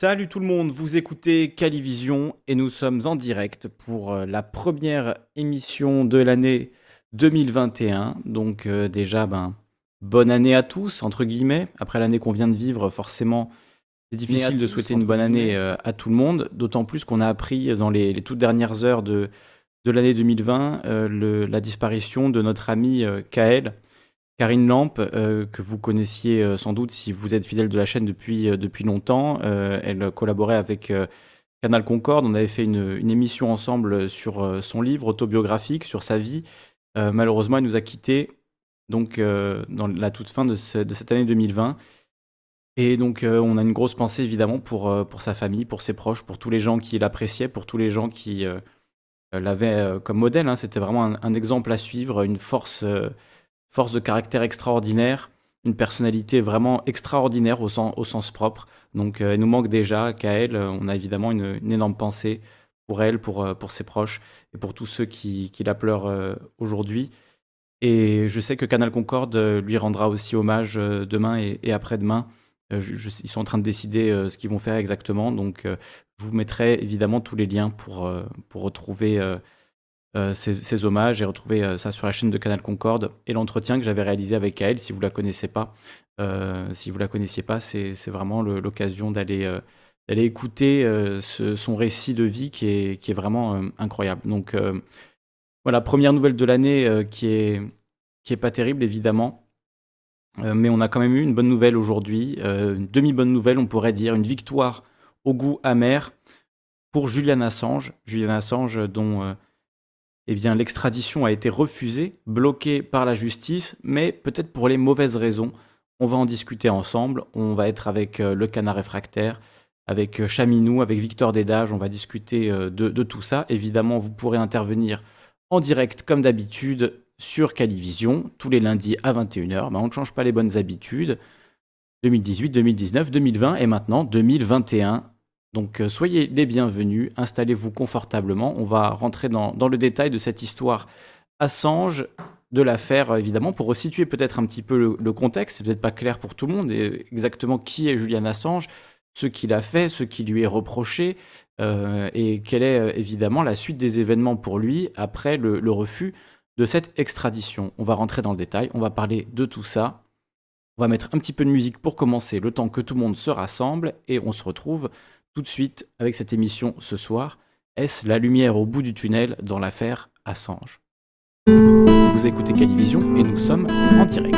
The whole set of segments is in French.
Salut tout le monde, vous écoutez Calivision et nous sommes en direct pour euh, la première émission de l'année 2021. Donc euh, déjà, ben, bonne année à tous, entre guillemets. Après l'année qu'on vient de vivre, forcément, c'est difficile de souhaiter une bonne année euh, à tout le monde. D'autant plus qu'on a appris dans les, toutes dernières heures de, de l'année 2020 la disparition de notre ami Kael Karine Lampe, euh, que vous connaissiez euh, sans doute si vous êtes fidèle de la chaîne depuis, euh, longtemps, elle collaborait avec Canal Concorde. On avait fait une, émission ensemble sur son livre autobiographique, sur sa vie. malheureusement, elle nous a quittés donc, dans la toute fin de, cette année 2020. Et donc, on a une grosse pensée évidemment pour, pour sa famille, pour ses proches, pour tous les gens qui l'appréciaient, pour tous les gens qui l'avaient comme modèle. Hein. C'était vraiment un, exemple à suivre, une force force de caractère extraordinaire, une personnalité vraiment extraordinaire au sens, au sens propre. Donc euh, elle nous manque déjà qu'à elle, on a évidemment une, énorme pensée pour elle, pour, euh, pour ses proches et pour tous ceux qui, qui la pleurent euh, aujourd'hui. Et je sais que Canal Concorde lui rendra aussi hommage demain et, après-demain. ils sont en train de décider ce qu'ils vont faire exactement. Donc je vous mettrai évidemment tous les liens pour, pour retrouver euh, ces, hommages et retrouver euh, ça sur la chaîne de Canal Concorde et l'entretien que j'avais réalisé avec elle. Si vous la connaissez pas, euh, si vous la connaissiez pas, c'est vraiment l'occasion d'aller d'aller écouter son récit de vie qui est, qui est vraiment incroyable. Donc voilà, première nouvelle de l'année qui est qui est pas terrible évidemment. mais on a quand même eu une bonne nouvelle aujourd'hui, une demi-bonne nouvelle, on pourrait dire, une victoire au goût amer pour Julian Assange. Julian Assange, dont eh bien l'extradition a été refusée, bloquée par la justice, mais peut-être pour les mauvaises raisons. On va en discuter ensemble. On va être avec euh, le canard réfractaire, avec euh, Chaminou, avec Victor Dédage. On va discuter euh, de, tout ça. Évidemment, vous pourrez intervenir en direct comme d'habitude sur Calivision tous les lundis à 21h. on ne change pas les bonnes habitudes. 2018, 2019, 2020 et maintenant 2021. Donc euh, soyez les bienvenus, installez-vous confortablement. On va rentrer dans, le détail de cette histoire Assange, de l'affaire évidemment, pour resituer peut-être un petit peu le, contexte. C'est peut-être pas clair pour tout le monde exactement qui est Julian Assange, ce qu'il a fait, ce qui lui est reproché, euh, et quelle est euh, évidemment la suite des événements pour lui après le refus de cette extradition. On va rentrer dans le détail, on va parler de tout ça. On va mettre un petit peu de musique pour commencer, le temps que tout le monde se rassemble, et on se retrouve tout de suite avec cette émission ce soir. Est-ce la lumière au bout du tunnel dans l'affaire Assange? Vous écoutez Calivision et nous sommes en direct.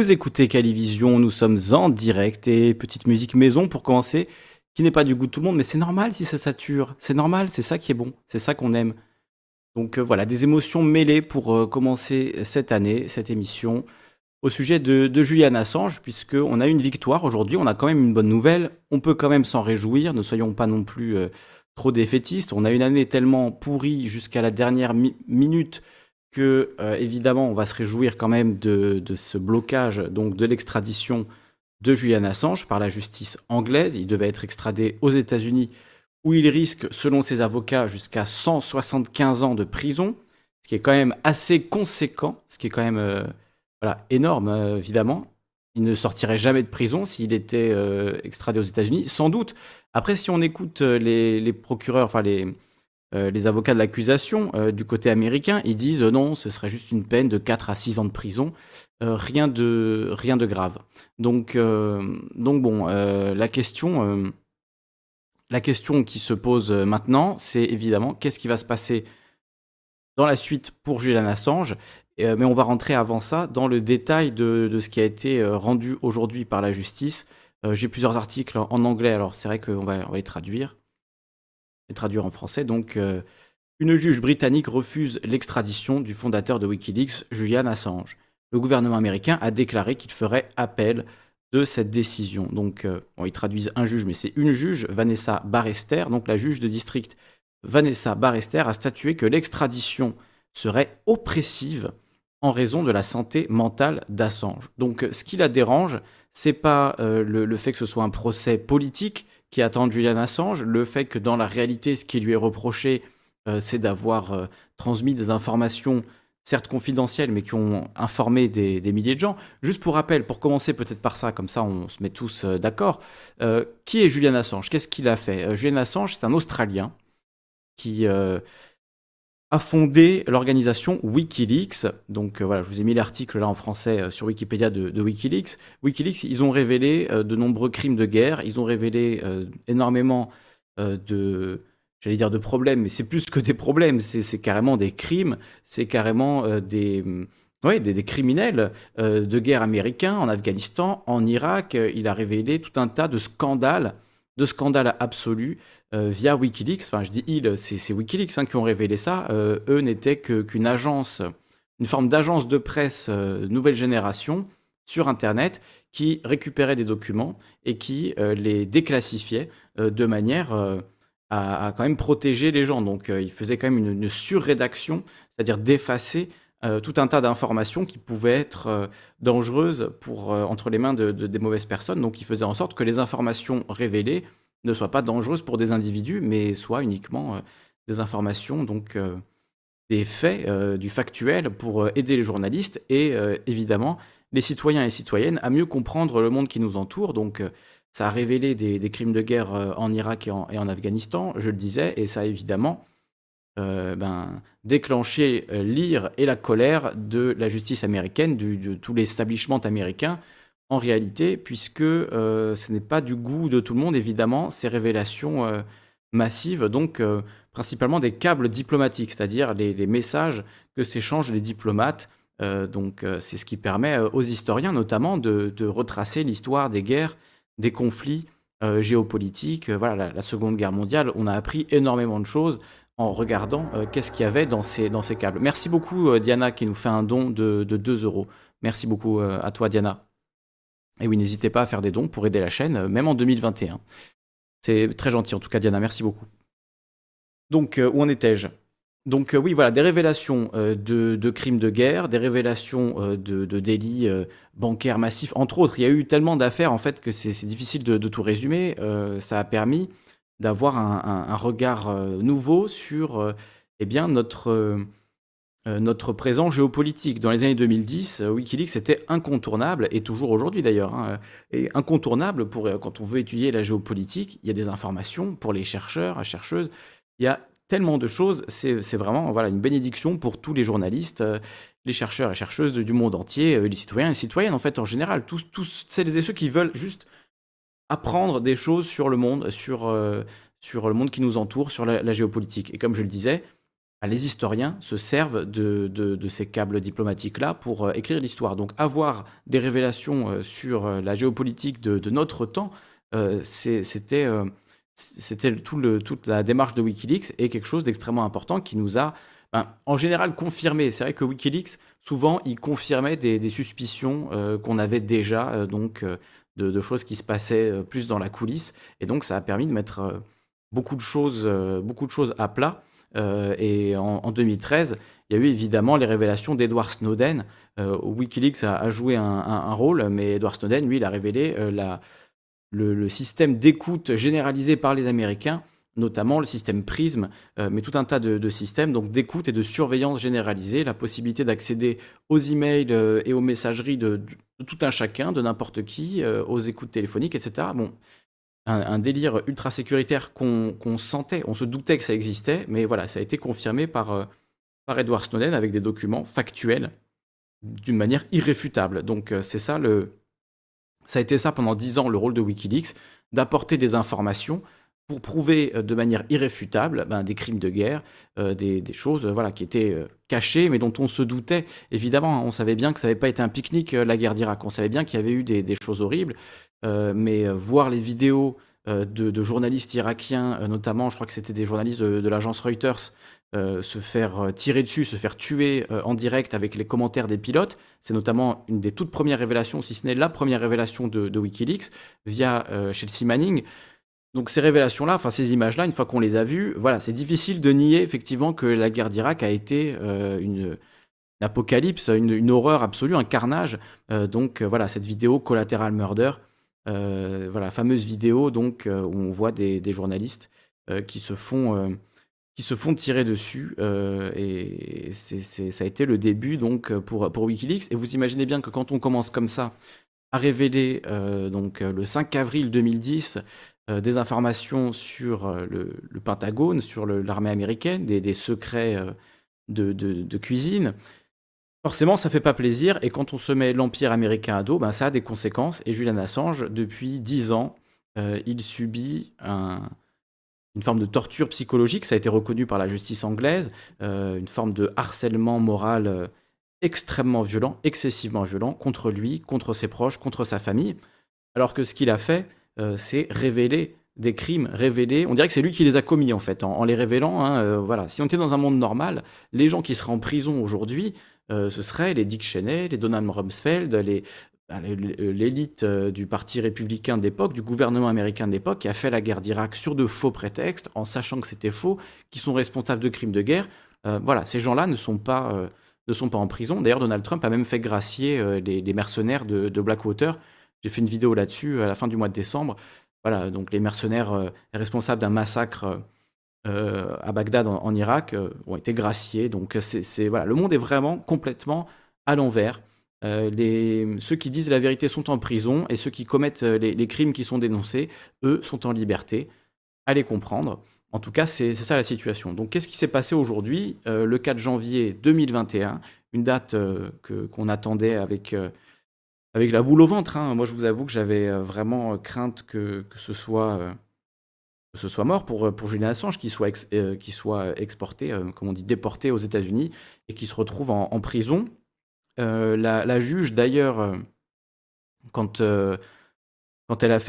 Vous écoutez Calivision, nous sommes en direct et petite musique maison pour commencer, qui n'est pas du goût de tout le monde, mais c'est normal si ça sature. C'est normal, c'est ça qui est bon, c'est ça qu'on aime. Donc euh, voilà, des émotions mêlées pour euh, commencer cette année, cette émission, au sujet de, Julian Assange, puisqu'on a une victoire aujourd'hui, on a quand même une bonne nouvelle, on peut quand même s'en réjouir, ne soyons pas non plus euh, trop défaitistes. On a une année tellement pourrie jusqu'à la dernière minute que euh, évidemment on va se réjouir quand même de, ce blocage donc de l'extradition de Julian Assange par la justice anglaise. Il devait être extradé aux États-Unis où il risque, selon ses avocats, jusqu'à 175 ans de prison, ce qui est quand même assez conséquent, ce qui est quand même euh, énorme euh, évidemment. Il ne sortirait jamais de prison s'il était extradé aux États-Unis, sans doute. Après, si on écoute les procureurs, enfin les, euh, les avocats de l'accusation euh, du côté américain, ils disent euh, non, ce serait juste une peine de 4 à 6 ans de prison, rien, de, rien de grave. Donc, donc bon, la, question, la question qui se pose maintenant, c'est évidemment qu'est-ce qui va se passer dans la suite pour Julian Assange? mais on va rentrer avant ça dans le détail de, de ce qui a été rendu aujourd'hui par la justice. J'ai plusieurs articles en anglais, alors c'est vrai qu'on va, on va les traduire traduire en français. Donc, euh, une juge britannique refuse l'extradition du fondateur de Wikileaks, Julian Assange. Le gouvernement américain a déclaré qu'il ferait appel de cette décision. Donc, euh, ils traduisent un juge, mais c'est une juge, Vanessa Barrester, donc la juge de district Vanessa Barrester a statué que l'extradition serait oppressive en raison de la santé mentale d'Assange. Donc, ce qui la dérange, c'est pas euh, le, fait que ce soit un procès politique, qui attendent Julian Assange, le fait que dans la réalité, ce qui lui est reproché, euh, c'est d'avoir euh, transmis des informations, certes confidentielles, mais qui ont informé des, milliers de gens. Juste pour rappel, pour commencer peut-être par ça, comme ça on se met tous euh, d'accord, qui est Julian Assange? Qu'est-ce qu'il a fait? Julian Assange, c'est un Australien qui a fondé l'organisation Wikileaks. Donc euh, voilà, je vous ai mis l'article là en français euh, sur Wikipédia de, Wikileaks. Wikileaks, ils ont révélé euh, de nombreux crimes de guerre, ils ont révélé énormément de, j'allais dire de problèmes, mais c'est plus que des problèmes, c'est carrément des crimes, c'est carrément des, ouais, des, criminels de guerre américains en Afghanistan, en Irak. il a révélé tout un tas de scandales, de scandales absolus euh, via Wikileaks. Enfin, je dis ils, c'est Wikileaks hein, qui ont révélé ça. Euh, eux n'étaient qu'une agence, une forme d'agence de presse euh, nouvelle génération sur Internet qui récupérait des documents et qui les déclassifiait de manière à, quand même protéger les gens. Donc, ils faisaient quand même une, surrédaction, c'est-à-dire d'effacer tout un tas d'informations qui pouvaient être dangereuses pour, entre les mains de, des mauvaises personnes. Donc, ils faisaient en sorte que les informations révélées ne soient pas dangereuses pour des individus, mais soient uniquement euh, des informations, donc euh, des faits, euh, du factuel pour aider les journalistes et évidemment les citoyens et citoyennes à mieux comprendre le monde qui nous entoure. Donc ça a révélé des, crimes de guerre en Irak et en, Afghanistan, je le disais, et ça a évidemment ben, déclenché l'ire et la colère de la justice américaine, de tout l'establishment américain, en réalité, puisque euh, ce n'est pas du goût de tout le monde, évidemment, ces révélations euh, massives, donc euh, principalement des câbles diplomatiques, c'est-à-dire les, messages que s'échangent les diplomates. donc c'est ce qui permet aux historiens notamment de, retracer l'histoire des guerres, des conflits géopolitiques. voilà, la, Seconde Guerre mondiale, on a appris énormément de choses en regardant qu'est-ce qu'il y avait dans ces, dans ces câbles. Merci beaucoup Diana qui nous fait un don de, de 2 euros. Merci beaucoup à toi Diana. Et oui, n'hésitez pas à faire des dons pour aider la chaîne, euh, même en 2021. C'est très gentil, en tout cas, Diana, merci beaucoup. Donc, euh, où en étais-je? Donc euh, oui, voilà, des révélations de, crimes de guerre, des révélations de, délits bancaires massifs, entre autres. Il y a eu tellement d'affaires en fait que c'est difficile de, tout résumer. ça a permis d'avoir un, regard nouveau sur eh bien, notre, euh, notre présent géopolitique. Dans les années 2010, euh, Wikileaks était incontournable, et toujours aujourd'hui d'ailleurs, hein, incontournable pour euh, quand on veut étudier la géopolitique. Il y a des informations pour les chercheurs, chercheuses. Il y a tellement de choses. C'est vraiment voilà, une bénédiction pour tous les journalistes, les chercheurs et chercheuses du monde entier, les citoyens et citoyennes en fait en général, tous, tous celles et ceux qui veulent juste apprendre des choses sur le monde, sur, sur le monde qui nous entoure, sur la géopolitique. Et comme je le disais, les historiens se servent de, ces câbles diplomatiques-là pour euh, écrire l'histoire. Donc avoir des révélations euh, sur euh, la géopolitique de, notre temps, c'était toute la démarche de Wikileaks et quelque chose d'extrêmement important qui nous a ben, en général confirmé. C'est vrai que Wikileaks, souvent, il confirmait des, suspicions qu'on avait déjà, donc de, choses qui se passaient plus dans la coulisse. Et donc ça a permis de mettre beaucoup de choses, beaucoup de choses à plat. Euh, et en, 2013, il y a eu évidemment les révélations d'Edward Snowden. Euh, Wikileaks a, joué un, rôle, mais Edward Snowden, lui, il a révélé euh, le, système d'écoute généralisé par les Américains, notamment le système PRISM, mais tout un tas de, systèmes donc d'écoute et de surveillance généralisée, la possibilité d'accéder aux emails et aux messageries de, tout un chacun, de n'importe qui, aux écoutes téléphoniques, etc. Bon, un, délire ultra sécuritaire qu'on sentait, on se doutait que ça existait, mais voilà, ça a été confirmé par, euh, par Edward Snowden avec des documents factuels d'une manière irréfutable. Donc euh, c'est ça le, ça a été ça pendant dix ans le rôle de WikiLeaks, d'apporter des informations pour prouver euh, de manière irréfutable ben, des crimes de guerre, des, choses voilà, qui étaient cachées, mais dont on se doutait. Évidemment, on savait bien que ça n'avait pas été un pique-nique, la guerre d'Irak. On savait bien qu'il y avait eu des, choses horribles. Euh, mais euh, voir les vidéos euh, de, journalistes irakiens, notamment, je crois que c'était des journalistes de, l'agence Reuters, se faire tirer dessus, se faire tuer en direct avec les commentaires des pilotes. C'est notamment une des toutes premières révélations, si ce n'est la première révélation de, Wikileaks, via Chelsea Manning. Donc ces révélations-là, enfin ces images-là, une fois qu'on les a vues, voilà, c'est difficile de nier effectivement que la guerre d'Irak a été une, apocalypse, une, horreur absolue, un carnage. donc voilà, cette vidéo Collateral Murder, euh, voilà, fameuse vidéo donc euh, où on voit des, journalistes euh, qui se font qui se font tirer dessus et ça a été le début donc pour, pour Wikileaks et vous imaginez bien que quand on commence comme ça à révéler donc le 5 avril 2010 des informations sur le, Pentagone, sur l'armée américaine, des, secrets de, cuisine, Forcément, ça fait pas plaisir, et quand on se met l'Empire américain à dos, ben, ça a des conséquences. Et Julian Assange, depuis dix ans, euh, il subit une forme de torture psychologique, ça a été reconnu par la justice anglaise, euh, une forme de harcèlement moral euh, extrêmement violent, excessivement violent, contre lui, contre ses proches, contre sa famille. Alors que ce qu'il a fait, c'est révéler des crimes révélés. On dirait que c'est lui qui les a commis en fait, en, les révélant. Hein, voilà. Si on était dans un monde normal, les gens qui seraient en prison aujourd'hui, euh, ce seraient les Dick Cheney, les Donald Rumsfeld, bah, l'élite euh, du parti républicain de l'époque, du gouvernement américain de l'époque, qui a fait la guerre d'Irak sur de faux prétextes, en sachant que c'était faux, qui sont responsables de crimes de guerre. Euh, voilà, ces gens-là ne sont pas ne sont pas en prison. D'ailleurs, Donald Trump a même fait gracier les, mercenaires de, Blackwater. J'ai fait une vidéo là-dessus à la fin du mois de décembre. Voilà, donc les mercenaires responsables d'un massacre euh, à Bagdad en, Irak euh, ont été graciés. Donc c'est voilà, le monde est vraiment complètement à l'envers. Euh, les, ceux qui disent la vérité sont en prison et ceux qui commettent les, crimes qui sont dénoncés, eux, sont en liberté. Allez comprendre. En tout cas, c'est ça la situation. Donc, qu'est-ce qui s'est passé aujourd'hui, le 4 janvier 2021, une date qu'on attendait avec, avec la boule au ventre. Hein. Moi, je vous avoue que j'avais vraiment crainte que, que ce soit ce soit mort pour, euh, pour Julian Assange, qu'il soit, euh, soit exporté, euh, comme on dit, déporté aux États-Unis et qu'il se retrouve en, prison. La, juge, d'ailleurs, quand, quand, elle a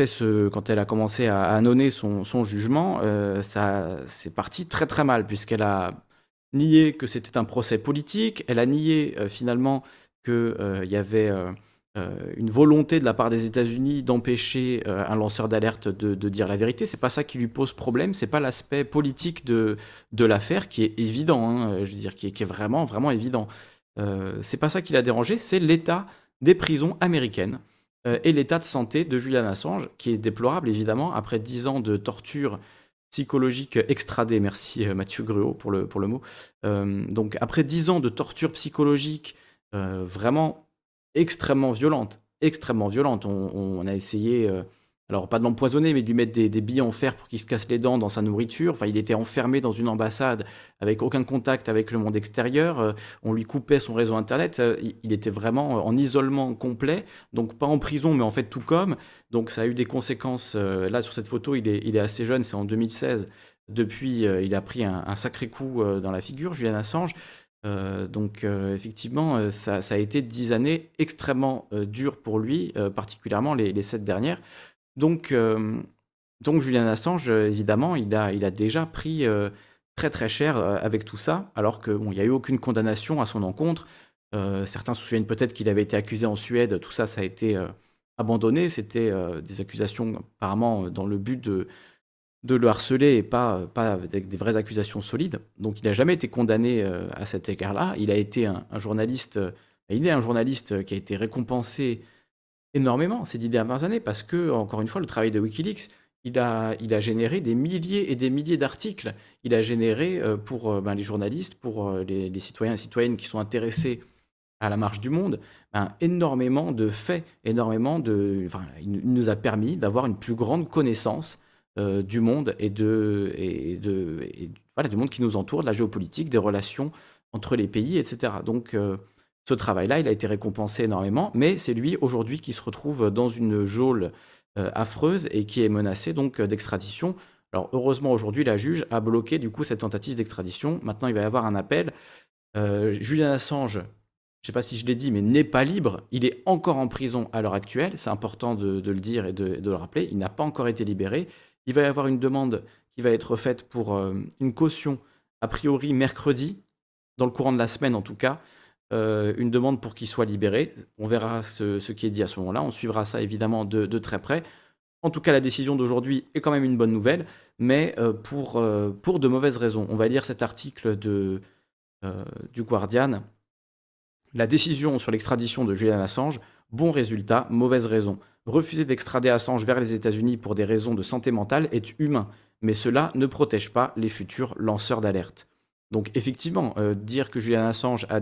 quand elle a commencé à annoncer son, jugement, ça c'est parti très très mal, puisqu'elle a nié que c'était un procès politique, elle a nié finalement qu'il y avait euh, une volonté de la part des États-Unis d'empêcher euh, un lanceur d'alerte de, dire la vérité. C'est pas ça qui lui pose problème. C'est pas l'aspect politique de, de l'affaire qui est évident. Hein, je veux dire, qui est, vraiment vraiment évident. Euh, c'est pas ça qui l'a dérangé. C'est l'état des prisons américaines et l'état de santé de Julian Assange, qui est déplorable évidemment après dix ans de torture psychologique extradée. Merci Mathieu Gruot pour le, pour le mot. donc après dix ans de torture psychologique vraiment extrêmement violente. Extrêmement violente. On, a essayé, euh, alors pas de l'empoisonner, mais de lui mettre des, billes en fer pour qu'il se casse les dents dans sa nourriture. Enfin, il était enfermé dans une ambassade avec aucun contact avec le monde extérieur. Euh, on lui coupait son réseau Internet. Euh, il, était vraiment en isolement complet. Donc pas en prison, mais en fait tout comme. Donc ça a eu des conséquences. là, sur cette photo, il est, il est assez jeune, c'est en 2016. Depuis, il a pris un, sacré coup dans la figure, Julian Assange. Donc effectivement, ça, a été dix années extrêmement dures pour lui, particulièrement les, sept dernières. Donc, donc Julian Assange, évidemment, il a, il a déjà pris très très cher avec tout ça, alors qu'il bon, n'y a eu aucune condamnation à son encontre. certains se souviennent peut-être qu'il avait été accusé en Suède, tout ça, ça a été abandonné. C'était des accusations apparemment dans le but de, de le harceler et pas, pas avec des vraies accusations solides. Donc il n'a jamais été condamné à cet égard-là. Il a été un, journaliste, il est un journaliste qui a été récompensé énormément ces dix dernières années parce que, encore une fois, le travail de Wikileaks, il a, il a généré des milliers et des milliers d'articles. Il a généré pour ben, les journalistes, pour les, citoyens et citoyennes qui sont intéressés à la marche du monde, ben, énormément de faits, énormément de... Enfin, il nous a permis d'avoir une plus grande connaissance euh, du monde et, de, voilà, du monde qui nous entoure, de la géopolitique, des relations entre les pays, etc. Donc euh, ce travail-là, il a été récompensé énormément, mais c'est lui aujourd'hui qui se retrouve dans une geôle euh, affreuse et qui est menacé donc d'extradition. Alors heureusement aujourd'hui, la juge a bloqué du coup cette tentative d'extradition. Maintenant, il va y avoir un appel. Julian Assange, je ne sais pas si je l'ai dit, mais n'est pas libre. Il est encore en prison à l'heure actuelle. C'est important de, le dire et de le rappeler. Il n'a pas encore été libéré. Il va y avoir une demande qui va être faite pour euh, une caution, a priori mercredi, dans le courant de la semaine en tout cas, euh, une demande pour qu'il soit libéré. On verra ce, qui est dit à ce moment-là. On suivra ça évidemment de, très près. En tout cas, la décision d'aujourd'hui est quand même une bonne nouvelle, mais euh, pour, de mauvaises raisons. On va lire cet article du Guardian. La décision sur l'extradition de Julian Assange, bon résultat, mauvaise raison. Refuser d'extrader Assange vers les États-Unis pour des raisons de santé mentale est humain, mais cela ne protège pas les futurs lanceurs d'alerte. Donc effectivement, euh, dire que Julian Assange a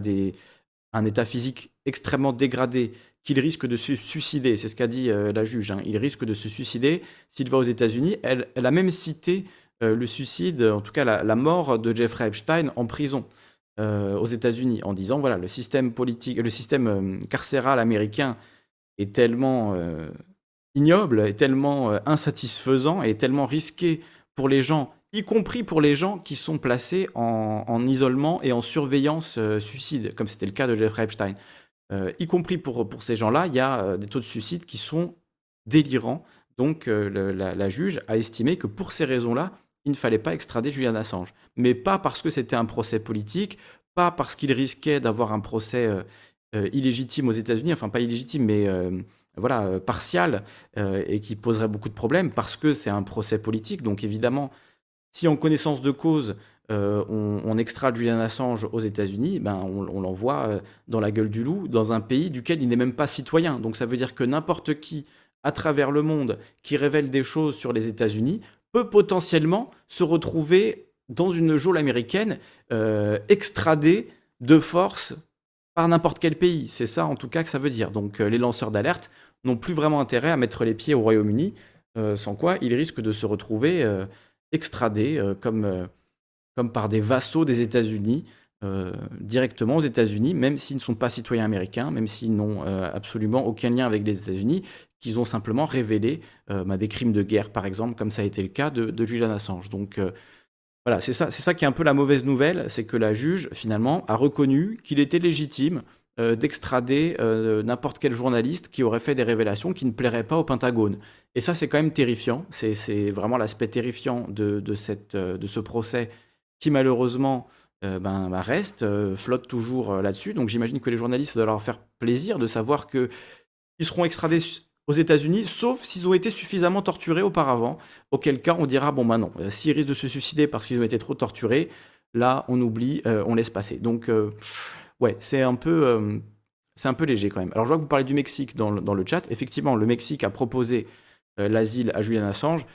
un état physique extrêmement dégradé, qu'il risque de se suicider, c'est ce qu'a dit euh, la juge, hein, il risque de se suicider s'il va aux États-Unis. Elle, a même cité euh, le suicide, en tout cas la, mort de Jeffrey Epstein en prison aux États-Unis, en disant voilà le système politique, le système carcéral américain est tellement euh, ignoble, est tellement euh, insatisfaisant et tellement risqué pour les gens, y compris pour les gens qui sont placés en, isolement et en surveillance euh, suicide, comme c'était le cas de Jeffrey Epstein. y compris pour, pour ces gens-là, il y a des taux de suicide qui sont délirants. Donc la, la, juge a estimé que pour ces raisons-là, il ne fallait pas extrader Julian Assange. Mais pas parce que c'était un procès politique, pas parce qu'il risquait d'avoir un procès illégitime aux États-Unis, enfin pas illégitime, mais euh, voilà, euh, partial, et qui poserait beaucoup de problèmes parce que c'est un procès politique. Donc évidemment, si en connaissance de cause, on, extrade Julian Assange aux États-Unis, ben, on, l'envoie dans la gueule du loup, dans un pays duquel il n'est même pas citoyen. Donc ça veut dire que n'importe qui, à travers le monde, qui révèle des choses sur les États-Unis, peut potentiellement se retrouver dans une geôle américaine, extradé de force n'importe quel pays. C'est ça en tout cas que ça veut dire. Donc euh, les lanceurs d'alerte n'ont plus vraiment intérêt à mettre les pieds au Royaume-Uni, euh, sans quoi ils risquent de se retrouver euh, extradés comme, par des vassaux des États-Unis, directement aux États-Unis, même s'ils ne sont pas citoyens américains, même s'ils n'ont absolument aucun lien avec les États-Unis, qu'ils ont simplement révélé bah, des crimes de guerre, par exemple, comme ça a été le cas de, Julian Assange. Voilà, c'est ça, c'est qui est un peu la mauvaise nouvelle, c'est que la juge, finalement, a reconnu qu'il était légitime euh, d'extrader euh, n'importe quel journaliste qui aurait fait des révélations qui ne plairaient pas au Pentagone. Et ça, c'est quand même terrifiant. C'est vraiment l'aspect terrifiant euh, de ce procès qui, malheureusement, ben, ben, reste, flotte toujours là-dessus. Donc j'imagine que les journalistes, doivent leur faire plaisir de savoir qu'ils seront extradés aux États-Unis, sauf s'ils ont été suffisamment torturés auparavant, auquel cas on dira bon bah non, euh, s'ils risquent de se suicider parce qu'ils ont été trop torturés, là on oublie, euh, on laisse passer. Donc euh, ouais, c'est un peu c'est un peu léger quand même. Alors je vois que vous parlez du Mexique dans le, chat. Effectivement, le Mexique a proposé l'asile à Julian Assange.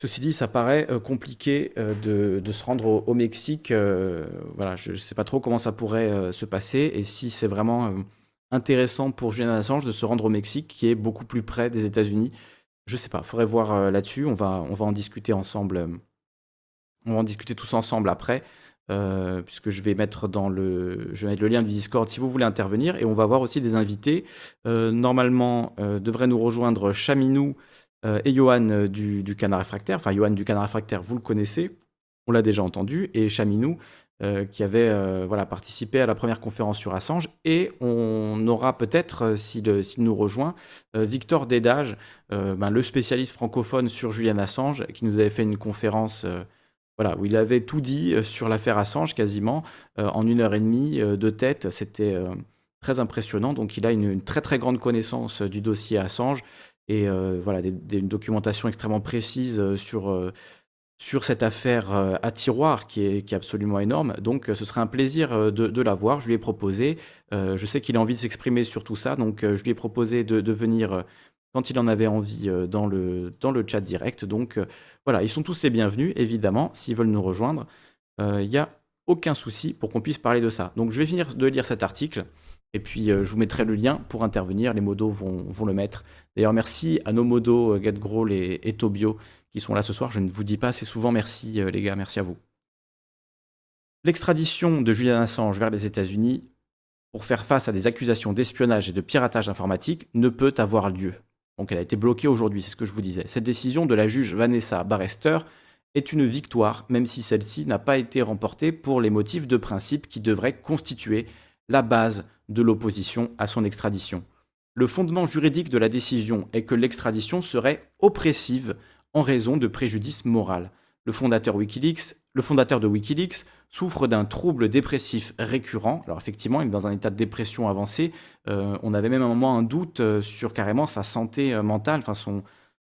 Ceci dit, ça paraît compliqué de, se rendre au, Mexique. voilà, je ne sais pas trop comment ça pourrait se passer et si c'est vraiment intéressant pour Julian Assange de se rendre au Mexique, qui est beaucoup plus près des États-Unis. Je sais pas, faudrait voir euh, là-dessus. On va, on va en discuter ensemble. Euh, on va en discuter tous ensemble après, euh, puisque je vais mettre dans le, je vais mettre le lien du Discord si vous voulez intervenir, et on va voir aussi des invités. normalement, devrait nous rejoindre Chaminou et Johan du, Canard Réfractaire. Enfin, Johan du Canard Réfractaire, vous le connaissez, on l'a déjà entendu, et Chaminou, qui avait voilà, participé à la première conférence sur Assange. Et on aura peut-être, s'il nous rejoint, Victor Dédage, ben, le spécialiste francophone sur Julian Assange, qui nous avait fait une conférence voilà, où il avait tout dit sur l'affaire Assange quasiment en une heure et demie de tête. C'était très impressionnant. Donc il a une, très très grande connaissance du dossier Assange et voilà, une documentation extrêmement précise sur, sur cette affaire à tiroir qui est, absolument énorme. Donc ce serait un plaisir de, de l'avoir. Je lui ai proposé, je sais qu'il a envie de s'exprimer sur tout ça, donc je lui ai proposé de, venir quand il en avait envie dans, le, chat direct. Donc voilà, ils sont tous les bienvenus, évidemment, s'ils veulent nous rejoindre. Il n'y a aucun souci pour qu'on puisse parler de ça. Donc je vais finir de lire cet article, et puis je vous mettrai le lien pour intervenir. Les modos vont, le mettre. D'ailleurs, merci à nos modos, GetGroll et, et Tobio, qui sont là ce soir. Je ne vous dis pas assez souvent merci, les gars, merci à vous. L'extradition de Julian Assange vers les États-Unis pour faire face à des accusations d'espionnage et de piratage informatique ne peut avoir lieu. Donc elle a été bloquée aujourd'hui, c'est ce que je vous disais. Cette décision de la juge Vanessa Barrester est une victoire, même si celle-ci n'a pas été remportée pour les motifs de principe qui devraient constituer la base de l'opposition à son extradition. Le fondement juridique de la décision est que l'extradition serait oppressive en raison de préjudice moral. Le fondateur, Wikileaks, le fondateur de Wikileaks souffre d'un trouble dépressif récurrent. Alors effectivement, il est dans un état de dépression avancé. Euh, on avait même un moment un doute euh, sur carrément sa santé euh, mentale, enfin son,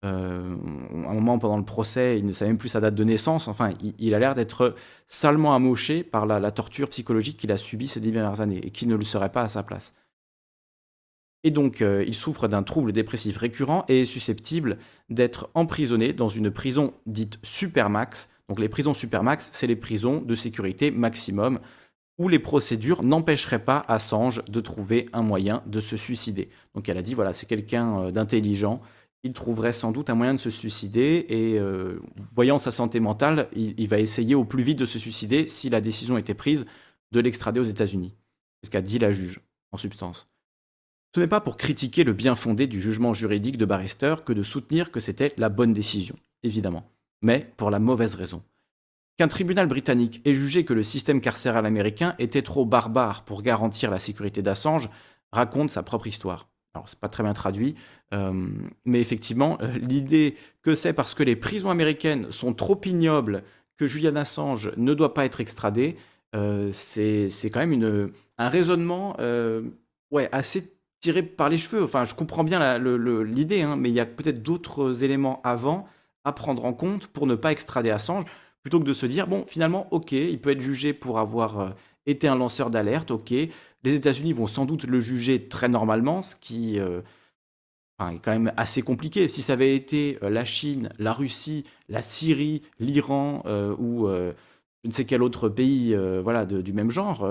un moment pendant le procès, il ne savait même plus sa date de naissance. Enfin, il, a l'air d'être salement amoché par la, torture psychologique qu'il a subie ces dernières années et qui ne le serait pas à sa place. Et donc, il souffre d'un trouble dépressif récurrent et est susceptible d'être emprisonné dans une prison dite supermax, donc les prisons supermax, c'est les prisons de sécurité maximum où les procédures n'empêcheraient pas Assange de trouver un moyen de se suicider. Donc elle a dit, voilà, c'est quelqu'un euh, d'intelligent, il trouverait sans doute un moyen de se suicider et euh, voyant sa santé mentale, il, va essayer au plus vite de se suicider si la décision était prise de l'extrader aux États-Unis. C'est ce qu'a dit la juge, en substance. Ce n'est pas pour critiquer le bien fondé du jugement juridique de Barrister que de soutenir que c'était la bonne décision, évidemment mais pour la mauvaise raison. Qu'un tribunal britannique ait jugé que le système carcéral américain était trop barbare pour garantir la sécurité d'Assange raconte sa propre histoire. Alors, c'est pas très bien traduit, euh, mais effectivement, euh, l'idée que c'est parce que les prisons américaines sont trop ignobles que Julian Assange ne doit pas être extradé, euh, c'est quand même un raisonnement ouais, assez tiré par les cheveux. Enfin, je comprends bien l'idée, hein, mais il y a peut-être d'autres éléments avant à prendre en compte pour ne pas extrader Assange, plutôt que de se dire, bon, finalement, ok, il peut être jugé pour avoir euh, été un lanceur d'alerte, ok, les États-Unis vont sans doute le juger très normalement, ce qui euh, est quand même assez compliqué. Si ça avait été euh, la Chine, la Russie, la Syrie, l'Iran ou je ne sais quel autre pays voilà, du même genre,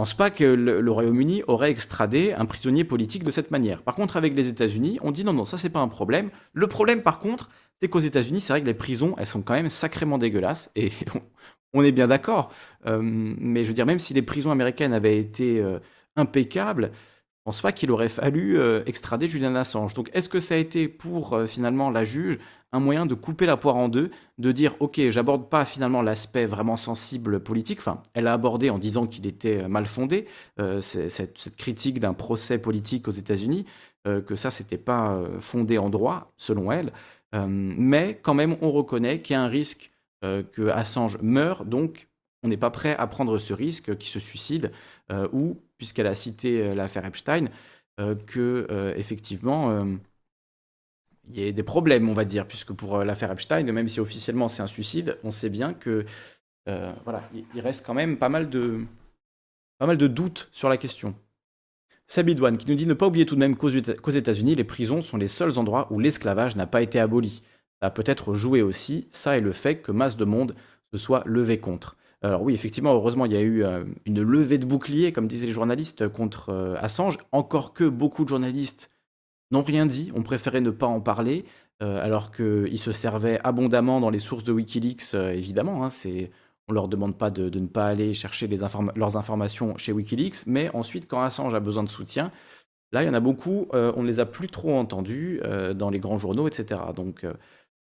pense pas que le, Royaume-Uni aurait extradé un prisonnier politique de cette manière. Par contre, avec les États-Unis, on dit non, non, ça c'est pas un problème. Le problème, par contre, c'est qu'aux États-Unis, c'est vrai que les prisons, elles sont quand même sacrément dégueulasses, et on est bien d'accord. Euh, mais je veux dire, même si les prisons américaines avaient été euh, impeccables, je pense pas qu'il aurait fallu euh, extrader Julian Assange. Donc, est-ce que ça a été pour finalement la juge? Un moyen de couper la poire en deux, de dire ok, j'aborde pas finalement l'aspect vraiment sensible politique. Enfin, elle a abordé en disant qu'il était mal fondé cette, cette, critique d'un procès politique aux États-Unis, que ça c'était pas fondé en droit selon elle. Euh, mais quand même, on reconnaît qu'il y a un risque euh, que Assange meure, donc on n'est pas prêt à prendre ce risque qu'il se suicide, euh, ou, puisqu'elle a cité l'affaire Epstein, que effectivement y ait des problèmes, on va dire, puisque pour l'affaire Epstein, même si officiellement c'est un suicide, on sait bien que voilà, il reste quand même pas mal de pas mal de doutes sur la question. Sabidouane qui nous dit ne pas oublier tout de même qu'aux États-Unis, les prisons sont les seuls endroits où l'esclavage n'a pas été aboli. Ça a peut-être joué aussi, ça et le fait que masse de monde se soit levé contre. Alors oui, effectivement, heureusement, il y a eu euh, une levée de bouclier, comme disaient les journalistes, contre euh, Assange, encore que beaucoup de journalistes n'ont rien dit, ont préféré ne pas en parler, euh, alors qu'ils se servaient abondamment dans les sources de Wikileaks, évidemment. Hein, c'est on leur demande pas de, ne pas aller chercher leurs informations chez Wikileaks, mais ensuite, quand Assange a besoin de soutien, Là, il y en a beaucoup, on ne les a plus trop entendus dans les grands journaux, etc. Donc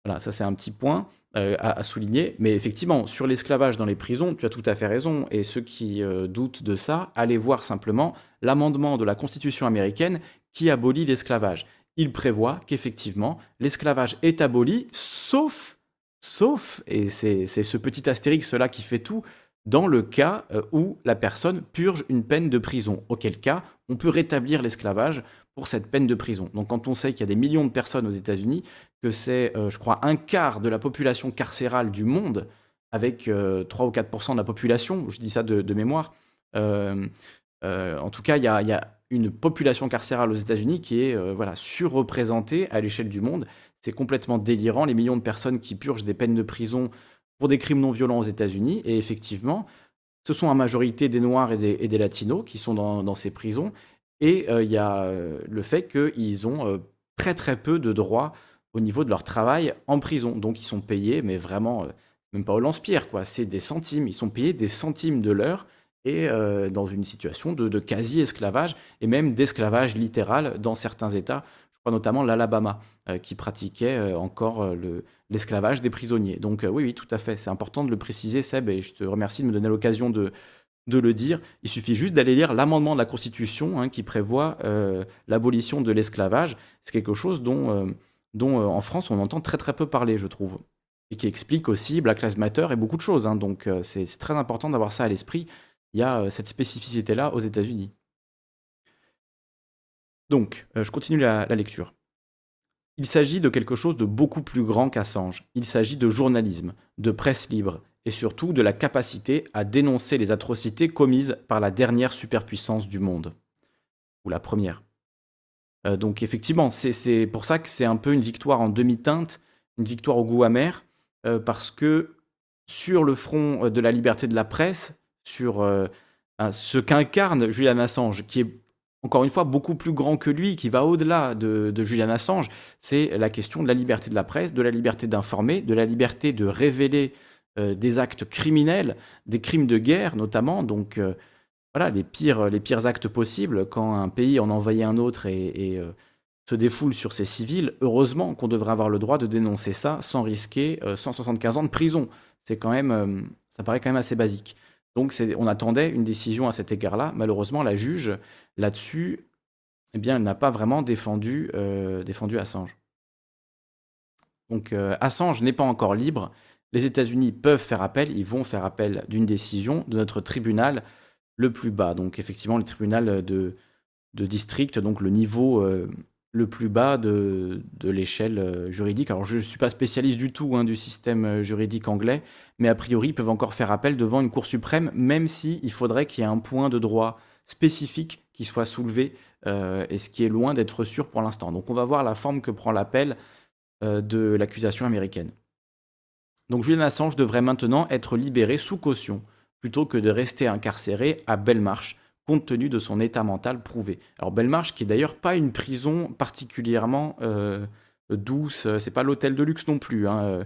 voilà, ça c'est un petit point à, souligner. Mais effectivement, sur l'esclavage dans les prisons, tu as tout à fait raison. Et ceux qui doutent de ça, allez voir simplement l'amendement de la Constitution américaine qui abolit l'esclavage. Il prévoit qu'effectivement, l'esclavage est aboli, sauf, sauf, et c'est ce petit astérix-là qui fait tout, dans le cas euh, où la personne purge une peine de prison, auquel cas on peut rétablir l'esclavage pour cette peine de prison. Donc quand on sait qu'il y a des millions de personnes aux États-Unis, que c'est, euh, je crois, un quart de la population carcérale du monde, avec 3 euh, ou 4% de la population, je dis ça de, mémoire, en tout cas, il y a, une population carcérale aux États-Unis qui est voilà, surreprésentée à l'échelle du monde. C'est complètement délirant, les millions de personnes qui purgent des peines de prison pour des crimes non violents aux États-Unis. Et effectivement, ce sont en majorité des Noirs et des, Latinos qui sont dans, ces prisons. Et euh, il y a euh, le fait qu'ils ont euh, très très peu de droits au niveau de leur travail en prison. Donc ils sont payés, mais vraiment, même pas au lance-pierre, quoi. C'est des centimes. Ils sont payés des centimes de l'heure et dans une situation de, quasi-esclavage et même d'esclavage littéral dans certains États notamment l'Alabama, euh, qui pratiquait euh, encore euh, l'esclavage des prisonniers. Donc oui, oui, tout à fait. C'est important de le préciser, Seb, et je te remercie de me donner l'occasion de, de le dire. Il suffit juste d'aller lire l'amendement de la Constitution hein, qui prévoit l'abolition de l'esclavage. C'est quelque chose dont, dont en France on entend très très peu parler, je trouve. Et qui explique aussi Black Lives Matter et beaucoup de choses. Hein. donc c'est très important d'avoir ça à l'esprit. Il y a cette spécificité-là aux États-Unis. Donc, euh, je continue la, lecture. Il s'agit de quelque chose de beaucoup plus grand qu'Assange. Il s'agit de journalisme, de presse libre, et surtout de la capacité à dénoncer les atrocités commises par la dernière superpuissance du monde. Ou la première. Euh, donc effectivement, c'est pour ça que c'est un peu une victoire en demi-teinte, une victoire au goût amer, euh, parce que sur le front de la liberté de la presse, sur ce qu'incarne Julian Assange, qui est encore une fois, beaucoup plus grand que lui, qui va au-delà de, Julian Assange, c'est la question de la liberté de la presse, de la liberté d'informer, de la liberté de révéler euh, des actes criminels, des crimes de guerre notamment. Donc euh, voilà, les pires, les pires actes possibles quand un pays en envahit un autre et, euh, se défoule sur ses civils. Heureusement qu'on devrait avoir le droit de dénoncer ça sans risquer 175 ans de prison. C'est quand même, ça paraît quand même assez basique. Donc on attendait une décision à cet égard-là. Malheureusement, la juge, là-dessus, eh bien, elle n'a pas vraiment défendu, euh, Assange. Donc euh, Assange n'est pas encore libre. Les États-Unis peuvent faire appel, ils vont faire appel d'une décision de notre tribunal le plus bas. Donc effectivement, le tribunal de, de district, donc le niveau euh, le plus bas de, l'échelle euh, juridique. Alors je ne suis pas spécialiste du tout hein, du système euh, juridique anglais, mais a priori ils peuvent encore faire appel devant une Cour suprême, même s'il il faudrait qu'il y ait un point de droit spécifique qui soit soulevé, euh, et ce qui est loin d'être sûr pour l'instant. Donc on va voir la forme que prend l'appel de l'accusation américaine. Donc Julian Assange devrait maintenant être libéré sous caution, plutôt que de rester incarcéré à Belmarsh, compte tenu de son état mental prouvé. Alors Belmarsh, qui est d'ailleurs pas une prison particulièrement euh, douce, euh, c'est pas l'hôtel de luxe non plus. Hein. Euh.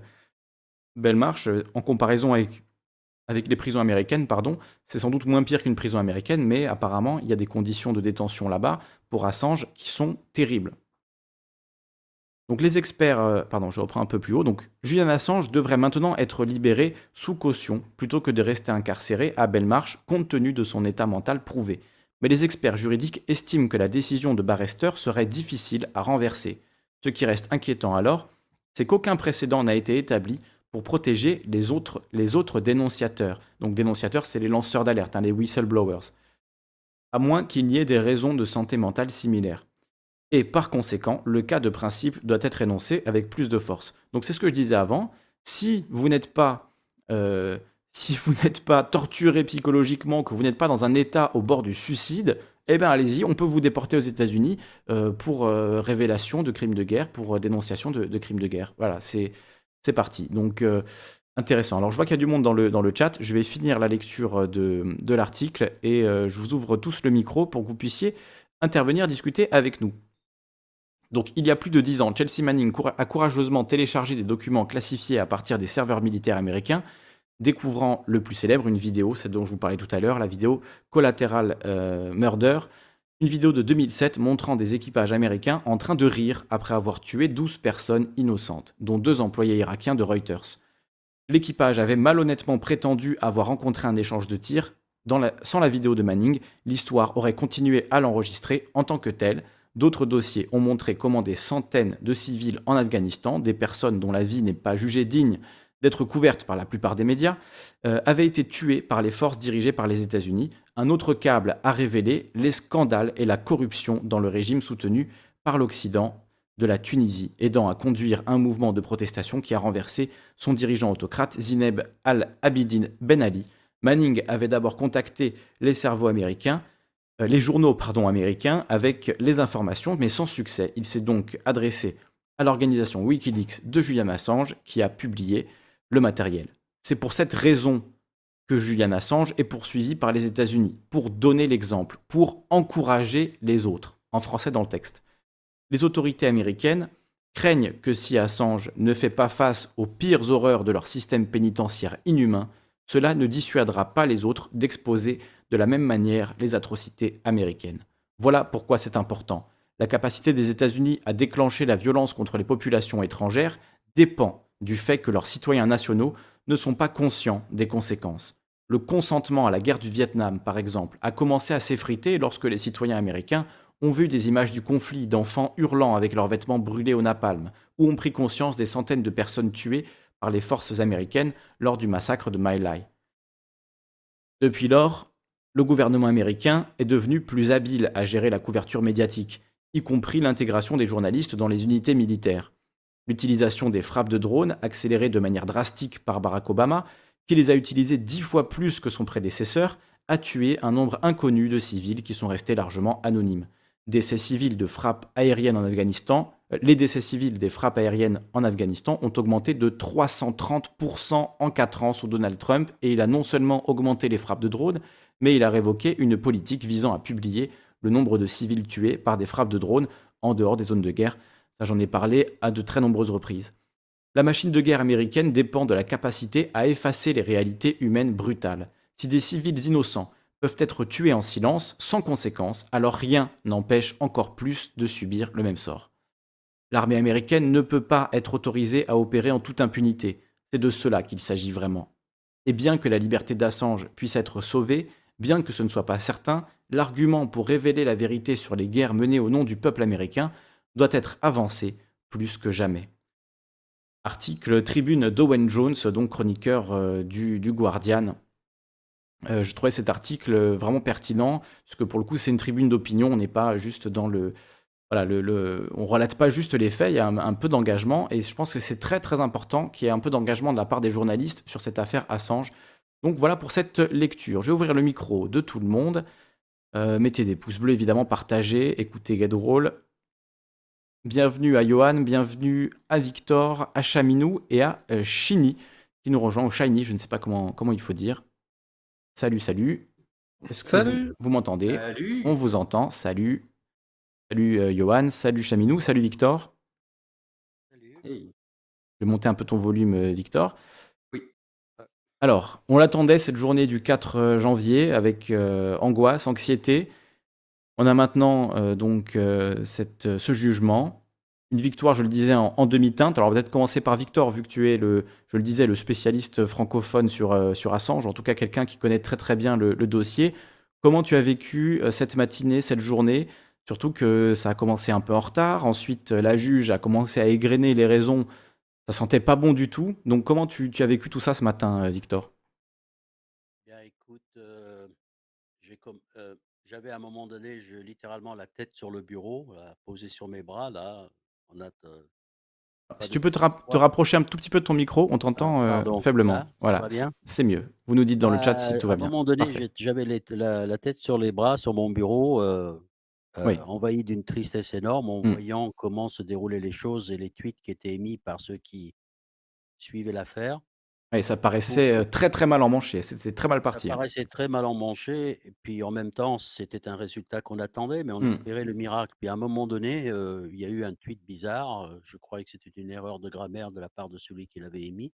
Belmarsh, en comparaison avec les prisons américaines, pardon, c'est sans doute moins pire qu'une prison américaine, mais apparemment il y a des conditions de détention là-bas pour Assange qui sont terribles. Donc les experts, euh, pardon, je reprends un peu plus haut. Donc Julian Assange devrait maintenant être libéré sous caution plutôt que de rester incarcéré à Belmarsh compte tenu de son état mental prouvé. Mais les experts juridiques estiment que la décision de Barrester serait difficile à renverser. Ce qui reste inquiétant alors, c'est qu'aucun précédent n'a été établi pour protéger les autres, dénonciateurs. Donc dénonciateurs, c'est les lanceurs d'alerte, hein, les whistleblowers. À moins qu'il n'y ait des raisons de santé mentale similaires. Et par conséquent, le cas de principe doit être énoncé avec plus de force. Donc c'est ce que je disais avant. Si vous n'êtes pas, euh, si vous n'êtes pas torturé psychologiquement, que vous n'êtes pas dans un état au bord du suicide, eh bien allez-y, on peut vous déporter aux États-Unis euh, pour euh, révélation de crimes de guerre, pour dénonciation de, crimes de guerre. Voilà, c'est parti. Donc intéressant. Alors je vois qu'il y a du monde dans le, dans le chat. Je vais finir la lecture de, de l'article et je vous ouvre tous le micro pour que vous puissiez intervenir, discuter avec nous. Donc, il y a plus de 10 ans, Chelsea Manning a courageusement téléchargé des documents classifiés à partir des serveurs militaires américains, découvrant le plus célèbre, une vidéo, celle dont je vous parlais tout à l'heure, la vidéo Collateral euh, Murder, Une vidéo de 2007 montrant des équipages américains en train de rire après avoir tué 12 personnes innocentes, dont deux employés irakiens de Reuters. L'équipage avait malhonnêtement prétendu avoir rencontré un échange de tirs. sans la vidéo de Manning, l'histoire aurait continué à l'enregistrer en tant que telle. D'autres dossiers ont montré comment des centaines de civils en Afghanistan, des personnes dont la vie n'est pas jugée digne d'être couverte par la plupart des médias, euh, avaient été tuées par les forces dirigées par les États-Unis. Un autre câble a révélé les scandales et la corruption dans le régime soutenu par l'Occident de la Tunisie, aidant à conduire un mouvement de protestation qui a renversé son dirigeant autocrate Zineb al-Abidine Ben Ali. Manning avait d'abord contacté les cerveaux américains, les journaux américains avec les informations, mais sans succès. Il s'est donc adressé à l'organisation Wikileaks de Julian Assange qui a publié le matériel. C'est pour cette raison que Julian Assange est poursuivi par les États-Unis, pour donner l'exemple, pour encourager les autres, en français dans le texte les autorités américaines craignent que si Assange ne fait pas face aux pires horreurs de leur système pénitentiaire inhumain, cela ne dissuadera pas les autres d'exposer de la même manière les atrocités américaines. Voilà pourquoi c'est important. La capacité des États-Unis à déclencher la violence contre les populations étrangères dépend du fait que leurs citoyens nationaux ne sont pas conscients des conséquences. Le consentement à la guerre du Vietnam, par exemple, a commencé à s'effriter lorsque les citoyens américains ont vu des images du conflit, d'enfants hurlant avec leurs vêtements brûlés au napalm, ou ont pris conscience des centaines de personnes tuées par les forces américaines lors du massacre de My Lai. Depuis lors, le gouvernement américain est devenu plus habile à gérer la couverture médiatique, y compris l'intégration des journalistes dans les unités militaires. L'utilisation des frappes de drones, accélérée de manière drastique par Barack Obama, qui les a utilisées dix fois plus que son prédécesseur, a tué un nombre inconnu de civils qui sont restés largement anonymes décès civils de frappes aériennes en Afghanistan, euh, les décès civils des frappes aériennes en Afghanistan ont augmenté de 330% en 4 ans sous Donald Trump et il a non seulement augmenté les frappes de drones, mais il a révoqué une politique visant à publier le nombre de civils tués par des frappes de drones en dehors des zones de guerre. Ça, j'en ai parlé à de très nombreuses reprises. La machine de guerre américaine dépend de la capacité à effacer les réalités humaines brutales. Si des civils innocents peuvent être tués en silence, sans conséquence, alors rien n'empêche encore plus de subir le même sort. L'armée américaine ne peut pas être autorisée à opérer en toute impunité, c'est de cela qu'il s'agit vraiment. Et bien que la liberté d'Assange puisse être sauvée, bien que ce ne soit pas certain, l'argument pour révéler la vérité sur les guerres menées au nom du peuple américain doit être avancé plus que jamais. Article tribune d'Owen Jones, donc chroniqueur euh, du, du Guardian, euh, je trouvais cet article vraiment pertinent, parce que pour le coup, c'est une tribune d'opinion, on n'est pas juste dans le... Voilà, le, relate pas juste les faits, il y a un, peu d'engagement, et je pense que c'est très très important qu'il y ait un peu d'engagement de la part des journalistes sur cette affaire Assange. Donc voilà pour cette lecture. Je vais ouvrir le micro de tout le monde. Euh, mettez des pouces bleus évidemment, partagez, écoutez Get Bienvenue à Johan, bienvenue à Victor, à Chaminou et à euh, Shini qui nous rejoint, au Shiny, je ne sais pas comment, comment il faut dire. Salut, salut. Salut. vous, m'entendez? On vous entend. Salut. Salut euh, Johan, salut Chaminou, salut Victor. Salut. Je vais monter un peu ton volume, euh, Victor. Alors, on l'attendait cette journée du 4 euh, janvier avec angoisse, anxiété. On a maintenant donc cette, ce jugement une victoire, je le disais, en, demi-teinte. Alors, peut-être commencer par Victor, vu que tu es, le, je le disais, le spécialiste francophone sur, euh, sur Assange, en tout cas quelqu'un qui connaît très très bien le, dossier. Comment tu as vécu euh, cette matinée, cette journée? Surtout que ça a commencé un peu en retard. Ensuite, la juge a commencé à égrener les raisons. Ça sentait pas bon du tout. Donc, comment tu, tu as vécu tout ça ce matin, euh, Victor? Bien, écoute, j'avais à un moment donné, je, littéralement la tête sur le bureau, posée sur mes bras, là, si tu peux te, rapprocher un tout petit peu de ton micro, on t'entend ah, euh, faiblement. voilà, c'est mieux. Vous nous dites dans le chat si bah, tout va bien. À un moment donné, j'avais la, tête sur les bras, sur mon bureau, euh, euh, envahi d'une tristesse énorme en mmh. voyant comment se déroulaient les choses et les tweets qui étaient émis par ceux qui suivaient l'affaire. Et ça paraissait très très mal emmanché, c'était très mal parti. Ça hein. paraissait très mal emmanché, et puis en même temps, c'était un résultat qu'on attendait, mais on mmh. espérait le miracle. Puis à un moment donné, il y a eu un tweet bizarre. Je croyais que c'était une erreur de grammaire de la part de celui qui l'avait émis,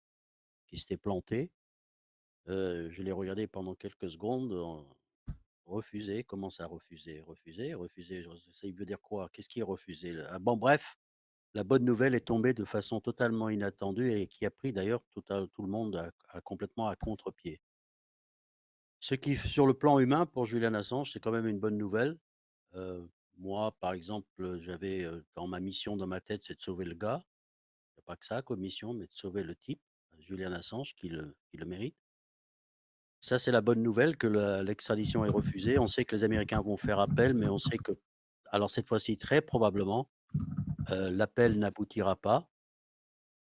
qui s'était planté. je l'ai regardé pendant quelques secondes. Refuser, comment ça refuser? Refuser, refuser, ça veut dire quoi? Qu'est-ce qui est refusé? Ah bon bref, la bonne nouvelle est tombée de façon totalement inattendue et qui a pris d'ailleurs tout à le monde à à complètement à contre-pied. Ce qui sur le plan humain pour Julian Assange, c'est quand même une bonne nouvelle. Heu, moi, par exemple, j'avais, heu, dans ma mission, dans ma tête, c'est de sauver le gars. Il y a pas que ça comme mission, mais de sauver le type, Julian Assange qui le mérite. Ça, c'est la bonne nouvelle que l'extradition est refusée. On sait que les Américains vont faire appel, mais on sait que alors cette fois-ci, très probablement, heu, l'appel n'aboutira pas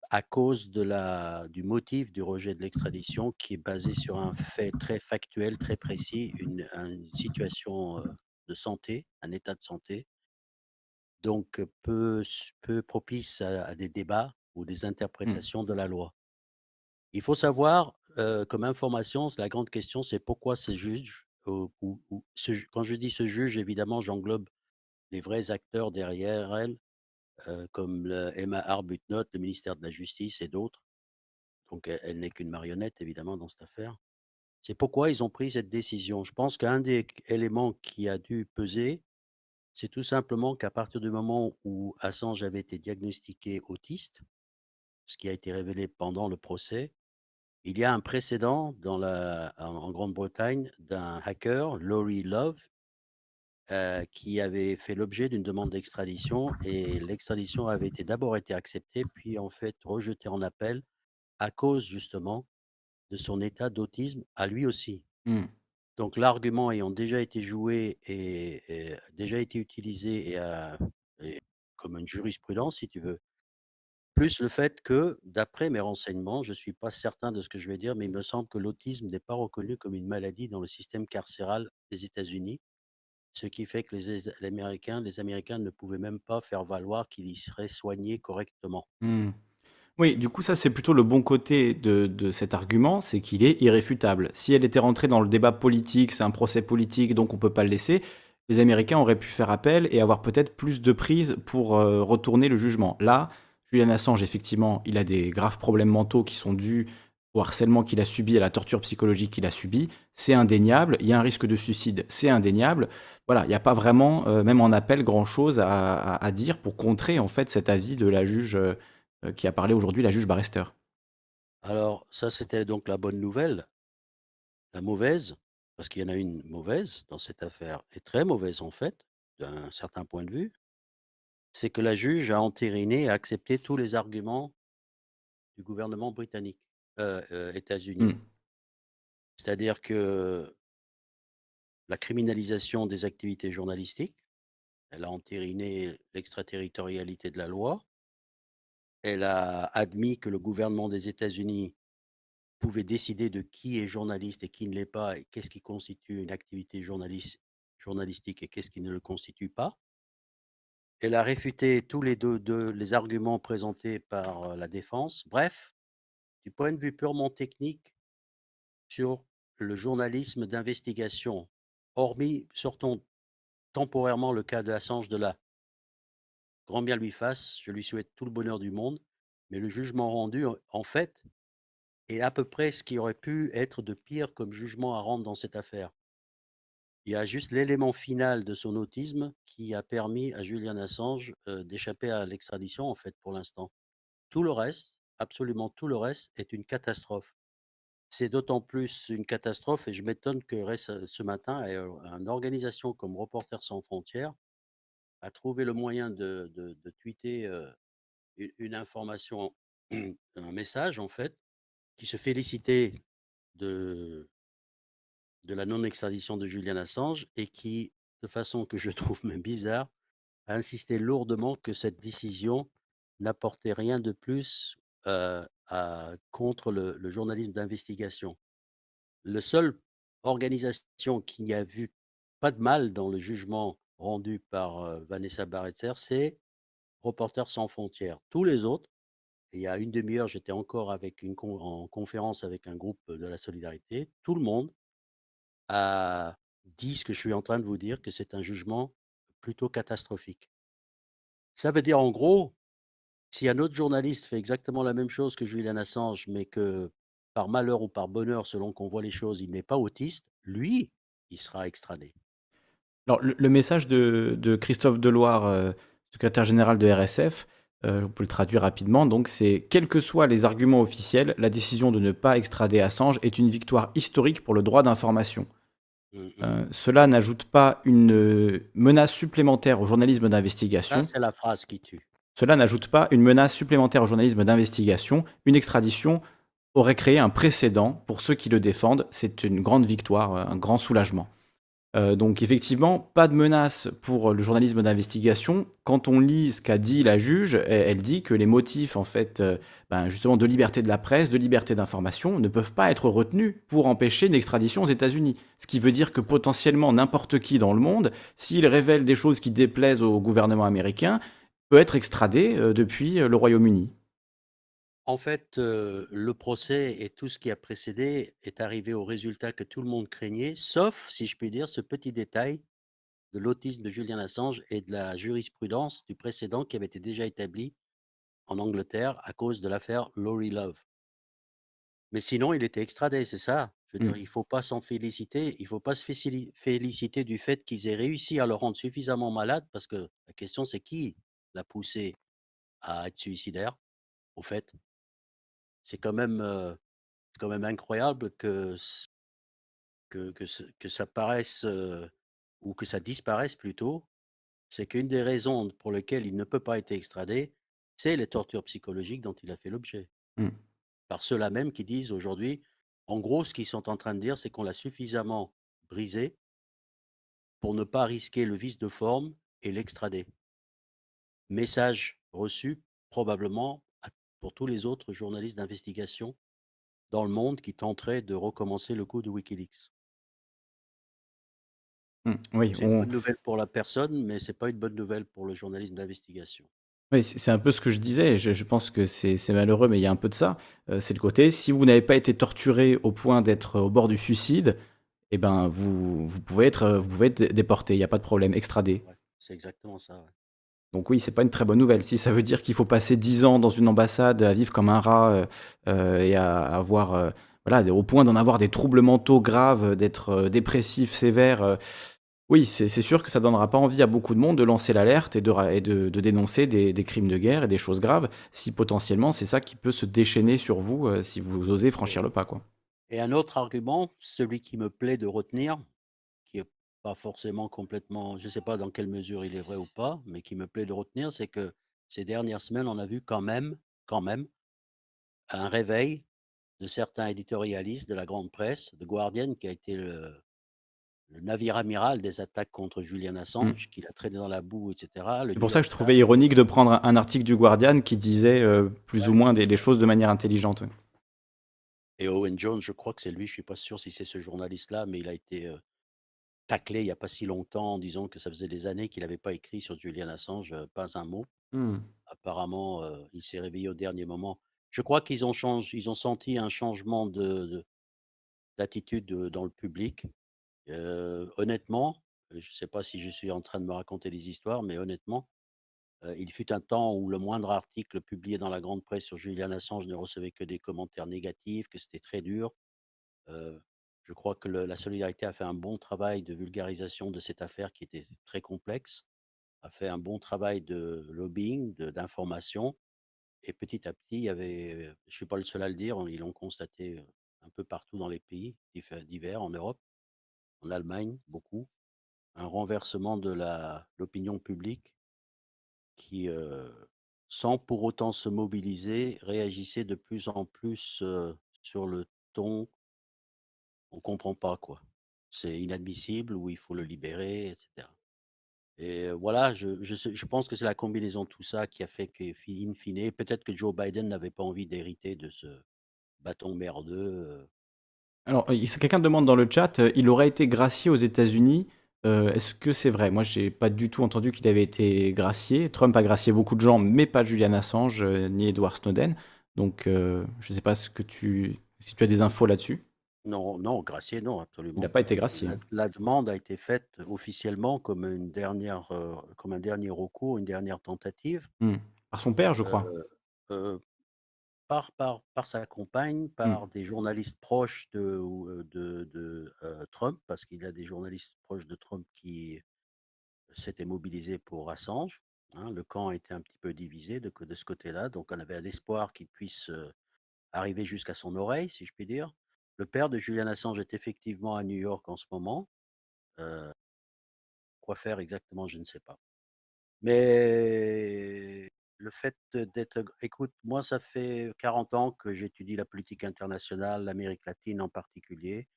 à cause de la du motif du rejet de l'extradition qui est basé sur un fait très factuel, très précis, une un une situation, heu, de santé, un état de santé donc peu peu propice à à des débats ou des Mmh. interprétations de la loi. Il faut savoir, heu, comme information, la grande question, c'est pourquoi ces juges quand je dis ce juge, évidemment, j'englobe les vrais acteurs derrière elle, heu, comme le Emma Arbuthnot, le ministère de la Justice et d'autres. Donc elle n'est qu'une marionnette évidemment dans cette affaire. C'est pourquoi ils ont pris cette décision. Je pense qu'un des éléments qui a dû peser, c'est tout simplement qu'à partir du moment où Assange avait été diagnostiqué autiste, ce qui a été révélé pendant le procès, il y a un précédent dans la en en Grande-Bretagne d'un hacker, Laurie Love heu, qui avait fait l'objet d'une demande d'extradition et l'extradition avait été d'abord été acceptée, puis en fait rejetée en appel à cause justement de son état d'autisme à lui aussi. Mmh. Donc l'argument ayant déjà été joué et et déjà été utilisé et et comme une jurisprudence si tu veux, plus le fait que, d'après mes renseignements, je suis pas certain de ce que je vais dire, mais il me semble que l'autisme n'est pas reconnu comme une maladie dans le système carcéral des États-Unis. Ce qui fait que les zé l'américain les Américains ne pouvaient même pas faire valoir qu'il y serait soigné correctement. Mmh. Oui, du coup, ça, c'est plutôt le bon côté de de cet argument, c'est qu'il est irréfutable. Si elle était rentrée dans le débat politique, c'est un procès politique, donc on peut pas le laisser, les Américains auraient pu faire appel et avoir peut-être plus de prise pour, heu, retourner le jugement. Là, Julian Assange, effectivement, il a des graves problèmes mentaux qui sont dus au harcèlement qu'il a subi, à la torture psychologique qu'il a subie, c'est indéniable. Il y a un risque de suicide, c'est indéniable. Voilà, il y a pas vraiment, heu, même en appel, grand chose à dire pour contrer, en fait, cet avis de la juge, heu, qui a parlé aujourd'hui, la juge Barrester. Alors ça, c'était donc la bonne nouvelle. La mauvaise, parce qu'il y en a une mauvaise dans cette affaire et très mauvaise en fait, d'un certain point de vue c'est que la juge a entériné et accepté tous les arguments du gouvernement britannique, heu heu, états-unien. Mmh. C'est-à-dire que la criminalisation des activités journalistiques, elle a entériné l'extraterritorialité de la loi elle a admis que le gouvernement des États-Unis pouvait décider de qui est journaliste et qui ne l'est pas et qu'est-ce qui constitue une activité journalis journalistique et qu'est-ce qui ne le constitue pas. Elle a réfuté tous les de de les arguments présentés par, la défense. Bref, du point de vue purement technique sur le journalisme d'investigation, hormis sortons temporairement le cas d'Assange de là grand bien lui fasse, je lui souhaite tout le bonheur du monde, mais le jugement rendu en en fait est à peu près ce qui aurait pu être de pire comme jugement à rendre dans cette affaire. Il y a juste l'élément final de son autisme qui a permis à Julian Assange, heu, d'échapper à l'extradition en fait pour l'instant. Tout le reste, absolument tout le reste est une catastrophe. C'est d'autant plus une catastrophe et je m'étonne que ce matin et heu, un organisation comme Reporters sans frontières a trouvé le moyen de tweeter, heu, u une information, un message en fait, qui se félicitait de de la non-extradition de Julian Assange et qui, de façon que je trouve même bizarre, a insisté lourdement que cette décision n'apportait rien de plus, heu, à contre le journalisme d'investigation. Le seul organisation qui a vu pas de mal dans le jugement rendu par, heu, Vanessa Barretser, c'est Reporters sans frontières. Tous les autres, il y a une 1/2 heure, j'étais encore en conférence avec un groupe de la solidarité, tout le monde a dit ce que je suis en train de vous dire, que c'est un jugement plutôt catastrophique. Ça veut dire en gros, si un autre journaliste fait exactement la même chose que Julian Assange, mais que par malheur ou par bonheur selon qu'on voit les choses, il n'est pas autiste, lui il sera extradé. Alors le message de Christophe Deloire, heu, secrétaire général de RSF, heu, on peut le traduire rapidement donc c'est: «Quels que soient les arguments officiels, la décision de ne pas extrader Assange est une victoire historique pour le droit d'information». Mh. Heu, cela n'ajoute pas une, menace supplémentaire au journalisme Ça, d'investigation c'est la phrase qui tue. cela n'ajoute pas une menace supplémentaire au journalisme d'investigation. Une extradition aurait créé un précédent pour ceux qui le défendent. C'est une grande victoire, un grand soulagement. Heu, donc effectivement, pas de menace pour le journalisme d'investigation. Quand on lit ce qu'a dit la juge, elle dit que les motifs en fait, heu, ben, justement de liberté de la presse, de liberté d'information ne peuvent pas être retenus pour empêcher une extradition aux États-Unis. Ce qui veut dire que potentiellement n'importe qui dans le monde, s'il révèle des choses qui déplaisent au gouvernement américain, peut être extradé, heu, depuis, le Royaume-Uni. En fait, le procès et tout ce qui a précédé est arrivé au résultat que tout le monde craignait, sauf, si je puis dire, ce petit détail de l'autisme de Julian Assange et de la jurisprudence du précédent qui avait été déjà établi en Angleterre à cause de l'affaire Lauri Love. Mais sinon, il était extradé, c'est ça? Je veux dire, Mmh. il faut pas s'en féliciter, il faut pas se féliciter du fait qu'ils aient réussi à le rendre suffisamment malade parce que la question c'est qui l'a poussé à être suicidaire, au fait? C'est quand même, heu, c'est quand même incroyable que que que ce que ça paraisse, heu, ou que ça disparaisse plutôt. C'est qu'une des raisons pour lesquelles il ne peut pas être extradé, c'est les tortures psychologiques dont il a fait l'objet. Mmh. Par ceux-là même qui disent aujourd'hui en gros, ce qu'ils sont en train de dire, c'est qu'on l'a suffisamment brisé pour ne pas risquer le vice de forme et l'extrader. Message reçu probablement pour tous les autres journalistes d'investigation dans le monde qui tenteraient de recommencer le coup de WikiLeaks. Mmh, oui, c'est une on bonne nouvelle pour la personne, mais c'est pas une bonne nouvelle pour le journalisme d'investigation. Oui, c'est un peu ce que je disais. Je je pense que c'est malheureux, mais il y a un peu de ça. Heu, c'est le côté, si vous n'avez pas été torturé au point d'être au bord du suicide, et ben, vous vous pouvez être, heu, vous pouvez être dé déporté, il y a pas de problème, extradé. Ouais, c'est exactement ça, ouais. Donc oui, c'est pas une très bonne nouvelle. Si ça veut dire qu'il faut passer 10 ans dans une ambassade à vivre comme un rat, heu heu, et à avoir, heu, voilà, au point d'en avoir des troubles mentaux graves, d'être, dépressif sévère, oui, c'est sûr que ça donnera pas envie à beaucoup de monde de lancer l'alerte et de dénoncer des des crimes de guerre et des choses graves, si potentiellement c'est ça qui peut se déchaîner sur vous, si vous osez franchir le pas, quoi. et un autre argument, celui qui me plaît de retenir, pas forcément complètement je sais pas dans quelle mesure il est vrai ou pas, mais qui me plaît de retenir, c'est que ces dernières semaines, on a vu quand même quand même un réveil de certains éditorialistes de la grande presse, The Guardian qui a été le le navire amiral des attaques contre Julian Mmh. Assange, qui l'a traîné dans la boue et cetera, le C'est pour ça que je trouvais ironique de prendre un article du Guardian qui disait, heu, plus ou moins des les choses de manière intelligente. Et Owen Jones, je crois que c'est lui, je suis pas sûr si c'est ce journaliste-là, mais il a été, heu, taclé il y a pas si longtemps en disant que ça faisait des années qu'il avait pas écrit sur Julian Assange, pas un mot. Mmh. Apparemment, il s'est réveillé au dernier moment. Je crois qu'ils ont change ils ont senti un changement de de d'attitude, dans le public. Honnêtement, je sais pas si je suis en train de me raconter des histoires, mais honnêtement, il fut un temps où le moindre article publié dans la grande presse sur Julian Assange ne recevait que des commentaires négatifs, que c'était très dur. Je crois que la Solidarité a fait un bon travail de vulgarisation de cette affaire qui était très complexe, a fait un bon travail de lobbying, d'information et petit à petit, il y avait je suis pas le seul à le dire, ils l'ont constaté, heu, un peu partout dans les pays divers en Europe, en Allemagne, beaucoup, un renversement de l'opinion publique qui, heu, sans pour autant se mobiliser, réagissait de plus en plus, heu, sur le ton On comprend pas quoi. C'est inadmissible ou il faut le libérer et cetera et voilà, je je je pense que c'est la combinaison de tout ça qui a fait que in fine, peut-être que Joe Biden n'avait pas envie d'hériter de ce bâton merdeux, heu Alors, quelqu'un demande dans le chat, heu, il aurait été gracié aux États-Unis, heu, est-ce que c'est vrai? Moi, j'ai pas du tout entendu qu'il avait été gracié. Trump a gracié beaucoup de gens, mais pas Julian Assange, ni Edward Snowden. Donc, je sais pas ce que tu si tu as des infos là-dessus? Non, non, gracié, non, Il absolument a pas pas. été gracié, La hein. la demande a été faite officiellement comme une dernière, heu, comme un dernier recours, une dernière tentative. Mmh. Par son père, je Heu crois? heu par par par sa compagne, Mmh. par des journalistes proches de de de, Trump, parce qu'il y a des journalistes proches de Trump qui s'étaient mobilisés pour Assange, hein. Le camp était un petit peu divisé de de ce côté-là, donc on avait l'espoir qu'il puisse, arriver jusqu'à son oreille, si je puis dire. Le père de Julian Assange est effectivement à New York en ce moment. Heu quoi faire exactement, je ne sais pas. Mais le fait d'être écoute, moi, ça fait 40 ans que j'étudie la politique internationale, l'Amérique latine en particulier.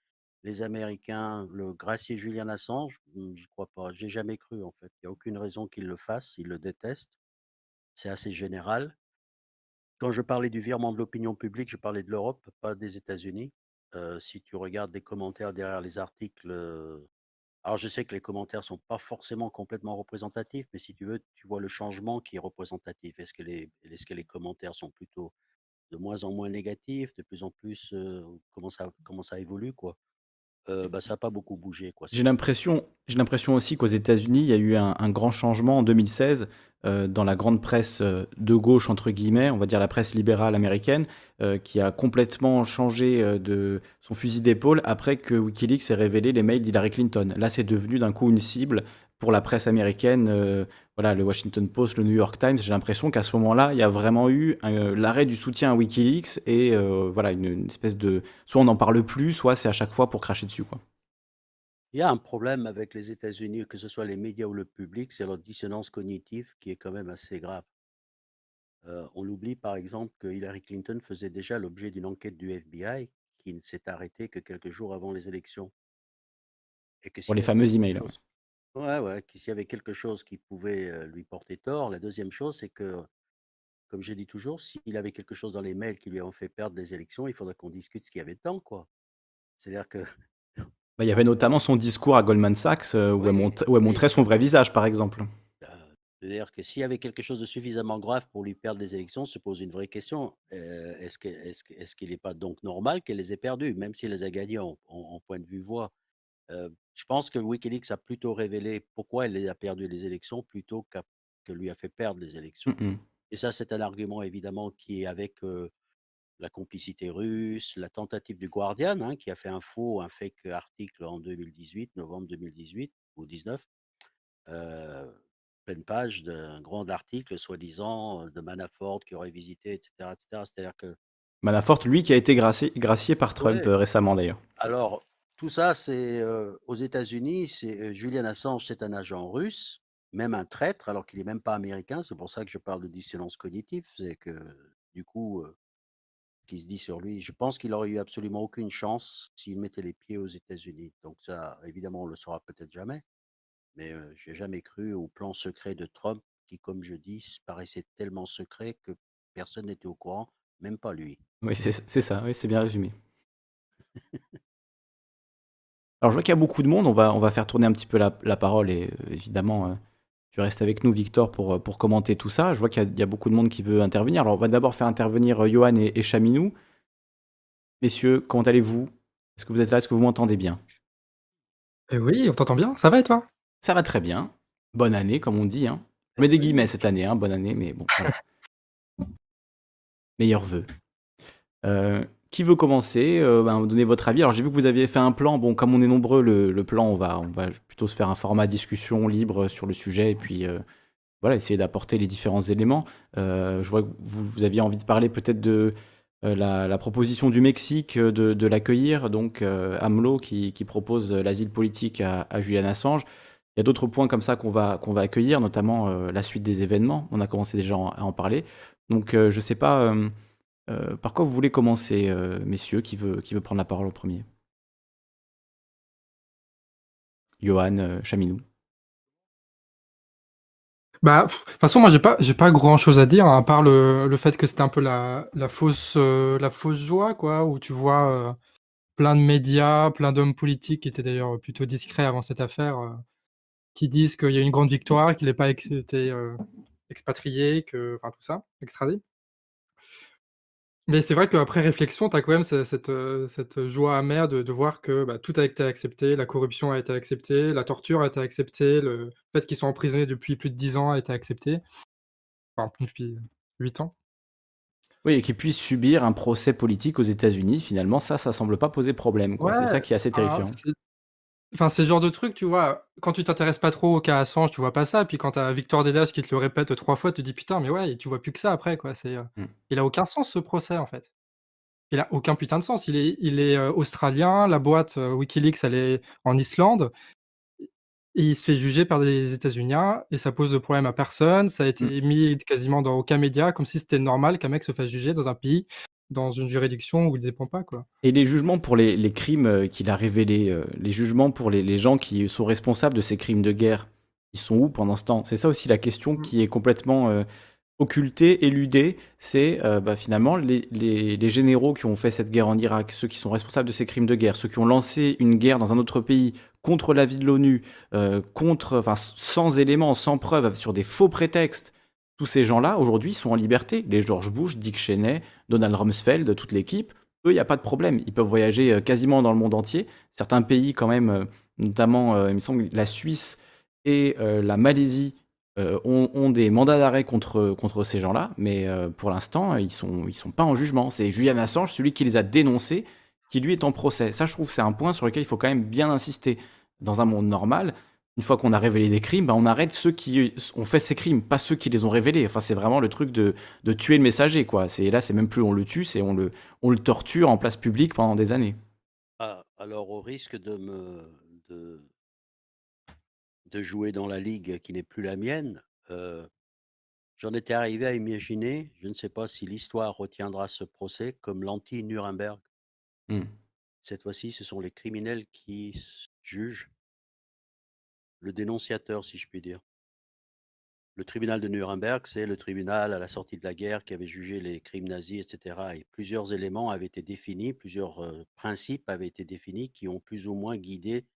Les Américains, le gracier Julian Assange, mmh, j'y crois pas. J'ai jamais cru, en fait. Il y a aucune raison qu'ils le fassent, ils le détestent. C'est assez général. Quand je parlais du virement de l'opinion publique, je parlais de l'Europe, pas des États-Unis. Heu, si tu regardes les commentaires derrière les articles, heu alors je sais que les commentaires sont pas forcément complètement représentatifs, mais si tu veux, tu vois le changement qui est représentatif. Est-ce que les que les commentaires sont plutôt de moins en moins négatifs, de plus en plus, heu, comment ça comment ça évolue, quoi? Bah, ça a pas beaucoup bougé, quoi, J'ai l'impression j'ai l'impression aussi qu'aux États-Unis, il y a eu un un grand changement en 2016, heu, dans la grande presse, «de gauche» entre guillemets, on va dire la presse libérale américaine, qui a complètement changé, de son fusil d'épaule après que Wikileaks ait révélé les mails d'Hillary Clinton. Là, c'est devenu d'un coup une cible pour la presse américaine, heu, voilà, le Washington Post, le New York Times. J'ai l'impression qu'à ce moment-là, il y a vraiment eu un, l'arrêt du soutien à Wikileaks et heu, voilà, une une espèce de soit on n'en parle plus, soit c'est à chaque fois pour cracher dessus, quoi. Il y a un problème avec les États-Unis, que ce soit les médias ou le public, c'est leur dissonance cognitive qui est quand même assez grave. On oublie par exemple que Hillary Clinton faisait déjà l'objet d'une enquête du FBI qui ne s'est arrêtée que quelques jours avant les élections et que Pour les fameux emails, chose ouais, ouais, s'il y avait quelque chose qui pouvait, heu, lui porter tort, la deuxième chose, c'est que, comme je dis toujours, s'il avait quelque chose dans les mails qui lui ont fait perdre les élections, il faudrait qu'on discute ce qu'il y avait dedans, quoi. C'est-à-dire que Bah, il y avait notamment son discours à Goldman Sachs, heu, où elle oui, mont où elle oui. montrait son vrai visage, par exemple. Heu, c'est-à-dire que s'il y avait quelque chose de suffisamment grave pour lui perdre les élections, se pose une vraie question. Heu, est-ce que est-ce que est-ce qu'il n'est pas donc normal qu'elle les ait perdues, même si elle les a gagnées en en en point de vue voix? Heu, je pense que WikiLeaks a plutôt révélé pourquoi elle a perdues les élections, plutôt que lui a fait perdre les Mmh élections et ça, c'est un argument évidemment qui est avec, la complicité russe, la tentative du Guardian, hein, qui a fait un faux, un fake article en 2018, novembre 2018 ou 19 heu, pleine page d'un grand article soi-disant, de Manafort qui aurait visité et cetera et cetera. C'est-à-dire que Manafort, lui, qui a été gracié gracié par Trump, ouais, heu, récemment d'ailleurs. alors tout ça c'est, heu, aux États-Unis, c'est, heu, Julian Assange, c'est un agent russe, même un traître alors qu'il est même pas américain. C'est pour ça que je parle de dissonance cognitive. C'est que du coup, heu, qui se dit sur lui je pense qu'il aurait eu absolument aucune chance s'il mettait les pieds aux États-Unis. Donc ça, évidemment, on le saura peut-être jamais. Mais, heu, j'ai jamais cru au plan secret de Trump qui, comme je dis, paraissait tellement secret que personne n'était au courant, même pas lui. Oui, c'est ça, oui, c'est bien résumé. Alors je vois qu'il y a beaucoup de monde, on va on va faire tourner un petit peu la la parole et heu, évidemment, heu, tu restes avec nous Victor pour, heu, pour commenter tout ça. Je vois qu'il y a il y a beaucoup de monde qui veut intervenir. Alors on va d'abord faire intervenir, Yoann et et Chaminou. Messieurs, comment allez-vous? Est-ce que vous êtes là? Est-ce que vous m'entendez bien? Heu, oui, on t'entend bien, ça va et toi? Ça va très bien. Bonne année comme on dit, hein. Je Eh mets des guillemets cette année, hein, bonne année, mais bon voilà. Meilleurs vœux. Qui veut commencer? Heu, ben, donner votre avis. Alors j'ai vu que vous aviez fait un plan. Bon, comme on est nombreux, le plan, on va plutôt se faire un format discussion libre sur le sujet et puis, heu, voilà, essayer d'apporter les différents éléments. Heu, je vois que vous aviez envie de parler peut-être de, la proposition du Mexique, de l'accueillir, donc AMLO qui propose, l'asile politique à Julian Assange. Il y a d'autres points comme ça qu'on va qu'on va accueillir, notamment, la suite des événements. On a commencé déjà à en parler. Donc je sais pas, Heu, par quoi vous voulez commencer, heu, messieurs? Qui veut qui veut prendre la parole en premier? Johan, heu, Chaminou? Bah, de toute façon, moi, j'ai pas j'ai pas grand-chose à dire, hein, à part le le fait que c'était un peu la la fausse, la fausse joie, quoi, où tu vois, plein de médias, plein d'hommes politiques qui étaient d'ailleurs plutôt discrets avant cette affaire, qui disent qu'il y a une grande victoire, qu'il ait pas été, expatrié, que enfin tout ça, extradé. Mais c'est vrai qu'après réflexion, tu as quand même ce cette, joie amère de de voir que, bah, tout a été accepté, la corruption a été acceptée, la torture a été acceptée, le fait qu'ils soient emprisonnés depuis plus de 10 ans a été accepté, enfin depuis 8 ans. Oui et qu'ils puissent subir un procès politique aux États-Unis, finalement, ça, ça semble pas poser problème, quoi. Ouais, C'est ça qui est assez enfin, terrifiant. Enfin, c'est le genre de truc, tu vois, quand tu t'intéresses pas trop au cas Assange, tu vois pas ça, puis quand tu as Victor Dedas qui te le répète 3 fois, tu te dis: «Putain, mais ouais» tu vois plus que ça après, quoi. C'est, Mmh. il a aucun sens ce procès, en fait. Il a aucun putain de sens. Il est il est, heu, australien, la boîte, WikiLeaks, elle est en Islande et il se fait juger par des États-Uniens et ça pose de problème à personne. Ça a Mmh. été mis quasiment dans aucun média, comme si c'était normal qu'un mec se fasse juger dans un pays, dans une juridiction où il dépend pas, quoi. Et les jugements pour les les crimes, heu, qu'il a révélés, heu, les jugements pour les les gens qui sont responsables de ces crimes de guerre, ils sont où pendant ce temps? C'est ça aussi la question Mmh. qui est complètement, heu, occultée, éludée. C'est, bah, finalement les les généraux qui ont fait cette guerre en Irak, ceux qui sont responsables de ces crimes de guerre, ceux qui ont lancé une guerre dans un autre pays contre l'avis de l'ONU, contre sans éléments, sans preuves, sur des faux prétextes. Tous ces gens-là, aujourd'hui, sont en liberté. Les George Bush, Dick Cheney, Donald Rumsfeld, toute l'équipe, eux, il y a pas de problème. Ils peuvent voyager, heu, quasiment dans le monde entier. Certains pays quand même, heu, notamment, heu, il me semble la Suisse et la Malaisie, ont des mandats d'arrêt contre, ces gens-là, mais pour l'instant, ils sont ils sont pas en jugement. C'est Julian Assange, celui qui les a dénoncés, qui lui est en procès. Ça, je trouve, c'est un point sur lequel il faut quand même bien insister. Dans un monde normal, une fois qu'on a révélé des crimes, bah, on arrête ceux qui ont fait ces crimes, pas ceux qui les ont révélés. Enfin, c'est vraiment le truc de de tuer le messager, quoi. C'est là, c'est même plus on le tue, c'est on le on le torture en place publique pendant des années. Ah, alors au risque de me de de jouer dans la ligue qui n'est plus la mienne, heu, j'en étais arrivé à imaginer, je ne sais pas si l'histoire retiendra ce procès comme l'anti-Nuremberg. Mmh. Cette fois-ci, ce sont les criminels qui jugent le dénonciateur, si je puis dire. Le tribunal de Nuremberg, c'est le tribunal à la sortie de la guerre qui avait jugé les crimes nazis et cetera et plusieurs éléments avaient été définis, plusieurs, heu, principes avaient été définis qui ont plus ou moins guidé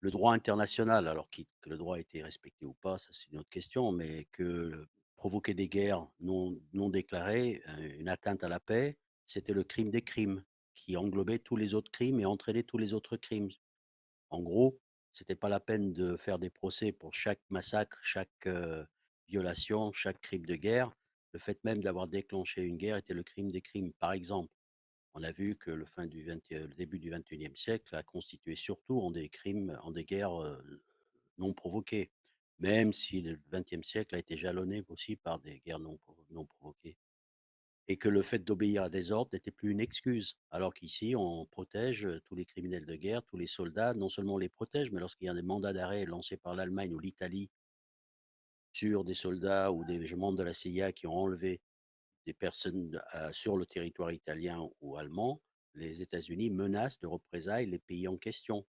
le droit international. Alors que le droit ait été respecté ou pas, ça c'est une autre question, mais que provoquer des guerres non non déclarées, une atteinte à la paix, c'était le crime des crimes, qui englobait tous les autres crimes et entraînait tous les autres crimes. En gros, c'était pas la peine de faire des procès pour chaque massacre, chaque, violation, chaque crime de guerre. Le fait même d'avoir déclenché une guerre était le crime des crimes. Par exemple, on a vu que le fin du début du 21e siècle a constitué surtout en des crimes, en des guerres, non provoquées. Même si le 20e siècle a été jalonné aussi par des guerres non provoquées et que le fait d'obéir à des ordres n'était plus une excuse. Alors qu'ici, on protège, tous les criminels de guerre, tous les soldats. Non seulement on les protège, mais lorsqu'il y a des mandats d'arrêt lancés par l'Allemagne ou l'Italie sur des soldats ou des membres de la CIA qui ont enlevé des personnes, sur le territoire italien ou allemand, les États-Unis menacent de représailles les pays en question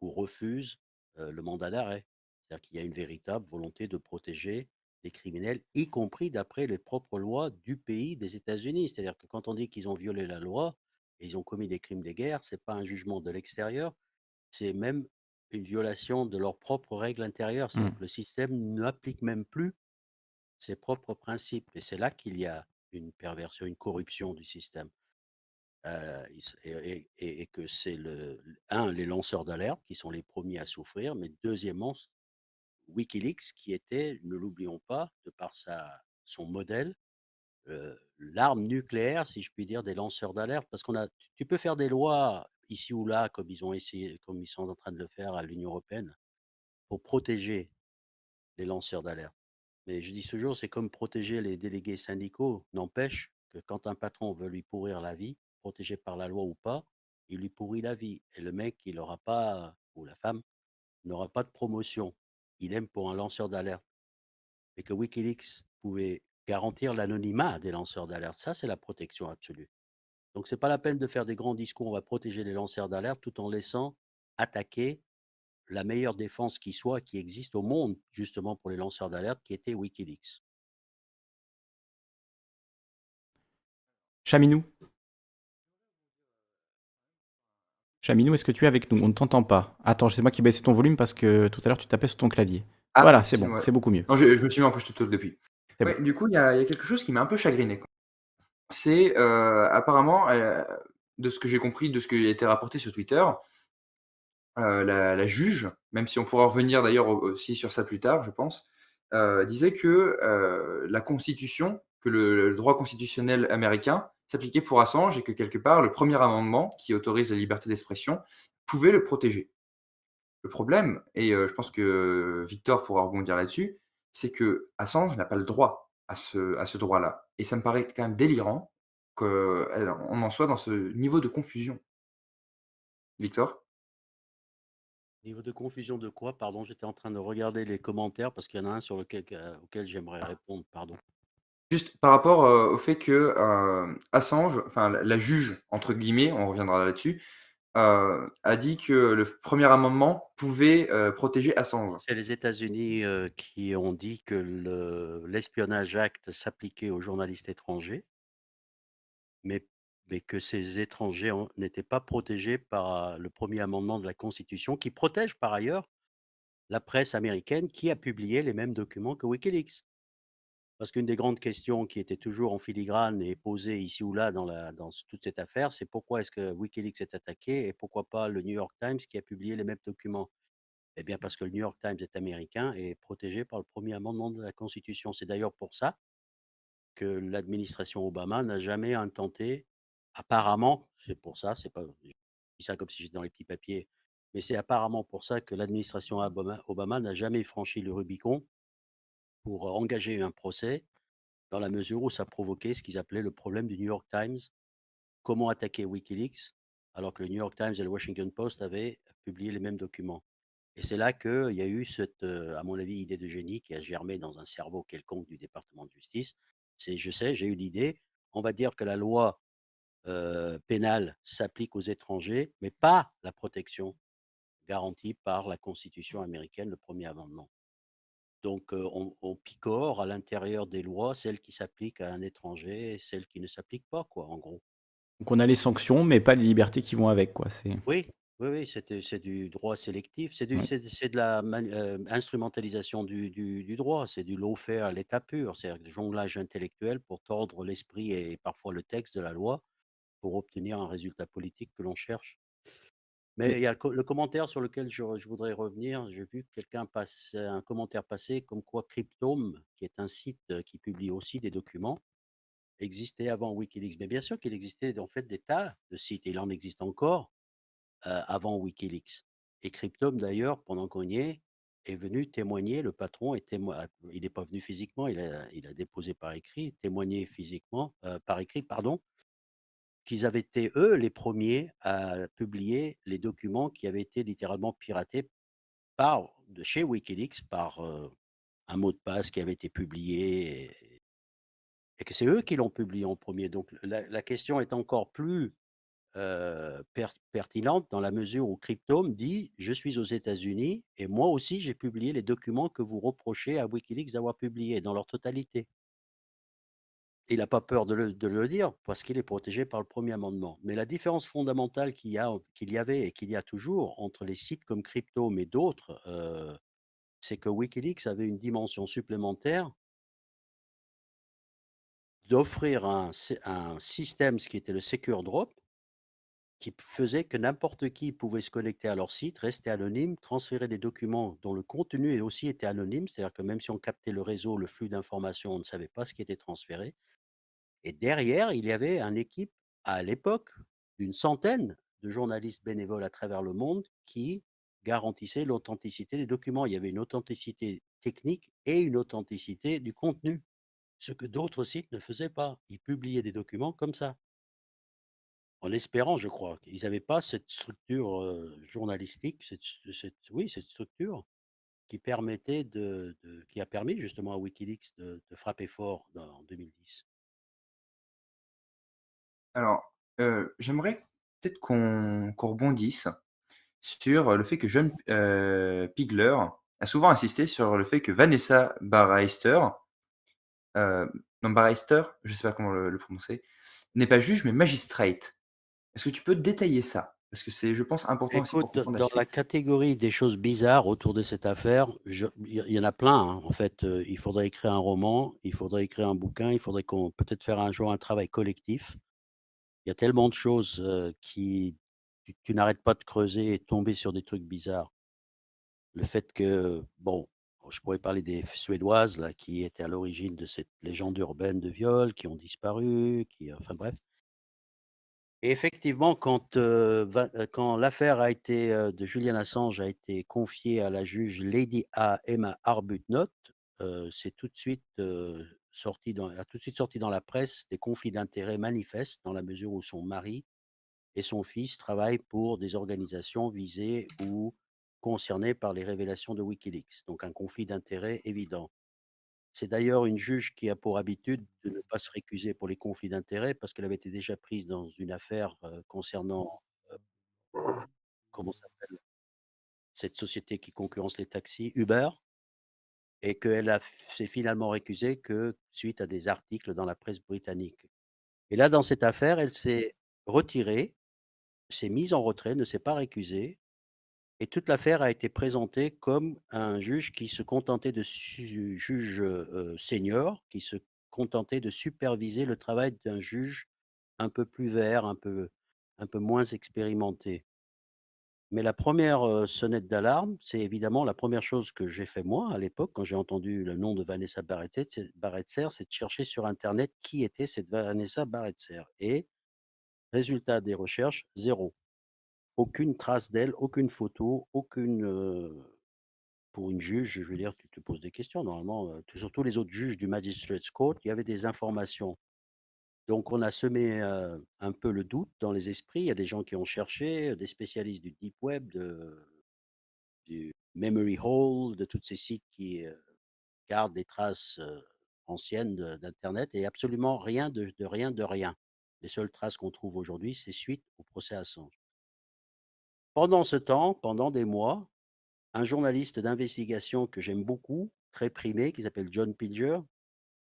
ou refusent, le mandat d'arrêt. C'est-à-dire qu'il y a une véritable volonté de protéger les criminels, y compris d'après les propres lois du pays des États-Unis. C'est-à-dire que quand on dit qu'ils ont violé la loi et ils ont commis des crimes de guerre, c'est pas un jugement de l'extérieur, c'est même une violation de leurs propres règles intérieures. C'est-à-dire Mmh. que le système n'applique même plus ses propres principes et c'est là qu'il y a une perversion, une corruption du système. Se et et que c'est le 1 les lanceurs d'alerte qui sont les 1ers à souffrir, mais deuxièmement WikiLeaks qui était, ne l'oublions pas, de par sa son modèle, heu, l'arme nucléaire, si je puis dire, des lanceurs d'alerte. Parce qu'on a tu peux faire des lois ici ou là, comme ils ont essayé comme ils sont en train de le faire à l'Union européenne, pour protéger les lanceurs d'alerte. Mais je dis toujours, c'est comme protéger les délégués syndicaux. N'empêche que quand un patron veut lui pourrir la vie, protégé par la loi ou pas, il lui pourrit la vie et le mec, il aura pas ou la femme, n'aura pas de promotion. Idem pour un lanceur d'alerte et que WikiLeaks pouvait garantir l'anonymat des lanceurs d'alerte. Ça, c'est la protection absolue. Donc c'est pas la peine de faire des grands discours: «On va protéger les lanceurs d'alerte», tout en laissant attaquer la meilleure défense qui soit, qui existe au monde, justement pour les lanceurs d'alerte, qui était WikiLeaks. Chaminou? Chaminou, est-ce que tu es avec nous? On ne t'entend pas. Attends, c'est moi qui ai baissé ton volume parce que tout à l'heure tu tapais sur ton clavier. Ah, Voilà, c'est bon, c'est beaucoup mieux. Non, je je me suis mis en push to talk depuis. Bon. Du coup, il y a il y a quelque chose qui m'a un peu chagriné. C'est, heu, apparemment, heu, de ce que j'ai compris, de ce qui a été rapporté sur Twitter heu, la la juge, même si on pourra revenir d'ailleurs au aussi sur ça plus tard, je pense, disait que, la constitution que le, droit constitutionnel américain s'appliquait pour Assange et que quelque part, le premier amendement qui autorise la liberté d'expression pouvait le protéger. Le problème, et je pense que Victor pourra rebondir là-dessus, c'est que Assange n'a pas le droit à ce, à ce droit-là. Et ça me paraît quand même délirant qu'on en soit dans ce niveau de confusion. Victor? Niveau de confusion de quoi? Pardon, j'étais en train de regarder les commentaires parce qu'il y en a un sur lequel, auquel j'aimerais répondre. Pardon. Juste par rapport au fait que Assange, enfin la, juge, entre guillemets, on reviendra là-dessus, a dit que le premier amendement pouvait protéger Assange. C'est les États-Unis qui ont dit que l'espionnage acte s'appliquait aux journalistes étrangers, mais, mais que ces étrangers n'étaient pas protégés par le premier amendement de la Constitution, qui protège par ailleurs la presse américaine qui a publié les mêmes documents que Wikileaks. Parce qu'une des grandes questions qui était toujours en filigrane et posée ici ou là dans, toute cette affaire, c'est pourquoi est-ce que Wikileaks est attaqué et pourquoi pas le New York Times qui a publié les mêmes documents? Eh bien, parce que le New York Times est américain et protégé par le premier amendement de la Constitution. C'est d'ailleurs pour ça que l'administration Obama n'a jamais intenté, apparemment, c'est pour ça, c'est pas, je dis ça comme si j'étais dans les petits papiers, mais c'est apparemment pour ça que l'administration Obama n'a jamais franchi le Rubicon pour engager un procès, dans la mesure où ça provoquait ce qu'ils appelaient le problème du New York Times. Comment attaquer Wikileaks alors que le New York Times et le Washington Post avaient publié les mêmes documents. Et c'est là qu'il y a eu cette, à mon avis, idée de génie qui a germé dans un cerveau quelconque du département de justice. C'est, je sais, j'ai eu l'idée, on va dire que la loi pénale s'applique aux étrangers, mais pas la protection garantie par la Constitution américaine, le premier amendement. Donc, on, picore à l'intérieur des lois celles qui s'appliquent à un étranger et celles qui ne s'appliquent pas, quoi, en gros. Donc on a les sanctions, mais pas les libertés qui vont avec, quoi. C'est Oui, oui, oui, c'est du droit sélectif, c'est de la instrumentalisation du du droit, c'est du lawfare à l'état pur, c'est-à-dire du jonglage intellectuel pour tordre l'esprit et parfois le texte de la loi pour obtenir un résultat politique que l'on cherche. Mais il y a le, commentaire sur lequel je, voudrais revenir. J'ai vu que quelqu'un passe un commentaire passé comme quoi Cryptome, qui est un site euh, qui publie aussi des documents, existait avant Wikileaks. Mais bien sûr qu'il existait en fait des tas de sites, et il en existe encore euh, avant Wikileaks. Et Cryptome, d'ailleurs, pendant qu'on y est, est venu témoigner, le patron est il n'est pas venu physiquement, il a, il a déposé par écrit, témoigné physiquement, euh, par écrit, pardon, qu'ils avaient été, eux, les premiers à publier les documents qui avaient été littéralement piratés par, de chez Wikileaks par un mot de passe qui avait été publié et, que c'est eux qui l'ont publié en premier. Donc la, question est encore plus pertinente dans la mesure où Cryptome dit Je suis aux États-Unis et moi aussi j'ai publié les documents que vous reprochez à Wikileaks d'avoir publiés dans leur totalité il n'a pas peur de le, dire parce qu'il est protégé par le premier amendement. Mais la différence fondamentale qu'il y, avait et qu'il y a toujours entre les sites comme Crypto et d'autres, euh, c'est que Wikileaks avait une dimension supplémentaire d'offrir un, un, système, ce qui était le Secure Drop, qui faisait que n'importe qui pouvait se connecter à leur site, rester anonyme, transférer des documents dont le contenu aussi était anonyme, c'est-à-dire que même si on captait le réseau, le flux d'informations, on ne savait pas ce qui était transféré. Et derrière, il y avait une équipe, à l'époque, d'une centaine de journalistes bénévoles à travers le monde qui garantissaient l'authenticité des documents. Il y avait une authenticité technique et une authenticité du contenu, ce que d'autres sites ne faisaient pas. Ils publiaient des documents comme ça. En espérant, je crois, qu'ils n'avaient pas cette structure journalistique, cette, oui, cette structure qui permettait de, qui a permis justement à Wikileaks de, frapper fort en 2010. Alors, j'aimerais peut-être qu'on rebondisse sur, le fait que John, Pigler a souvent insisté sur le fait que Vanessa Barreister, non Barreister, je ne sais pas comment le prononcer, n'est pas juge mais magistrate. Est-ce que tu peux détailler ça? Parce que c'est, je pense, important aussi pour dans la catégorie des choses bizarres autour de cette affaire, il y en a plein, hein. En fait, il faudrait écrire un roman, il faudrait écrire un bouquin, il faudrait qu'on peut-être faire un jour un travail collectif. Il y a tellement de choses, qui tu n'arrêtes pas de creuser et tomber sur des trucs bizarres. Le fait que, bon, je pourrais parler des Suédoises là, qui étaient à l'origine de cette légende urbaine de viol, qui ont disparu, qui enfin bref. Et effectivement, quand, quand l'affaire a été, de Julian Assange a été confiée à la juge Lady A. Emma Arbuthnot, c'est tout de suite, a tout de suite sorti dans la presse des conflits d'intérêts manifestes, dans la mesure où son mari et son fils travaillent pour des organisations visées ou concernées par les révélations de Wikileaks, donc un conflit d'intérêts évident. C'est d'ailleurs une juge qui a pour habitude de ne pas se récuser pour les conflits d'intérêts parce qu'elle avait été déjà prise dans une affaire, concernant, comment s'appelle? Cette société qui concurrence les taxis, Uber et qu'elle a s'est finalement récusée que suite à des articles dans la presse britannique. Et là, dans cette affaire, elle s'est retirée, s'est mise en retrait, ne s'est pas récusée et toute l'affaire a été présentée comme un juge qui se contentait de su juge, senior, qui se contentait de superviser le travail d'un juge un peu plus vert, un peu un peu moins expérimenté. Mais la première re sonnette d'alarme, c'est évidemment la première chose que j'ai fait moi, à l'époque, quand j'ai entendu le nom de Vanessa Barrett Barretser, c'est de chercher sur internet qui était cette Vanessa Barretser et résultat des recherches, 0. Aucune trace d'elle, aucune photo, aucune, pour une juge, je veux dire, tu te poses des questions normalement, surtout les autres juges du Magistrates Court, il y avait des informations. Donc on a semé, un peu le doute dans les esprits. Il y a des gens qui ont cherché, des spécialistes du deep web, du memory hole, de tous ces sites qui, gardent des traces, anciennes d'internet et absolument rien de de rien de rien. Les seules traces qu'on trouve aujourd'hui, c'est suite au procès Assange. Pendant ce temps, pendant des mois, un journaliste d'investigation que j'aime beaucoup, très primé, qui s'appelle John Pilger,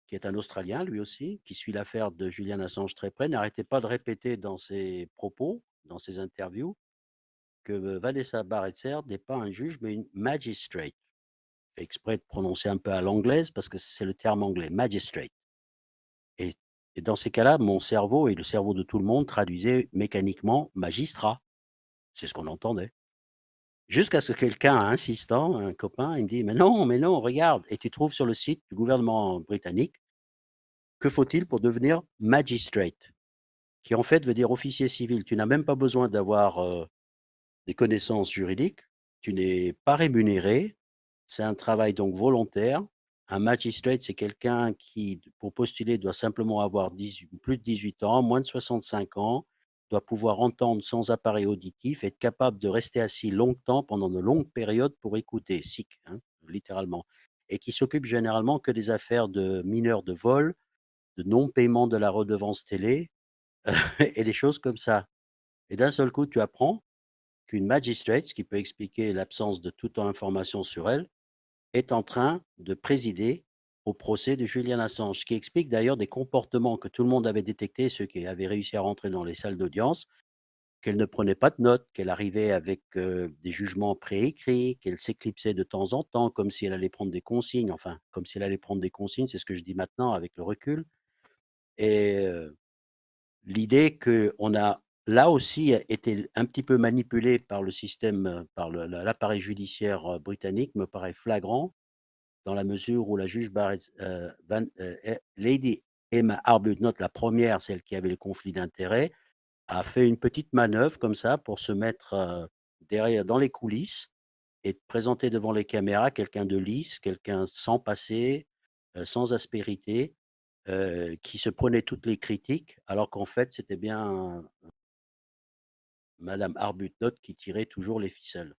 qui est un Australien lui aussi, qui suit l'affaire de Julian Assange très près, n'arrêtait pas de répéter dans ses propos, dans ses interviews, que Vanessa Barretser n'est pas un juge, mais une magistrate. Fait exprès de prononcer un peu à l'anglaise parce que c'est le terme anglais, magistrate. Et et dans ces cas-là, mon cerveau et le cerveau de tout le monde traduisait mécaniquement magistrat. C'est ce qu'on entendait. Jusqu'à ce que quelqu'un insistant, un copain, il me dit: «Mais non, mais non, regarde et tu trouves sur le site du gouvernement britannique que faut-il pour devenir magistrate?» qui en fait veut dire officier civil. Tu n'as même pas besoin d'avoir, heu, des connaissances juridiques, tu n'es pas rémunéré, c'est un travail donc volontaire. Un magistrate, c'est quelqu'un qui, pour postuler, doit simplement avoir 18 plus de 18 ans, moins de 65 ans, pouvoir entendre sans appareil auditif, être capable de rester assis longtemps pendant de longues périodes pour écouter, sic, hein, littéralement et qui s'occupe généralement que des affaires de mineurs de vol, de non-paiement de la redevance télé et des choses comme ça. Et d'un seul coup, tu apprends qu'une magistrate, ce qui peut expliquer l'absence de toute information sur elle, est en train de présider au procès de Julian Assange. Qui explique d'ailleurs des comportements que tout le monde avait détectés, ceux qui avaient réussi à rentrer dans les salles d'audience, qu'elle ne prenait pas de notes, qu'elle arrivait avec, heu, des jugements préécrits, qu'elle s'éclipsait de temps en temps, comme si elle allait prendre des consignes, enfin, comme si elle allait prendre des consignes, c'est ce que je dis maintenant avec le recul et heu, l'idée qu'on a, là aussi, été un petit peu manipulé par le système, par l'appareil judiciaire, britannique me paraît flagrant, dans la mesure où la juge Barrett, heu, Van heu, e Lady Emma Arbuthnot, la 1re, celle qui avait le conflit d'intérêts, a fait une petite manœuvre comme ça pour se mettre, heu, derrière dans les coulisses et présenter devant les caméras quelqu'un de lisse, quelqu'un sans passé, sans aspérité, qui se prenait toutes les critiques, alors qu'en fait, c'était bien madame Arbuthnot qui tirait toujours les ficelles.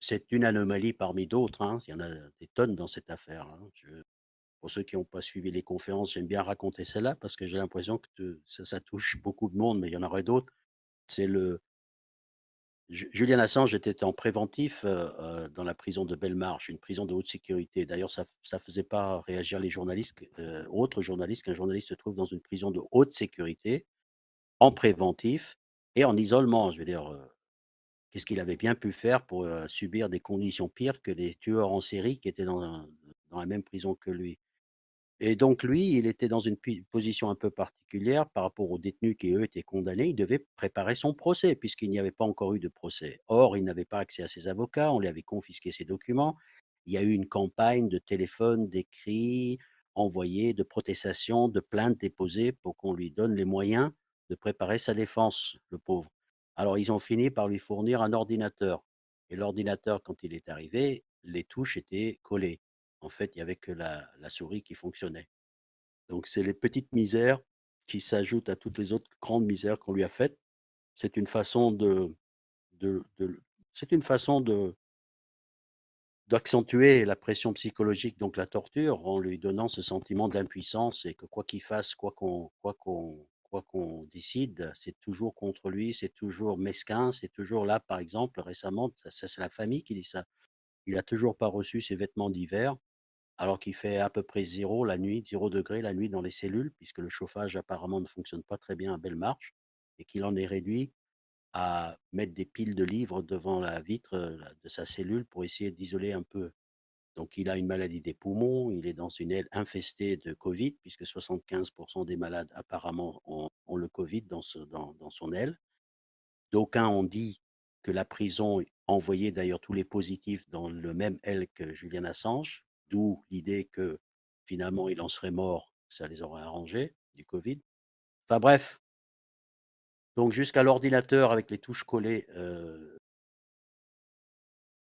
C'est une anomalie parmi d'autres, hein. Il y en a des tonnes dans cette affaire, hein. Pour ceux qui ont pas suivi les conférences, j'aime bien raconter celle-là parce que j'ai l'impression que ça touche beaucoup de monde, mais il y en aurait d'autres. C'est le Ju Julian Assange était en préventif, heu heu, dans la prison de Belmarsh, une prison de haute sécurité. D'ailleurs, ça ça faisait pas réagir les journalistes heu, autres journalistes, qu'un journaliste se trouve dans une prison de haute sécurité, en préventif et en isolement. Je veux dire, qu'est-ce qu'il avait bien pu faire pour, subir des conditions pires que les tueurs en série qui étaient dans dans la même prison que lui? Et donc lui, il était dans une position un peu particulière par rapport aux détenus qui, eux, étaient condamnés. Il devait préparer son procès puisqu'il n'y avait pas encore eu de procès. Or, il n'avait pas accès à ses avocats, on lui avait confisqué ses documents. Il y a eu une campagne de téléphone, d'écrits envoyés, de protestations, de plaintes déposées pour qu'on lui donne les moyens de préparer sa défense, le pauvre. Alors, ils ont fini par lui fournir un ordinateur. Et l'ordinateur, quand il est arrivé, les touches étaient collées. En fait, il n'y avait que la, souris qui fonctionnait. Donc, c'est les petites misères qui s'ajoutent à toutes les autres grandes misères qu'on lui a faites. C'est une façon c'est une façon de d'accentuer la pression psychologique, donc la torture, en lui donnant ce sentiment d'impuissance et que quoi qu'il fasse, quoi qu'on quoi qu'on quoi qu'on décide, c'est toujours contre lui, c'est toujours mesquin, c'est toujours là, par exemple, récemment, ça, c'est la famille qui dit ça. Il a toujours pas reçu ses vêtements d'hiver alors qu'il fait à peu près zéro la nuit, 0 degré la nuit dans les cellules, puisque le chauffage apparemment ne fonctionne pas très bien à belle marche, et qu'il en est réduit à mettre des piles de livres devant la vitre de sa cellule pour essayer d'isoler un peu. Donc il a une maladie des poumons, il est dans une aile infestée de Covid, puisque 75% des malades apparemment ont, le Covid dans, son aile. D'aucuns ont dit que la prison envoyait d'ailleurs tous les positifs dans le même aile que Julian Assange, D'où l'idée que finalement il en serait mort, ça les aurait arrangés, du Covid. Enfin bref. Donc jusqu'à l'ordinateur avec les touches collées.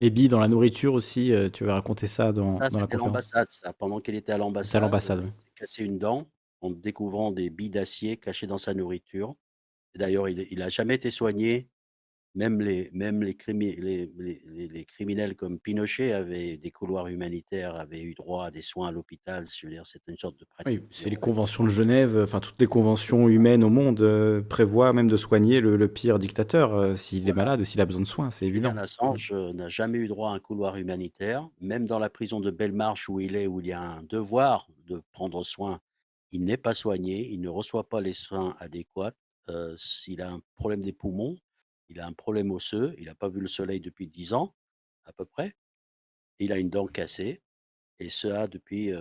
Les billes dans la nourriture aussi, tu vas raconter ça dans, dans la conférence. l'ambassade, ça. Pendant qu'il était à l'ambassade, l'ambassade, il s'est cassé une dent en découvrant des billes d'acier cachées dans sa nourriture. D'ailleurs, il n'a jamais été soigné même les, même les, les, les, criminels comme Pinochet avaient des couloirs humanitaires, avaient eu droit à des soins à l'hôpital. C'est une sorte de pratique. Oui, c'est les conventions de Genève, enfin toutes les conventions humaines au monde euh, prévoient même de soigner le, pire dictateur euh, s'il est malade, s'il a besoin de soins, c'est évident. Assange euh, n'a jamais eu droit à un couloir humanitaire, même dans la prison de Belmarsh où il est, où il y a un devoir de prendre soin. Il n'est pas soigné, il ne reçoit pas les soins adéquats. s'il a un problème des poumons, il a un problème osseux, il n'a pas vu le soleil depuis 10 ans, à peu près. Il a une dent cassée, et ce depuis,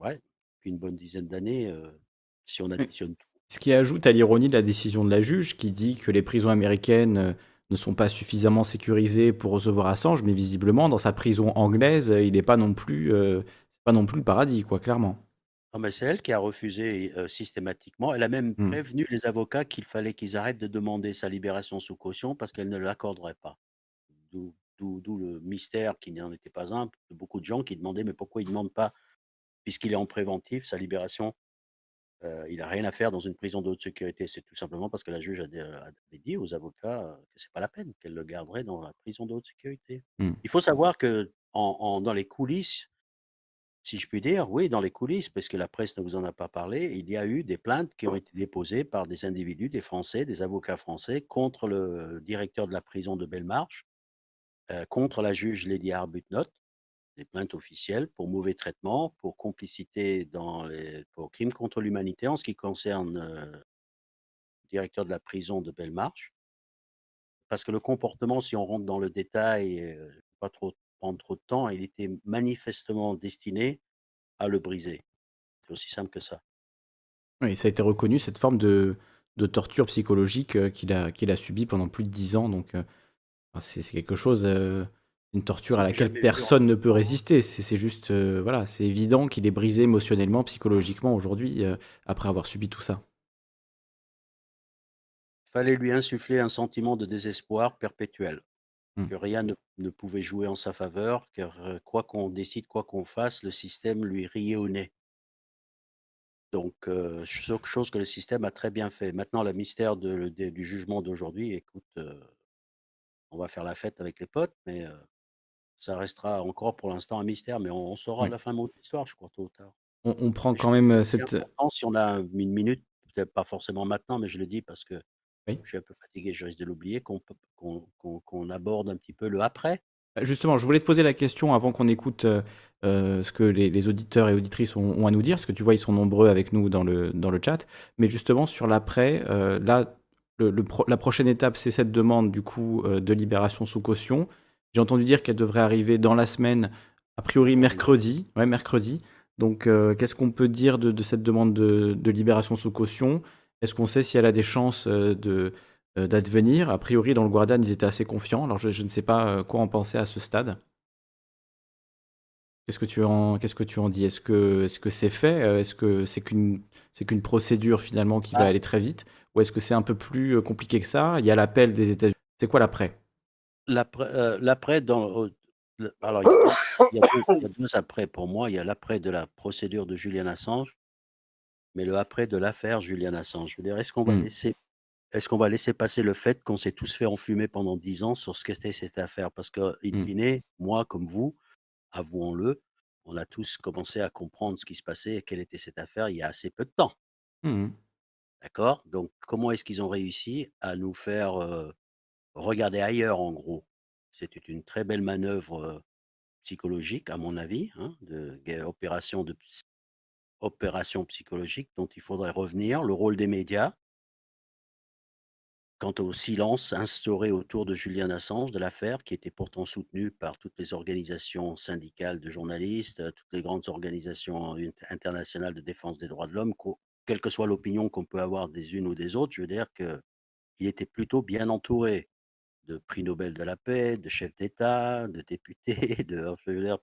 ouais, une bonne dizaine d'années, si on additionne tout. Ce qui ajoute à l'ironie de la décision de la juge, qui dit que les prisons américaines ne sont pas suffisamment sécurisées pour recevoir Assange, mais visiblement, dans sa prison anglaise, il n'est pas non plus, pas non plus le paradis, quoi, clairement c'est elle qui a refusé systématiquement. Elle a même mmh. prévenu les avocats qu'il fallait qu'ils arrêtent de demander sa libération sous caution parce qu'elle ne l'accorderait pas. D'où le mystère qui n'en était pas un, de beaucoup de gens qui demandaient mais pourquoi il ne demande pas, puisqu'il est en préventif, sa libération? Il n'a rien à faire dans une prison de haute sécurité. C'est tout simplement parce que la juge avait dit aux avocats que c'est pas la peine, qu'elle le garderait dans la prison de haute sécurité. Mmh. Il faut savoir que dans les coulisses, si je puis dire, oui, dans les coulisses, parce que la presse ne vous en a pas parlé, il y a eu des plaintes qui ont été déposées par des individus, des Français, des avocats français, contre le directeur de la prison de Belmarsh, euh, contre la juge Lady Arbuthnot, des plaintes officielles pour mauvais traitement, pour complicité dans les, pour crimes contre l'humanité en ce qui concerne euh, le directeur de la prison de Belmarsh. Parce que le comportement, si on rentre dans le détail, euh, pas trop prendre trop de temps, il était manifestement destiné à le briser. C'est aussi simple que ça. Oui, ça a été reconnu, cette forme de, de torture psychologique euh, qu'il a, qu'il a subie pendant plus de dix ans. Donc, euh, c'est quelque chose, euh, une torture à laquelle personne ne peut résister. C'est juste, voilà, c'est évident qu'il est brisé émotionnellement, psychologiquement aujourd'hui, après avoir subi tout ça. Fallait lui insuffler un sentiment de désespoir perpétuel. Mmh. que rien ne, pouvait jouer en sa faveur, car quoi qu'on décide, quoi qu'on fasse, le système lui riait au nez. Donc, chose que le système a très bien fait. Maintenant, le mystère du jugement d'aujourd'hui, écoute, on va faire la fête avec les potes, mais ça restera encore pour l'instant un mystère, mais on, saura la fin de l'histoire, je crois, tôt ou tard. On, prend quand même cette. Si on a une minute, peut-être pas forcément maintenant, mais je le dis parce que je suis un peu fatigué, je risque de l'oublier, qu'on aborde un petit peu le après. Bah, justement, je voulais te poser la question avant qu'on écoute euh, euh, ce que les, auditeurs et auditrices ont, à nous dire, parce que tu vois, ils sont nombreux avec nous dans le, dans le chat. Mais justement, sur l'après, euh, là, le, la prochaine étape, c'est cette demande du coup de libération sous caution. J'ai entendu dire qu'elle devrait arriver dans la semaine, a priori mercredi. Ouais, mercredi. Donc, qu'est-ce qu'on peut dire de, cette demande de, libération sous caution? Est-ce qu'on sait si elle a des chances de, d'advenir? A priori, dans le Guardian, ils étaient assez confiants. Alors, je, je ne sais pas quoi en penser à ce stade. Qu'est-ce que tu en, qu'est-ce que tu en dis? Est-ce que, est-ce que c'est fait? Euh, Est-ce que c'est qu'une, c'est qu'une procédure finalement qui va ah. aller très vite? Ou est-ce que c'est un peu plus euh, compliqué que ça? Il y a l'appel des États-Unis. C'est quoi l'après? L'après, euh, l'après dans, alors il y, a, deux, après pour moi. Il y a l'après de la procédure de Julian Assange, mais le après de l'affaire Julian Assange. Je veux dire, est-ce qu'on va hmm. laisser est-ce qu'on va laisser passer le fait qu'on s'est tous fait enfumer pendant dix ans sur ce qu'était cette affaire? Parce que, in mmh. fine, moi comme vous, avouons-le, on a tous commencé à comprendre ce qui se passait et quelle était cette affaire il y a assez peu de temps. Mmh D'accord? Donc, comment est-ce qu'ils ont réussi à nous faire regarder ailleurs, en gros? C'était une très belle manœuvre psychologique, à mon avis, hein, de opération, de, opération psychologique dont il faudrait revenir. Le rôle des médias, Quant au silence instauré autour de Julian Assange, de l'affaire, qui était pourtant soutenu par toutes les organisations syndicales de journalistes, euh, toutes les grandes organisations internationales de défense des droits de l'homme, quelle que soit l'opinion qu'on peut avoir des unes ou des autres, je veux dire qu'il était plutôt bien entouré de prix Nobel de la paix, de chefs d'État, de députés, de, je veux dire,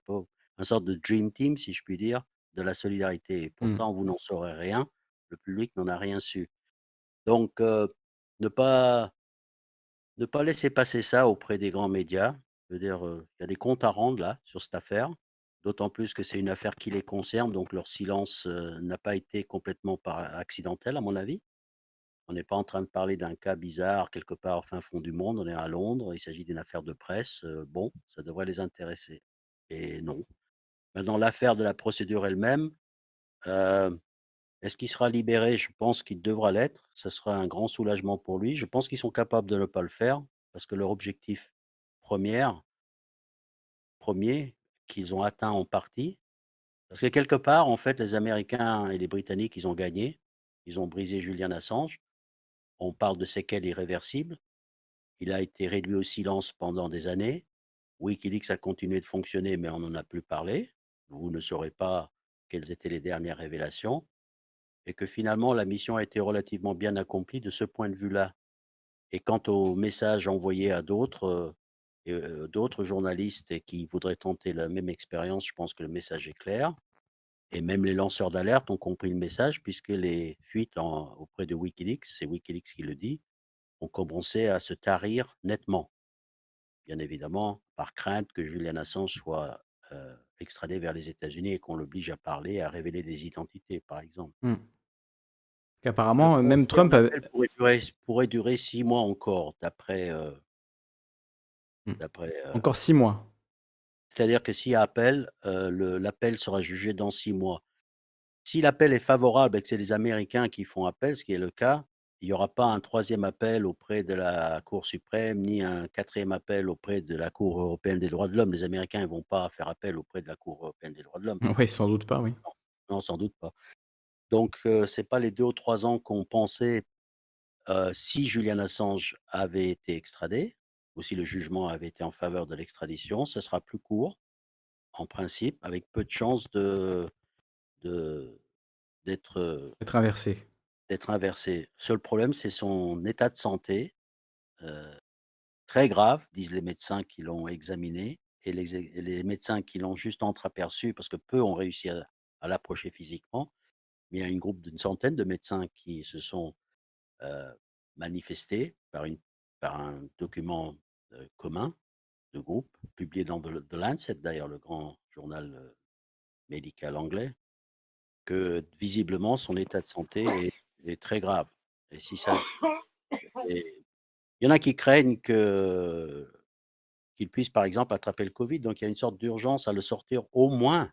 un sorte de dream team, si je puis dire, de la solidarité. Et mmh. pourtant, vous n'en saurez rien, le public n'en a rien su. Donc, euh, ne pas ne pas laisser passer ça auprès des grands médias. Je veux dire, il y a des comptes à rendre là, sur cette affaire, d'autant plus que c'est une affaire qui les concerne, donc leur silence, n'a pas été complètement par accidentel à mon avis. On n'est pas en train de parler d'un cas bizarre quelque part au fin fond du monde, on est à Londres, il s'agit d'une affaire de presse, bon, ça devrait les intéresser et non. Maintenant l'affaire de la procédure elle-même, est-ce qu'il sera libéré? Je pense qu'il devra l'être. Ce sera un grand soulagement pour lui. Je pense qu'ils sont capables de ne pas le faire parce que leur objectif premier, premier qu'ils ont atteint en partie parce que quelque part, en fait, les Américains et les Britanniques, ils ont gagné. Ils ont brisé Julian Assange. On parle de séquelles irréversibles. Il a été réduit au silence pendant des années. Wikileaks a continué de fonctionner, mais on n'en a plus parlé. Vous ne saurez pas quelles étaient les dernières révélations et que finalement la mission a été relativement bien accomplie de ce point de vue-là. Et quant au message envoyé à d'autres, d'autres journalistes qui voudraient tenter la même expérience, je pense que le message est clair. Et même les lanceurs d'alerte ont compris le message puisque les fuites auprès de Wikileaks, c'est Wikileaks qui le dit, ont commencé à se tarir nettement. Bien évidemment, par crainte que Julian Assange soit extradé vers les États-Unis et qu'on l'oblige à parler, à révéler des identités, par exemple. Mmh. Apparemment, même Trump pourrait durer, six mois encore, d'après. Euh, mmh. euh encore six mois. C'est-à-dire que s'il y a appel, euh, l'appel sera jugé dans six mois. Si l'appel est favorable et que c'est les Américains qui font appel, ce qui est le cas, il n'y aura pas un troisième appel auprès de la Cour suprême, ni un quatrième appel auprès de la Cour européenne des droits de l'homme. Les Américains ne vont pas faire appel auprès de la Cour européenne des droits de l'homme. Oui, sans doute pas, oui. non sans doute pas. Donc, ce c'est pas les deux ou trois ans qu'on pensait si Julian Assange avait été extradé, ou si le jugement avait été en faveur de l'extradition, ce sera plus court, en principe, avec peu de chances de, d'être Être inversé. D'être inversé. Seul problème, c'est son état de santé, très grave, disent les médecins qui l'ont examiné, et les, médecins qui l'ont juste entreaperçu, parce que peu ont réussi à l'approcher physiquement, il y a une groupe d'une centaine de médecins qui se sont manifestés par, un document commun de groupe, publié dans The Lancet, d'ailleurs, le grand journal médical anglais, que visiblement son état de santé est, très grave. Et si ça, il y en a qui craignent que qu'il puisse, par exemple, attraper le Covid. Donc, il y a une sorte d'urgence à le sortir au moins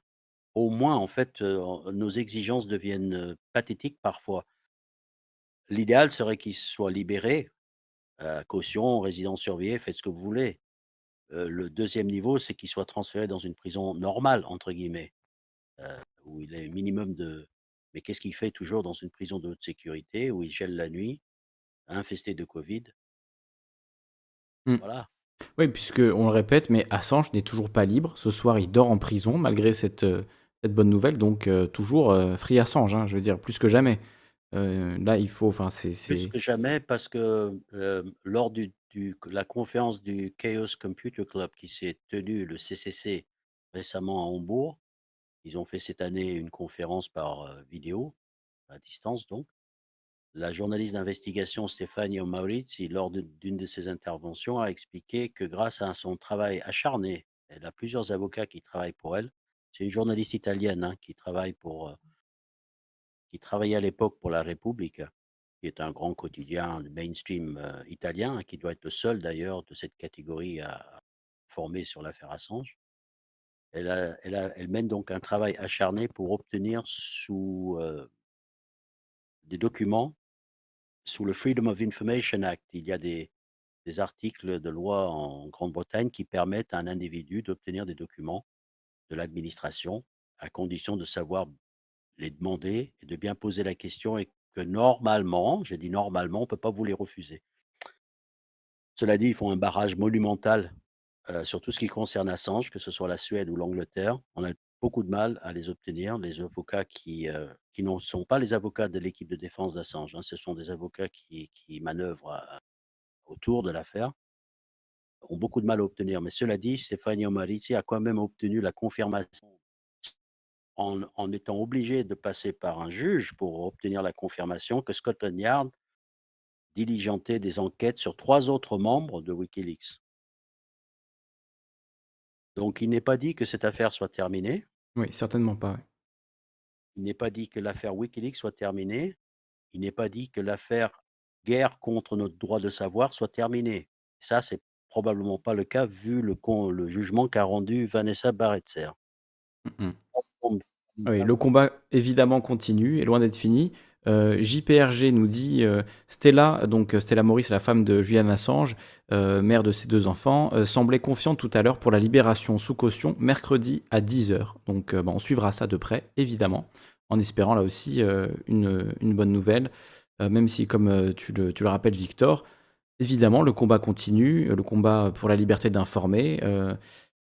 au moins, en fait, nos exigences deviennent pathétiques parfois. L'idéal serait qu'il soit libéré, caution, résidence surveillée, faites ce que vous voulez. le deuxième niveau, c'est qu'il soit transféré dans une prison «normale» entre guillemets, où il est minimum de mais qu'est-ce qu'il fait toujours dans une prison de haute sécurité où il gèle la nuit, infesté de covid? Mmh. Voilà. Oui, puisqu'on le répète, mais Assange n'est toujours pas libre. Ce soir, il dort en prison malgré cette, cette bonne nouvelle, donc toujours, Free Assange, hein, je veux dire, plus que jamais. là, il faut enfin, c'est Plus que jamais parce que, lors du la conférence du Chaos Computer Club qui s'est tenue, le CCC, récemment à Hambourg, ils ont fait cette année une conférence par, vidéo, à distance donc. La journaliste d'investigation Stéphanie Maurizi, lors d'une de ses interventions, a expliqué que grâce à son travail acharné, elle a plusieurs avocats qui travaillent pour elle. C'est une journaliste italienne hein, qui travaille pour, euh, qui travaillait à l'époque pour La République, qui est un grand quotidien mainstream euh, italien, qui doit être le seul d'ailleurs de cette catégorie à former sur l'affaire Assange. Elle, mène donc un travail acharné pour obtenir sous euh, des documents sous le Freedom of Information Act, il y a des, articles de loi en Grande-Bretagne qui permettent à un individu d'obtenir des documents de l'administration à condition de savoir les demander et de bien poser la question et que normalement, j'ai dit normalement, on ne peut pas vous les refuser. Cela dit, ils font un barrage monumental euh, sur tout ce qui concerne Assange, que ce soit la Suède ou l'Angleterre. On a beaucoup de mal à les obtenir. Les avocats qui, euh, ne sont pas les avocats de l'équipe de défense d'Assange, hein, ce sont des avocats qui, manœuvrent autour de l'affaire, ont beaucoup de mal à obtenir. Mais cela dit, Stéphanie Omariti a quand même obtenu la confirmation en, en, étant obligé de passer par un juge pour obtenir la confirmation que Scotland Yard diligentait des enquêtes sur trois autres membres de Wikileaks. Donc, il n'est pas dit que cette affaire soit terminée. Oui, certainement pas. Il n'est pas dit que l'affaire Wikileaks soit terminée. Il n'est pas dit que l'affaire guerre contre notre droit de savoir soit terminée. Ça, c'est probablement pas le cas vu le, le jugement qu'a rendu Vanessa Barretzer. Mmh oui, le combat évidemment continue et loin d'être fini. Euh, JPRG nous dit euh, Stella, donc euh, Stella Maurice, la femme de Julian Assange, mère de ses deux enfants, semblait confiante tout à l'heure pour la libération sous caution mercredi à 10h. Donc on suivra ça de près, évidemment, en espérant là aussi une, bonne nouvelle, même si, comme tu le rappelles, Victor, évidemment, le combat continue, le combat pour la liberté d'informer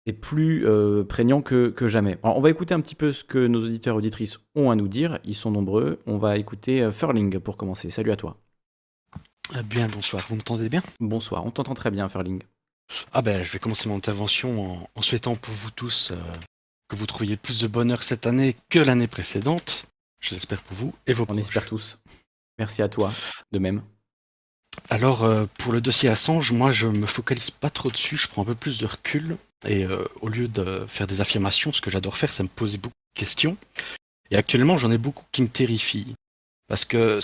est plus euh, prégnant que, jamais. on va écouter un petit peu ce que nos auditeurs et auditrices ont à nous dire. Ils sont nombreux. On va écouter euh, Furling pour commencer. Salut à toi. Eh bien, bonsoir. Vous m'entendez bien? Bonsoir. On t'entend très bien, Furling. Ah ben, je vais commencer mon intervention en, souhaitant pour vous tous euh, que vous trouviez plus de bonheur cette année que l'année précédente. J'espère pour vous et vos On espère tous. Merci à toi, de même. Alors, pour le dossier Assange, moi, je me focalise pas trop dessus. Je prends un peu plus de recul. Et euh, au lieu de faire des affirmations, ce que j'adore faire, c'est me poser beaucoup de questions. Et actuellement, j'en ai beaucoup qui me terrifient. Parce que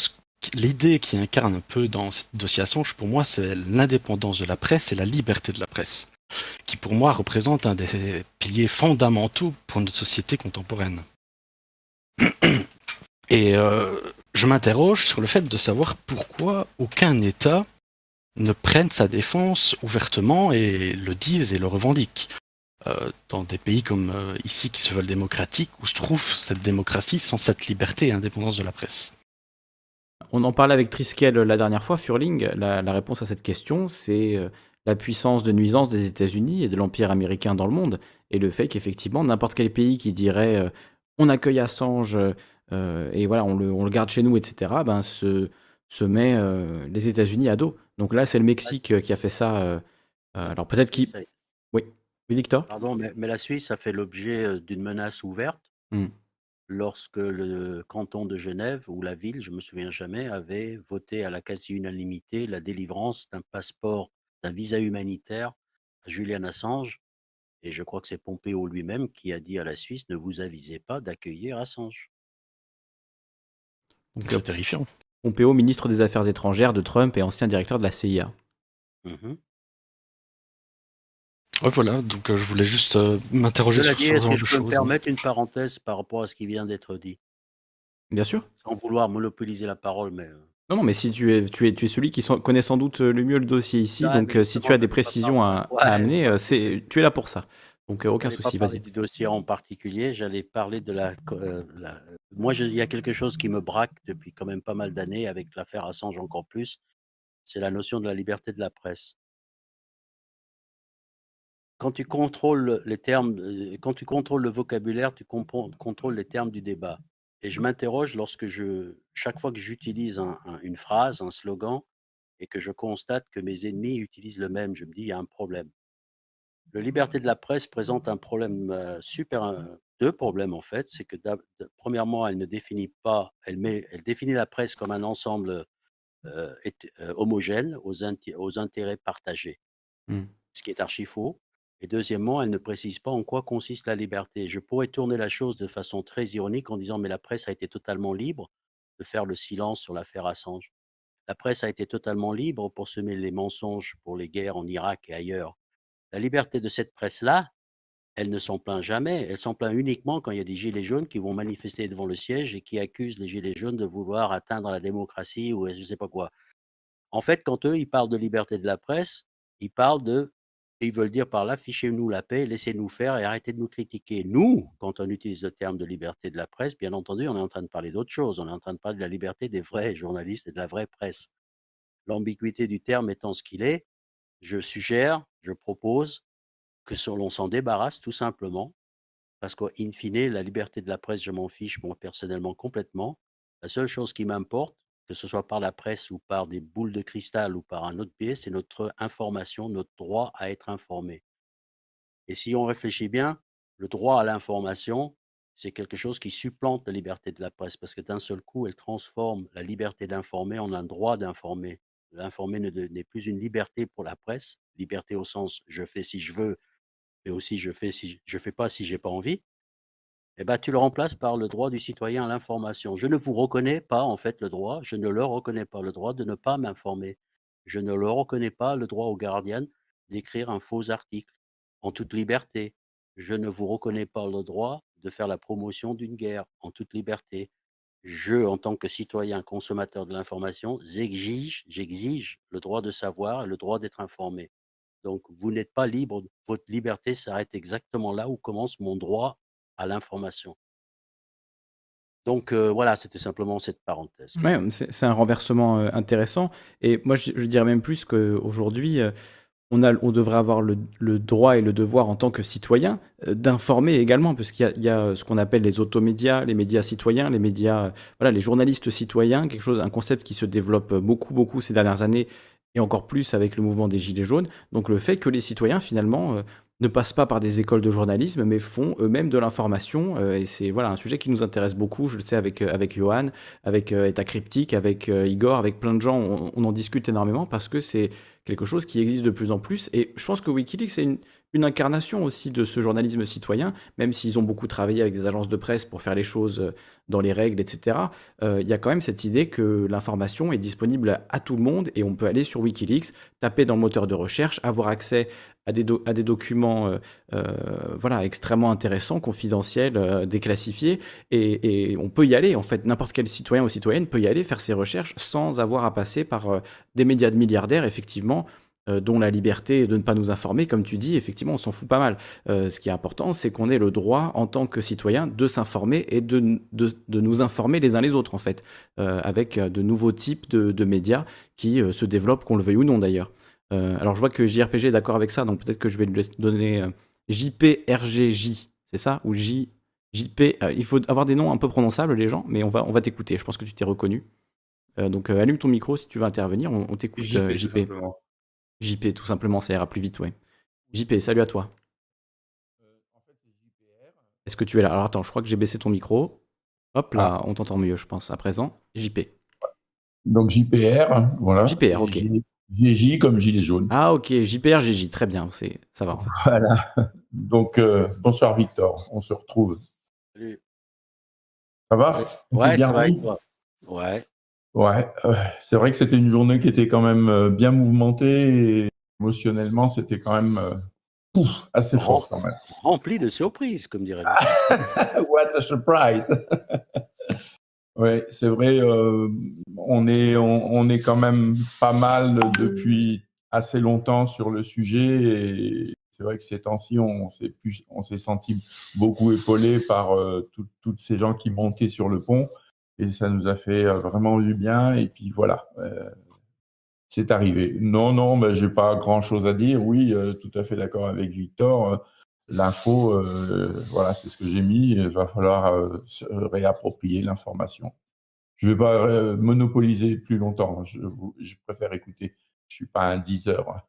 l'idée qui incarne un peu dans cette dossier Assange, pour moi, c'est l'indépendance de la presse et la liberté de la presse, qui pour moi représente un des piliers fondamentaux pour notre société contemporaine. Et euh, je m'interroge sur le fait de savoir pourquoi aucun État ne prennent sa défense ouvertement et le disent et le revendiquent. Euh, dans des pays comme euh, ici qui se veulent démocratiques, où se trouve cette démocratie sans cette liberté et indépendance de la presse On en parlait avec Triskel la dernière fois, Furling. La, réponse à cette question, c'est euh, la puissance de nuisance des États-Unis et de l'empire américain dans le monde, et le fait qu'effectivement, n'importe quel pays qui dirait on accueille Assange et voilà, on le, garde chez nous, etc., ben, se met les États-Unis à dos. Donc là, c'est le Mexique euh, qui a fait ça. Euh, euh, alors peut-être qu'il. Oui. Oui, Victor? Pardon, mais, la Suisse a fait l'objet d'une menace ouverte mmh. lorsque le canton de Genève ou la ville, je ne me souviens jamais, avait voté à la quasi-unanimité la délivrance d'un passeport, d'un visa humanitaire à Julian Assange. Et je crois que c'est Pompeo lui-même qui a dit à la Suisse ne vous avisez pas d'accueillir Assange. C'est terrifiant. Pompeo, ministre des Affaires étrangères de Trump et ancien directeur de la CIA. Mmh voilà, donc euh, je voulais juste euh, m'interroger sur ce genre de choses. Je peux me permettre une parenthèse par rapport à ce qui vient d'être dit? Bien sûr. Sans vouloir monopoliser la parole, mais... Euh non, non, mais si tu es, tu es, tu es celui qui connaît sans doute le mieux le dossier ici, donc si tu as des précisions à, amener, c'est, tu es là pour ça. Donc aucun souci, vas-y. du dossier en particulier, j'allais parler de la, moi, il y a quelque chose qui me braque depuis quand même pas mal d'années, avec l'affaire Assange encore plus, c'est la notion de la liberté de la presse. quand tu contrôles les termes, euh, quand tu contrôles le vocabulaire, tu contrôles les termes du débat. Et je m'interroge lorsque je, chaque fois que j'utilise une phrase, un slogan, et que je constate que mes ennemis utilisent le même, je me dis, il y a un problème. La liberté de la presse présente un problème super, deux problèmes en fait. C'est que premièrement, elle ne définit pas, elle, met, elle définit la presse comme un ensemble homogène aux, aux intérêts partagés, mmh. ce qui est archi faux. Et deuxièmement, elle ne précise pas en quoi consiste la liberté. Je pourrais tourner la chose de façon très ironique en disant mais la presse a été totalement libre de faire le silence sur l'affaire Assange. La presse a été totalement libre pour semer les mensonges pour les guerres en Irak et ailleurs. La liberté de cette presse-là, elle ne s'en plaint jamais. Elle s'en plaint uniquement quand il y a des gilets jaunes qui vont manifester devant le siège et qui accusent les gilets jaunes de vouloir atteindre la démocratie ou je ne sais pas quoi. En fait, quand eux, ils parlent de liberté de la presse, ils parlent de ils veulent dire par là, fichez-nous la paix, laissez-nous faire et arrêtez de nous critiquer. Nous, quand on utilise le terme de liberté de la presse, bien entendu, on est en train de parler d'autre chose. On est en train de parler de la liberté des vrais journalistes et de la vraie presse. L'ambiguïté du terme étant ce qu'il est, je suggère, je propose que l'on s'en débarrasse tout simplement, parce qu'in fine, la liberté de la presse, je m'en fiche moi personnellement complètement. La seule chose qui m'importe, que ce soit par la presse ou par des boules de cristal ou par un autre biais, c'est notre information, notre droit à être informé. Et si on réfléchit bien, le droit à l'information, c'est quelque chose qui supplante la liberté de la presse, parce que d'un seul coup, elle transforme la liberté d'informer en un droit d'informer. L'informer n'est plus une liberté pour la presse, liberté au sens je fais si je veux, mais aussi je fais si je fais pas si j'ai pas envie eh ben, tu le remplaces par le droit du citoyen à l'information. Je ne vous reconnais pas, en fait, le droit, je ne leur reconnais pas le droit de ne pas m'informer. Je ne leur reconnais pas le droit au gardien d'écrire un faux article en toute liberté. Je ne vous reconnais pas le droit de faire la promotion d'une guerre en toute liberté. Je, en tant que citoyen consommateur de l'information, j'exige, j'exige le droit de savoir et le droit d'être informé. Donc, vous n'êtes pas libre. Votre liberté s'arrête exactement là où commence mon droit à l'information. Donc voilà, c'était simplement cette parenthèse. Ouais, c'est un renversement intéressant. Et moi, je, dirais même plus qu'aujourd'hui, on, devrait avoir le, droit et le devoir en tant que citoyen d'informer également, parce qu'il y, a ce qu'on appelle les automédias, les médias citoyens, les médias, voilà, les journalistes citoyens, quelque chose, un concept qui se développe beaucoup, beaucoup ces dernières années, et encore plus avec le mouvement des Gilets jaunes. Donc le fait que les citoyens, finalement, ne passent pas par des écoles de journalisme, mais font eux-mêmes de l'information. Euh, et c'est voilà un sujet qui nous intéresse beaucoup. Je le sais avec euh, avec Johan, avec euh, État Cryptique, avec Igor, avec plein de gens. On, en discute énormément parce que c'est quelque chose qui existe de plus en plus. Et je pense que WikiLeaks c'est une, une incarnation aussi de ce journalisme citoyen, même s'ils ont beaucoup travaillé avec des agences de presse pour faire les choses dans les règles, etc. Il y a quand même cette idée que l'information est disponible à tout le monde et on peut aller sur Wikileaks, taper dans le moteur de recherche, avoir accès à des, documents euh, euh, voilà, extrêmement intéressants, confidentiels, euh, déclassifiés, et, on peut y aller, en fait, n'importe quel citoyen ou citoyenne peut y aller faire ses recherches sans avoir à passer par des médias de milliardaires, effectivement, dont la liberté de ne pas nous informer, comme tu dis, effectivement, on s'en fout pas mal. ce qui est important, c'est qu'on ait le droit, en tant que citoyen, de s'informer et de, de, de, nous informer les uns les autres, en fait, avec de nouveaux types de, de médias qui se développent, qu'on le veuille ou non d'ailleurs. Euh, alors je vois que JRPG est d'accord avec ça, donc peut-être que je vais lui donner euh, JPRGJ, c'est ça? Ou J, JP. Euh, il faut avoir des noms un peu prononçables, les gens, mais on va, on va t'écouter. Je pense que tu t'es reconnu. donc allume ton micro si tu veux intervenir, on, t'écoute JP. JP, tout simplement, ça ira plus vite, ouais. JP, salut à toi. Est-ce que tu es là? Alors attends, je crois que j'ai baissé ton micro. Hop là, ah. on t'entend mieux, je pense, à présent. JP. Donc JPR, voilà. JPR, ok. GJ comme gilet jaune. Ah ok, JPR, GJ, très bien, c'est ça va. Voilà. Donc euh, bonsoir Victor, on se retrouve. Salut. Ça va? Ouais, ça va Ouais. Ouais, euh, c'est vrai que c'était une journée qui était quand même euh, bien mouvementée et émotionnellement, c'était quand même assez fort quand même. Rempli de surprises, comme dirait. What a surprise Oui, c'est vrai. Euh, on est on, est quand même pas mal depuis assez longtemps sur le sujet et c'est vrai que ces temps-ci, on s'est on s'est senti beaucoup épaulé par euh, toutes ces gens qui montaient sur le pont et ça nous a fait euh, vraiment du bien. Et puis voilà, c'est arrivé. Non, non, mais j'ai pas grand-chose à dire. Oui, tout à fait d'accord avec Victor. L'info, voilà, c'est ce que j'ai mis. Il va falloir réapproprier l'information. Je ne vais pas monopoliser plus longtemps. Je, préfère écouter. Je suis pas un 10 heures.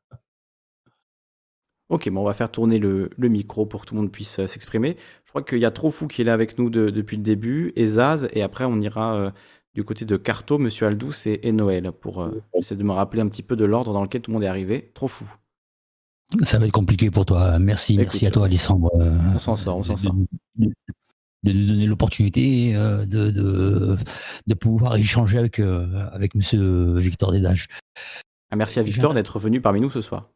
Ok, bon, on va faire tourner le, micro pour que tout le monde puisse euh, s'exprimer. Je crois qu'il y a Trofou qui est là avec nous depuis le début, et Zaz, et après on ira euh, du côté de Carto, Monsieur Aldous et, Noël, pour euh, essayer de me rappeler un petit peu de l'ordre dans lequel tout le monde est arrivé. Trofou. Ça va être compliqué pour toi. Merci, merci à toi, Alessandre. on s'en sort, on s'en sort. De, nous donner l'opportunité de, de, pouvoir échanger avec, avec Monsieur Victor Dédage. Ah, merci à Victor d'être venu parmi nous ce soir.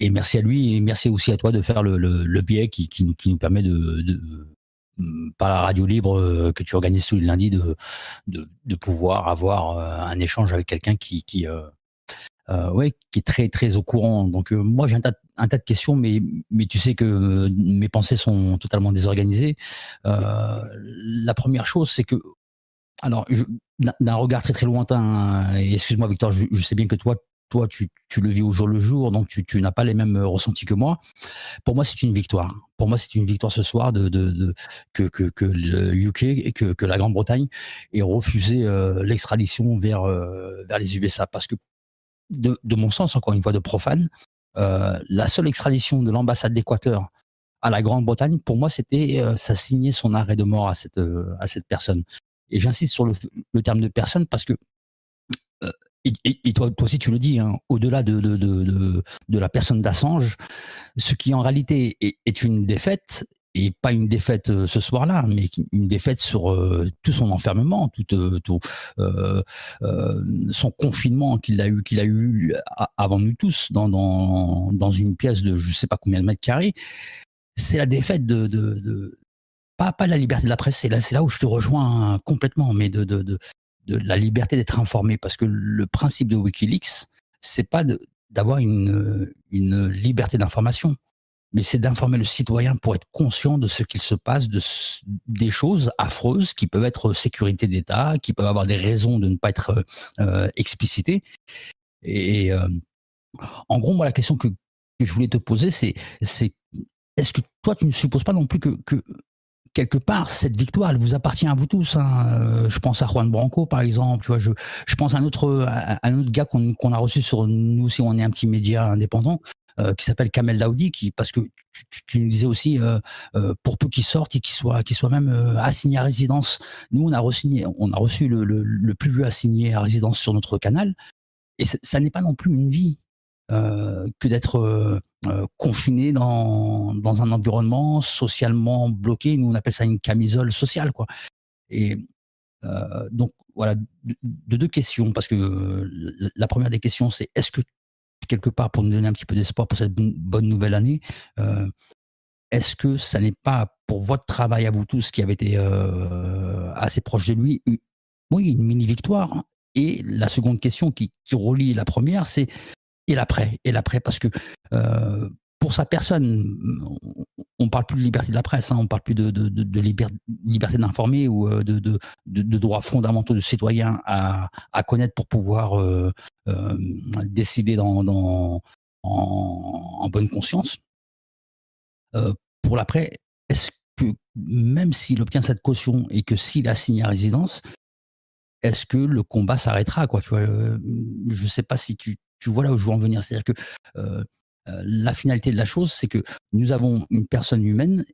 Et merci à lui et merci aussi à toi de faire le, le, biais qui, qui, nous permet de, de, mm, par la radio libre euh, que tu organises tous les lundis, de, de, pouvoir avoir euh, un échange avec quelqu'un qui, qui, euh, ouais, qui est très très au courant. Donc moi j'ai un tas, un tas de questions, mais, mais tu sais que mes pensées sont totalement désorganisées. la première chose, c'est que alors, d'un regard très très lointain, excuse-moi Victor, je, sais bien que toi, toi, tu, le vis au jour le jour, donc tu, n'as pas les mêmes euh, ressentis que moi. Pour moi, c'est une victoire. Pour moi, c'est une victoire ce soir de, que, le UK et que, la Grande-Bretagne ait refusé euh, l'extradition vers, euh, les USA. Parce que, de, mon sens, encore une fois, de profane, la seule extradition de l'ambassade d'Équateur à la Grande-Bretagne, pour moi, c'était ça signait son arrêt de mort à cette, personne. Et j'insiste sur le, terme de personne parce que et, toi, aussi tu le dis, hein, au-delà de, de, de, de, la personne d'Assange, ce qui en réalité est, une défaite, et pas une défaite euh, ce soir-là, mais une défaite sur euh, tout son enfermement, tout, euh, son confinement qu'il a eu, qu'il a eu avant nous tous dans, dans, dans une pièce de je sais pas combien de mètres carrés. C'est la défaite de, pas, pas la liberté de la presse, c'est là, là où je te rejoins complètement, mais de, de la liberté d'être informé, parce que le principe de Wikileaks, c'est pas d'avoir une, une liberté d'information, mais c'est d'informer le citoyen pour être conscient de ce qu'il se passe, de, des choses affreuses qui peuvent être sécurité d'État, qui peuvent avoir des raisons de ne pas être euh, explicitées. Et euh, en gros, moi, la question que, je voulais te poser, c'est est-ce que toi, tu ne supposes pas non plus que, que quelque part, cette victoire, elle vous appartient à vous tous. Hein. Euh, je pense à Juan Branco, par exemple. Tu vois, je, je pense à un autre, un autre gars qu'on a reçu sur nous si on est un petit média indépendant. Euh, qui s'appelle Kamel Daoudi, qui parce que tu, nous disais aussi euh, pour peu qu'il sorte et qu'il soit qu'il soit même assigné à résidence. Nous on a reçu on a reçu le, le, le, plus vieux assigné à résidence sur notre canal et ça n'est pas non plus une vie que d'être euh, confiné dans, dans, un environnement socialement bloqué. Nous, on appelle ça une camisole sociale, quoi. Et euh, donc, voilà, de, deux questions, parce que euh, la première des questions, c'est est-ce que, quelque part, pour nous donner un petit peu d'espoir pour cette bonne nouvelle année, est-ce que ça n'est pas pour votre travail à vous tous qui avez été assez proche de lui, une, oui, une mini-victoire? Et la seconde question qui relie la première, c'est et l'après, et l'après, parce que euh, pour sa personne, on, parle plus de liberté de la presse, hein, on parle plus de, liberté d'informer ou euh, de, droits fondamentaux de citoyens à, connaître pour pouvoir euh, décider dans, en, bonne conscience. pour l'après, est-ce que même s'il obtient cette caution et que s'il a signé à résidence, est-ce que le combat s'arrêtera quoi Je ne sais pas si tu tu vois là où je veux en venir. C'est-à-dire que euh, euh, la finalité de la chose, c'est que nous avons une personne humaine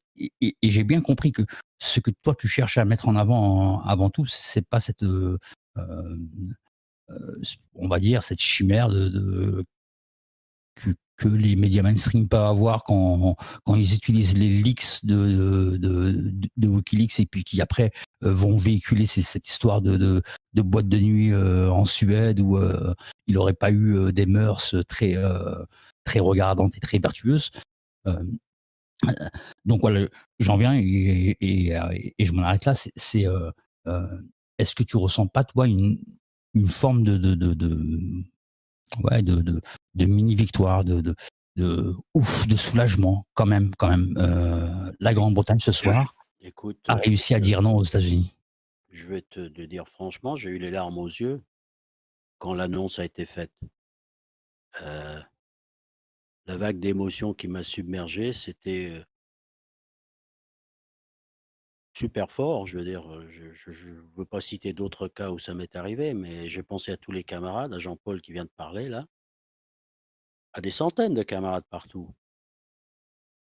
et, j'ai bien compris que ce que toi tu cherches à mettre en avant avant tout, c'est pas cette, euh, on va dire, cette chimère de, que, les médias mainstream peuvent avoir quand, quand ils utilisent les leaks de, de, Wikileaks et puis qui après euh, vont véhiculer cette histoire de, de, boîte de nuit euh, en Suède où euh, il n'aurait pas eu des mœurs très, très regardantes et très vertueuses. donc voilà, j'en viens et, et, je m'en arrête là. C'est est-ce que tu ressens pas toi une, une forme de ouais, de, de, de mini-victoire, de, de, de, ouf, de soulagement quand même, quand même. Euh, la Grande-Bretagne ce soir Écoute, a euh, réussi à dire non aux États-Unis. Je vais te, dire franchement, j'ai eu les larmes aux yeux quand l'annonce a été faite. la vague d'émotions qui m'a submergé, c'était, super fort. Je veux dire, je ne veux pas citer d'autres cas où ça m'est arrivé, mais j'ai pensé à tous les camarades, à Jean-Paul qui vient de parler là. À des centaines de camarades partout.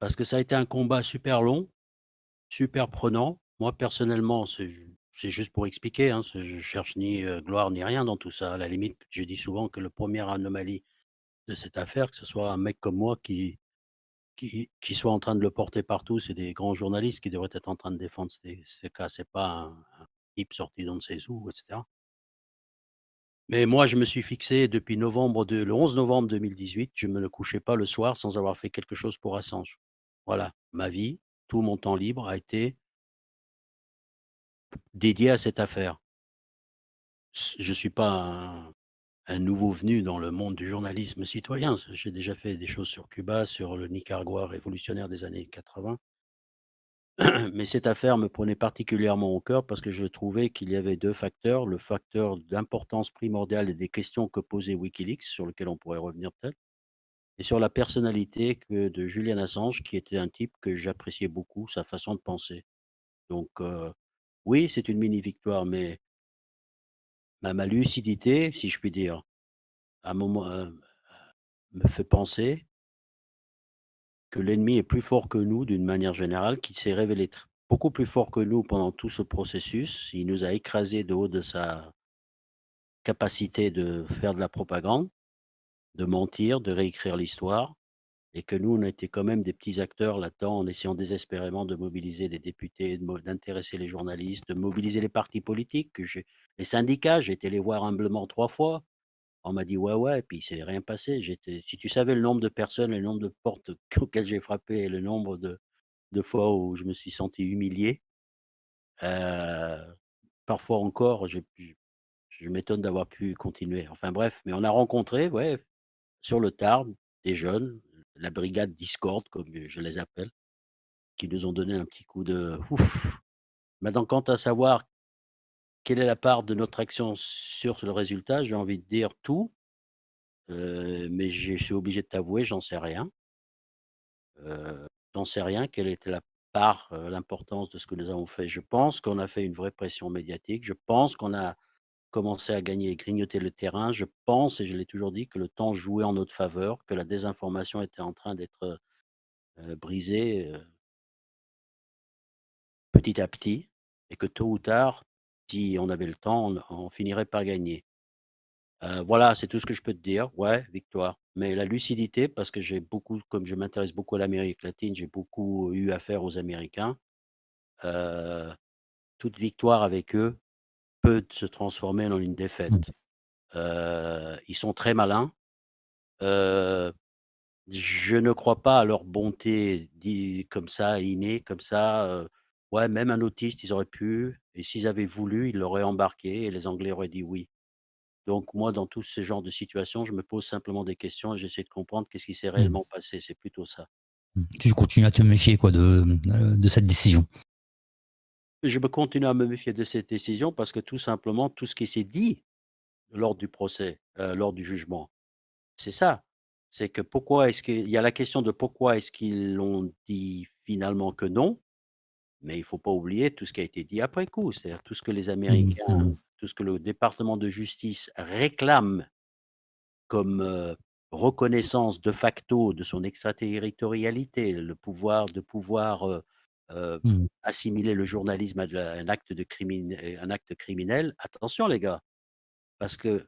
Parce que ça a été un combat super long, super prenant. Moi personnellement, c'est juste pour expliquer, hein, je cherche ni, gloire ni rien dans tout ça. À la limite, je dis souvent que le première anomalie de cette affaire, que ce soit un mec comme moi qui qui qui soit en train de le porter partout, c'est des grands journalistes qui devraient être en train de défendre ces ces cas. C'est pas un type sorti d'on ne sait où et cetera. Mais moi, je me suis fixé depuis novembre le 11 novembre 2018, je me ne couchais pas le soir sans avoir fait quelque chose pour Assange. Voilà, ma vie, tout mon temps libre a été dédié à cette affaire. je suis pas un un nouveau venu dans le monde du journalisme citoyen. J'ai déjà fait des choses sur Cuba, sur le Nicaragua révolutionnaire des années 80. Mais cette affaire me prenait particulièrement au cœur parce que je trouvais qu'il y avait deux facteurs. Le facteur d'importance primordiale des questions que posait Wikileaks, sur lequel on pourrait revenir peut-être, et sur la personnalité de Julian Assange, qui était un type que j'appréciais beaucoup, sa façon de penser. Donc, euh, oui, c'est une mini-victoire, mais ma lucidité, si je puis dire, moment, me fait penser que l'ennemi est plus fort que nous d'une manière générale, qu'il s'est révélé beaucoup plus fort que nous pendant tout ce processus. Il nous a écrasés de haut de sa capacité de faire de la propagande, de mentir, de réécrire l'histoire et que nous, on a été quand même des petits acteurs là-dedans en essayant désespérément de mobiliser des députés, d'intéresser les journalistes, de mobiliser les partis politiques, les syndicats, j'ai été les voir humblement trois fois. On m'a dit ouais, ouais, et puis il s'est rien passé. Si tu savais le nombre de personnes, le nombre de portes auxquelles j'ai frappé et le nombre de, fois où je me suis senti humilié, euh, parfois encore, je, je m'étonne d'avoir pu continuer. Enfin bref, mais on a rencontré, ouais, sur le tard, des jeunes, la brigade Discord, comme je les appelle, qui nous ont donné un petit coup de ouf. Maintenant, quant à savoir quelle est la part de notre action sur le résultat, j'ai envie de dire tout, mais je suis obligé de t'avouer, j'en sais rien. Euh, j'en sais rien, quelle était la part, l'importance de ce que nous avons fait. Je pense qu'on a fait une vraie pression médiatique. Je pense qu'on a commencé à gagner et grignoter le terrain. Je pense, et je l'ai toujours dit, que le temps jouait en notre faveur, que la désinformation était en train d'être brisée petit à petit, et que tôt ou tard, si on avait le temps, on, finirait par gagner. voilà, c'est tout ce que je peux te dire. Ouais, victoire. Mais la lucidité, parce que j'ai beaucoup, comme je m'intéresse beaucoup à l'Amérique latine, j'ai beaucoup eu affaire aux Américains. toute victoire avec eux peut se transformer en une défaite. Mmh. ils sont très malins. je ne crois pas à leur bonté dit comme ça, innée, comme ça. ouais, même un autiste, ils auraient pu. Et s'ils avaient voulu, ils l'auraient embarqué et les Anglais auraient dit oui. Donc moi, dans tous ces genres de situations, je me pose simplement des questions et j'essaie de comprendre qu'est-ce qui s'est mmh. réellement passé. C'est plutôt ça. Mmh. Tu continues à te méfier quoi, de, de cette décision je me continue à me méfier de cette décision parce que tout simplement, tout ce qui s'est dit lors du procès, euh, lors du jugement, c'est ça. C'est que pourquoi est-ce qu'il y a la question de pourquoi est-ce qu'ils l'ont dit finalement que non, mais il ne faut pas oublier tout ce qui a été dit après coup, c'est-à-dire tout ce que les mmh, Américains, mmh. tout ce que le département de justice réclame comme euh, reconnaissance de facto de son extraterritorialité, le pouvoir de pouvoir euh, Mmh. assimiler le journalisme à un, acte de un acte criminel, attention les gars, parce que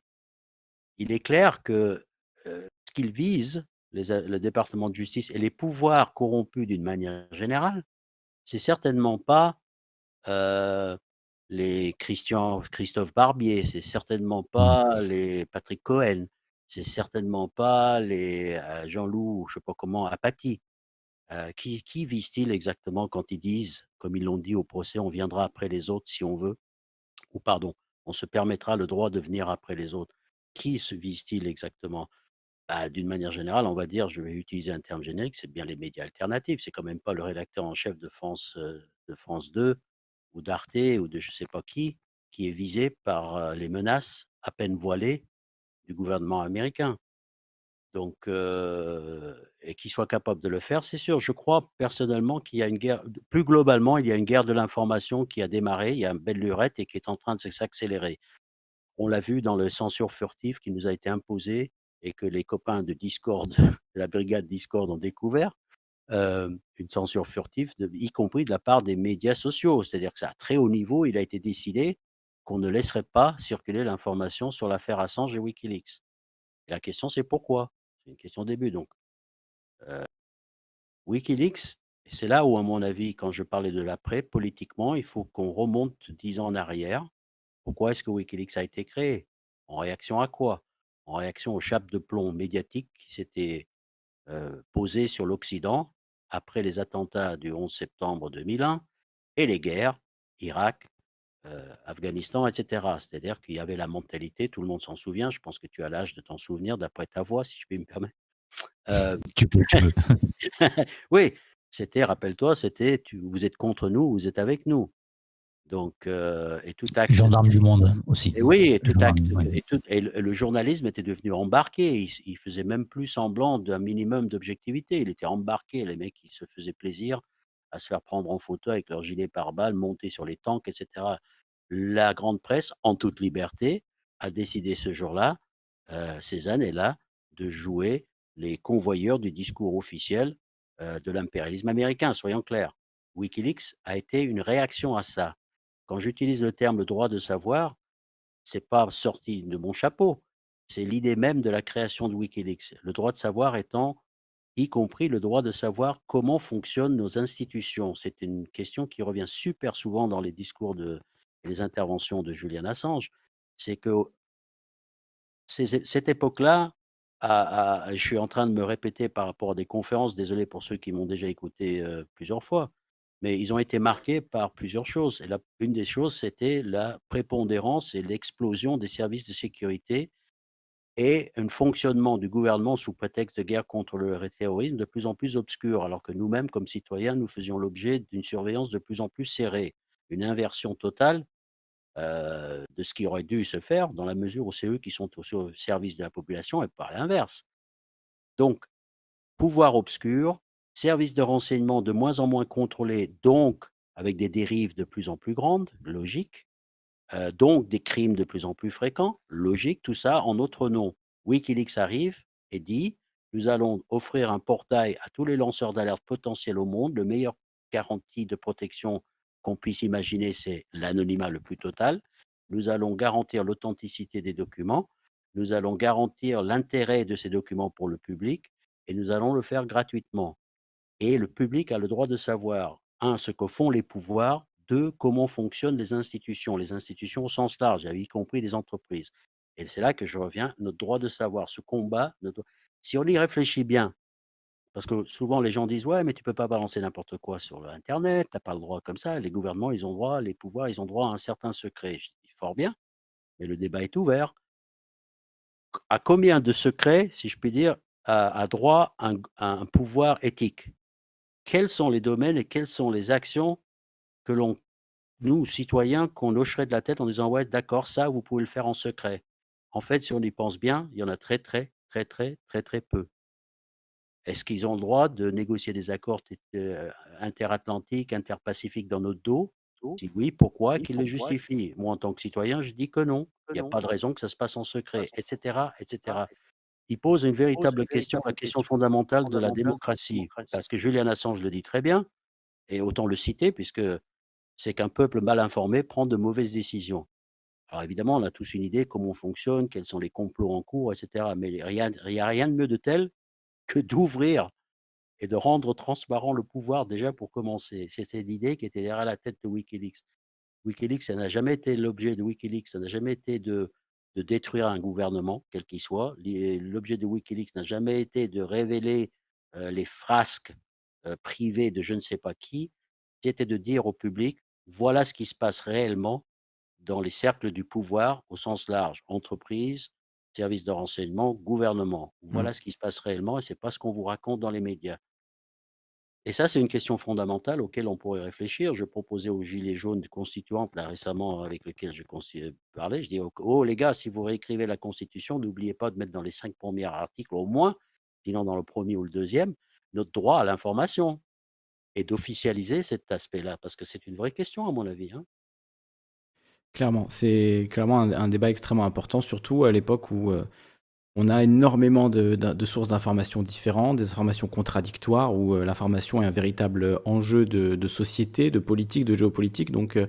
il est clair que ce qu'ils visent, le département de justice et les pouvoirs corrompus d'une manière générale, c'est certainement pas les Christian, Christophe Barbier, c'est certainement mmh. pas les Patrick Cohen, c'est certainement pas les Jean-Loup, je sais pas comment, Apathy. Qui, qui visent-ils exactement quand ils disent, comme ils l'ont dit au procès, on viendra après les autres si on veut, ou pardon, on se permettra le droit de venir après les autres? Qui se visent-ils exactement? Bah, D'une manière générale, on va dire, je vais utiliser un terme générique, c'est bien les médias alternatifs. C'est quand même pas le rédacteur en chef de France, de France 2 ou d'Arte ou de je sais pas qui qui est visé par les menaces à peine voilées du gouvernement américain. Donc, et qu'il soit capable de le faire, c'est sûr. Je crois personnellement qu'il y a une guerre, plus globalement, il y a une guerre de l'information qui a démarré, il y a une belle lurette et qui est en train de s'accélérer. On l'a vu dans le censure furtif qui nous a été imposé et que les copains de Discord, de la brigade Discord ont découvert, une censure furtive, y compris de la part des médias sociaux. C'est-à-dire que ça, très haut niveau, il a été décidé qu'on ne laisserait pas circuler l'information sur l'affaire Assange et Wikileaks. Et la question, c'est pourquoi? C'est une question début. Donc, Wikileaks, et c'est là où, à mon avis, quand je parlais de l'après, politiquement, il faut qu'on remonte dix ans en arrière. Pourquoi est-ce que Wikileaks a été créé? En réaction à quoi? En réaction aux chape de plomb médiatique qui s'était posé sur l'Occident après les attentats du 11 septembre 2001 et les guerres, Irak, Afghanistan, etc. C'est-à-dire qu'il y avait la mentalité, tout le monde s'en souvient, je pense que tu as l'âge de t'en souvenir d'après ta voix, si je puis me permettre. tu peux, tu peux. oui, c'était, rappelle-toi, c'était vous êtes contre nous, vous êtes avec nous. Donc, et tout acte. Gendarme du monde aussi. Et oui, et tout acte. Et, tout, et, le, journalisme était devenu embarqué. Il, il faisait même plus semblant d'un minimum d'objectivité. Il était embarqué. Les mecs, ils se faisaient plaisir à se faire prendre en photo avec leur gilet pare-balles, monter sur les tanks, etc. La grande presse, en toute liberté, a décidé ce jour-là, ces années-là, de jouer les convoyeurs du discours officiel de l'impérialisme américain, soyons clairs. Wikileaks a été une réaction à ça. Quand j'utilise le terme droit de savoir, c'est pas sorti de mon chapeau. C'est l'idée même de la création de Wikileaks. Le droit de savoir étant y compris le droit de savoir comment fonctionnent nos institutions. C'est une question qui revient super souvent dans les discours et les interventions de Julian Assange. C'est que cette époque-là, je suis en train de me répéter par rapport à des conférences, désolé pour ceux qui m'ont déjà écouté plusieurs fois, mais ils ont été marqués par plusieurs choses. Et une des choses, c'était la prépondérance et l'explosion des services de sécurité et un fonctionnement du gouvernement sous prétexte de guerre contre le terrorisme de plus en plus obscur, alors que nous-mêmes, comme citoyens, nous faisions l'objet d'une surveillance de plus en plus serrée, une inversion totale de ce qui aurait dû se faire, dans la mesure où c'est eux qui sont au service de la population et pas l'inverse. Donc, pouvoir obscur, services de renseignement de moins en moins contrôlés, donc avec des dérives de plus en plus grandes, logique, euh, donc des crimes de plus en plus fréquents, logique, tout ça en notre nom. Wikileaks arrive et dit, nous allons offrir un portail à tous les lanceurs d'alerte potentiels au monde, le meilleur garantie de protection qu'on puisse imaginer, c'est l'anonymat le plus total. Nous allons garantir l'authenticité des documents, nous allons garantir l'intérêt de ces documents pour le public et nous allons le faire gratuitement. Et le public a le droit de savoir, un, ce que font les pouvoirs, deux, comment fonctionnent les institutions, les institutions au sens large, y compris les entreprises. Et c'est là que je reviens, notre droit de savoir, ce combat, si on y réfléchit bien, parce que souvent les gens disent ouais mais tu peux pas balancer n'importe quoi sur Internet, tu n'as pas le droit comme ça, les gouvernements ils ont droit, les pouvoirs ils ont droit à un certain secret. Je dis fort bien, mais le débat est ouvert. À combien de secrets, si je puis dire, a, droit un pouvoir éthique? Quels sont les domaines et quelles sont les actions que l'on, nous, citoyens, qu'on hocherait de la tête en disant ouais, d'accord, ça, vous pouvez le faire en secret. En fait, si on y pense bien, il y en a très, très, très, très, très, très peu. Est-ce qu'ils ont le droit de négocier des accords euh, interatlantiques, interpacifiques dans notre dos? Si oui, pourquoi qu'ils le justifient? Moi, en tant que citoyen, je dis que non. Il n'y a pas de raison que ça se passe en secret, etc., etc il pose une véritable question, la question fondamentale de la démocratie. Parce que Julian Assange le dit très bien, et autant le citer, puisque c'est qu'un peuple mal informé prend de mauvaises décisions. Alors évidemment, on a tous une idée comment on fonctionne, quels sont les complots en cours, etc. Mais il n'y a rien de mieux de tel que d'ouvrir et de rendre transparent le pouvoir déjà pour commencer. C'était l'idée qui était derrière la tête de Wikileaks. Wikileaks, ça n'a jamais été l'objet de Wikileaks, ça n'a jamais été de de détruire un gouvernement, quel qu'il soit. L'objet de Wikileaks n'a jamais été de révéler les frasques privées de je ne sais pas qui, c'était de dire au public, voilà ce qui se passe réellement dans les cercles du pouvoir au sens large, entreprise, services de renseignement, gouvernement. Voilà mmh. ce qui se passe réellement et c'est pas ce qu'on vous raconte dans les médias. Et ça, c'est une question fondamentale auquel on pourrait réfléchir. Je proposais aux Gilets jaunes constituantes, là, récemment, avec lesquels je parlais, je dis, oh les gars, si vous réécrivez la Constitution, n'oubliez pas de mettre dans les cinq premiers articles, au moins, sinon dans le premier ou le deuxième, notre droit à l'information et d'officialiser cet aspect-là, parce que c'est une vraie question, à mon avis. Hein. Clairement, c'est clairement un, débat extrêmement important, surtout à l'époque où on a énormément de, sources d'informations différentes, des informations contradictoires, où l'information est un véritable enjeu de, société, de politique, de géopolitique. Donc euh,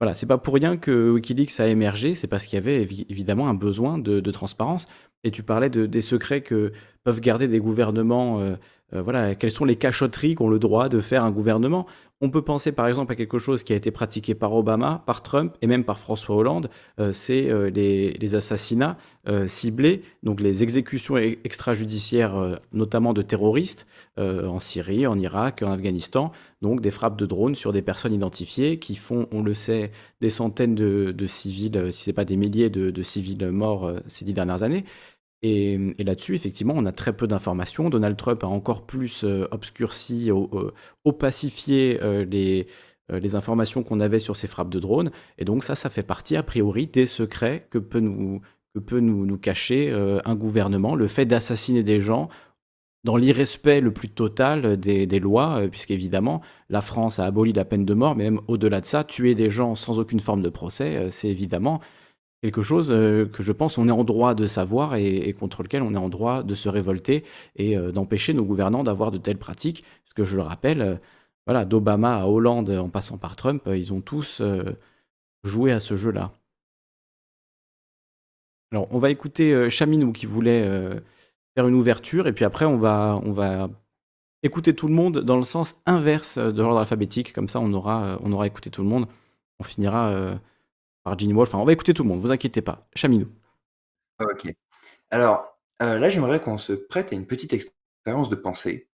voilà, c'est pas pour rien que Wikileaks a émergé, c'est parce qu'il y avait évidemment un besoin de, transparence. Et tu parlais des secrets que peuvent garder des gouvernements. Voilà, quelles sont les cachotteries qu'ont le droit de faire un gouvernement? On peut penser par exemple à quelque chose qui a été pratiqué par Obama, par Trump et même par François Hollande, euh, c'est euh, les, assassinats euh, ciblés, donc les exécutions e-, extrajudiciaires, notamment de terroristes, en Syrie, en Irak, en Afghanistan, donc des frappes de drones sur des personnes identifiées qui font, on le sait, des centaines de, civils, si ce n'est pas des milliers de civils morts ces dix dernières années. Et, là-dessus, effectivement, on a très peu d'informations. Donald Trump a encore plus euh, obscurci, opacifié euh, les, euh, les informations qu'on avait sur ces frappes de drones. Et donc ça, ça fait partie, a priori, des secrets que peut nous, que peut nous cacher un gouvernement. Le fait d'assassiner des gens dans l'irrespect le plus total des, des lois, puisqu'évidemment, la France a aboli la peine de mort, mais même au-delà de ça, tuer des gens sans aucune forme de procès, c'est évidemment quelque chose euh, que je pense on est en droit de savoir et, contre lequel on est en droit de se révolter et euh, d'empêcher nos gouvernants d'avoir de telles pratiques. Parce que je le rappelle, euh, d'Obama à Hollande en passant par Trump, ils ont tous joué à ce jeu-là. Alors, on va écouter Chaminou qui voulait faire une ouverture et puis après on va, on va écouter tout le monde dans le sens inverse de l'ordre alphabétique. Comme ça, on aura, on aura écouté tout le monde. On finira par Ginny Wolf. on va écouter tout le monde, vous inquiétez pas. Chaminou. Ok. Alors, euh, là, j'aimerais qu'on se prête à une petite expérience de pensée.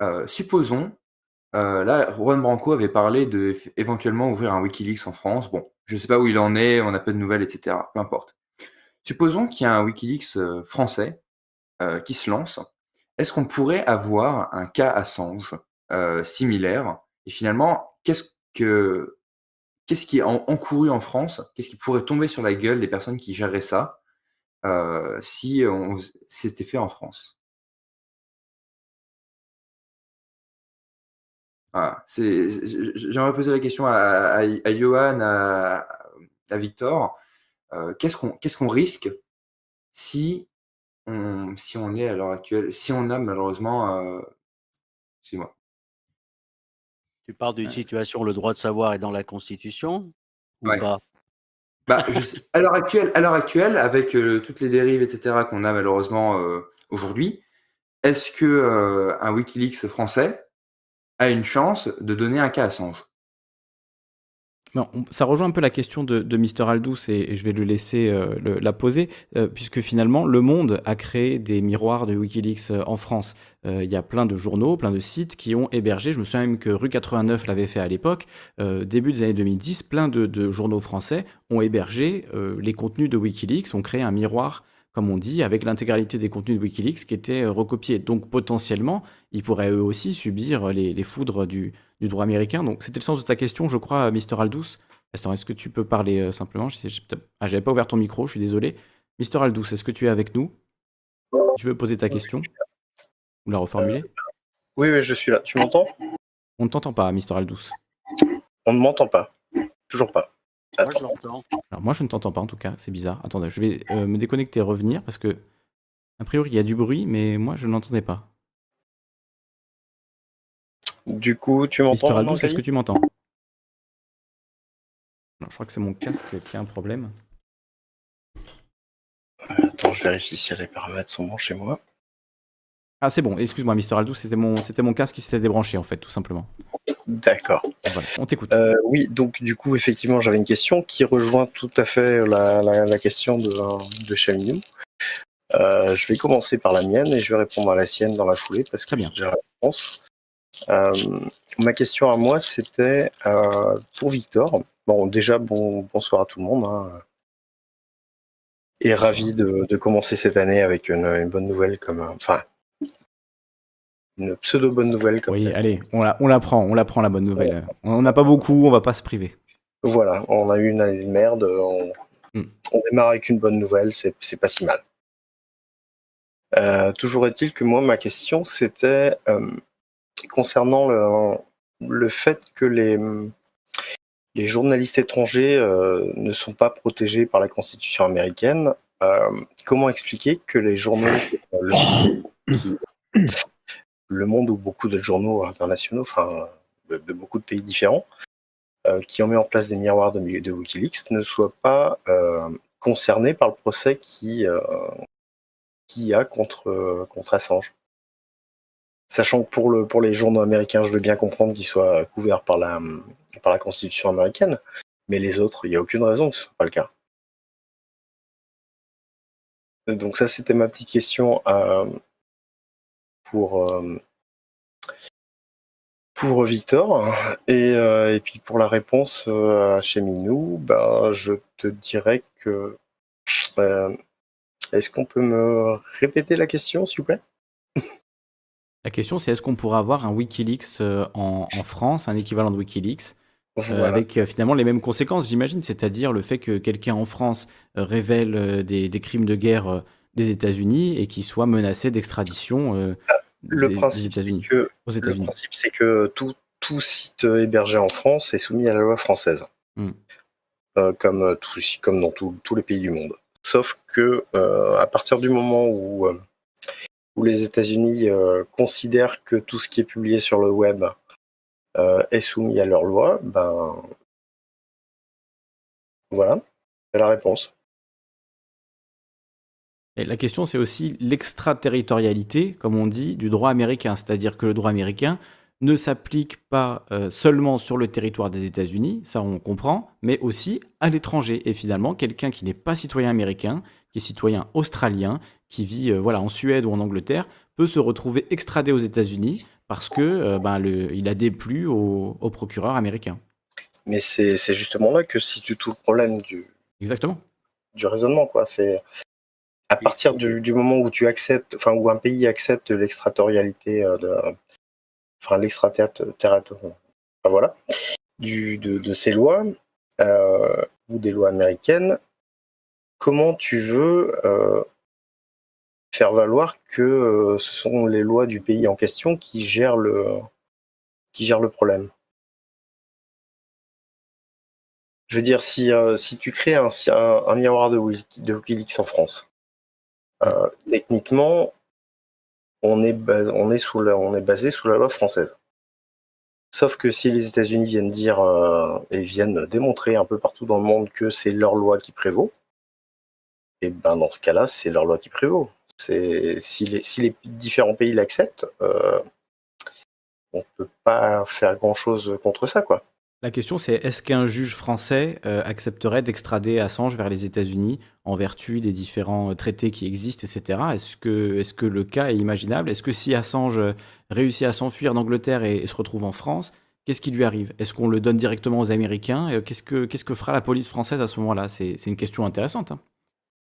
Euh, supposons, euh, là, Juan Branco avait parlé de éventuellement ouvrir un Wikileaks en France. Bon, je ne sais pas où il en est, on n'a pas de nouvelles, etc. Peu importe. Supposons qu'il y a un Wikileaks français qui se lance. Est-ce qu'on pourrait avoir un cas Assange similaire? Et finalement, qu'est-ce que qu'est-ce qui est encouru en France Qu'est-ce qui pourrait tomber sur la gueule des personnes qui géreraient ça euh, si c'était fait en France? J'aimerais poser la question à, Johan, à, Victor. Euh, qu'est-ce qu'on risque si on, si on est à l'heure actuelle, si on a malheureusement, euh, excusez-moi, tu parles d'une situation où le droit de savoir est dans la Constitution ou pas? Bah, à l'heure actuelle, à l'heure actuelle, avec euh, toutes les dérives, etc., qu'on a malheureusement euh, aujourd'hui, est-ce que euh, un WikiLeaks français a une chance de donner un cas à Assange ça rejoint un peu la question de, de Mr. Aldous et, je vais le laisser euh, la poser, euh, puisque finalement, le monde a créé des miroirs de Wikileaks euh, en France. Il y a plein de journaux, plein de sites qui ont hébergé, je me souviens même que Rue 89 l'avait fait à l'époque, début des années 2010, plein de, journaux français ont hébergé les contenus de Wikileaks, ont créé un miroir comme on dit, avec l'intégralité des contenus de Wikileaks qui étaient recopiés. Donc potentiellement, ils pourraient eux aussi subir les foudres du, du droit américain. Donc c'était le sens de ta question, je crois, Mister Aldous. est-ce que tu peux parler euh, simplement? Ah, j'avais pas ouvert ton micro, je suis désolé. Mister Aldous, est-ce que tu es avec nous? Tu veux poser ta question? Ou la reformuler? Oui, oui, je suis là. Tu m'entends? On ne t'entend pas, Mister Aldous. On ne m'entend pas. Toujours pas. Moi, je l'entends. Alors moi, je ne t'entends pas en tout cas, c'est bizarre. Attendez, je vais euh, me déconnecter et revenir parce que, a priori, il y a du bruit, mais moi, je ne l'entendais pas. Du coup, tu m'entends Mister est-ce que tu m'entends? Je crois que c'est mon casque qui a un problème. Attends, je vérifie si les paramètres sont bons chez moi. Ah, c'est bon, excuse-moi, Mister Aldous, c'était mon, c'était mon casque qui s'était débranché, en fait, tout simplement. D'accord. on t'écoute. Euh, oui, donc du coup, effectivement, j'avais une question qui rejoint tout à fait la, question de, de Chaminou. Euh, je vais commencer par la mienne et je vais répondre à la sienne dans la foulée parce que j'ai la réponse. Euh, ma question à moi, c'était euh, pour Victor. Bon, déjà, bon, bonsoir à tout le monde. Hein. Et ravi de, commencer cette année avec une, bonne nouvelle, comme, enfin, une pseudo bonne nouvelle. Comme oui, allez, on la, on la prend, on la prend la bonne nouvelle. On n'a pas beaucoup, on va pas se priver. Voilà, on a eu une année de merde, on, hmm. on démarre avec une bonne nouvelle, c'est pas si mal. Euh, toujours est-il que moi, ma question, c'était euh, concernant le, le, fait que les, les journalistes étrangers euh, ne sont pas protégés par la Constitution américaine. comment expliquer que les journaux, le, Monde ou beaucoup de journaux internationaux, de, beaucoup de pays différents, qui ont mis en place des miroirs de, de Wikileaks, ne soient pas concernés par le procès qui, qu'il y a contre, euh, contre Assange? Sachant que pour, le, pour les journaux américains, je veux bien comprendre qu'ils soient couverts par la, Constitution américaine, mais les autres, il n'y a aucune raison que ce soit pas le cas. Donc ça, c'était ma petite question euh, pour, euh, pour Victor. Et, et, puis pour la réponse chez Minou, ben, je te dirais que est-ce qu'on peut me répéter la question, s'il vous plaît? La question, c'est est-ce qu'on pourrait avoir un Wikileaks euh, en, France, un équivalent de Wikileaks, euh, avec euh, finalement les mêmes conséquences, j'imagine, c'est-à-dire le fait que quelqu'un en France révèle des, crimes de guerre des États-Unis et qu'il soit menacé d'extradition ah, principe, aux États-Unis. Le principe, c'est que tout, site hébergé en France est soumis à la loi française, hmm. comme, comme dans tous les pays du monde. Sauf que euh, à partir du moment où, euh, où les États-Unis euh, considèrent que tout ce qui est publié sur le web est soumis à leur loi, ben voilà, c'est la réponse. La question, c'est aussi l'extraterritorialité, comme on dit, du droit américain. C'est-à-dire que le droit américain ne s'applique pas euh, seulement sur le territoire des États-Unis, ça on comprend, mais aussi à l'étranger. Et finalement, quelqu'un qui n'est pas citoyen américain, qui est citoyen australien, qui vit euh, voilà, en Suède ou en Angleterre, peut se retrouver extradé aux États-Unis parce que euh, ben, le, il a déplu au, au procureur américain. Mais c'est justement là que situe tout le problème du, Exactement. du raisonnement. Quoi. C'est à partir du, du, moment où tu acceptes, enfin où un pays accepte l'extraterritorialité de, enfin l'extraterritorial, voilà, du, de, ces lois euh, ou des lois américaines, comment tu veux euh, faire valoir que euh, ce sont les lois du pays en question qui gèrent le, qui le problème Je veux dire, si, si tu crées un, miroir de, Wikileaks en France, techniquement, on est, on, est sous on est basé sous la loi française. Sauf que si les États-Unis viennent dire euh, et viennent démontrer un peu partout dans le monde que c'est leur loi qui prévaut, et eh ben dans ce cas-là, c'est leur loi qui prévaut. Si les, différents pays l'acceptent, euh, on peut pas faire grand-chose contre ça, quoi. La question, c'est est-ce qu'un juge français euh, accepterait d'extrader Assange vers les États-Unis en vertu des différents euh, traités qui existent, etc. Est-ce que, le cas est imaginable? Est-ce que si Assange euh, réussit à s'enfuir d'Angleterre et, se retrouve en France, qu'est-ce qui lui arrive? Est-ce qu'on le donne directement aux Américains? Qu'est-ce que, qu'est-ce que fera la police française à ce moment-là? C'est, une question intéressante. Hein.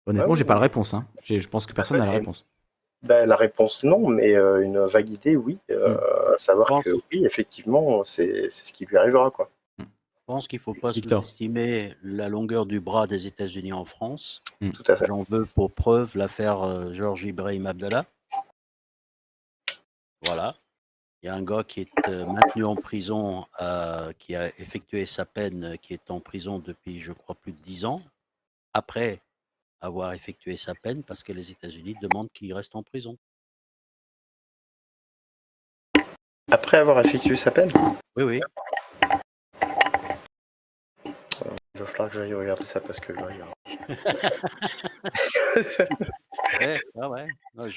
Honnêtement, j'ai pas la réponse. Hein. Je pense que personne n'a la réponse. Ben, la réponse non, mais une vague idée oui. Mm. À savoir que oui, effectivement, c'est, c'est ce qui lui arrivera. quoi. Je pense qu'il ne faut pas sous-estimer la longueur du bras des États-Unis en France. Mmh. Tout à fait. J'en veux pour preuve l'affaire euh, Georges Ibrahim Abdallah. Voilà. Il y a un gars qui est euh, maintenu en prison, euh, qui a effectué sa peine, qui est en prison depuis, je crois, plus de dix ans, après avoir effectué sa peine, parce que les États-Unis demandent qu'il reste en prison. Après avoir effectué sa peine? Oui, oui. Il va falloir que j'aille regarder ça parce que là, il y a... ouais, à,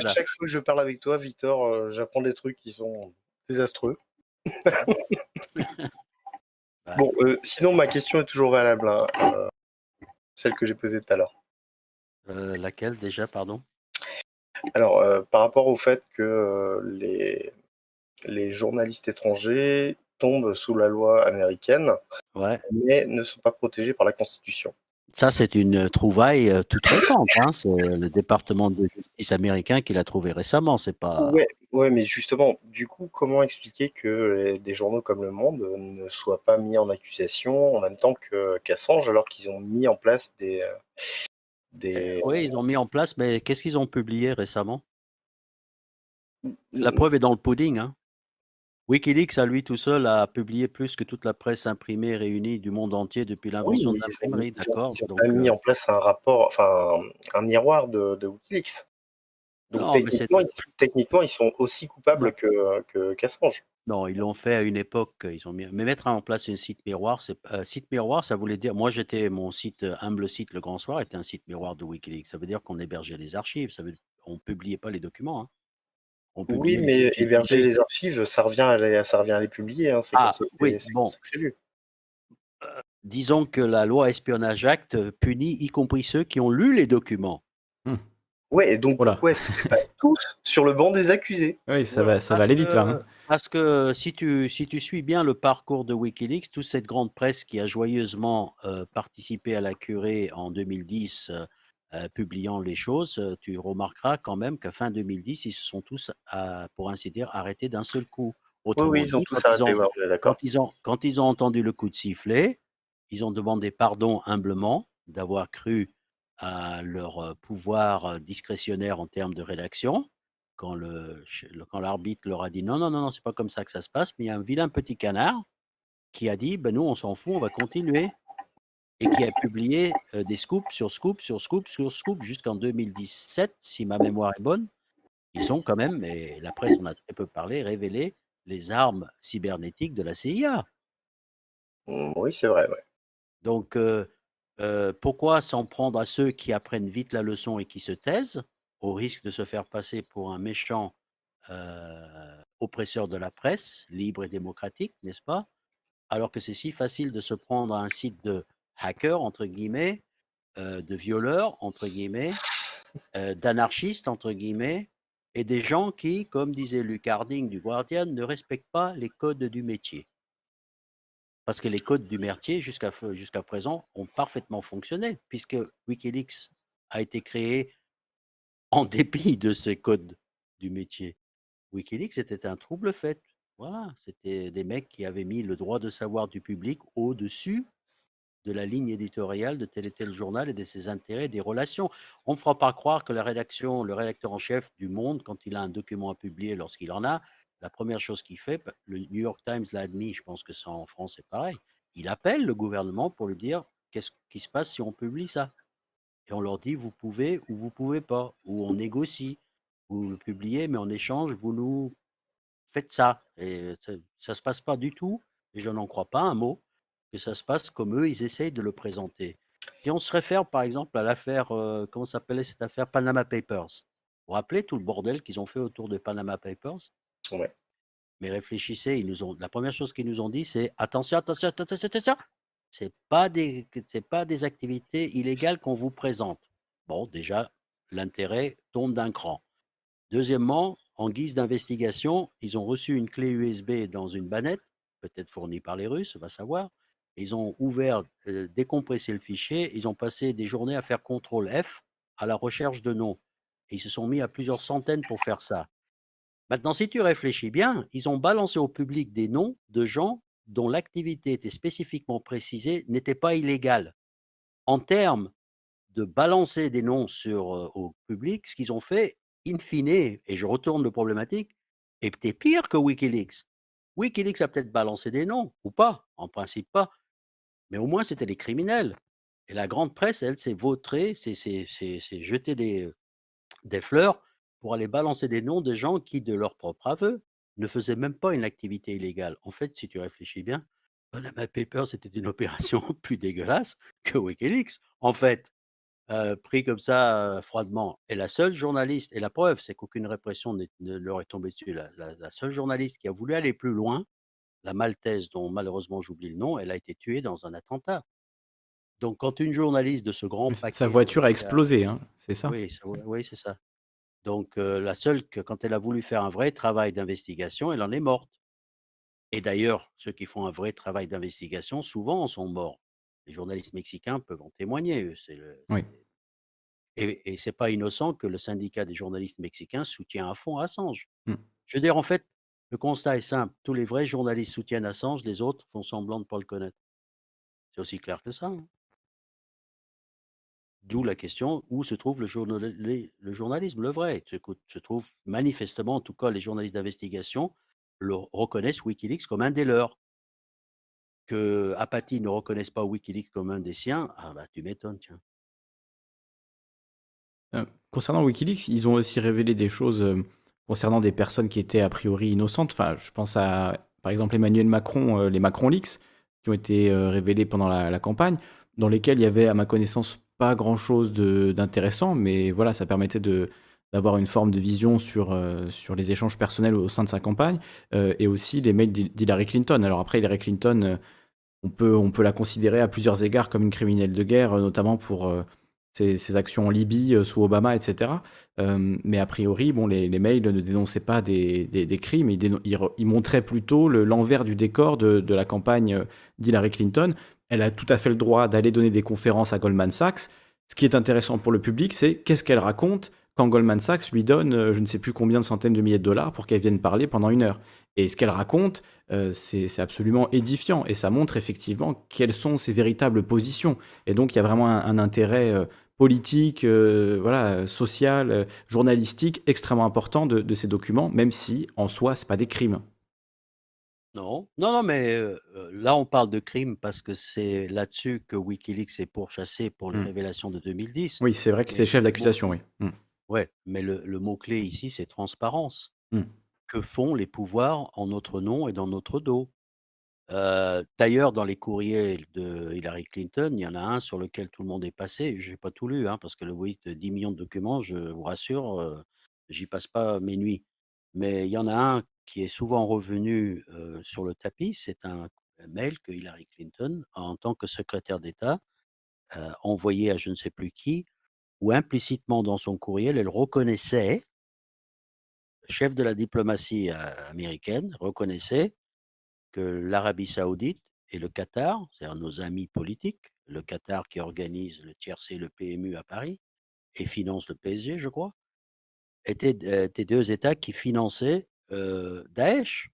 chaque fois que je parle avec toi, Victor, euh, j'apprends des trucs qui sont désastreux. bon, euh, sinon, ma question est toujours valable, hein, euh, celle que j'ai posée tout à l'heure. laquelle déjà, pardon? Alors, par rapport au fait que les, les journalistes étrangers tombent sous la loi américaine, ouais. mais ne sont pas protégés par la Constitution. Ça, c'est une trouvaille toute récente. Hein. C'est le département de justice américain qui l'a trouvé récemment. C'est pas. Ouais, ouais, mais justement, du coup, comment expliquer que des journaux comme Le Monde ne soient pas mis en accusation en même temps que qu'Assange, alors qu'ils ont mis en place des, des. Oui, ils ont mis en place, mais qu'est-ce qu'ils ont publié récemment? La preuve est dans le pudding. Hein. Wikileaks, à lui tout seul, a publié plus que toute la presse imprimée réunie du monde entier depuis l'invention de l'imprimerie, d'accord Ils ont mis en place un rapport, enfin un miroir de, Wikileaks. Donc techniquement, ils, sont aussi coupables que qu'Assange. non, ils l'ont fait à une époque. Ils ont mis... Mais mettre en place un site miroir, c'est site miroir, ça voulait dire. Moi, j'étais mon site humble site Le Grand Soir était un site miroir de WikiLeaks. Ça veut dire qu'on hébergeait les archives. Ça veut... On publiait pas les documents. Hein. Oui, mais héberger les archives, ça revient à les, ça revient à les publier. Hein. C'est ah, oui, bon. c'est vu. disons que la loi Espionnage Act punit y compris ceux qui ont lu les documents. Mmh. Oui, et donc pourquoi est-ce que pas tous sur le banc des accusés? Oui, ça va, ça va aller vite là. Hein. Parce que si tu, si tu suis bien le parcours de Wikileaks, toute cette grande presse qui a joyeusement participé à la curée en 2010 euh, publiant les choses, euh, tu remarqueras quand même qu'à fin 2010, ils se sont tous, pour ainsi dire, arrêtés d'un seul coup. oui, ils ont tous arrêté, quand, ils ont, quand ils ont entendu le coup de sifflet, ils ont demandé pardon humblement d'avoir cru à leur euh, pouvoir discrétionnaire en termes de rédaction. Quand, le, quand l'arbitre leur a dit non, non, non, non, c'est pas comme ça que ça se passe, mais il y a un vilain petit canard qui a dit ben nous, on s'en fout, on va continuer et qui a publié des scoops sur scoops sur scoops sur scoops jusqu'en 2017, si ma mémoire est bonne. Ils ont quand même, et la presse en a très peu parlé, révélé les armes cybernétiques de la CIA. Mmh, oui, c'est vrai. Donc, pourquoi s'en prendre à ceux qui apprennent vite la leçon et qui se taisent, au risque de se faire passer pour un méchant oppresseur de la presse, libre et démocratique, n'est-ce pas? Alors que c'est si facile de se prendre à un site de hackers, entre guillemets, de violeurs, entre guillemets, d'anarchistes, entre guillemets, et des gens qui, comme disait Luc Harding du Guardian, ne respectent pas les codes du métier. Parce que les codes du métier, jusqu'à jusqu'à présent, ont parfaitement fonctionné, puisque Wikileaks a été créé en dépit de ces codes du métier. Wikileaks était un trouble fait. Voilà, c'était des mecs qui avaient mis le droit de savoir du public au-dessus de la ligne éditoriale de tel et tel journal et de ses intérêts des relations. On ne fera pas croire que la rédaction, le rédacteur en chef du Monde, quand il a un document à publier, lorsqu'il en a, la première chose qu'il fait, bah, le New York Times l'a admis, je pense que ça en France c'est pareil, il appelle le gouvernement pour lui dire qu'est-ce qui se passe si on publie ça. Et on leur dit vous pouvez ou vous pouvez pas, ou on négocie. Vous publiez, mais en échange, vous nous faites ça. Et ça ne se passe pas du tout, et je n'en crois pas un mot que ça se passe comme eux, ils essayent de le présenter. Et on se réfère par exemple à l'affaire, euh, comment s'appelait cette affaire Panama Papers. Vous vous rappelez tout le bordel qu'ils ont fait autour de Panama Papers? Ouais. Mais réfléchissez, ils nous ont, la première chose qu'ils nous ont dit, c'est attention, attention, attention, attention, c'est pas des, c'est pas des activités illégales qu'on vous présente. Bon, déjà, l'intérêt tombe d'un cran. Deuxièmement, en guise d'investigation, ils ont reçu une clé USB dans une banette, peut-être fournie par les Russes, on va savoir. Ils ont ouvert, décompressé le fichier. Ils ont passé des journées à faire contrôle F à la recherche de noms. Et ils se sont mis à plusieurs centaines pour faire ça. Maintenant, si tu réfléchis bien, ils ont balancé au public des noms de gens dont l'activité était spécifiquement précisée, n'était pas illégale. En termes de balancer des noms sur, au public, ce qu'ils ont fait, in fine, et je retourne le problématique, était pire que Wikileaks. Wikileaks a peut-être balancé des noms, ou pas, en principe pas, mais au moins, c'était les criminels. Et la grande presse, elle, s'est vautrée, c'est jeter des, des fleurs pour aller balancer des noms de gens qui, de leur propre aveu, ne faisaient même pas une activité illégale. En fait, si tu réfléchis bien, Panama Papers, c'était une opération plus dégueulasse que Wikileaks, en fait, pris comme ça froidement. Et la seule journaliste, et la preuve, c'est qu'aucune répression ne leur est tombée dessus, la, seule journaliste qui a voulu aller plus loin, la Maltaise, dont malheureusement j'oublie le nom, elle a été tuée dans un attentat. Donc, quand une journaliste de ce grand paquet, Sa voiture a explosé, hein, c'est ça? Oui, oui c'est ça. Donc, la seule que, quand elle a voulu faire un vrai travail d'investigation, elle en est morte. Et d'ailleurs, ceux qui font un vrai travail d'investigation, souvent en sont morts. Les journalistes mexicains peuvent en témoigner, c'est le Oui. et et c'est pas innocent que le syndicat des journalistes mexicains soutient à fond Assange. Mmh. Je veux dire, en fait, le constat est simple, tous les vrais journalistes soutiennent Assange, les autres font semblant de pas le connaître. C'est aussi clair que ça, hein. D'où la question, où se trouve le journalisme, le vrai? Se se trouve manifestement, en tout cas les journalistes d'investigation le reconnaissent WikiLeaks comme un des leurs. Que Apathy ne reconnaisse pas WikiLeaks comme un des siens, ah bah, tu m'étonnes, tiens. Euh, concernant WikiLeaks, ils ont aussi révélé des choses, euh, concernant des personnes qui étaient a priori innocentes. Enfin, je pense à, par exemple, Emmanuel Macron, euh, les Macron Leaks, qui ont été, révélés pendant la campagne, dans lesquels il y avait, à ma connaissance, pas grand-chose d'intéressant, mais voilà, ça permettait de d'avoir une forme de vision sur, sur les échanges personnels au sein de sa campagne, et aussi les mails d'Hillary Clinton. Alors après, Hillary Clinton, on peut, on peut la considérer à plusieurs égards comme une criminelle de guerre, euh, notamment pour euh, ses, actions en Libye euh, sous Obama, etc. mais a priori, bon, les, mails ne dénonçaient pas des, crimes, ils, montraient plutôt l'envers du décor de, de la campagne d'Hillary Clinton. Elle a tout à fait le droit d'aller donner des conférences à Goldman Sachs. Ce qui est intéressant pour le public, c'est qu'est-ce qu'elle raconte quand Goldman Sachs lui donne je ne sais plus combien de centaines de milliers de dollars pour qu'elle vienne parler pendant une heure. Et ce qu'elle raconte, euh, c'est absolument édifiant et ça montre effectivement quelles sont ses véritables positions. Et donc il y a vraiment un, intérêt euh, politique, euh, voilà, social, journalistique extrêmement important de, ces documents, même si en soi c'est pas des crimes. Non, non, non, mais là on parle de crimes parce que c'est là-dessus que WikiLeaks est pourchassé pour les mmh. révélations de 2010. Oui, c'est vrai que c'est chef d'accusation, oui. Mmh. Ouais, mais le, mot-clé ici, c'est transparence. Mmh que font les pouvoirs en notre nom et dans notre dos? d'ailleurs, dans les courriers de Hillary Clinton, il y en a un sur lequel tout le monde est passé. Je n'ai pas tout lu, hein, parce que le oui, de 10 millions de documents, je vous rassure, j'y passe pas mes nuits. Mais il y en a un qui est souvent revenu sur le tapis. C'est un mail que Hillary Clinton, en tant que secrétaire d'État, a envoyé à je ne sais plus qui, où implicitement dans son courriel, elle reconnaissait chef de la diplomatie américaine reconnaissait que l'Arabie saoudite et le Qatar, c'est-à-dire nos amis politiques, le Qatar qui organise le TRC, le PMU à Paris et finance le PSG, je crois, étaient, deux États qui finançaient Daesh.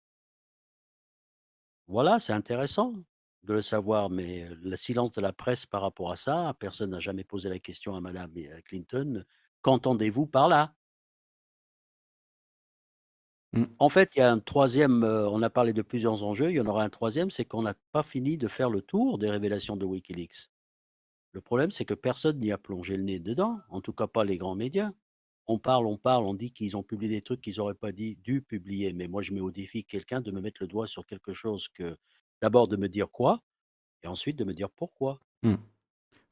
Voilà, c'est intéressant de le savoir, mais le silence de la presse par rapport à ça, personne n'a jamais posé la question à Madame Clinton. Qu'entendez-vous par là? Mmh. En fait, il y a un troisième. on a parlé de plusieurs enjeux, il y en aura un troisième, c'est qu'on n'a pas fini de faire le tour des révélations de Wikileaks. Le problème, c'est que personne n'y a plongé le nez dedans, en tout cas pas les grands médias. On parle, on parle, on dit qu'ils ont publié des trucs qu'ils n'auraient pas dit dû publier, mais moi je mets au défi quelqu'un de me mettre le doigt sur quelque chose que d'abord de me dire quoi et ensuite de me dire pourquoi. Mmh.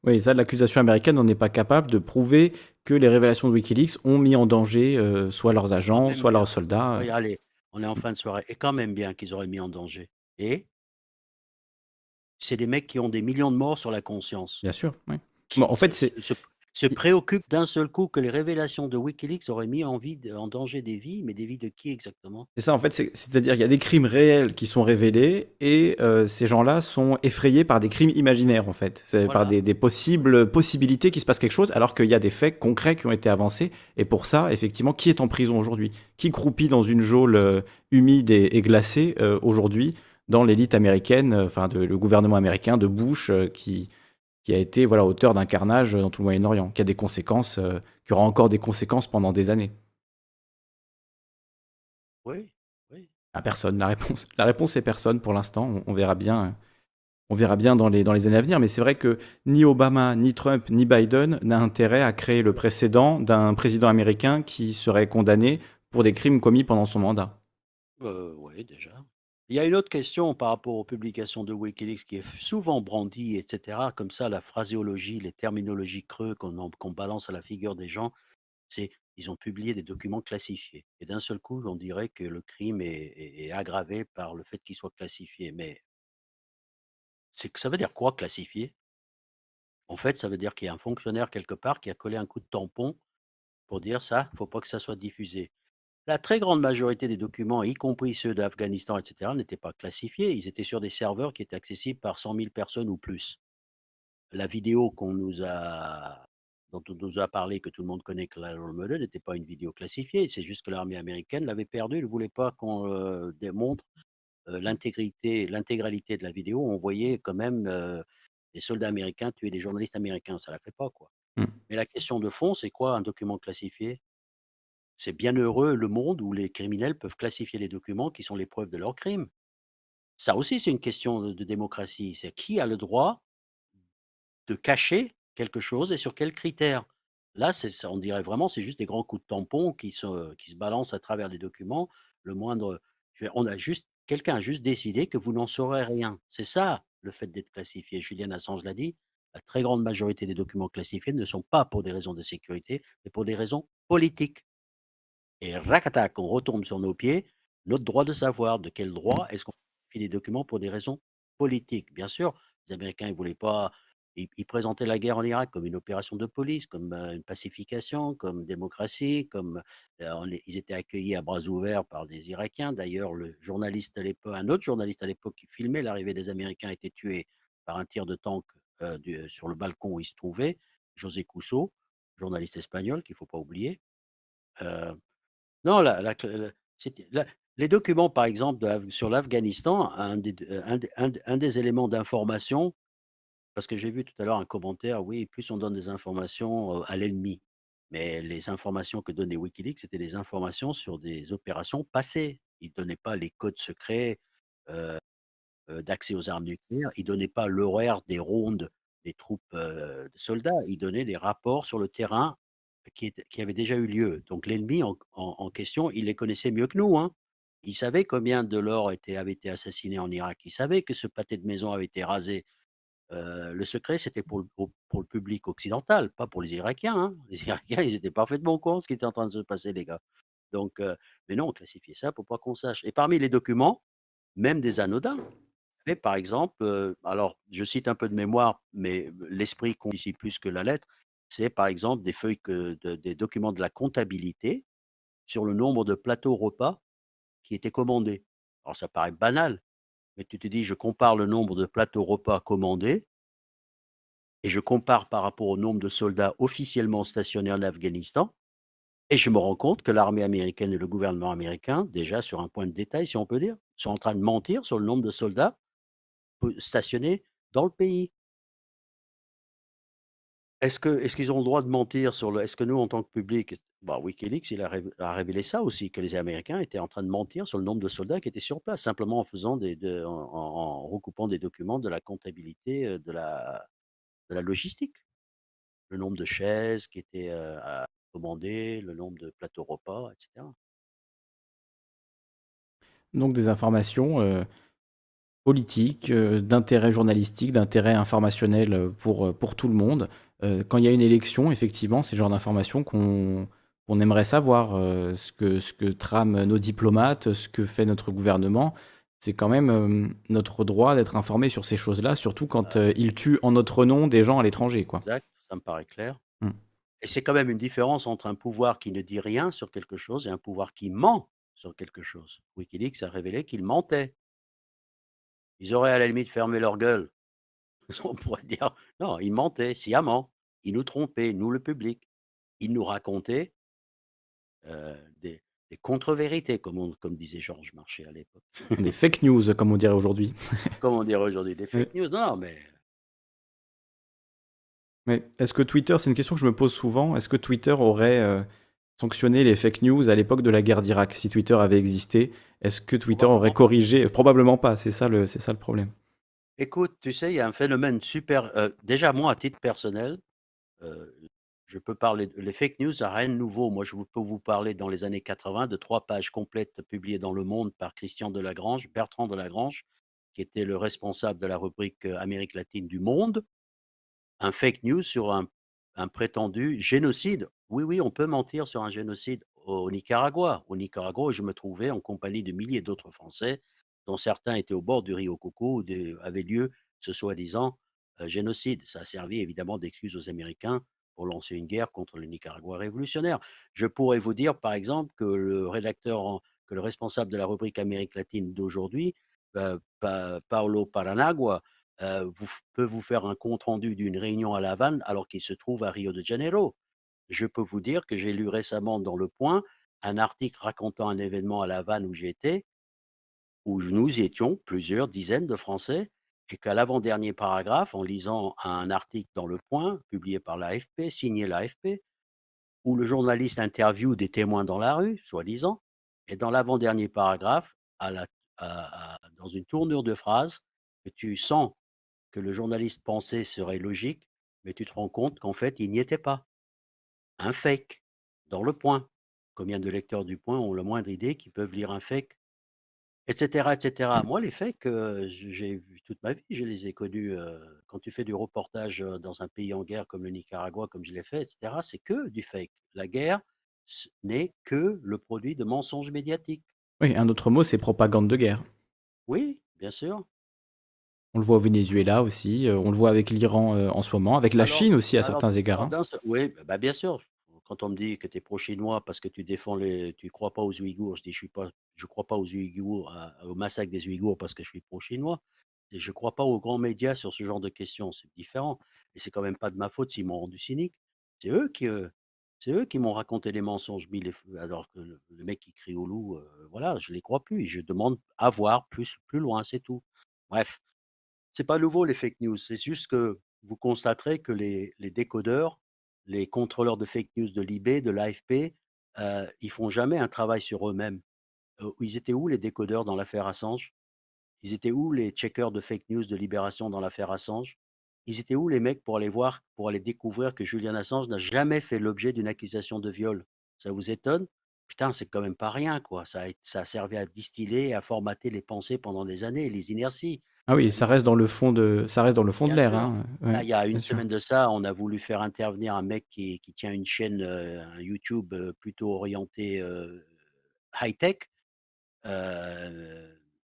Oui, ça, l'accusation américaine n'en est pas capable de prouver que les révélations de Wikileaks ont mis en danger euh, soit leurs agents, soit leurs soldats. Oui, allez, on est en fin de soirée. Et quand même bien qu'ils auraient mis en danger. Et c'est des mecs qui ont des millions de morts sur la conscience. Bien sûr, oui. en fait, c'est se préoccupe d'un seul coup que les révélations de Wikileaks auraient mis en, vie, en danger des vies, mais des vies de qui exactement? C'est ça, en fait, c'est-à-dire qu'il y a des crimes réels qui sont révélés et euh, ces gens-là sont effrayés par des crimes imaginaires, en fait. C'est par des, possibles possibilités qu'il se passe quelque chose, alors qu'il y a des faits concrets qui ont été avancés. Et pour ça, effectivement, qui est en prison aujourd'hui? Qui croupit dans une geôle euh, humide et, glacée euh, aujourd'hui dans l'élite américaine, enfin, le gouvernement américain de Bush qui qui a été voilà, auteur d'un carnage dans tout le Moyen-Orient, qui a des conséquences, euh, qui aura encore des conséquences pendant des années. Oui, oui. À personne, la réponse. La réponse est personne pour l'instant. On, verra bien. On verra bien dans les, dans les années à venir, mais c'est vrai que ni Obama, ni Trump, ni Biden n'a intérêt à créer le précédent d'un président américain qui serait condamné pour des crimes commis pendant son mandat. Euh, oui, déjà. Il y a une autre question par rapport aux publications de Wikileaks qui est souvent brandie, etc. Comme ça, la phraséologie, les terminologies creux qu'on balance à la figure des gens, c'est ils ont publié des documents classifiés. Et d'un seul coup, on dirait que le crime est, aggravé par le fait qu'il soit classifié. Mais c'est ça veut dire quoi classifié? En fait, ça veut dire qu'il y a un fonctionnaire quelque part qui a collé un coup de tampon pour dire ça, il ne faut pas que ça soit diffusé. La très grande majorité des documents, y compris ceux d'Afghanistan, etc., n'étaient pas classifiés. Ils étaient sur des serveurs qui étaient accessibles par 100 000 personnes ou plus. la vidéo qu'on nous a dont on nous a parlé, que tout le monde connaît, Murder, n'était pas une vidéo classifiée. C'est juste que l'armée américaine l'avait perdue. Elle ne voulait pas qu'on démontre l'intégrité, l'intégralité de la vidéo. On voyait quand même des soldats américains tuer des journalistes américains. Ça ne la fait pas, quoi. Mmh. Mais la question de fond, c'est quoi un document classifié? C'est bien heureux le monde où les criminels peuvent classifier les documents qui sont les preuves de leurs crimes. Ça aussi, c'est une question de, démocratie. C'est qui a le droit de cacher quelque chose et sur quels critères? Là, on dirait vraiment, c'est juste des grands coups de tampon qui se, qui se balancent à travers les documents. Le moindre, on a juste, quelqu'un a juste décidé que vous n'en saurez rien. C'est ça le fait d'être classifié. Julian Assange l'a dit. La très grande majorité des documents classifiés ne sont pas pour des raisons de sécurité, mais pour des raisons politiques. Et racatac, on retombe sur nos pieds. Notre droit de savoir de quel droit est-ce qu'on fait des documents pour des raisons politiques. Bien sûr, les Américains ne voulaient pas ils, présentaient la guerre en Irak comme une opération de police, comme une pacification, comme démocratie, comme ils étaient accueillis à bras ouverts par des Irakiens. D'ailleurs, le journaliste à l'époque, un autre journaliste à l'époque qui filmait l'arrivée des Américains a été tué par un tir de tank sur le balcon où il se trouvait, José Cousso, journaliste espagnol qu'il ne faut pas oublier. Non, les documents, par exemple, sur l'Afghanistan, un, un, des éléments d'information parce que j'ai vu tout à l'heure un commentaire, oui, plus on donne des informations à l'ennemi. Mais les informations que donnaient Wikileaks, c'était des informations sur des opérations passées. Ils ne donnaient pas les codes secrets d'accès aux armes nucléaires. Ils ne donnaient pas l'horaire des rondes des troupes de soldats. Ils donnaient des rapports sur le terrain qui, qui avaient déjà eu lieu. Donc l'ennemi en, question, il les connaissait mieux que nous. Hein. Il savait combien de l'or avait été assassiné en Irak. Il savait que ce pâté de maison avait été rasé le secret, c'était pour, le public occidental, pas pour les Irakiens. Hein. Les Irakiens, ils étaient parfaitement au courant de ce qui était en train de se passer, les gars. Donc, mais non, on classifiait ça pour pas qu'on sache. Et parmi les documents, même des anodins, mais par exemple, alors je cite un peu de mémoire, mais l'esprit compte ici plus que la lettre, c'est par exemple des feuilles, des documents de la comptabilité sur le nombre de plateaux repas qui étaient commandés. Alors ça paraît banal, mais tu te dis, je compare le nombre de plateaux repas commandés et je compare par rapport au nombre de soldats officiellement stationnés en Afghanistan, et je me rends compte que l'armée américaine et le gouvernement américain, déjà sur un point de détail, si on peut dire, sont en train de mentir sur le nombre de soldats stationnés dans le pays. Est-ce que est-ce qu'ils ont le droit de mentir sur le est-ce que nous, en tant que public bah, Wikileaks, il a révélé ça aussi, que les Américains étaient en train de mentir sur le nombre de soldats qui étaient sur place, simplement en faisant des en recoupant des documents de la comptabilité, de la de la logistique. Le nombre de chaises qui étaient, à commander, le nombre de plateaux repas etc. Donc des informations, politiques, d'intérêt journalistique, d'intérêt informationnel, pour, pour tout le monde. Euh, quand il y a une élection, effectivement, c'est le genre d'informations qu'on aimerait savoir, euh, ce, que, ce que trament nos diplomates, ce que fait notre gouvernement. C'est quand même euh, notre droit d'être informé sur ces choses-là, surtout quand ils tuent en notre nom des gens à l'étranger. Quoi. Exact, ça me paraît clair. Mmh. Et c'est quand même une différence entre un pouvoir qui ne dit rien sur quelque chose et un pouvoir qui ment sur quelque chose. Wikileaks a révélé qu'ils mentaient. Ils auraient à la limite fermé leur gueule. On pourrait dire, non, ils mentaient sciemment. Ils nous trompaient, nous le public. Ils nous racontaient des, contre-vérités, comme, comme disait Georges Marchais à l'époque. Des fake news, comme on dirait aujourd'hui. comme on dirait aujourd'hui, des fake news. Non, mais... Mais est-ce que Twitter, c'est une question que je me pose souvent, est-ce que Twitter aurait sanctionné les fake news à l'époque de la guerre d'Irak Si Twitter avait existé, est-ce que Twitter aurait corrigé? Probablement pas, c'est ça, le, ça le problème. Écoute, tu sais, il y a un phénomène super... déjà, moi, à titre personnel, je peux parler les fake news, ça rien de nouveau. Moi, je peux vous parler dans les années 80 de trois pages complètes publiées dans Le Monde par Christian Delagrange, Bertrand Delagrange, qui était le responsable de la rubrique Amérique latine du Monde. Un fake news sur un, un prétendu génocide. Oui, oui, on peut mentir sur un génocide au Nicaragua. Au Nicaragua, je me trouvais en compagnie de milliers d'autres Français, dont certains étaient au bord du Rio Coco, où avait lieu ce soi-disant génocide. Ça a servi évidemment d'excuse aux Américains pour lancer une guerre contre le Nicaragua révolutionnaire. Je pourrais vous dire, par exemple, que le rédacteur, que le responsable de la rubrique Amérique latine d'aujourd'hui, Paolo Paranagua, vous, peut vous faire un compte-rendu d'une réunion à La Havane alors qu'il se trouve à Rio de Janeiro. Je peux vous dire que j'ai lu récemment dans Le Point un article racontant un événement à La Havane où j'étais, où nous étions plusieurs dizaines de Français, et qu'à l'avant-dernier paragraphe, en lisant un article dans Le Point, publié par l'AFP, signé l'AFP, où le journaliste interviewe des témoins dans la rue, soi-disant, et dans l'avant-dernier paragraphe, dans une tournure de phrase, que tu sens que le journaliste pensait serait logique, mais tu te rends compte qu'en fait, il n'y était pas. Un fake, dans le point. Combien de lecteurs du point ont la moindre idée qu'ils peuvent lire un fake etc., etc. Moi, les fakes, j'ai vu toute ma vie, je les ai connus. quand tu fais du reportage dans un pays en guerre comme le Nicaragua, comme je l'ai fait, etc., c'est que du fake. La guerre n'est que le produit de mensonges médiatiques. Oui, un autre mot, c'est propagande de guerre. Oui, bien sûr. On le voit au Venezuela aussi, on le voit avec l'Iran en ce moment, avec la Chine aussi à certains égards. Hein. oui, bah, bien sûr quand on me dit que tu es pro-chinois parce que tu défends les, tu crois pas aux Ouïghours, je dis je suis pas, je crois pas aux Ouïghours, au massacre des Ouïghours parce que je suis pro-chinois. Et je crois pas aux grands médias sur ce genre de questions. C'est différent. Et c'est quand même pas de ma faute s'ils m'ont rendu cynique. C'est eux qui, euh, c'est eux qui m'ont raconté des mensonges. alors que le, mec qui crie au loup, euh, voilà, je les crois plus. Et je demande à voir plus, plus loin, c'est tout. Bref, c'est pas nouveau les fake news. C'est juste que vous constaterez que les, décodeurs les contrôleurs de fake news de l'IB, de l'AFP, euh, ils font jamais un travail sur eux-mêmes. Euh, ils étaient où les décodeurs dans l'affaire Assange? Ils étaient où les checkers de fake news de Libération dans l'affaire Assange? Ils étaient où les mecs pour aller voir, pour aller découvrir que Julian Assange n'a jamais fait l'objet d'une accusation de viol? Ça vous étonne? Putain, c'est quand même pas rien, quoi. Ça a, ça a servi à distiller, à formater les pensées pendant des années, les inerties. Ah oui, ça reste dans le fond de, ça reste dans le fond de l'air. Hein. il y a une semaine de ça, on a voulu faire intervenir un mec qui, qui tient une chaîne, euh, un YouTube euh, plutôt orienté euh, high-tech,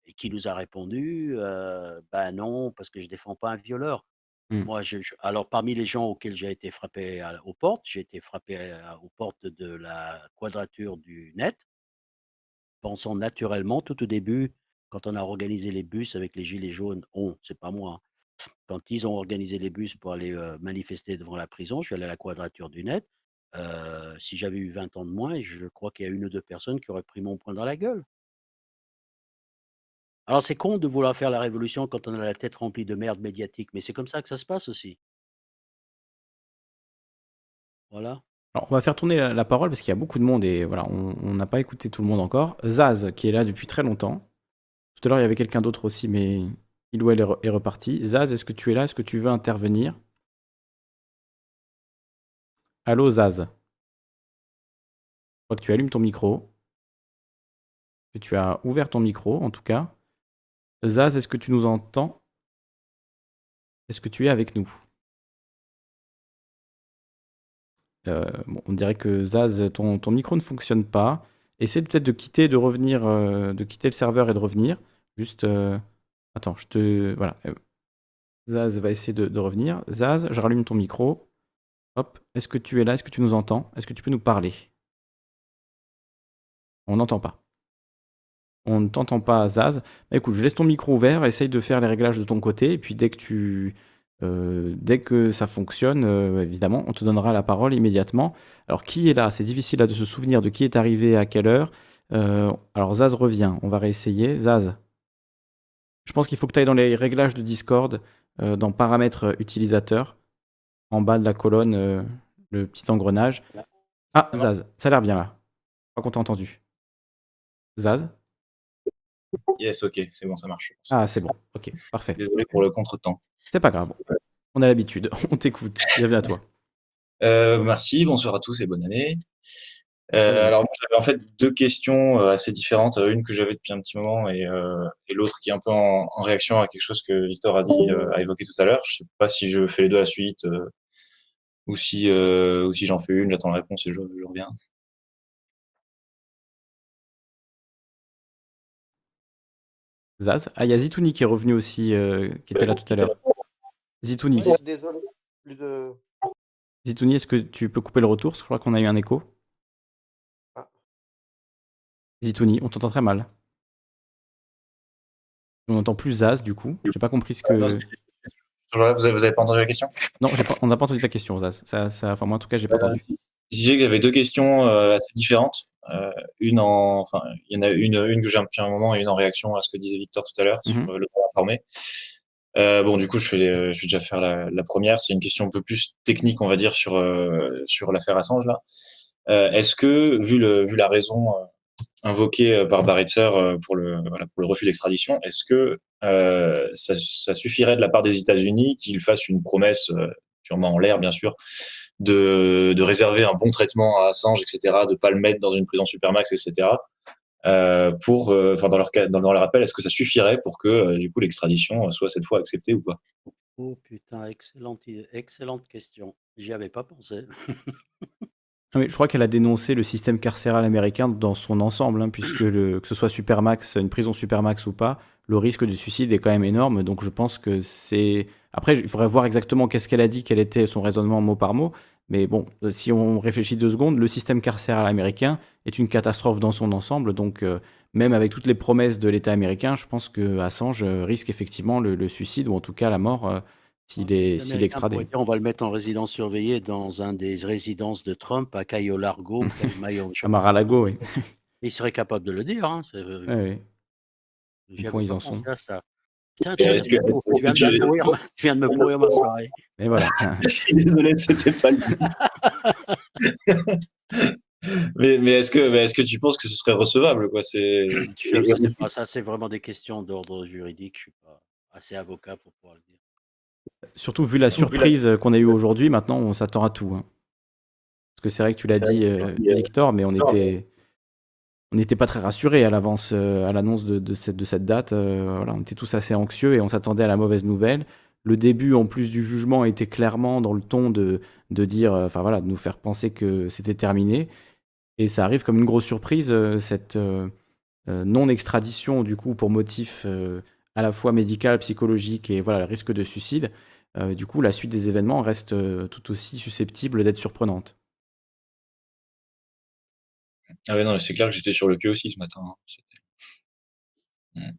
et qui nous a répondu, bah non, parce que je défends pas un violeur. Mmh. Moi, je, alors parmi les gens auxquels j'ai été frappé aux portes, j'ai été frappé aux portes de la quadrature du net, pensant naturellement tout au début quand on a organisé les bus avec les gilets jaunes, on, c'est pas moi. Hein. Quand ils ont organisé les bus pour aller manifester devant la prison, je suis allé à la quadrature du net. si j'avais eu 20 ans de moins, je crois qu'il y a une ou deux personnes qui auraient pris mon poing dans la gueule. Alors c'est con de vouloir faire la révolution quand on a la tête remplie de merde médiatique, mais c'est comme ça que ça se passe aussi. Voilà. On va faire tourner la, parole parce qu'il y a beaucoup de monde et voilà, on n'a pas écouté tout le monde encore. Zaz, qui est là depuis très longtemps. Tout à l'heure, il y avait quelqu'un d'autre aussi, mais il ou elle est, reparti. Zaz, est-ce que tu es là? Est-ce que tu veux intervenir? Allô, Zaz Je crois que tu allumes ton micro. Tu as ouvert ton micro, en tout cas. Zaz, est-ce que tu nous entends? Est-ce que tu es avec nous? Euh, On dirait que Zaz, ton, micro ne fonctionne pas. Essaie peut-être de quitter, de revenir, euh, de quitter le serveur et de revenir. Juste. Euh, attends, je te. Voilà. Zaz va essayer de, revenir. Zaz, je rallume ton micro. Hop. Est-ce que tu es là? Est-ce que tu nous entends? Est-ce que tu peux nous parler? On n'entend pas. On ne t'entend pas, Zaz. Bah, écoute, je laisse ton micro ouvert. Essaye de faire les réglages de ton côté. Et puis dès que tu. Euh, dès que ça fonctionne, euh, évidemment, on te donnera la parole immédiatement. Alors, qui est là? C'est difficile de se souvenir de qui est arrivé à quelle heure. alors, Zaz revient. On va réessayer. Zaz, je pense qu'il faut que tu ailles dans les réglages de Discord, euh, dans paramètres utilisateurs, en bas de la colonne, euh, le petit engrenage. Ah, Zaz, ça a l'air bien là. Je crois qu'on t'a entendu. Zaz? Yes, ok, c'est bon, ça marche. Ah, c'est bon, ok, parfait. Désolé pour le contre-temps. C'est pas grave, on a l'habitude, on t'écoute. Bienvenue à toi. Euh, merci, bonsoir à tous et bonne année. Euh, alors, j'avais en fait deux questions euh, assez différentes. Euh, une que j'avais depuis un petit moment et, l'autre qui est un peu en, réaction à quelque chose que Victor a dit, a évoqué tout à l'heure. Je sais pas si je fais les deux à la suite ou si, ou si j'en fais une, j'attends la réponse et je, reviens. Zaz. Ah, il y a Zitouni qui est revenu aussi, qui était là tout à l'heure. Zitouni. Désolé. Zitouni, est-ce que tu peux couper le retour? Je crois qu'on a eu un écho. Zitouni, on t'entend très mal. On n'entend plus Zaz du coup. J'ai pas compris ce que. Vous avez, pas entendu la question? Non, on n'a pas entendu ta question, Zaz. Ça, enfin, moi, en tout cas, j'ai pas entendu. Je disais que j'avais deux questions assez différentes. une en, enfin, il y en a une, une que j'ai un petit moment et une en réaction à ce que disait Victor tout à l'heure sur mmh le droit informé. Euh, bon, du coup, je, fais, je vais déjà faire la, la première. C'est une question un peu plus technique, on va dire, sur, euh, sur l'affaire Assange. Là. Euh, Est-ce que, vu, le, vu la raison euh, invoquée euh, par Baritzer pour le, voilà, pour le refus d'extradition, est-ce que ça, ça, suffirait de la part des États-Unis qu'ils fassent une promesse, purement en l'air, bien sûr, de, réserver un bon traitement à Assange, etc., de ne pas le mettre dans une prison supermax, etc., euh, pour, euh, dans leur dans, appel, est-ce que ça suffirait pour que euh, du l'extradition soit cette fois acceptée ou pas? Oh putain, excellente question. J'y avais pas pensé. Je crois qu'elle a dénoncé le système carcéral américain dans son ensemble, hein, puisque que ce soit Supermax, une prison Supermax ou pas, le risque de suicide est quand même énorme. Donc je pense que c'est. Après, il faudrait voir exactement qu'est-ce qu'elle a dit, quel était son raisonnement mot par mot. Mais bon, euh, si on réfléchit deux secondes, le système carcéral américain est une catastrophe dans son ensemble. Donc, euh, même avec toutes les promesses de l'État américain, je pense que Assange euh, risque effectivement le, suicide ou en tout cas la mort s'il est, s'il extradé. on va le mettre en résidence surveillée dans un des résidences de Trump à Cayo Largo, à Mar-a-Lago, oui. Il serait capable de le dire. Hein, oui, oui. ils en sont. Putain, tu, viens de me pourrir, tu viens de me pourrir ma soirée. Et voilà. Je suis désolé, c'était pas le mais, mais est-ce que, tu penses que ce serait recevable quoi? C'est... Ça, c'est vraiment des questions d'ordre juridique. Je suis pas assez avocat pour pouvoir le dire. Surtout vu la surprise qu'on a eue aujourd'hui, maintenant on s'attend à tout. Hein. Parce que c'est vrai que tu l'as dit, euh, Victor, mais on était on n'était pas très rassurés à l'avance, euh, à l'annonce de, cette, de cette date. Euh, voilà, on était tous assez anxieux et on s'attendait à la mauvaise nouvelle. Le début, en plus du jugement, était clairement dans le ton de, de dire, euh, enfin voilà, de nous faire penser que c'était terminé. Et ça arrive comme une grosse surprise, cette non-extradition, du coup, pour motif à la fois médical, psychologique et voilà, le risque de suicide. Du coup, la suite des événements reste tout aussi susceptible d'être surprenante. Ah ouais, non, c'est clair que j'étais sur le queue aussi ce matin. Hein.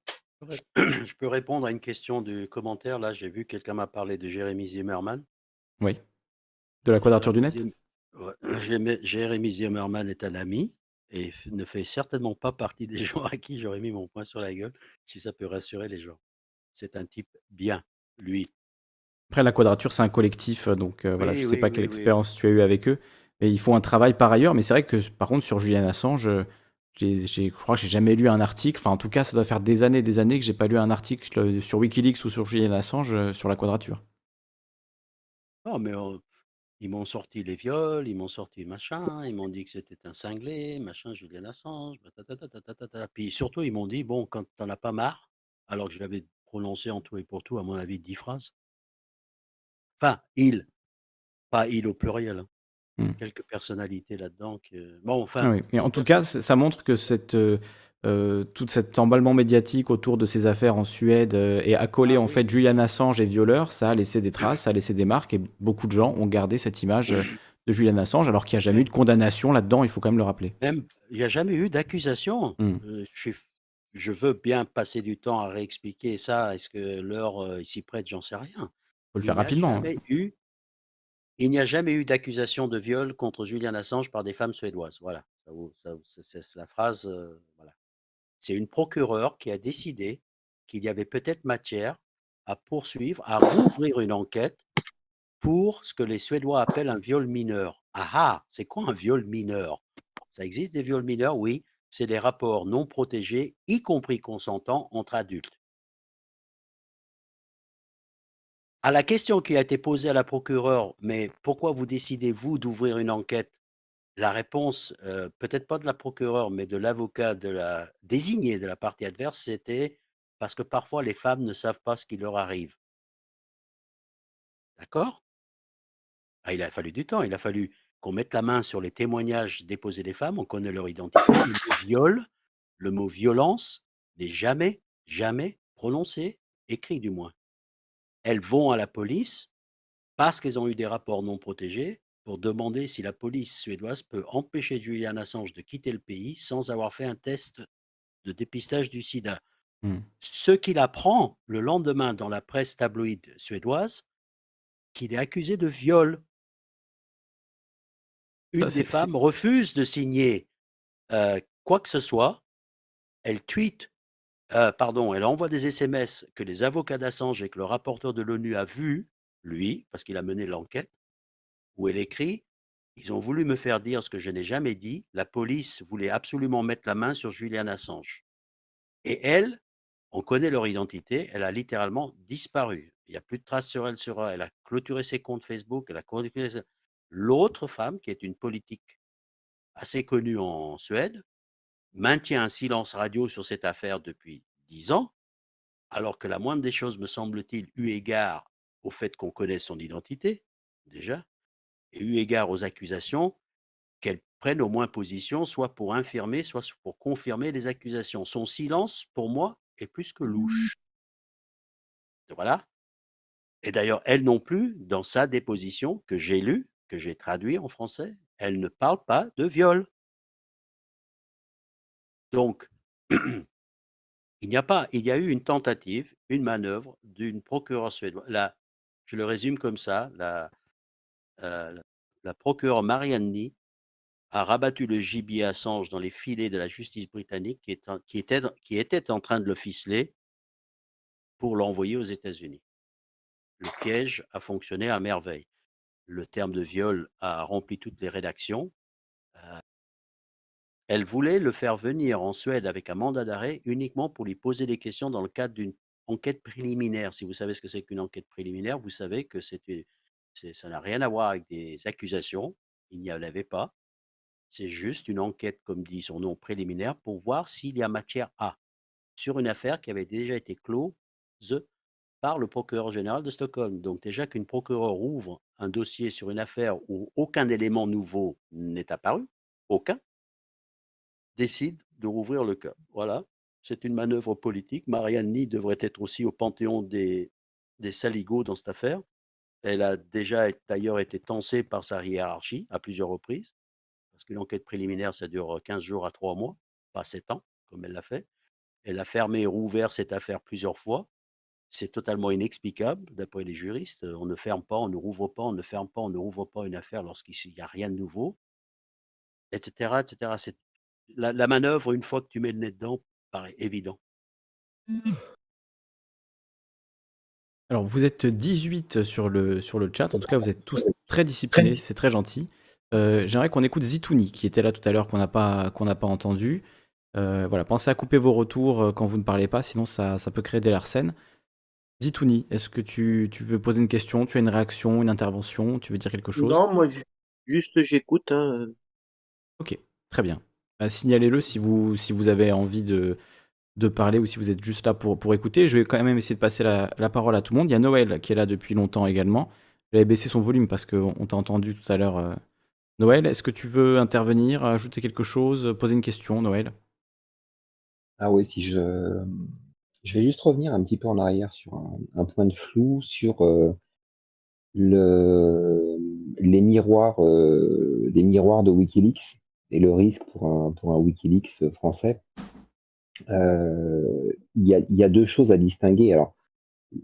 Je peux répondre à une question du commentaire. Là, j'ai vu quelqu'un m'a parlé de Jérémy Zimmerman. Oui. De la quadrature du net? Jérémy Zimmerman est un ami et ne fait certainement pas partie des gens à qui j'aurais mis mon poing sur la gueule si ça peut rassurer les gens. C'est un type bien, lui. Après, la quadrature, c'est un collectif, donc euh, voilà, je ne sais pas quelle expérience tu as eu avec eux. Et ils font un travail par ailleurs, mais c'est vrai que par contre sur Julian Assange, euh, je crois que j'ai jamais lu un article. Enfin, en tout cas, ça doit faire des années, des années que j'ai pas lu un article sur WikiLeaks ou sur Julian Assange euh, sur la quadrature. Non, mais ils m'ont sorti les viols, ils m'ont sorti machin, ils m'ont dit que c'était un cinglé, machin, Julian Assange, puis surtout ils m'ont dit bon, quand t'en as pas marre, alors que je l'avais prononcé en tout et pour tout, à mon avis, dix phrases. Enfin, il, pas il au pluriel. Hein. Mmh. Quelques personnalités là-dedans bon, enfin, ah oui. en tout cas, ça montre que cette, euh, euh, tout cet emballement médiatique autour de ces affaires en Suède euh, et accolé ah en fait Julian Assange et violeur, ça a laissé des traces, ça a laissé des marques et beaucoup de gens ont gardé cette image de Julian Assange alors qu'il n'y a jamais eu de condamnation là-dedans, il faut quand même le rappeler. Même, il n'y a jamais eu d'accusation. Mmh. je, je veux bien passer du temps à réexpliquer ça. Est-ce que l'heure s'y prête J'en sais rien. Il faut le faire rapidement. Il n'y a jamais eu il n'y a jamais eu d'accusation de viol contre Julian Assange par des femmes suédoises. Voilà, c'est la phrase. voilà. C'est une procureure qui a décidé qu'il y avait peut-être matière à poursuivre, à rouvrir une enquête pour ce que les Suédois appellent un viol mineur. Ah ah, c'est quoi un viol mineur? Ça existe des viols mineurs? Oui, c'est des rapports non protégés, y compris consentants, entre adultes. À la question qui a été posée à la procureure, mais pourquoi vous décidez, vous, d'ouvrir une enquête? La réponse, euh, peut-être pas de la procureure, mais de l'avocat de la désigné de la partie adverse, c'était parce que parfois les femmes ne savent pas ce qui leur arrive. D'accord? Ah, Il a fallu du temps, il a fallu qu'on mette la main sur les témoignages déposés des femmes, on connaît leur identité. Le mot viol, le mot violence n'est jamais, jamais prononcé, écrit du moins elles vont à la police parce qu'elles ont eu des rapports non protégés pour demander si la police suédoise peut empêcher Julian Assange de quitter le pays sans avoir fait un test de dépistage du sida. Mmh. Ce qu'il apprend le lendemain dans la presse tabloïde suédoise, qu'il est accusé de viol. Une des femmes refuse de signer quoi que ce soit. Elle tweet, pardon, elle envoie des SMS que les avocats d'Assange et que le rapporteur de l'ONU a vu, lui, parce qu'il a mené l'enquête, où elle écrit Ils ont voulu me faire dire ce que je n'ai jamais dit. La police voulait absolument mettre la main sur Julian Assange. Et elle, on connaît leur identité, elle a littéralement disparu. Il n'y a plus de traces sur elle, sur elle a clôturé ses comptes Facebook, elle a clôturé L'autre femme, qui est une politique assez connue en Suède, maintient un silence radio sur cette affaire depuis dix ans, alors que la moindre des choses, me semble-t-il, eu égard au fait qu'on connaît son identité, déjà, et eu égard aux accusations, qu'elle prenne au moins position, soit pour infirmer, soit pour confirmer les accusations. Son silence, pour moi, est plus que louche. Voilà. Et d'ailleurs, elle non plus, dans sa déposition que j'ai lue, que j'ai traduit en français, elle ne parle pas de viol. Donc, il n'y a pas, il y a eu une tentative, une manœuvre d'une procureure suédoise. Je le résume comme ça, la, euh, la, procureure Marianne a rabattu le gibier Assange dans les filets de la justice britannique qui, qui, était, qui était en train de le ficeler pour l'envoyer aux États-Unis. Le piège a fonctionné à merveille. Le terme de viol a rempli toutes les rédactions. Euh, elle voulait le faire venir en Suède avec un mandat d'arrêt uniquement pour lui poser des questions dans le cadre d'une enquête préliminaire. Si vous savez ce que c'est qu'une enquête préliminaire, vous savez que ça n'a rien à voir avec des accusations. Il n'y en avait pas. C'est juste une enquête, comme dit son nom, préliminaire pour voir s'il y a matière à sur une affaire qui avait déjà été close par le procureur général de Stockholm. Donc déjà qu'une procureure ouvre un dossier sur une affaire où aucun élément nouveau n'est apparu, aucun, décide de rouvrir le cas. Voilà, c'est une manœuvre politique. Marianne Ni devrait être aussi au panthéon des, des saligots dans cette affaire. Elle a déjà d'ailleurs été tensée par sa hiérarchie à plusieurs reprises, parce qu'une enquête préliminaire, ça dure 15 jours à 3 mois, pas 7 ans, comme elle l'a fait. Elle a fermé et rouvert cette affaire plusieurs fois. C'est totalement inexplicable, d'après les juristes. On ne ferme pas, on ne rouvre pas, on ne ferme pas, on ne rouvre pas une affaire lorsqu'il n'y a rien de nouveau, etc. etc. La, la, manœuvre, une fois que tu mets le nez dedans, paraît évident. Alors, vous êtes 18 sur le, sur le chat. En tout cas, vous êtes tous très disciplinés. C'est très gentil. Euh, j'aimerais qu'on écoute Zitouni, qui était là tout à l'heure, qu'on n'a pas, qu'on pas entendu. Euh, voilà, pensez à couper vos retours euh, quand vous ne parlez pas, sinon ça, ça peut créer des larcènes. Zitouni, est-ce que tu, veux poser une question? Tu as une réaction, une intervention? Tu veux dire quelque chose? Non, moi, juste j'écoute. Hein. Ok, très bien. Bah, signalez-le si vous, si vous avez envie de, parler ou si vous êtes juste là pour, écouter. Je vais quand même essayer de passer la, parole à tout le monde. Il y a Noël qui est là depuis longtemps également. Il avait baissé son volume parce qu'on t'a entendu tout à l'heure. Euh. Noël, est-ce que tu veux intervenir, ajouter quelque chose, poser une question, Noël? Ah oui, si je, je vais juste revenir un petit peu en arrière sur un, point de flou sur euh, le, les miroirs, euh, les miroirs de WikiLeaks et le risque pour un, pour un WikiLeaks français. Euh, il y, a, y, a, deux choses à distinguer. Alors,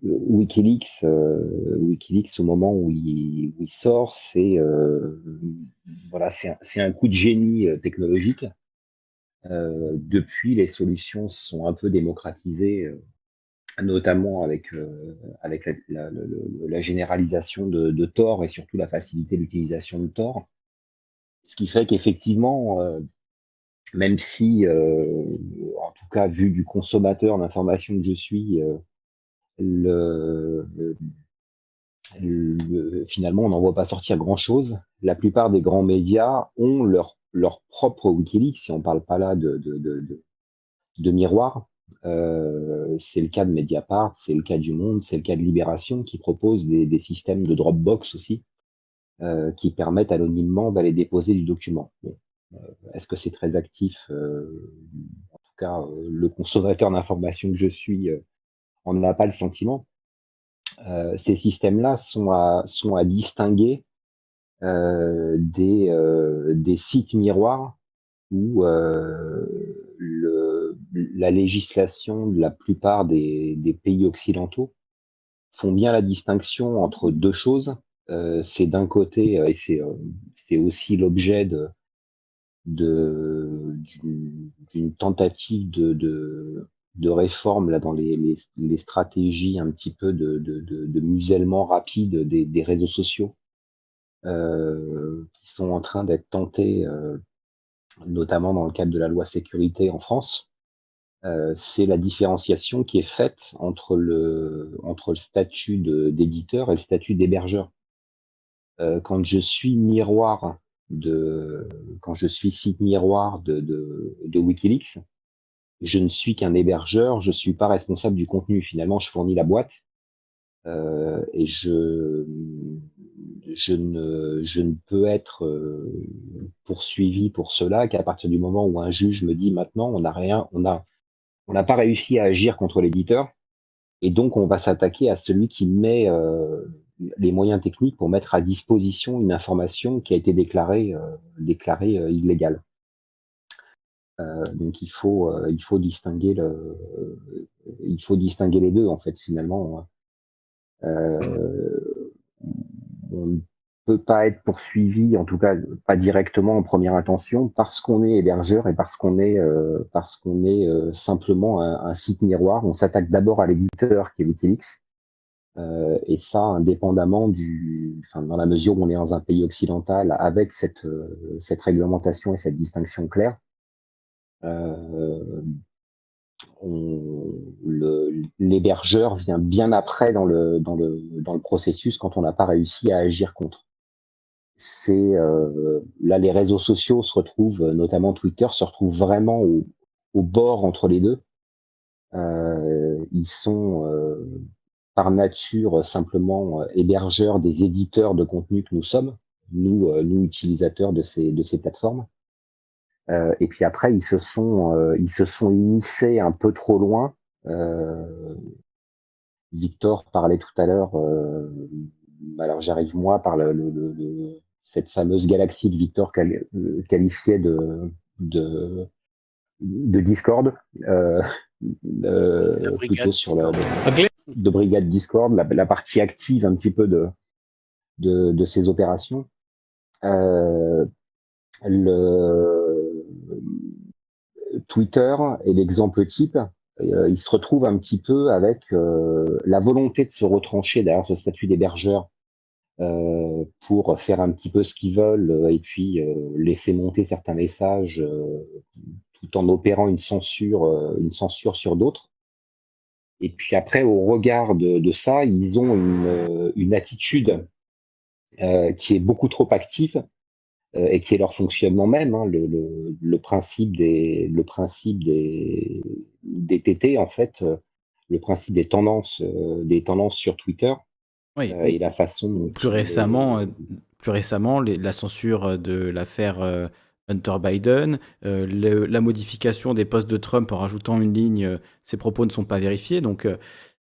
WikiLeaks, WikiLeaks au moment où il, sort, c'est voilà, c'est un, un, coup de génie technologique euh, depuis, les solutions sont un peu démocratisées, euh, notamment avec, euh, avec la, la, généralisation de, de, Tor et surtout la facilité d'utilisation de Tor. Ce qui fait qu'effectivement, même si, en tout cas, vu du consommateur d'informations que je suis, le, finalement, on n'en voit pas sortir grand-chose. La plupart des grands médias ont leur leur propre Wikileaks, si on ne parle pas là de, de, miroir. Euh, c'est le cas de Mediapart, c'est le cas du Monde, c'est le cas de Libération qui propose des, des systèmes de Dropbox aussi, euh, qui permettent anonymement d'aller déposer du document. Euh, Est-ce que c'est très actif euh, En tout cas, le consommateur d'informations que je suis on n'a pas le sentiment. ces systèmes-là sont à, distinguer des, sites miroirs où la législation de la plupart des, pays occidentaux font bien la distinction entre deux choses. C'est d'un côté, et c'est aussi l'objet d'une tentative de, réforme dans les, stratégies un petit peu de, musellement rapide des, réseaux sociaux euh, qui sont en train d'être tentés, euh, notamment dans le cadre de la loi sécurité en France. Euh, c'est la différenciation qui est faite entre le statut d'éditeur et le statut d'hébergeur. Quand je suis miroir de, quand je suis site miroir de, de, de Wikileaks, je ne suis qu'un hébergeur, je suis pas responsable du contenu. Finalement, je fournis la boîte euh, et je, je, ne, je ne peux être euh, poursuivi pour cela qu'à partir du moment où un juge me dit maintenant on n'a rien, on a, on n'a pas réussi à agir contre l'éditeur, et donc on va s'attaquer à celui qui met euh, les moyens techniques pour mettre à disposition une information qui a été déclarée, euh, déclarée euh, illégale. Euh, donc il faut, il faut distinguer le, il faut distinguer les deux en fait finalement. Euh, on ne peut pas être poursuivi, en tout cas pas directement en première intention, parce qu'on est hébergeur et parce qu'on est, parce qu'on est simplement un, site miroir. On s'attaque d'abord à l'éditeur qui est Wikileaks, euh, et ça indépendamment du, enfin, dans la mesure où on est dans un pays occidental avec cette, cette réglementation et cette distinction claire. Euh, l'hébergeur vient bien après dans le, dans le, dans le processus quand on n'a pas réussi à agir contre. C'est euh, là les réseaux sociaux se retrouvent, notamment Twitter, se retrouvent vraiment au, au bord entre les deux. Euh, ils sont euh, par nature simplement hébergeurs des éditeurs de contenu que nous sommes, nous, nous utilisateurs de ces, de ces plateformes. Euh, et puis après, ils se sont, euh, ils se sont initiés un peu trop loin. Euh, Victor parlait tout à l'heure. alors j'arrive moi par le, le, cette fameuse galaxie que Victor qualifiait de, de, de Discord, euh, plutôt sur la de, brigade Discord, la, partie active un petit peu de, de, ces opérations. Euh, Twitter est l'exemple type. Euh, il se retrouve un petit peu avec euh, la volonté de se retrancher derrière ce statut d'hébergeur pour faire un petit peu ce qu'ils veulent et puis laisser monter certains messages tout en opérant une censure sur d'autres. Et puis après, au regard de, ça, ils ont une, une attitude qui est beaucoup trop active euh, et qui est leur fonctionnement même. Hein, le, le, le, principe des, le principe des, des TT, en fait, euh, le principe des tendances, euh, des tendances sur Twitter. Oui, et la façon. Plus récemment, plus récemment, les, la censure de l'affaire Hunter Biden, le, la modification des postes de Trump en rajoutant une ligne, ses propos ne sont pas vérifiés. Donc,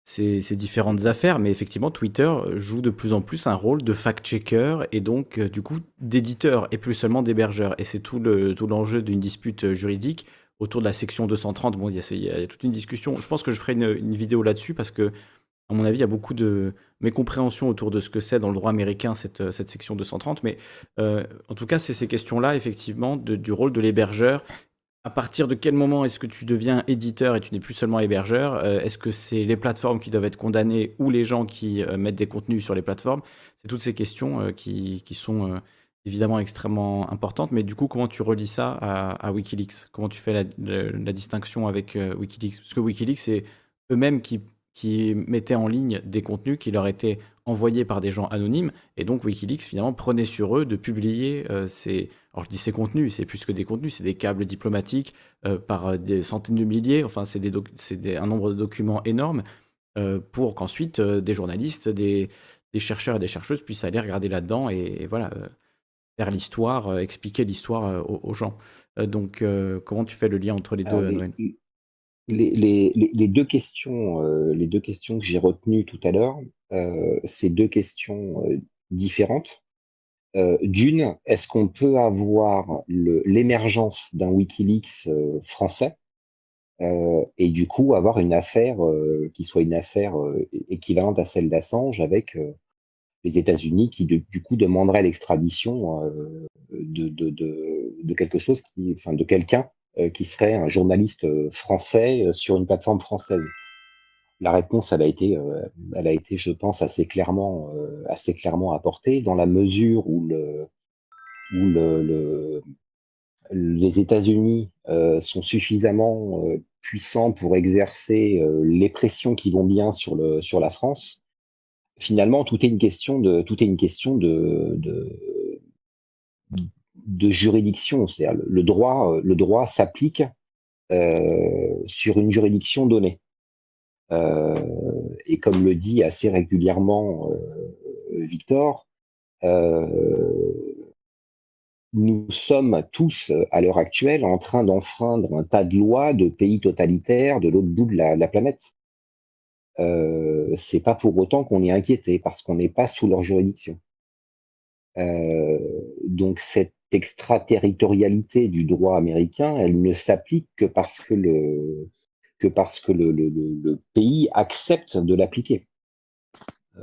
ces, différentes affaires, mais effectivement, Twitter joue de plus en plus un rôle de fact-checker et donc, euh, du coup, d'éditeur et plus seulement d'hébergeur. Et c'est tout l'enjeu d'une dispute juridique autour de la section 230. Bon, il y, a, toute une discussion. Je pense que je ferai une, vidéo là-dessus parce que, à mon avis, il y a beaucoup de mécompréhension autour de ce que c'est dans le droit américain, cette, cette section 230. Mais euh, en tout cas, c'est ces questions-là, effectivement, du rôle de l'hébergeur. À partir de quel moment est-ce que tu deviens éditeur et tu n'es plus seulement hébergeur? Euh, Est-ce que c'est les plateformes qui doivent être condamnées ou les gens qui euh, mettent des contenus sur les plateformes? C'est toutes ces questions euh, qui, qui, sont évidemment extrêmement importantes. Mais du coup, comment tu relis ça à, Wikileaks? Comment tu fais la, la, distinction avec Wikileaks? Parce que Wikileaks, c'est eux-mêmes qui, qui mettaient en ligne des contenus qui leur étaient envoyés par des gens anonymes. Et donc Wikileaks, finalement, prenait sur eux de publier ces alors je dis ces contenus, c'est plus que des contenus, c'est des câbles diplomatiques euh, par euh, des centaines de milliers, enfin c'est un nombre de documents énorme euh, pour qu'ensuite des journalistes, des, chercheurs et des chercheuses puissent aller regarder là-dedans et, voilà, faire l'histoire, expliquer l'histoire aux, gens. donc comment tu fais le lien entre les deux, les, les, deux questions, les deux questions que j'ai retenues tout à l'heure, c'est deux questions différentes. Euh, d'une, est-ce qu'on peut avoir l'émergence d'un Wikileaks euh, français et du coup avoir une affaire qui soit une affaire équivalente à celle d'Assange avec les États-Unis qui du coup demanderaient l'extradition de, de, de, quelque chose qui, enfin de quelqu'un qui serait un journaliste français sur une plateforme française. La réponse, elle a été, elle a été, je pense, assez clairement, assez clairement apportée dans la mesure où le, où le, les États-Unis euh, sont suffisamment euh, puissants pour exercer euh, les pressions qui vont bien sur, la France, finalement, tout est une question de, tout est une question de, de juridiction. C'est le droit, le droit s'applique sur une juridiction donnée. et comme le dit assez régulièrement Victor, nous sommes tous, euh, à l'heure actuelle, en train d'enfreindre un tas de lois de pays totalitaires de l'autre bout de la, planète. Euh, c'est pas pour autant qu'on est inquiété, parce qu'on n'est pas sous leur juridiction. Euh, donc cette extraterritorialité du droit américain, elle ne s'applique que parce que le que parce que le, le pays accepte de l'appliquer.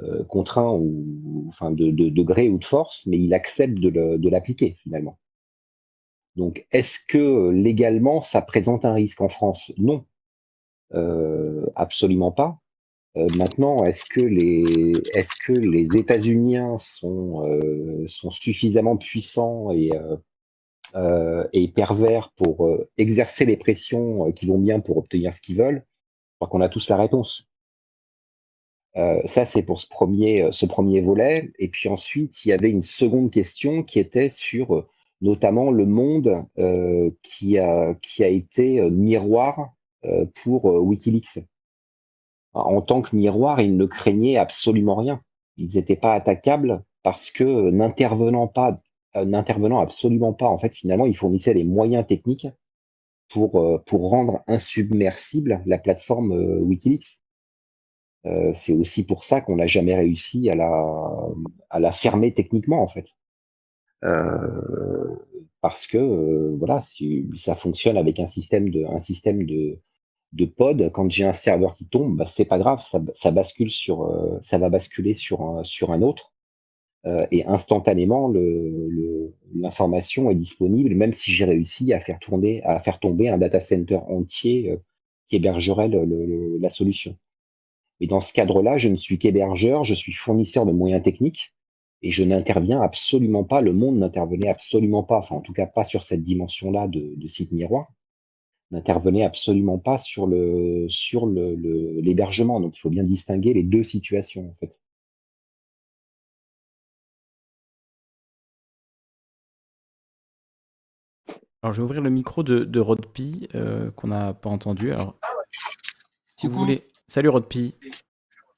Euh, contraint ou enfin de, de, gré ou de force, mais il accepte de l'appliquer finalement. Donc, est-ce que légalement ça présente un risque en France? Non, euh, absolument pas. Euh, maintenant, est-ce que les États-Unis sont sont suffisamment puissants et et pervers pour exercer les pressions qui vont bien pour obtenir ce qu'ils veulent? Je crois qu'on a tous la réponse. Euh, ça, c'est pour ce premier, euh, volet. Et puis ensuite, il y avait une seconde question qui était sur euh, notamment le monde qui a été miroir pour Wikileaks. En tant que miroir, ils ne craignaient absolument rien. Ils n'étaient pas attaquables parce que n'intervenant pas, n'intervenant absolument pas, en fait, finalement, ils fournissaient les moyens techniques pour, pour rendre insubmersible la plateforme Wikileaks. Euh, c'est aussi pour ça qu'on n'a jamais réussi à la, à la fermer techniquement, en fait. Euh, parce que euh, voilà, si ça fonctionne avec un système de, un système de, de pod. Quand j'ai un serveur qui tombe, bah, c'est pas grave, ça, ça bascule sur, ça va basculer sur un, sur un autre. et instantanément, l'information le, est disponible, même si j'ai réussi à faire tourner, à faire tomber un data center entier qui hébergerait le, la solution. Et dans ce cadre-là, je ne suis qu'hébergeur, je suis fournisseur de moyens techniques et je n'interviens absolument pas, le monde n'intervenait absolument pas, enfin en tout cas pas sur cette dimension-là de, site miroir, n'intervenait absolument pas sur le sur l'hébergement. Donc il faut bien distinguer les deux situations en fait. Alors je vais ouvrir le micro de, de Rodpi euh, qu'on n'a pas entendu. Alors, si vous voulez. Salut Rodpi.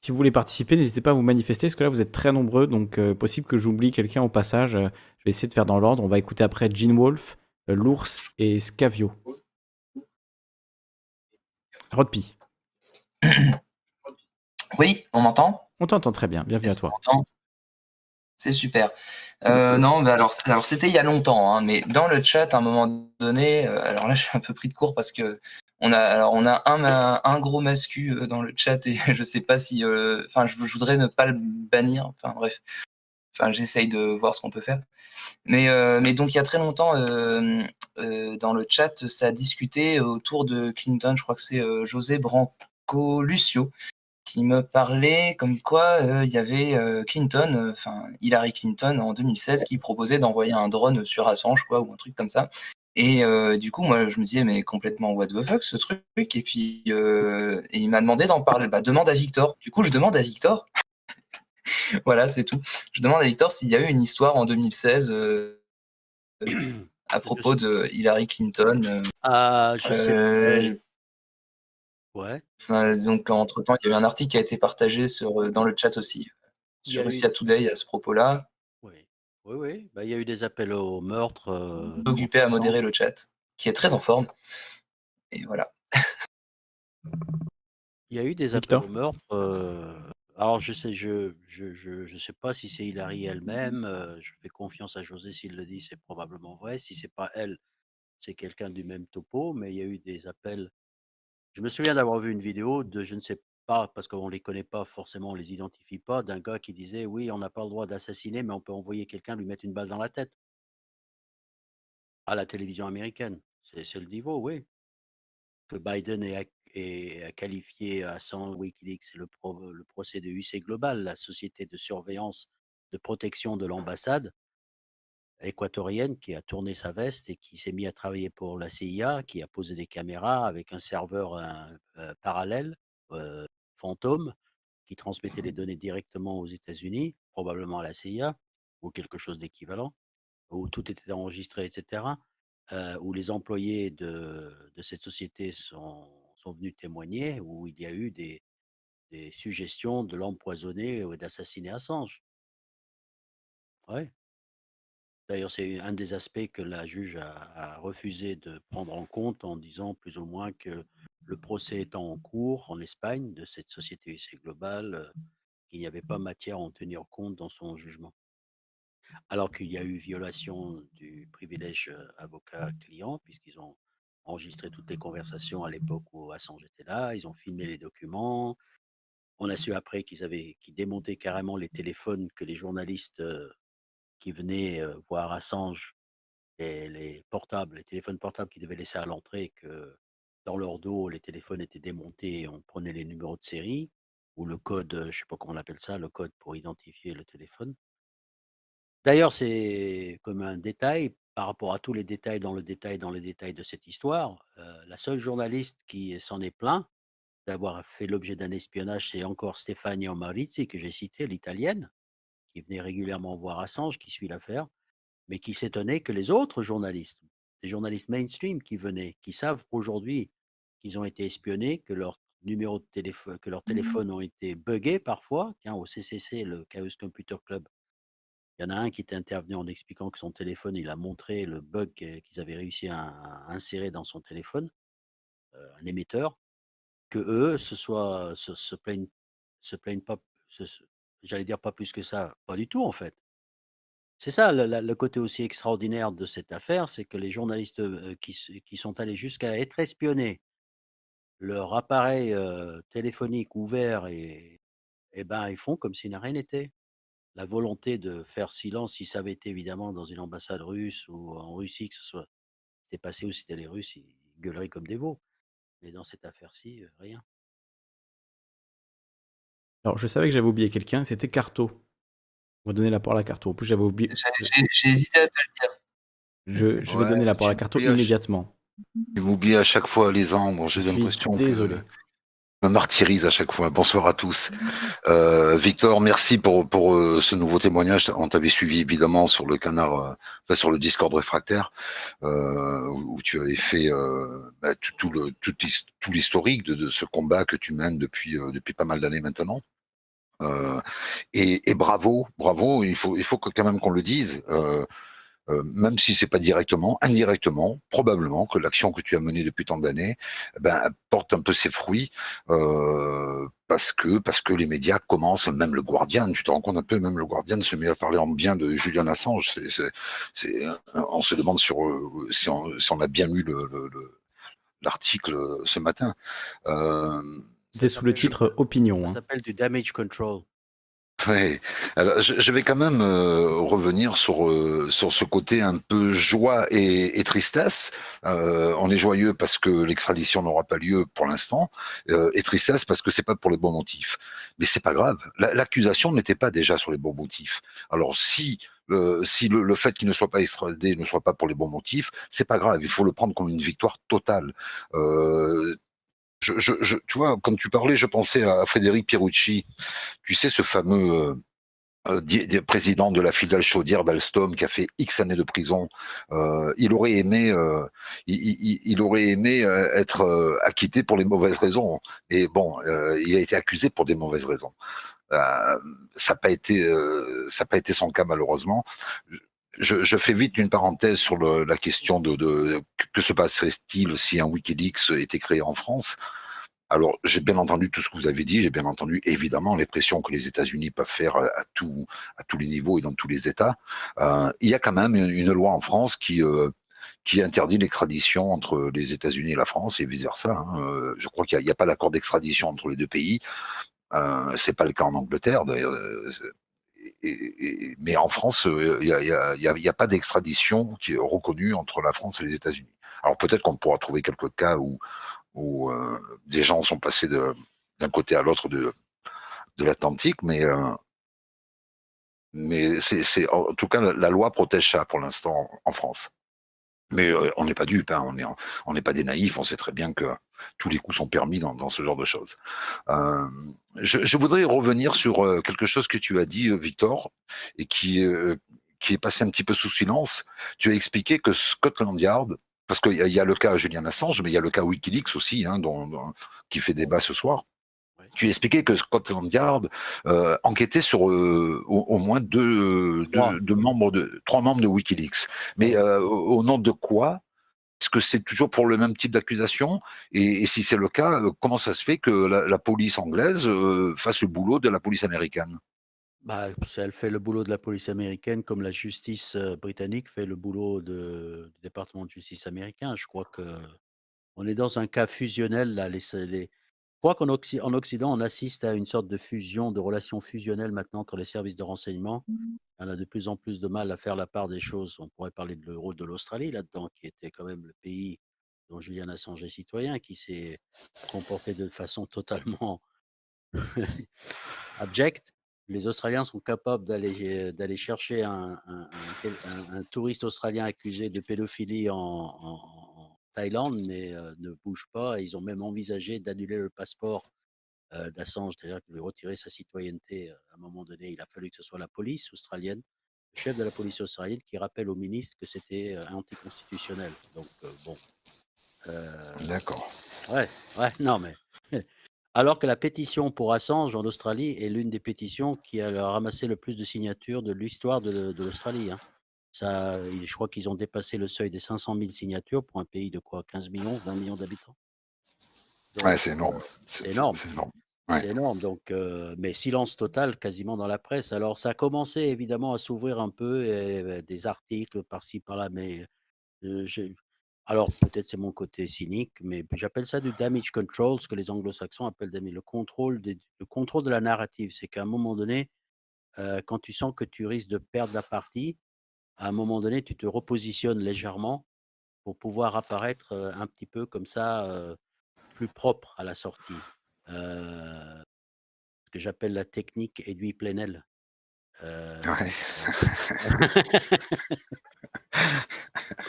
Si vous voulez participer, n'hésitez pas à vous manifester, parce que là vous êtes très nombreux, donc euh, possible que j'oublie quelqu'un au passage. Euh, je vais essayer de faire dans l'ordre. On va écouter après Gene Wolf, euh, l'ours et Scavio. Rodpi. Oui, on m'entend? On t'entend très bien, bienvenue à toi. C'est super. non, mais alors, alors c'était il y a longtemps, hein, mais dans le chat, à un moment donné, alors là, je suis un peu pris de court parce que on a, alors on a un, un gros mascu euh, dans le chat et je sais pas si, euh, enfin, je, voudrais ne pas le bannir. Enfin bref, enfin j'essaye de voir ce qu'on peut faire. Mais, euh, mais donc il y a très longtemps dans le chat, ça a discuté autour de Clinton. Je crois que c'est José Branco Lucio qui me parlait comme quoi il y avait Clinton, enfin Hillary Clinton en 2016 qui proposait d'envoyer un drone sur Assange ou un truc comme ça et euh, du coup, moi, je me disais, mais complètement what the fuck ce truc. Et puis, euh, il m'a demandé d'en parler. Bah, demande à Victor. Du coup, je demande à Victor. voilà, c'est tout. Je demande à Victor s'il y a eu une histoire en 2016 euh, à propos de Hillary Clinton. ah, je sais. Ouais. donc, entre-temps, il y a eu un article qui a été partagé sur, dans le chat aussi, sur Russia Today à ce propos-là. Oui, oui, bah, il y a eu des appels au meurtre. Euh, Occupé à modérer le chat, qui est très en forme. Et voilà. Il y a eu des appels au meurtre. Alors, je sais, je, je, je, sais pas si c'est Hilary elle-même. Euh, je fais confiance à José s'il le dit, c'est probablement vrai. Si c'est pas elle, c'est quelqu'un du même topo. Mais il y a eu des appels Je me souviens d'avoir vu une vidéo de, je ne sais pas, parce qu'on ne les connaît pas forcément, on les identifie pas, d'un gars qui disait oui, on n'a pas le droit d'assassiner, mais on peut envoyer quelqu'un lui mettre une balle dans la tête. À la télévision américaine. C'est le niveau, oui. Que Biden ait, qualifié à 100 Wikileaks, c'est le, le procès de UC Global, la société de surveillance de protection de l'ambassade équatorienne qui a tourné sa veste et qui s'est mis à travailler pour la CIA, qui a posé des caméras avec un serveur parallèle, fantôme, qui transmettait les données directement aux États-Unis, probablement à la CIA ou quelque chose d'équivalent, où tout était enregistré, etc. où les employés de, cette société sont, sont, venus témoigner, où il y a eu des, suggestions de l'empoisonner ou d'assassiner Assange. Ouais. D'ailleurs, c'est un des aspects que la juge a, refusé de prendre en compte en disant plus ou moins que le procès étant en cours en Espagne de cette société UC Global, euh, qu'il n'y avait pas matière à en tenir compte dans son jugement. Alors qu'il y a eu violation du privilège euh, avocat-client, puisqu'ils ont enregistré toutes les conversations à l'époque où Assange était là, ils ont filmé les documents. On a su après qu'ils avaient, qu'ils démontaient carrément les téléphones que les journalistes euh, qui venaient voir Assange et les portables, les téléphones portables qu'ils devaient laisser à l'entrée, que dans leur dos, les téléphones étaient démontés et on prenait les numéros de série ou le code, je ne sais pas comment on appelle ça, le code pour identifier le téléphone. D'ailleurs, c'est comme un détail par rapport à tous les détails dans le détail dans le détail de cette histoire. la seule journaliste qui s'en est plaint d'avoir fait l'objet d'un espionnage, c'est encore Stefania Marizzi que j'ai cité, l'italienne, qui venait régulièrement voir Assange, qui suit l'affaire, mais qui s'étonnait que les autres journalistes, des journalistes mainstream qui venaient, qui savent aujourd'hui qu'ils ont été espionnés, que leur numéro de téléphone, que leurs mmh téléphones ont été buggés parfois. Tiens, au CCC, le Chaos Computer Club, il y en a un qui était intervenu en expliquant que son téléphone, il a montré le bug qu'ils avaient réussi à, insérer dans son téléphone, euh, un émetteur, que eux se, soit, se, plaignent, se plaignent pas, J'allais dire pas plus que ça, pas du tout en fait. C'est ça le, côté aussi extraordinaire de cette affaire, c'est que les journalistes qui, sont allés jusqu'à être espionnés, leur appareil téléphonique ouvert et, et ben ils font comme si rien n'était. La volonté de faire silence, si ça avait été évidemment dans une ambassade russe ou en Russie, que ce soit, c'était passé où c'était les Russes, ils gueuleraient comme des veaux. Mais dans cette affaire-ci, rien. Alors, je savais que j'avais oublié quelqu'un, c'était Carto. On va donner la parole à Carto. En plus, j'avais oublié. J'ai hésité à te le dire. Je, vais donner la parole à Carto immédiatement. Je m'oublie à chaque fois les angles. J'ai l'impression que me martyrise à chaque fois. Bonsoir à tous. Euh, Victor, merci pour, pour euh, ce nouveau témoignage. On t'avait suivi évidemment sur le canard, euh, sur le Discord réfractaire, où, tu avais fait bah, tout, le tout l'historique de, de, ce combat que tu mènes depuis, depuis pas mal d'années maintenant. Euh, et, bravo, bravo, il faut, il faut que, quand même qu'on le dise, euh, euh, même si c'est pas directement, indirectement, probablement que l'action que tu as menée depuis tant d'années eh ben, porte un peu ses fruits parce que parce que les médias commencent, même le Guardian, tu te rends compte un peu, même le Guardian se met à parler en bien de Julian Assange. C'est, on se demande sur, si, on, a bien lu l'article le, ce matin. C'était sous le titre Opinion. Ça hein. s'appelle du damage control. Oui. Alors, je, vais quand même euh, revenir sur euh, sur ce côté un peu joie et, tristesse. Euh, on est joyeux parce que l'extradition n'aura pas lieu pour l'instant, et tristesse parce que c'est pas pour les bons motifs. Mais c'est pas grave. L'accusation n'était pas déjà sur les bons motifs. Alors si si le, fait qu'il ne soit pas extradé ne soit pas pour les bons motifs, c'est pas grave. Il faut le prendre comme une victoire totale. Euh, je, tu vois, quand tu parlais, je pensais à Frédéric Pierucci, tu sais, ce fameux euh, euh, président de la filiale chaudière d'Alstom qui a fait X années de prison. Euh, il aurait aimé, il, aurait aimé être acquitté pour les mauvaises raisons. Et bon, il a été accusé pour des mauvaises raisons. ça n'a pas été, ça pas été son cas malheureusement. Je, fais vite une parenthèse sur la question de, que se passerait-il si un WikiLeaks était créé en France? Alors, j'ai bien entendu tout ce que vous avez dit, j'ai bien entendu évidemment les pressions que les États-Unis peuvent faire à, tous les niveaux et dans tous les États. Euh, il y a quand même une, loi en France qui, euh, qui interdit l'extradition entre les États-Unis et la France et vice-versa. Hein. je crois qu'il n'y a, pas d'accord d'extradition entre les deux pays. Euh, c'est pas le cas en Angleterre, mais en France, il n'y a, pas d'extradition qui est reconnue entre la France et les États-Unis. Alors peut-être qu'on pourra trouver quelques cas où, où des gens sont passés d'un côté à l'autre de, l'Atlantique, mais c'est, en tout cas, la, loi protège ça pour l'instant en, France. Mais euh, on n'est pas dupes, hein, on n'est pas des naïfs, on sait très bien que tous les coups sont permis dans, ce genre de choses. Euh, je, voudrais revenir sur euh, quelque chose que tu as dit, Victor, et qui, est passé un petit peu sous silence. Tu as expliqué que Scotland Yard, parce qu'il y, a le cas Julian Assange, mais il y a le cas Wikileaks aussi, hein, qui fait débat ce soir tu expliquais que Scotland Yard euh, enquêtait sur euh, au, moins deux, membres de trois membres de WikiLeaks. Mais euh, au nom de quoi Est-ce que c'est toujours pour le même type d'accusation? Et, si c'est le cas, comment ça se fait que la, police anglaise fasse le boulot de la police américaine? Bah, elle fait le boulot de la police américaine comme la justice britannique fait le boulot de, du département de justice américain. Je crois que on est dans un cas fusionnel là. Les, les, crois qu'en Occident, on assiste à une sorte de fusion, de relations fusionnelles maintenant entre les services de renseignement. Mmh. On a de plus en plus de mal à faire la part des choses. On pourrait parler de l'euro de l'Australie là-dedans, qui était quand même le pays dont Julian Assange est citoyen, qui s'est comporté de façon totalement abjecte. Les Australiens sont capables d'aller d'aller chercher un, touriste australien accusé de pédophilie en Thaïlande, mais ne bouge pas. ils ont même envisagé d'annuler le passeport d'Assange, c'est-à-dire qu'il voulait retirer sa citoyenneté à un moment donné. Il a fallu que ce soit la police australienne, le chef de la police australienne, qui rappelle au ministre que c'était anticonstitutionnel. Donc, bon. D'accord. Ouais, ouais, non, mais. Alors que la pétition pour Assange en Australie est l'une des pétitions qui a ramassé le plus de signatures de l'histoire de, l'Australie. Hein. Ça, je crois qu'ils ont dépassé le seuil des 500 000 signatures pour un pays de quoi 15 millions, 20 millions d'habitants. Ouais, c'est énorme. C'est énorme. C'est énorme. Donc, mais silence total quasiment dans la presse. Alors, ça a commencé évidemment à s'ouvrir un peu, et, des articles par-ci par-là, mais alors peut-être c'est mon côté cynique, mais j'appelle ça du damage control, ce que les anglo-saxons appellent le contrôle, le contrôle de la narrative. C'est qu'à un moment donné, quand tu sens que tu risques de perdre la partie, à un moment donné, tu te repositionnes légèrement pour pouvoir apparaître un petit peu comme ça, plus propre à la sortie. ce que j'appelle la technique Edoui Plenel. Ouais.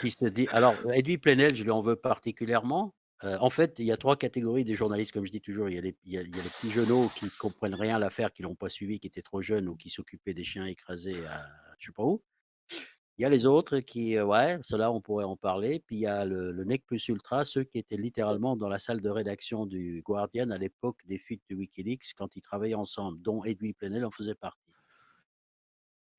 qui se dit. Alors, Edoui Plenel, je lui en veux particulièrement. en fait, il y a trois catégories de journalistes, comme je dis toujours. Il y a les, il y a, les petits genoux qui comprennent rien à l'affaire, qui l'ont pas suivi, qui étaient trop jeunes ou qui s'occupaient des chiens écrasés à je sais pas où. Il y a les autres qui, ouais, ceux-là, on pourrait en parler. Puis il y a le, nec plus ultra, ceux qui étaient littéralement dans la salle de rédaction du Guardian à l'époque des fuites de Wikileaks quand ils travaillaient ensemble, dont Edoui Plenel en faisait partie.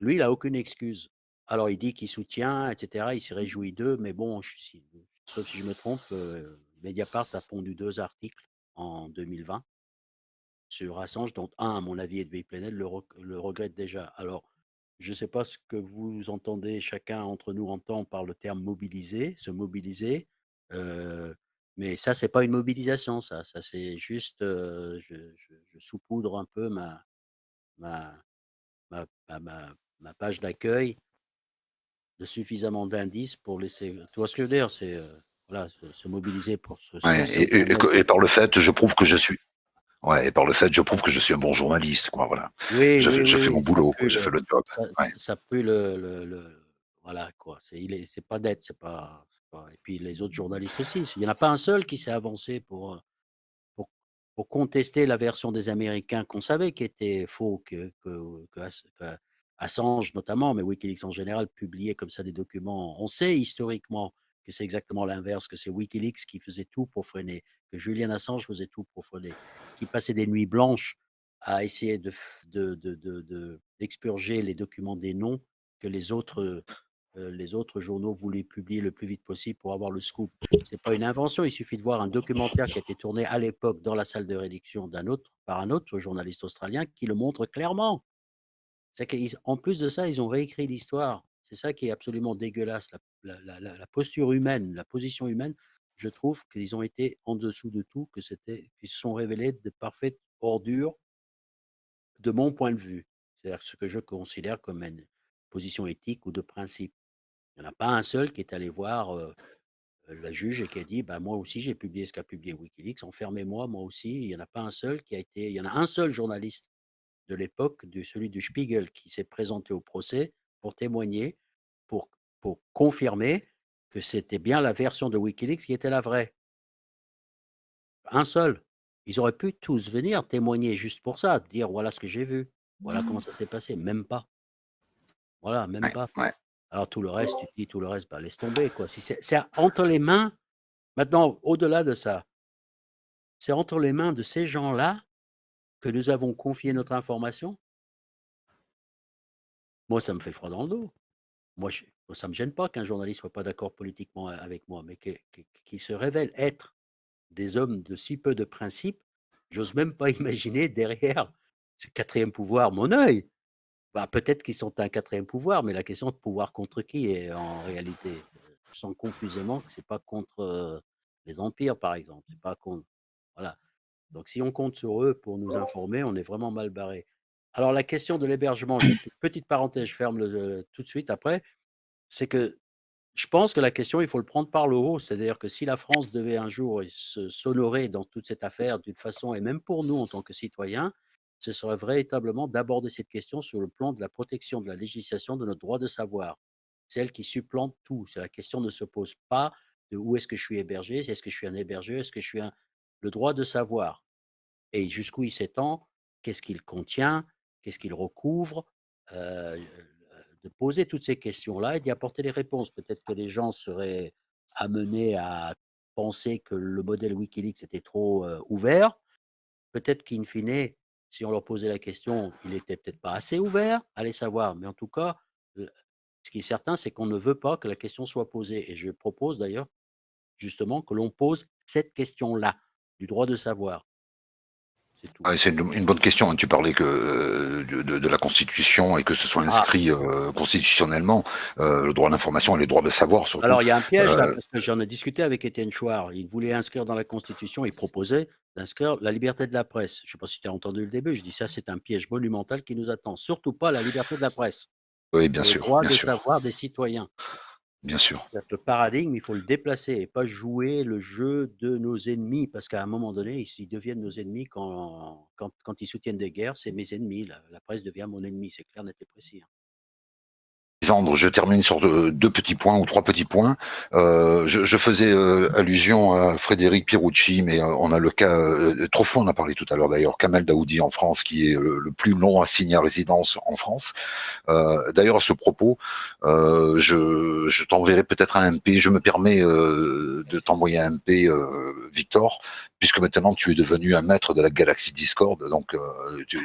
Lui, il n'a aucune excuse. Alors, il dit qu'il soutient, etc. Il s'est réjouit d'eux, mais bon, sauf si je me trompe, Mediapart a pondu deux articles en 2020 sur Assange, dont un, à mon avis, Edoui Plenel le, le regrette déjà. Alors, je ne sais pas ce que vous entendez, chacun entre nous entend par le terme mobiliser, se mobiliser. mais ça, c'est pas une mobilisation, ça. Ça, c'est juste, je, je, saupoudre un peu ma, ma, ma, ma, page d'accueil de suffisamment d'indices pour laisser. Tu vois ce que je veux dire? C'est voilà, se, mobiliser pour se. et, par le fait, je prouve que je suis. Ouais, et par le fait, je prouve que je suis un bon journaliste, quoi, voilà. Oui, mon boulot, je fais le job. Ça, ça pue le, le, le, voilà, quoi. C'est, il est, c'est pas d'être, c'est pas, pas, et puis les autres journalistes aussi. Il n'y en a pas un seul qui s'est avancé pour, pour, pour, contester la version des Américains qu'on savait qui était faux, que, que, que, Assange notamment, mais Wikileaks en général, publiait comme ça des documents. On sait historiquement c'est exactement l'inverse, que c'est Wikileaks qui faisait tout pour freiner, que Julian Assange faisait tout pour freiner, qui passait des nuits blanches à essayer de, d'expurger les documents des noms que les autres, euh, les autres journaux voulaient publier le plus vite possible pour avoir le scoop. C'est pas une invention, il suffit de voir un documentaire qui a été tourné à l'époque dans la salle de rédaction d'un autre, par un autre journaliste australien qui le montre clairement. C'est qu'en plus de ça, ils ont réécrit l'histoire C'est ça qui est absolument dégueulasse. La, posture humaine, la position humaine, je trouve qu'ils ont été en dessous de tout, que c'était, qu'ils se sont révélés de parfaites ordures de mon point de vue. C'est-à-dire ce que je considère comme une position éthique ou de principe. Il n'y en a pas un seul qui est allé voir euh, la juge et qui a dit bah, Moi aussi, j'ai publié ce qu'a publié Wikileaks, enfermez-moi, moi aussi. Il n'y en a pas un seul qui a été. Il y en a un seul journaliste de l'époque, celui du Spiegel, qui s'est présenté au procès pour témoigner, pour, pour confirmer que c'était bien la version de Wikileaks qui était la vraie. Un seul. Ils auraient pu tous venir témoigner juste pour ça, dire voilà ce que j'ai vu, voilà comment ça s'est passé. Même pas. Voilà, même Ouais, pas. ouais. Alors tout le reste, tu te dis tout le reste, bah, laisse tomber. Quoi. Si c'est entre les mains, maintenant, au-delà de ça, c'est entre les mains de ces gens-là que nous avons confié notre information. Moi, ça me fait froid dans le dos. Moi, je- ça ne me gêne pas qu'un journaliste soit pas d'accord politiquement a- avec moi, mais qu'il se révèle être des hommes de si peu de principes, j'ose même pas imaginer derrière ce quatrième pouvoir mon œil. Bah, peut-être qu'ils sont un quatrième pouvoir, mais la question de pouvoir contre qui est en réalité Je sens confusément que c'est pas contre euh, les empires, par exemple. Pas contre. Voilà. Donc, si on compte sur eux pour nous informer, on est vraiment mal barré. Alors, la question de l'hébergement, petite parenthèse, je ferme tout de suite après, c'est que je pense que la question, il faut le prendre par le haut. C'est-à-dire que si la France devait un jour s'honorer dans toute cette affaire d'une façon, et même pour nous en tant que citoyens, ce serait véritablement d'aborder cette question sur le plan de la protection de la législation de notre droit de savoir. Celle qui supplante tout. La question ne se pose pas de où est-ce que je suis hébergé, est-ce que je suis un hébergeur, est-ce que je suis un... Le droit de savoir. Et jusqu'où il s'étend, qu'est-ce qu'il contient, qu'est-ce qu'il recouvre, euh, de poser toutes ces questions-là et d'y apporter les réponses. Peut-être que les gens seraient amenés à penser que le modèle Wikileaks était trop euh, ouvert. Peut-être qu'in fine, si on leur posait la question, il n'était peut-être pas assez ouvert, allez savoir. Mais en tout cas, ce qui est certain, c'est qu'on ne veut pas que la question soit posée. Et je propose d'ailleurs justement que l'on pose cette question-là, du droit de savoir. C'est c'est une, une bonne question. hein. Tu parlais que euh, de, la Constitution et que ce soit Ah, inscrit euh, constitutionnellement, euh, le droit à l'information et le droit de savoir surtout. Alors, il y a un piège là, parce que j'en ai discuté avec Étienne Chouard. Il voulait inscrire dans la Constitution, il proposait d'inscrire la liberté de la presse. Je ne sais pas si tu as entendu le début, je dis ça, c'est un piège monumental qui nous attend. Surtout pas la liberté de la presse. oui, bien C'est le sûr, droit bien de sûr, savoir des citoyens. Bien sûr. Le paradigme, il faut le déplacer et pas jouer le jeu de nos ennemis, parce qu'à un moment donné, ils, deviennent nos ennemis quand, quand, ils soutiennent des guerres, c'est mes ennemis. La, la presse devient mon ennemi, c'est clair, net et précis. hein. Je termine sur deux, petits points ou trois petits points. Euh, je, faisais euh, allusion à Frédéric Pirucci, mais euh, on a le cas, trop fois on a parlé tout à l'heure d'ailleurs, Kamel Daoudi en France, qui est le, plus long assigné à résidence en France. D'ailleurs, à ce propos, je, je t'enverrai peut-être un MP. Je me permets de t'envoyer un MP, Victor, puisque maintenant tu es devenu un maître de la galaxie Discord, donc euh, tu,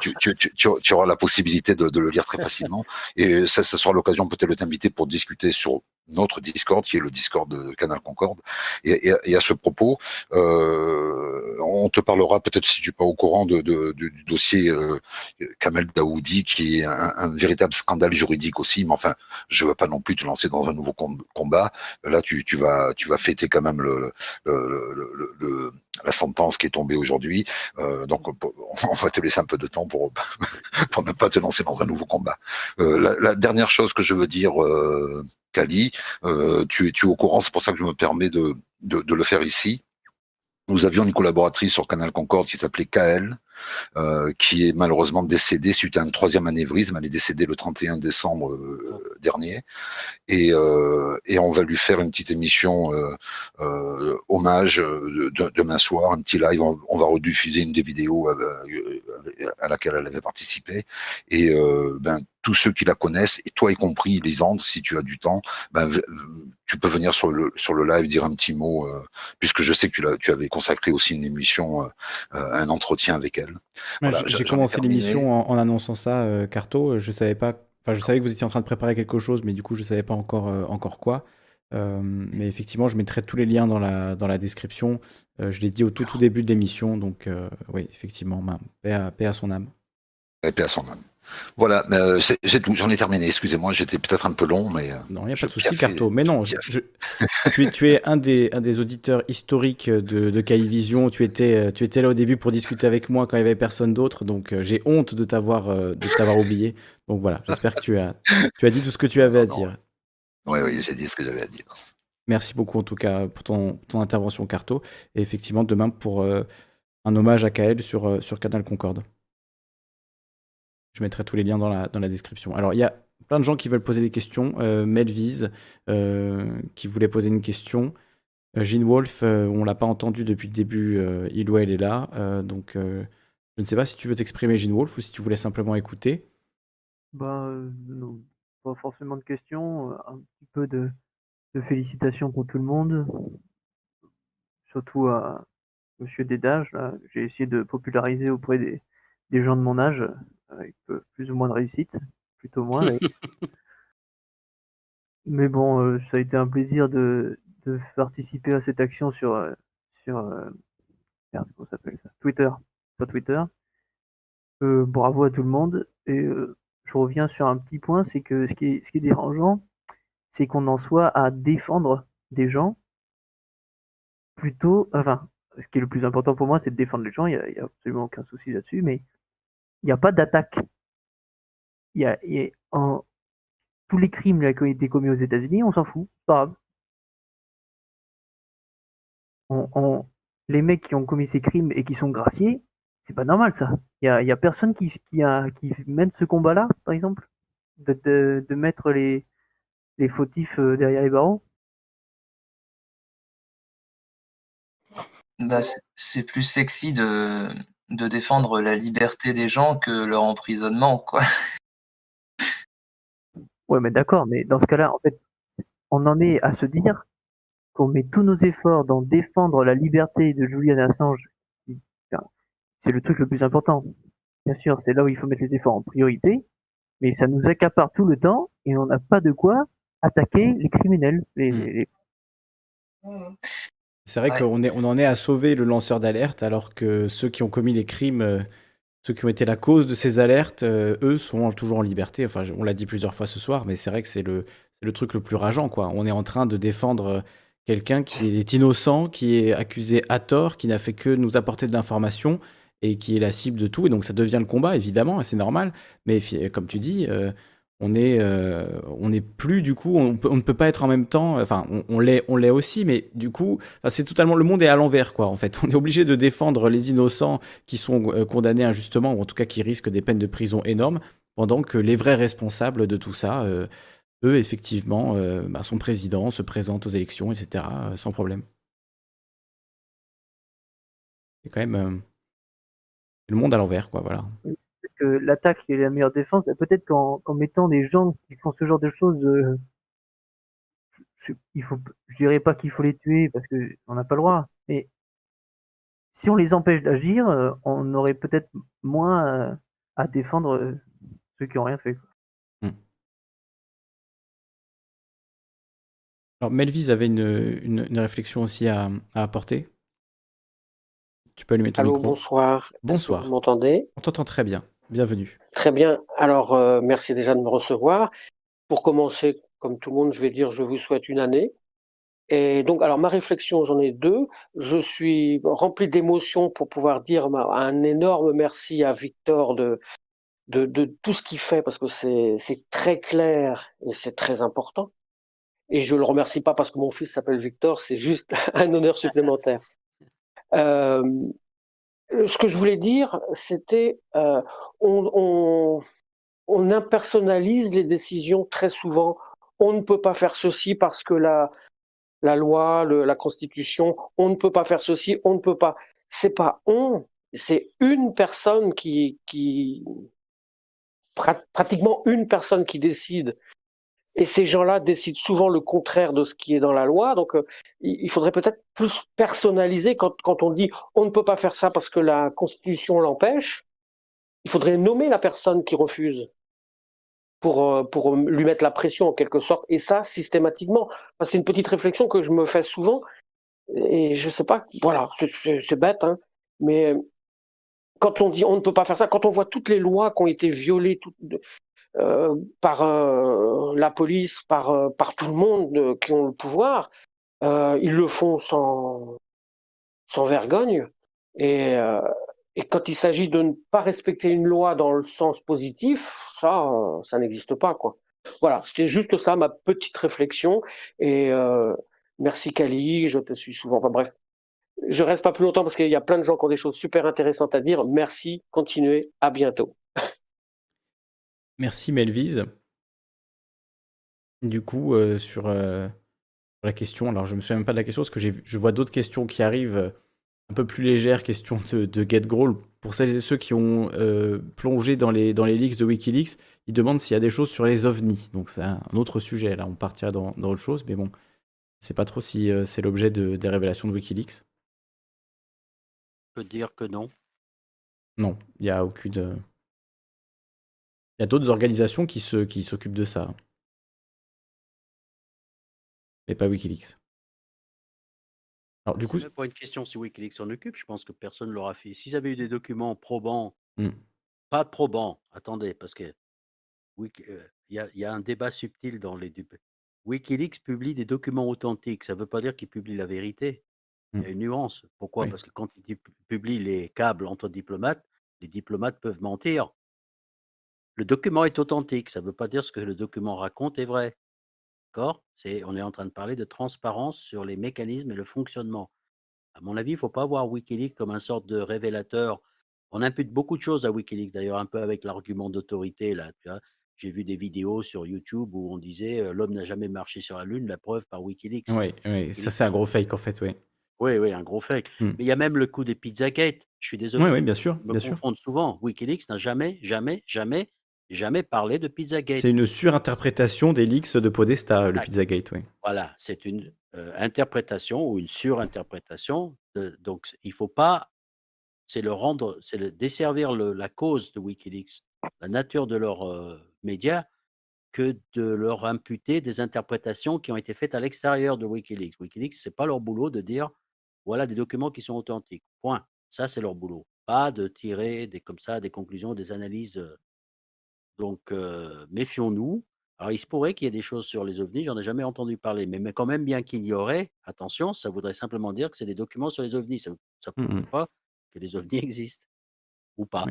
tu, tu, tu, auras la possibilité de, de le lire très facilement. Et ça, ça sera l'occasion peut-être de t'inviter pour discuter sur notre Discord, qui est le Discord de Canal Concorde. Et, et- et à ce propos, euh, on te parlera peut-être si tu n'es pas au courant de, de- du dossier euh, Kamel Daoudi, qui est un, un véritable scandale juridique aussi. Mais enfin, je ne veux pas non plus te lancer dans un nouveau com- combat. Là, tu, tu vas, tu vas fêter quand même le, le- le- la sentence qui est tombée aujourd'hui. Euh, donc, on va te laisser un peu de temps pour, pour ne pas te lancer dans un nouveau combat. Euh, la, la dernière chose que je veux dire, euh, tu, es- tu es au courant, c'est pour ça que je me permets de, le faire ici. Nous avions une collaboratrice sur Canal Concorde qui s'appelait Kael, euh, qui est malheureusement décédée suite à un troisième anévrisme. Elle est décédée le 31 décembre euh, dernier. Et, on va lui faire une petite émission hommage de- demain soir, un petit live. On, va rediffuser une des vidéos euh, à laquelle elle avait participé. Et ben, tous ceux qui la connaissent, et toi y compris, Lisande, si tu as du temps, ben, tu peux venir sur le, sur le live dire un petit mot, euh, puisque je sais que tu, tu avais consacré aussi une émission, euh, euh, un entretien avec elle. Ouais, Voilà, j'ai- commencé l'émission en, en annonçant ça, euh, Carto. Je savais pas. Enfin, je savais que vous étiez en train de préparer quelque chose, mais du coup, je savais pas encore, encore quoi. Mais effectivement, je mettrai tous les liens dans la, dans la description. Je l'ai dit au tout, tout début de l'émission. Donc, oui, effectivement, ben, paix, à, paix à son âme. Et paix à son âme. Voilà, euh, c'est tout, j'en ai terminé, excusez-moi, j'étais peut-être un peu long, mais... Euh, non, il n'y a pas de souci, Carto, mais non, tu, es, tu, es, un des, un des auditeurs historiques de, de Calivision, tu étais, euh, tu étais là au début pour discuter avec moi quand il n'y avait personne d'autre, donc j'ai honte de t'avoir t'avoir oublié, donc voilà, j'espère que tu as, tu as dit tout ce que tu avais à dire. Oui, oui, j'ai dit ce que j'avais à dire. Merci beaucoup en tout cas pour ton, ton intervention, Carto, et effectivement demain pour un hommage à Kael sur, sur Canal Concorde. Je mettrai tous les liens dans la, dans la description. Alors, il y a plein de gens qui veulent poser des questions. Euh, Melvise, euh, qui voulait poser une question. Euh, Jean Wolf, on l'a pas entendu depuis le début. il ou elle est là. donc, je ne sais pas si tu veux t'exprimer, Jean Wolf, ou si tu voulais simplement écouter. Bah, pas forcément de questions. Un petit peu de, de félicitations pour tout le monde. Surtout à Monsieur Dédage. J'ai essayé de populariser auprès des, des gens de mon âge avec plus ou moins de réussite, plutôt moins. Mais, bon, euh, ça a été un plaisir de, de participer à cette action sur, euh, sur euh, comment s'appelle ça? Twitter, pas Twitter. bravo à tout le monde. Et je reviens sur un petit point, c'est que ce qui est, ce qui est dérangeant, c'est qu'on en soit à défendre des gens plutôt, enfin, ce qui est le plus important pour moi, c'est de défendre les gens, il n'y a, a, absolument aucun souci là-dessus, mais il n'y a pas d'attaque. Tous les crimes qui ont été commis aux États-Unis, on s'en fout, les mecs qui ont commis ces crimes et qui sont graciés, c'est pas normal ça. Il y a, personne qui, mène ce combat-là, par exemple, de, de, mettre les, les fautifs euh, derrière les barreaux. Bah, c'est plus sexy de, de défendre la liberté des gens que leur emprisonnement, quoi. Ouais, mais d'accord, mais dans ce cas-là, en fait, on en est à se dire qu'on met tous nos efforts dans défendre la liberté de Julian Assange. C'est le truc le plus important. Bien sûr, c'est là où il faut mettre les efforts en priorité, mais ça nous accapare tout le temps et on n'a pas de quoi attaquer les criminels. Les, mmh. C'est vrai qu'on on en est à sauver le lanceur d'alerte, alors que ceux qui ont commis les crimes, euh, ceux qui ont été la cause de ces alertes, euh, eux sont toujours en liberté. Enfin, on l'a dit plusieurs fois ce soir, mais c'est vrai que c'est le, le truc le plus rageant. Quoi. On est en train de défendre euh, quelqu'un qui est innocent, qui est accusé à tort, qui n'a fait que nous apporter de l'information et qui est la cible de tout. Et donc ça devient le combat, évidemment, et c'est normal. Mais comme tu dis, on est, euh, n'est plus du coup, on, ne peut pas être en même temps. Enfin, on, l'est, on l'est aussi, mais du coup, c'est totalement le monde est à l'envers, quoi. En fait, on est obligé de défendre les innocents qui sont euh, condamnés injustement ou en tout cas qui risquent des peines de prison énormes, pendant que les vrais responsables de tout ça, euh, eux, effectivement, bah, sont présidents, se présentent aux élections, etc., sans problème. C'est quand même le monde à l'envers, quoi. Voilà que l'attaque est la meilleure défense, peut-être qu'en mettant des gens qui font ce genre de choses, euh, je, il faut, je dirais pas qu'il faut les tuer parce qu'on n'a pas le droit, mais si on les empêche d'agir, euh, on aurait peut-être moins euh, à défendre ceux qui n'ont rien fait. Hmm. Alors Melvise avait une, réflexion aussi à, apporter. Tu peux allumer ton Allô, bonsoir. Bonsoir. Vous m'entendez? On t'entend très bien. Bienvenue. Très bien. Alors, euh, merci déjà de me recevoir. Pour commencer, comme tout le monde, je vais dire je vous souhaite une année. Et donc, alors ma réflexion, j'en ai deux. Je suis rempli d'émotions pour pouvoir dire un énorme merci à Victor de, tout ce qu'il fait parce que c'est très clair et c'est très important. Et je le remercie pas parce que mon fils s'appelle Victor, c'est juste un honneur supplémentaire. Euh, ce que je voulais dire, c'était euh, on, on, impersonnalise les décisions très souvent. On ne peut pas faire ceci parce que la, la loi, le, la constitution, on ne peut pas faire ceci, on ne peut pas. C'est pas on, c'est une personne qui, qui pratiquement une personne qui décide et ces gens-là décident souvent le contraire de ce qui est dans la loi. Donc, euh, il faudrait peut-être plus personnaliser quand, quand on dit on ne peut pas faire ça parce que la Constitution l'empêche. Il faudrait nommer la personne qui refuse pour, euh, pour lui mettre la pression en quelque sorte. Et ça, systématiquement. C'est une petite réflexion que je me fais souvent. Et je sais pas, voilà, c'est bête, hein, mais quand on dit on ne peut pas faire ça, quand on voit toutes les lois qui ont été violées par euh, la police, par, par tout le monde qui ont le pouvoir, ils le font sans, sans vergogne. Et, et quand il s'agit de ne pas respecter une loi dans le sens positif, ça, ça n'existe pas, quoi. Voilà, c'était juste ça, ma petite réflexion. Et merci Kali, je te suis souvent. Enfin bref, je reste pas plus longtemps parce qu'il y a plein de gens qui ont des choses super intéressantes à dire. Merci, continuez, à bientôt. Merci Melvise. Du coup, euh, sur, euh, la question, alors je me souviens même pas de la question parce que je vois d'autres questions qui arrivent euh, un peu plus légères, questions de, de Get Pour celles et ceux qui ont plongé dans les, dans les leaks de Wikileaks, ils demandent s'il y a des choses sur les ovnis. Donc c'est un autre sujet, là on partira dans, dans autre chose, mais bon, je sais pas trop si c'est l'objet de, des révélations de Wikileaks dire que non. Non, il y a aucune. Il y a d'autres organisations qui s'occupent de ça. Mais pas Wikileaks. Alors du coup, pas une question si Wikileaks s'en occupe. Je pense que personne l'aura fait. S'ils avaient eu des documents probants, mmh. pas probants. Attendez, parce que euh, il y, a, y, a un débat subtil dans les Wikileaks publie des documents authentiques. Ça ne veut pas dire qu'ils publient la vérité. Il y a mmh. une nuance. Pourquoi? Parce que quand ils publient les câbles entre diplomates, les diplomates peuvent mentir. Le document est authentique. Ça ne veut pas dire ce que le document raconte est vrai. D'accord? On est en train de parler de transparence sur les mécanismes et le fonctionnement. À mon avis, il ne faut pas voir Wikileaks comme un sorte de révélateur. On impute beaucoup de choses à Wikileaks, d'ailleurs, un peu avec l'argument d'autorité. là. J'ai vu des vidéos sur YouTube où on disait l'homme n'a jamais marché sur la Lune, la preuve par Wikileaks. Oui, oui. ça c'est un gros fake en fait, oui. Oui, oui, un gros fake. Mmh. Mais il y a même le coup des Pizzagate. Je suis désolé. Oui, oui, bien sûr, me bien sûr. souvent. Wikileaks n'a jamais, jamais, jamais, jamais parlé de Pizzagate. C'est une surinterprétation des leaks de Podesta, le Pizzagate, oui. Voilà, c'est une interprétation ou une surinterprétation. donc, il faut pas. C'est le rendre, c'est le desservir la cause de Wikileaks, la nature de leurs médias, que de leur imputer des interprétations qui ont été faites à l'extérieur de Wikileaks. Wikileaks, c'est pas leur boulot de dire voilà des documents qui sont authentiques. Point. Ça, c'est leur boulot. Pas de tirer des, comme ça des conclusions, des analyses. Donc, méfions-nous. Alors, il se pourrait qu'il y ait des choses sur les ovnis, j'en ai jamais entendu parler, mais, quand même bien qu'il y aurait, attention, ça voudrait simplement dire que c'est des documents sur les ovnis. Ça ne mmh prouve pas que les ovnis existent. Ou pas.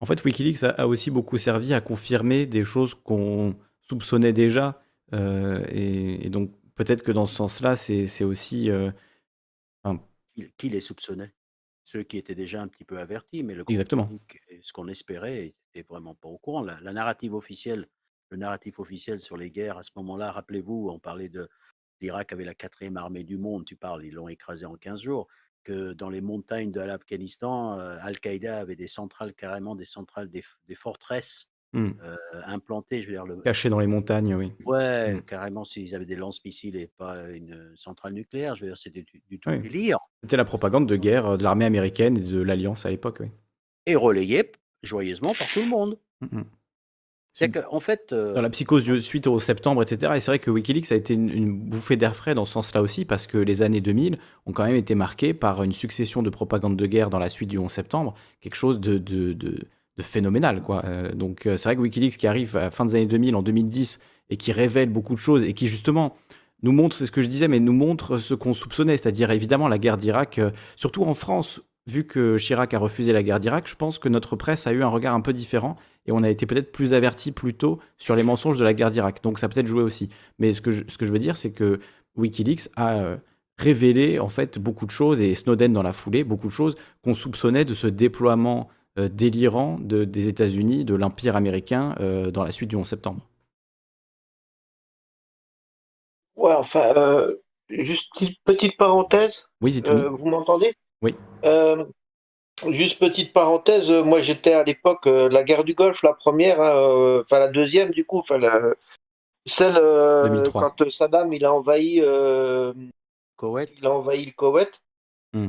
En fait, Wikileaks a, aussi beaucoup servi à confirmer des choses qu'on soupçonnait déjà. et, donc, peut-être que dans ce sens-là, c'est aussi qui, les soupçonnait Ceux qui étaient déjà un petit peu avertis, mais le Exactement. ce qu'on espérait n'était vraiment pas au courant. La, narrative officielle, le narratif officiel sur les guerres, à ce moment-là, rappelez-vous, on parlait de l'Irak avait la quatrième armée du monde, tu parles, ils l'ont écrasé en 15 jours, que dans les montagnes de l'Afghanistan, euh, Al-Qaïda avait des centrales, carrément des centrales, des, des forteresses Mmh. implanté, je veux dire le Caché dans les montagnes, oui. Ouais, Mmh. carrément, s'ils avaient des lance-missiles et pas une centrale nucléaire, je veux dire, c'était du tout délire. C'était la propagande de guerre, de l'armée américaine et de l'alliance à l'époque, oui. Et relayée joyeusement par tout le monde. Mmh c'est qu'en fait, Dans la psychose du suite au septembre, etc. et c'est vrai que WikiLeaks a été une bouffée d'air frais dans ce sens-là aussi, parce que les années 2000 ont quand même été marquées par une succession de propagande de guerre dans la suite du 11 septembre, quelque chose de de phénoménal. Quoi. Euh, donc euh, c'est vrai que Wikileaks qui arrive à la fin des années 2000, en 2010, et qui révèle beaucoup de choses, et qui justement nous montre, c'est ce que je disais, mais nous montre ce qu'on soupçonnait, c'est-à-dire évidemment la guerre d'Irak, euh, surtout en France, vu que Chirac a refusé la guerre d'Irak, je pense que notre presse a eu un regard un peu différent et on a été peut-être plus averti plus tôt sur les mensonges de la guerre d'Irak. Donc ça peut-être joué aussi. Mais ce que je, ce que je veux dire, c'est que Wikileaks a révélé en fait beaucoup de choses et Snowden dans la foulée, beaucoup de choses qu'on soupçonnait de ce déploiement euh, délirant de, des États-Unis, de l'Empire américain euh, dans la suite du 11 septembre. Ouais, enfin, euh, juste petite, petite parenthèse. Oui, vous m'entendez? Oui. juste petite parenthèse, moi j'étais à l'époque la guerre du Golfe, la première, hein, enfin la deuxième du coup, enfin celle quand Saddam il a envahi Koweït. Il a envahi le Koweït. Hmm.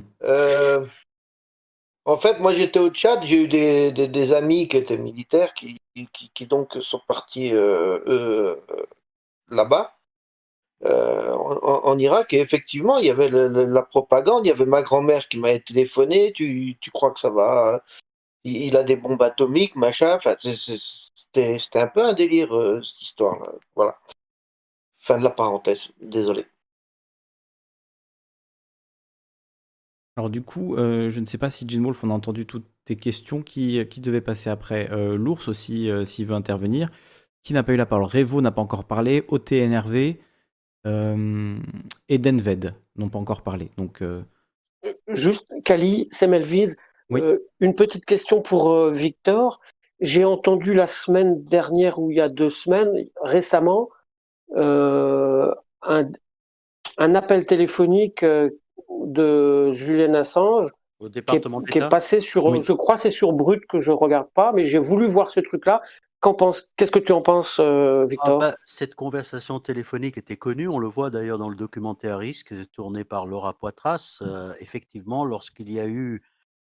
En fait, moi j'étais au Tchad, j'ai eu des, des, amis qui étaient militaires qui, qui, donc sont partis euh, euh, en, Irak. Et effectivement, il y avait la propagande. Il y avait ma grand-mère qui m'avait téléphoné. Tu, tu crois que ça va il, a des bombes atomiques, machin. Enfin, c'était un peu un délire, cette histoire. -là. Voilà. Fin de la parenthèse. Désolé. Alors du coup, euh, je ne sais pas si Jim Wolf, on a entendu toutes tes questions. Qui, qui devait passer après euh, L'ours aussi, euh, s'il veut intervenir. Qui n'a pas eu la parole? Revo n'a pas encore parlé. OTNRV et Denved n'ont pas encore parlé. Donc, Juste, Kali, Semelviz, une petite question pour Victor. J'ai entendu la semaine dernière ou il y a deux semaines, récemment, un, un appel téléphonique de Julian Assange au département qui est, passé sur, je crois c'est sur Brut que je regarde pas, mais j'ai voulu voir ce truc-là. Qu'est-ce que tu en penses, euh, Victor? Ah bah, Cette conversation téléphonique était connue, on le voit d'ailleurs dans le documentaire Risque tourné par Laura Poitras. Euh, effectivement, lorsqu'il y a eu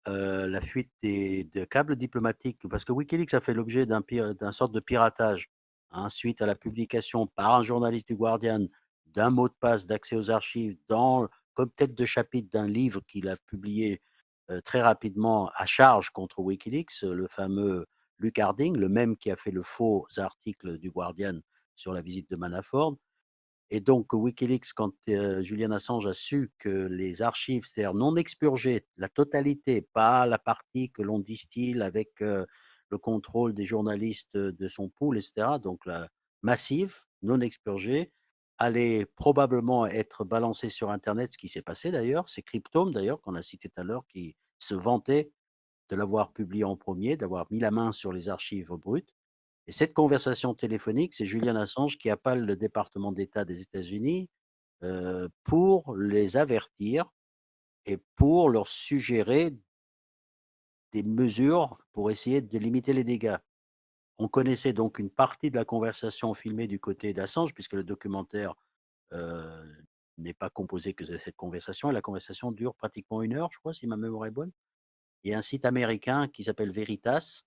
euh, la fuite des, câbles diplomatiques, parce que Wikileaks a fait l'objet d'un sorte de piratage hein, suite à la publication par un journaliste du Guardian d'un mot de passe d'accès aux archives dans comme tête de chapitre d'un livre qu'il a publié très rapidement à charge contre Wikileaks, le fameux Luc Harding, le même qui a fait le faux article du Guardian sur la visite de Manafort. Et donc, Wikileaks, quand Julian Assange a su que les archives, c'est-à-dire non expurgées, la totalité, pas la partie que l'on distille avec le contrôle des journalistes de son pool, etc., donc la massive, non expurgée, allait probablement être balancé sur Internet, ce qui s'est passé d'ailleurs. C'est Cryptome d'ailleurs, qu'on a cité tout à l'heure, qui se vantait de l'avoir publié en premier, d'avoir mis la main sur les archives brutes. Et cette conversation téléphonique, c'est Julian Assange qui appelle le département d'État des États-Unis euh, pour les avertir et pour leur suggérer des mesures pour essayer de limiter les dégâts. On connaissait donc une partie de la conversation filmée du côté d'Assange, puisque le documentaire n'est pas composé que de cette conversation. Et la conversation dure pratiquement une heure, je crois, si ma mémoire est bonne. Il y a un site américain qui s'appelle Veritas,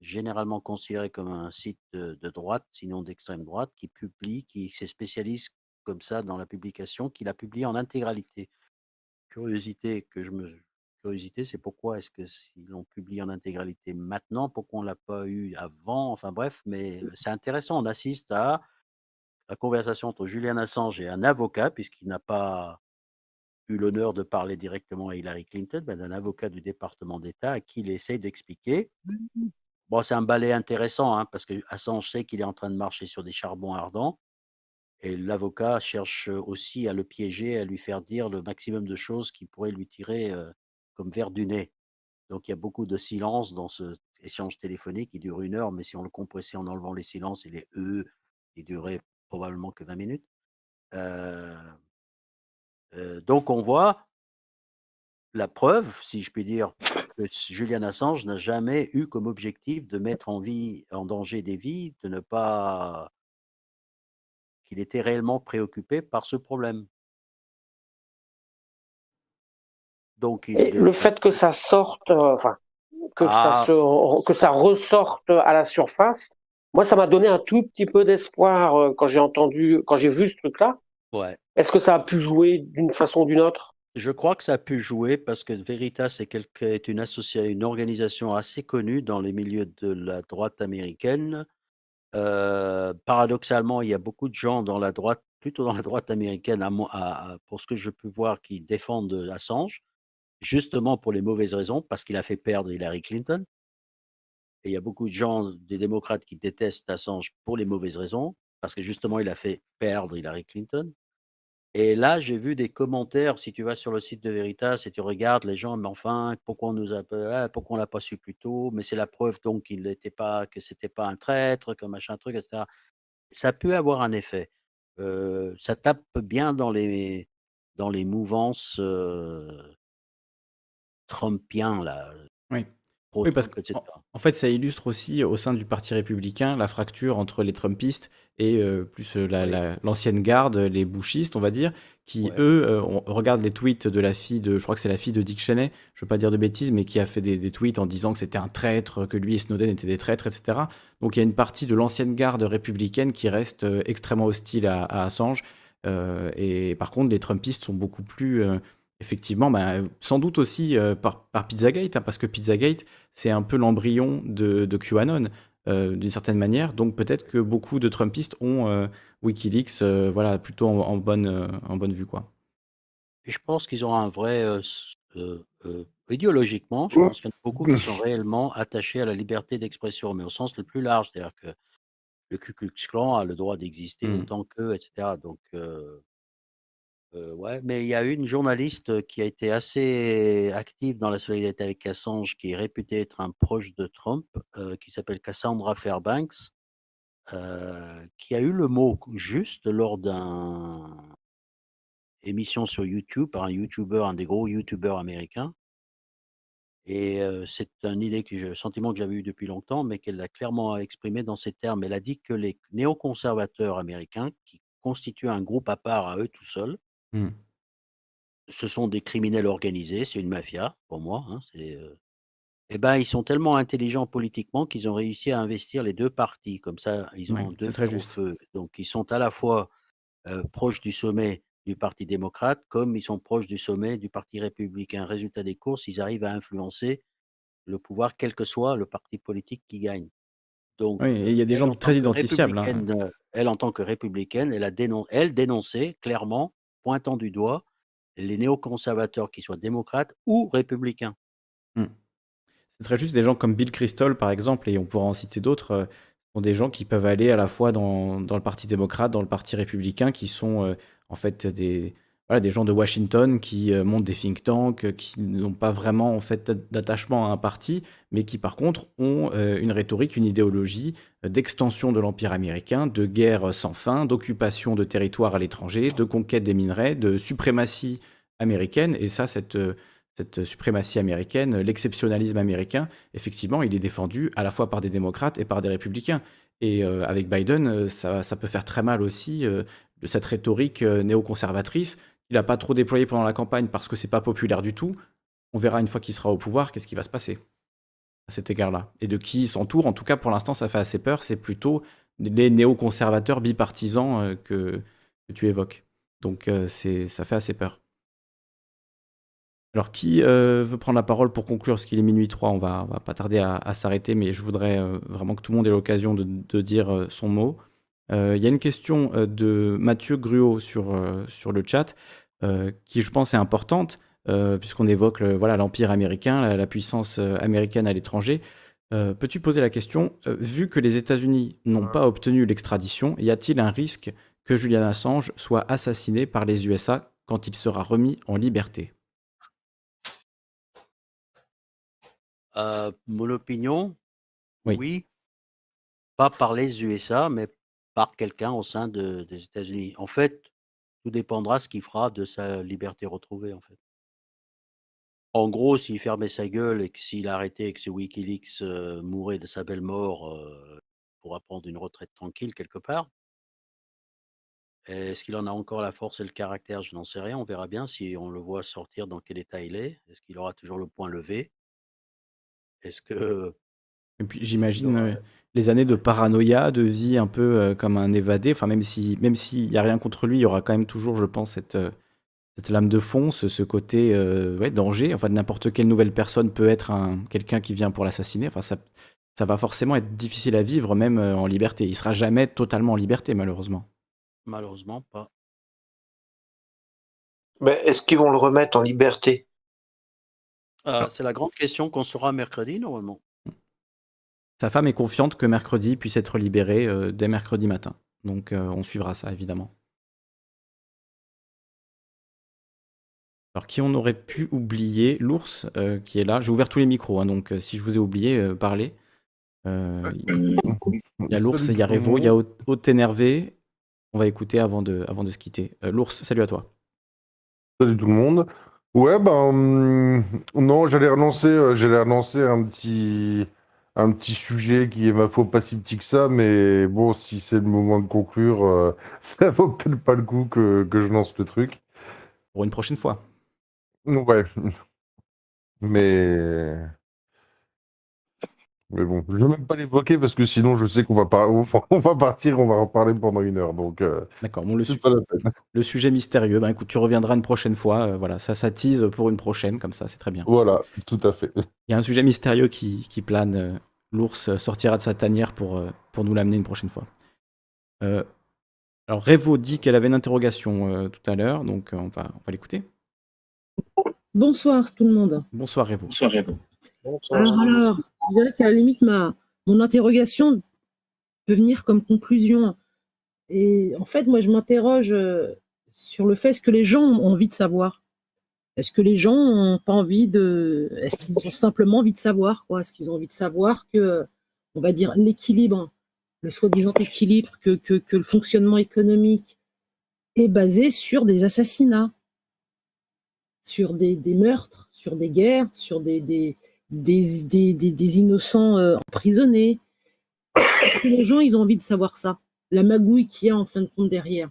généralement considéré comme un site de, droite, sinon d'extrême droite, qui publie, qui se spécialise comme ça dans la publication, qui l'a publié en intégralité. Curiosité que je me curiosité, c'est pourquoi est-ce que s'ils l'ont publié en intégralité maintenant, pourquoi on l'a pas eu avant, enfin bref, mais c'est intéressant. On assiste à la conversation entre Julian Assange et un avocat, puisqu'il n'a pas eu l'honneur de parler directement à Hillary Clinton, mais d'un avocat du département d'État à qui il essaye d'expliquer. Mmh bon, c'est un balai intéressant, hein, parce que Assange sait qu'il est en train de marcher sur des charbons ardents. Et l'avocat cherche aussi à le piéger, à lui faire dire le maximum de choses qui pourraient lui tirer comme vers du nez. Donc il y a beaucoup de silence dans ce échange téléphonique qui dure une heure, mais si on le compressait en enlevant les silences et les E, il durait probablement que 20 minutes. Donc on voit la preuve, si je puis dire, que Julian Assange n'a jamais eu comme objectif de mettre en, vie, en danger des vies, de ne pas qu'il était réellement préoccupé par ce problème. Donc, le fait que ça sorte, euh, enfin, que, ça ah. que ça ressorte à la surface, moi, ça m'a donné un tout petit peu d'espoir quand j'ai entendu, quand j'ai vu ce truc-là. Ouais. Est-ce que ça a pu jouer d'une façon ou d'une autre? Je crois que ça a pu jouer parce que Veritas est, est une, une organisation assez connue dans les milieux de la droite américaine. Euh, paradoxalement, il y a beaucoup de gens dans la droite, plutôt dans la droite américaine, à, pour ce que je peux voir, qui défendent Assange justement pour les mauvaises raisons, parce qu'il a fait perdre Hillary Clinton. Et il y a beaucoup de gens, des démocrates, qui détestent Assange pour les mauvaises raisons, parce que justement, il a fait perdre Hillary Clinton. Et là, j'ai vu des commentaires, si tu vas sur le site de Veritas et tu regardes les gens, mais enfin, pourquoi on nous a, ah, pourquoi on l'a pas su plus tôt? Mais c'est la preuve donc qu'il n'était pas, que c'était pas un traître, que machin truc, etc. Ça peut avoir un effet. Ça tape bien dans les, dans les mouvances euh, là. Oui. Oui, parce qu'en en fait, ça illustre aussi au sein du Parti républicain la fracture entre les Trumpistes et plus l'ancienne garde, les Bushistes, on va dire, qui eux regardent les tweets de la fille de, je crois que c'est la fille de Dick Cheney, je veux pas dire de bêtises, mais qui a fait des, tweets en disant que c'était un traître, que lui et Snowden étaient des traîtres, etc. Donc il y a une partie de l'ancienne garde républicaine qui reste extrêmement hostile à, à Assange et par contre, les Trumpistes sont beaucoup plus effectivement, bah, sans doute aussi par, par, Pizzagate, hein, parce que Pizzagate, c'est un peu l'embryon de, de, QAnon, d'une certaine manière. Donc peut-être que beaucoup de Trumpistes ont Wikileaks voilà, plutôt en, bonne, en bonne vue. Quoi. Et je pense qu'ils ont un vrai. idéologiquement, je pense qu'il y en a beaucoup qui sont réellement attachés à la liberté d'expression, mais au sens le plus large. C'est-à-dire que le Ku Klux Klan a le droit d'exister mmh. autant qu'eux, etc. Donc. Ouais, mais il y a une journaliste qui a été assez active dans la solidarité avec Assange, qui est réputée être un proche de Trump, qui s'appelle Cassandra Fairbanks, qui a eu le mot juste lors d'une émission sur YouTube par un YouTuber, un des gros YouTubers américains. Et c'est un idée que sentiment que j'avais eu depuis longtemps, mais qu'elle a clairement exprimé dans ces termes. Elle a dit que les néoconservateurs américains, qui constituent un groupe à part à eux tout seuls, mmh. ce sont des criminels organisés, c'est une mafia pour moi. Hein, c'est eh ben, ils sont tellement intelligents politiquement qu'ils ont réussi à investir les deux partis. Comme ça, ils ont deux feux feu. Donc, ils sont à la fois proches du sommet du Parti démocrate, comme ils sont proches du sommet du Parti républicain. Résultat des courses, ils arrivent à influencer le pouvoir, quel que soit le parti politique qui gagne. Donc, oui, et il y a des gens très identifiables. Hein. Elle, en tant que républicaine, elle, a elle dénonçait clairement, pointant du doigt, les néoconservateurs, qui soient démocrates ou républicains. Mmh. C'est très juste, des gens comme Bill Crystal, par exemple, et on pourra en citer d'autres, euh, sont des gens qui peuvent aller à la fois dans, dans, le Parti démocrate, dans le Parti républicain, qui sont euh, en fait des, voilà, des gens de Washington qui euh, montent des think tanks, qui n'ont pas vraiment en fait d'attachement à un parti, mais qui par contre ont une rhétorique, une idéologie d'extension de l'empire américain, de guerre sans fin, d'occupation de territoires à l'étranger, de conquête des minerais, de suprématie américaine. Et ça, cette suprématie américaine, l'exceptionnalisme américain, effectivement, il est défendu à la fois par des démocrates et par des républicains. Et euh, avec Biden, euh, ça, peut faire très mal aussi euh, de cette rhétorique néoconservatrice qu'il n'a pas trop déployée pendant la campagne parce que c'est pas populaire du tout. On verra une fois qu'il sera au pouvoir qu'est-ce qui va se passer à cet égard-là. Et de qui s'entoure, en tout cas pour l'instant, ça fait assez peur. C'est plutôt les néoconservateurs bipartisans que, que tu évoques. Donc c'est ça fait assez peur. Alors, qui euh, veut prendre la parole pour conclure? Parce qu'il est minuit 3, on va, va pas tarder à, s'arrêter, mais je voudrais euh, vraiment que tout le monde ait l'occasion de, dire euh, son mot. Il y a une question de Mathieu Gruot sur, sur le chat, qui je pense est importante, puisqu'on évoque voilà l'Empire américain, la, puissance américaine à l'étranger. Peux-tu poser la question, vu que les États-Unis n'ont pas obtenu l'extradition, y a-t-il un risque que Julian Assange soit assassiné par les USA quand il sera remis en liberté? Mon opinion, oui. Pas par les USA, mais par quelqu'un au sein des États-Unis. En fait, tout dépendra ce qu'il fera de sa liberté retrouvée, en fait. En gros, s'il fermait sa gueule et que s'il arrêtait et que ce Wikileaks mourait de sa belle mort, euh, pourra prendre une retraite tranquille quelque part. Est-ce qu'il en a encore la force et le caractère? Je n'en sais rien. On verra bien si on le voit sortir dans quel état il est. Est-ce qu'il aura toujours le point levé? Est-ce que. Et puis j'imagine les années de paranoïa, de vie un peu comme un évadé. Enfin, même si même s'il n'y a rien contre lui, il y aura quand même toujours, je pense, cette, cette lame de fond, ce, côté ouais, danger. Enfin, n'importe quelle nouvelle personne peut être un, quelqu'un qui vient pour l'assassiner. Enfin, ça, ça va forcément être difficile à vivre, même en liberté. Il sera jamais totalement en liberté, malheureusement. Malheureusement pas. Mais est-ce qu'ils vont le remettre en liberté? Euh, c'est la grande question qu'on saura mercredi, normalement. Sa femme est confiante que mercredi puisse être libéré euh, dès mercredi matin. Donc euh, on suivra ça, évidemment. Alors, qui on aurait pu oublier? L'ours qui est là. J'ai ouvert tous les micros, hein, donc si je vous ai oublié, parlez. Il y a l'ours, il y a Revo, il y a Haute Énervé. On va écouter avant de, avant de se quitter. l'ours, salut à toi. Salut tout le monde. Ouais, ben non, j'allais relancer, euh, j'allais relancer un petit, un petit sujet qui est ma foi pas si petit que ça, mais bon, si c'est le moment de conclure, euh, ça vaut peut-être pas le coup que, que je lance le truc. Pour une prochaine fois. Ouais. Mais Mais bon, je ne vais même pas l'évoquer parce que sinon je sais qu'on va, par- on va partir, on va en parler pendant une heure. Donc, euh, D'accord, bon, le, c'est su- pas la peine. le sujet mystérieux, ben écoute, tu reviendras une prochaine fois. euh, voilà, ça s'attise pour une prochaine, comme ça, c'est très bien. Voilà, tout à fait. Il y a un sujet mystérieux qui, qui plane. euh, L'ours sortira de sa tanière pour, euh, pour nous l'amener une prochaine fois. Euh, alors, Revo dit qu'elle avait une interrogation euh, tout à l'heure, donc euh, on va, on va l'écouter. Bonsoir tout le monde. Bonsoir Revo. Bonsoir Revo. Alors, alors, je dirais qu'à la limite, ma, mon interrogation peut venir comme conclusion. Et en fait, moi, je m'interroge euh, sur le fait est-ce que les gens ont envie de savoir? Est-ce que les gens n'ont pas envie de. Est-ce qu'ils ont simplement envie de savoir Est-ce qu'ils ont envie de savoir que, on va dire, l'équilibre, le soi-disant équilibre, que, que, que le fonctionnement économique est basé sur des assassinats sur des, des meurtres, sur des guerres, sur des, des, des, des, des- des innocents euh, emprisonnés. Les gens, ils ont envie de savoir ça La magouille qu'il y a en fin de compte derrière.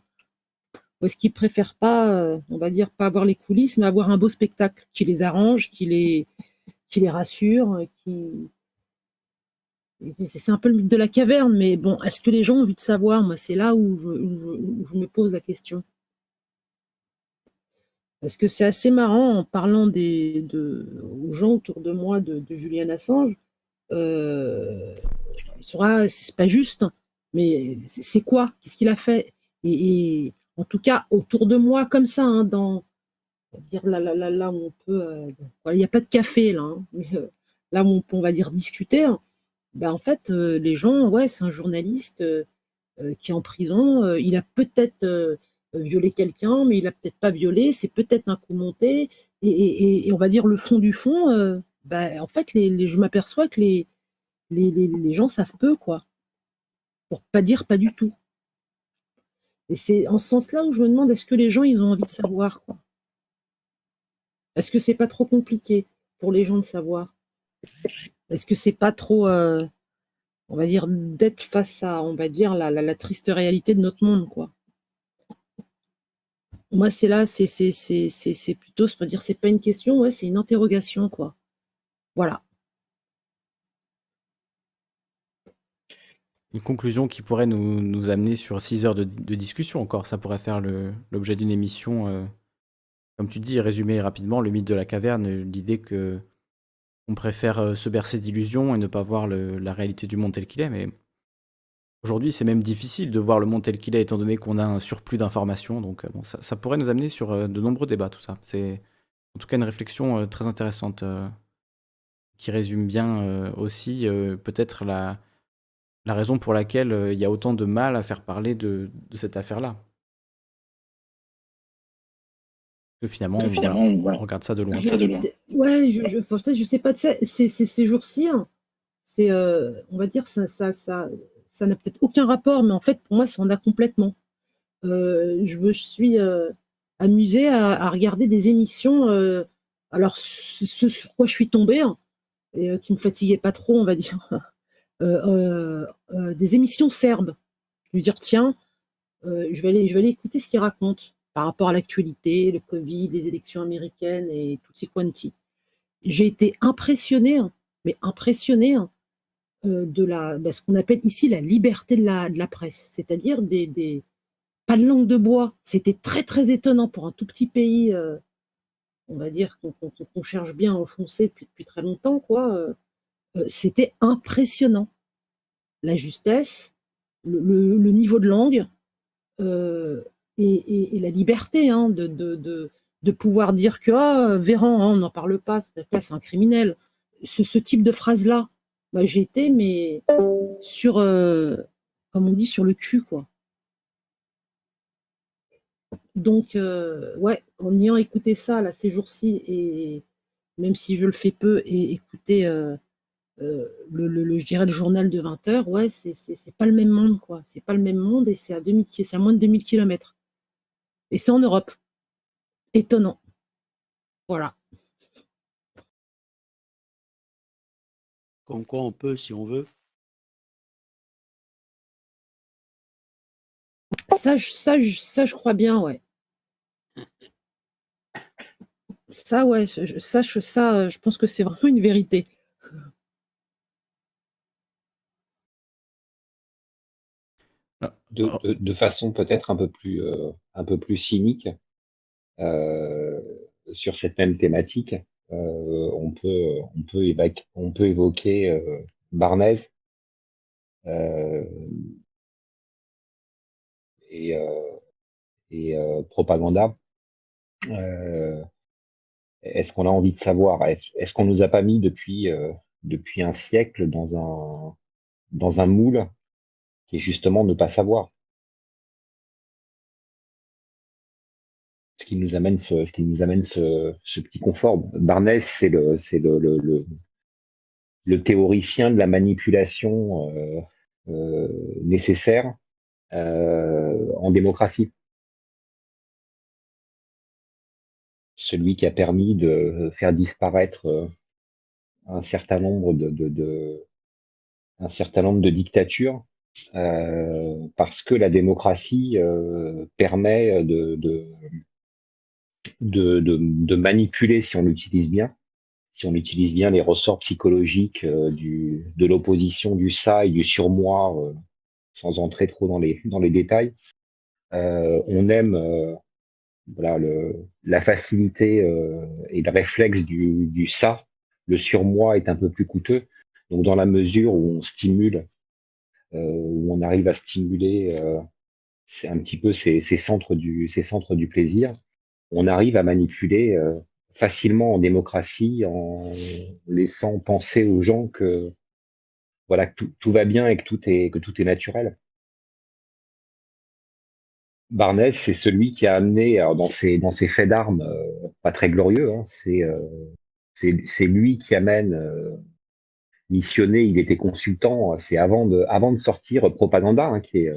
Ou est-ce qu'ils préfèrent pas, euh, on va dire, pas avoir les coulisses, mais avoir un beau spectacle qui les arrange, qui les, qui les rassure, euh, C'est un peu le mythe de la caverne, mais bon, est-ce que les gens ont envie de savoir? Moi, c'est là où je me pose la question. Parce que c'est assez marrant en parlant des, de, aux gens autour de moi de, de Julian Assange. Euh, ah, c'est pas juste, mais c'est quoi? Qu'est-ce qu'il a fait? Et, en tout cas, autour de moi, comme ça, hein, dans dire là, là, là, là où on peut. euh, il n'y a pas de café là, hein, mais euh, là où on peut, on va dire, discuter. hein, ben, en fait, euh, les gens, ouais, c'est un journaliste qui est en prison. il a peut-être violé quelqu'un, mais il a peut-être pas violé. C'est peut-être un coup monté. Et, on va dire le fond du fond. euh, ben, en fait, les, je m'aperçois que les, gens savent peu, quoi. Pour pas dire pas du tout. Et c'est en ce sens-là où je me demande est-ce que les gens ils ont envie de savoir, quoi? Est-ce que c'est pas trop compliqué pour les gens de savoir? Est-ce que c'est pas trop, euh, on va dire, d'être face à, on va dire, la triste réalité de notre monde, quoi? Moi, c'est là, c'est plutôt, c'est pas dire, c'est pas une question, ouais, c'est une interrogation, quoi. Voilà. Une conclusion qui pourrait nous, amener sur 6 heures de, discussion encore. Ça pourrait faire l'objet d'une émission. euh, comme tu dis, résumer rapidement le mythe de la caverne, l'idée que on préfère euh, se bercer d'illusions et ne pas voir la réalité du monde tel qu'il est. aujourd'hui, c'est même difficile de voir le monde tel qu'il est, étant donné qu'on a un surplus d'informations. Donc, euh, bon, ça, ça pourrait nous amener sur euh, de nombreux débats, tout ça. C'est en tout cas une réflexion euh, très intéressante euh, qui résume bien euh, aussi euh, peut-être la, la raison pour laquelle euh, il y a autant de mal à faire parler de, de cette affaire-là. Que finalement, Que on, finalement, voilà, on- voilà, on regarde ça de loin. Ouais, je, je, faut- peut-être, je sais pas, ces, ces, ces jours-ci, hein, c'est, euh, on va dire, ça, ça, ça, ça n'a peut-être aucun rapport, mais en fait, pour moi, ça en a complètement. Euh, je me suis euh, amusée à, regarder des émissions. euh, alors, ce, sur quoi je suis tombée, hein, et euh, qui me fatiguait pas trop, on va dire, des émissions serbes. Je veux dire, tiens, je, vais aller, écouter ce qu'ils racontent par rapport à l'actualité, le Covid, les élections américaines et tutti quanti. J'ai été impressionnée, hein, mais impressionnée hein, de la, bah, ce qu'on appelle ici la liberté de la, de la presse, c'est-à-dire des, des, pas de langue de bois. C'était très très étonnant pour un tout petit pays, euh, on va dire qu'on cherche bien à enfoncer depuis, depuis très longtemps, quoi. euh, euh, C'était impressionnant. La justesse, le, niveau de langue euh, et, la liberté hein, de, de, de, pouvoir dire que ah, Véran, hein, on n'en parle pas, c'est un criminel. Ce, ce type de phrase-là, bah, été mais sur, euh, comme on dit, sur le cul, quoi. Donc, euh, ouais, en ayant écouté ça là, ces jours-ci, et même si je le fais peu, et écouter euh, le, je dirais le journal de 20 heures, ouais, c'est pas le même monde, quoi. C'est pas le même monde et c'est à, 2000 ki- c'est à moins de 2000 km. Et c'est en Europe. Étonnant. Voilà. Comme quoi on peut, si on veut. Ça, ça, ça, je crois bien, ouais. Ça, ouais, je, ça, ça, je pense que c'est vraiment une vérité. Ah, ah. De, façon peut-être un peu plus euh, cynique euh, sur cette même thématique, on peut on peut on peut évoquer Barnez et, propaganda. Est-ce qu'on a envie de savoir? Est-ce qu'on nous a pas mis depuis depuis un siècle dans un moule qui est justement ne pas savoir? Ce qui nous amène ce, qui nous amène ce, ce petit confort. Barnes, c'est le c'est le, le, théoricien de la manipulation euh, euh, nécessaire euh, en démocratie. Celui qui a permis de faire disparaître un certain nombre de, de, un certain nombre de dictatures parce que la démocratie permet de, de, de, manipuler, si on l'utilise bien, si on utilise bien les ressorts psychologiques euh, du, de l'opposition, du ça et du surmoi, euh, sans entrer trop dans les, dans les détails. Euh, on aime voilà, le, la facilité et le réflexe du, du ça. Le surmoi est un peu plus coûteux. Donc dans la mesure où on stimule, où on arrive à stimuler c'est un petit peu ces, ces, centres du, ces centres du plaisir, on arrive à manipuler facilement en démocratie en laissant penser aux gens que voilà tout, va bien et que tout est que tout est naturel. Barnes, c'est celui qui a amené dans ses dans ses faits d'armes euh, pas très glorieux. Hein, euh, c'est c'est lui qui amène euh, missionné. Il était consultant. C'est avant de avant de sortir Propaganda hein, qui est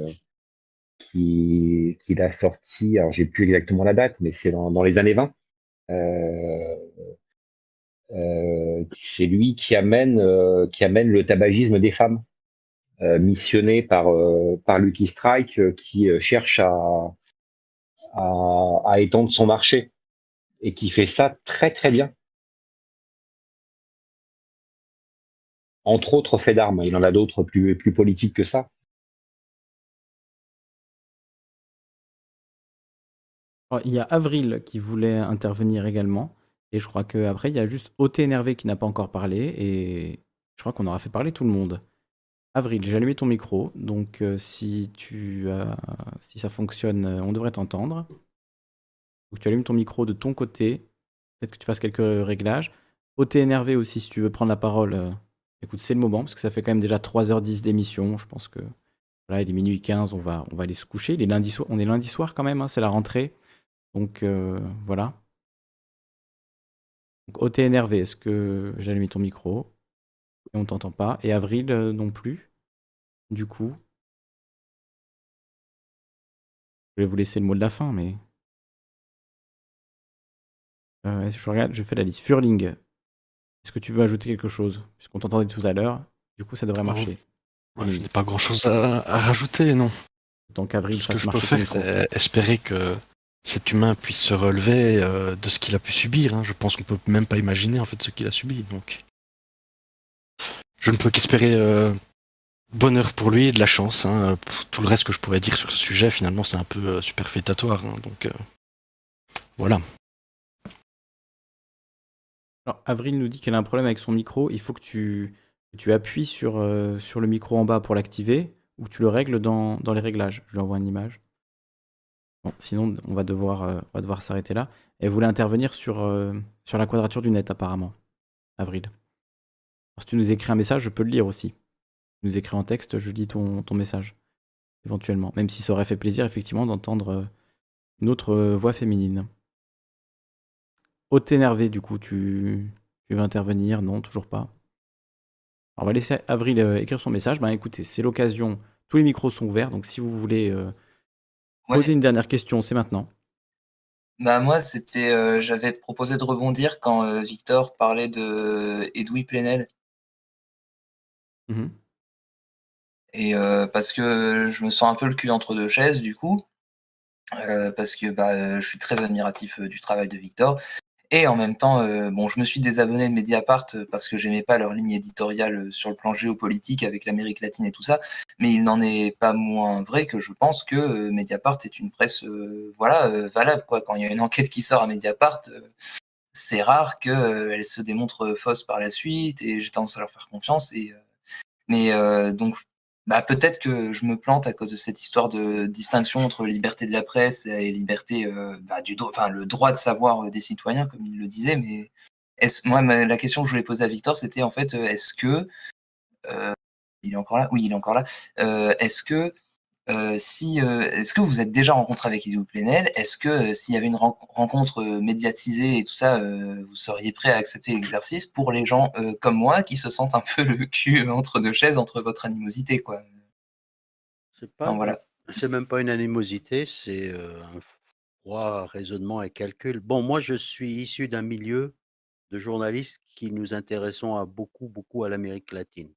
qui qu'il a sorti. Alors j'ai plus exactement la date, mais c'est dans, les années 20. Euh, euh, c'est lui qui amène, euh, qui amène le tabagisme des femmes, missionné par, par Lucky Strike, qui cherche à, à, à étendre son marché et qui fait ça très très bien. entre autres faits d'armes. Il en a d'autres plus, plus politiques que ça. Il y a Avril qui voulait intervenir également. Et je crois qu'après, il y a juste OT énervé qui n'a pas encore parlé. Et je crois qu'on aura fait parler tout le monde. Avril, j'ai allumé ton micro. Donc euh, si, tu, si ça fonctionne, euh, on devrait t'entendre. Tu allumes ton micro de ton côté. Peut-être que tu fasses quelques réglages. OT énervé aussi, si tu veux prendre la parole. Euh, écoute, c'est le moment. Parce que ça fait quand même déjà 3h10 d'émission. Je pense que voilà, il est minuit 15. On va, on va aller se coucher. Il est lundi. On est lundi soir quand même. Hein, c'est la rentrée. Donc euh, voilà. Donc, OT énervé, est-ce que j'ai allumé ton micro Et on t'entend pas? Et Avril euh, non plus. Du coup. Je vais vous laisser le mot de la fin, mais. Euh, je regarde, je fais la liste. Furling, est-ce que tu veux ajouter quelque chose? Puisqu'on t'entendait tout à l'heure, du coup ça devrait marcher. je n'ai pas grand chose à, rajouter, non. Tant qu'Avril Ce que je peux faire, espérer que cet humain puisse se relever euh, de ce qu'il a pu subir. Hein. Je pense qu'on peut même pas imaginer en fait ce qu'il a subi. Donc, je ne peux qu'espérer euh, bonheur pour lui et de la chance. Hein. Tout le reste que je pourrais dire sur ce sujet, finalement, c'est un peu euh, superfétatoire. Hein. Donc, voilà. Avril nous dit qu'elle a un problème avec son micro. Il faut que tu, appuies sur, le micro en bas pour l'activer ou tu le règles dans les réglages. Je lui envoie une image sinon, on va devoir, euh, devoir s'arrêter là. Elle voulait intervenir sur, euh, sur la quadrature du net, apparemment. Avril. Si tu nous écris un message, je peux le lire aussi. Tu nous écris en texte, je lis ton, ton message. Éventuellement. Même si ça aurait fait plaisir, effectivement, d'entendre euh, une autre voix féminine. Haute énervé, du coup, tu, veux intervenir? Non, toujours pas. On va laisser Avril écrire son message. Ben écoutez, c'est l'occasion. Tous les micros sont ouverts, donc si vous voulez Poser une dernière question, c'est maintenant. Bah moi, c'était, euh, j'avais proposé de rebondir quand euh, Victor parlait de Edoui Plenel. Mmh Et euh, parce que je me sens un peu le cul entre deux chaises, du coup. parce que bah, je suis très admiratif du travail de Victor. Et en même temps, euh, bon, je me suis désabonné de Mediapart euh, parce que j'aimais pas leur ligne éditoriale euh, sur le plan géopolitique avec l'Amérique latine et tout ça. Mais il n'en est pas moins vrai que je pense que Mediapart est une presse, voilà, valable. Quoi. Quand il y a une enquête qui sort à Mediapart, c'est rare qu'elle se démontre fausse par la suite et j'ai tendance à leur faire confiance. Et, mais donc bah, peut-être que je me plante à cause de cette histoire de distinction entre liberté de la presse et liberté, euh, bah, du le droit de savoir euh, des citoyens, comme il le disait. Mais moi, la question que je voulais poser à Victor, c'était en fait, euh, est-ce que il est encore là? Oui, il est encore là. est-ce que si, est-ce que vous êtes déjà rencontré avec Idou Plenel? Est-ce que s'il y avait une rencontre médiatisée et tout ça, vous seriez prêt à accepter l'exercice pour les gens comme moi qui se sentent un peu le cul entre deux chaises entre votre animosité, quoi? C'est pas, voilà. c'est même pas une animosité, c'est un froid raisonnement et calcul. Bon, moi, je suis issu d'un milieu de journalistes qui nous intéressons à beaucoup, beaucoup à l'Amérique latine.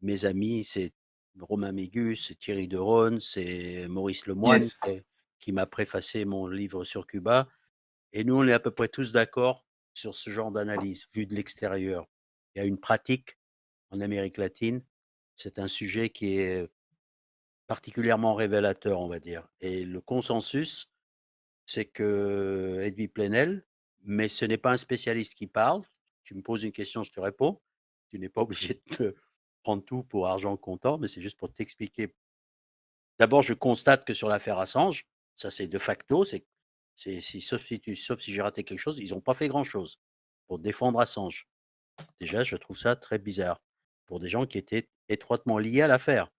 mes amis, c'est Romain Mégus, c'est Thierry Deronne, c'est Maurice Lemoine qui m'a préfacé mon livre sur Cuba. Et nous, on est à peu près tous d'accord sur ce genre d'analyse, vu de l'extérieur. Il y a une pratique en Amérique latine. C'est un sujet qui est particulièrement révélateur, on va dire. Et le consensus, c'est que Edwy Plenel, mais ce n'est pas un spécialiste qui parle. Tu me poses une question, je te réponds. Tu n'es pas obligé de prendre tout pour argent comptant, mais c'est juste pour t'expliquer. D'abord, je constate que sur l'affaire Assange, ça c'est de facto, c'est, c'est si, sauf si, sauf si j'ai raté quelque chose, ils n'ont pas fait grand-chose pour défendre Assange. Déjà, je trouve ça très bizarre pour des gens qui étaient étroitement liés à l'affaire.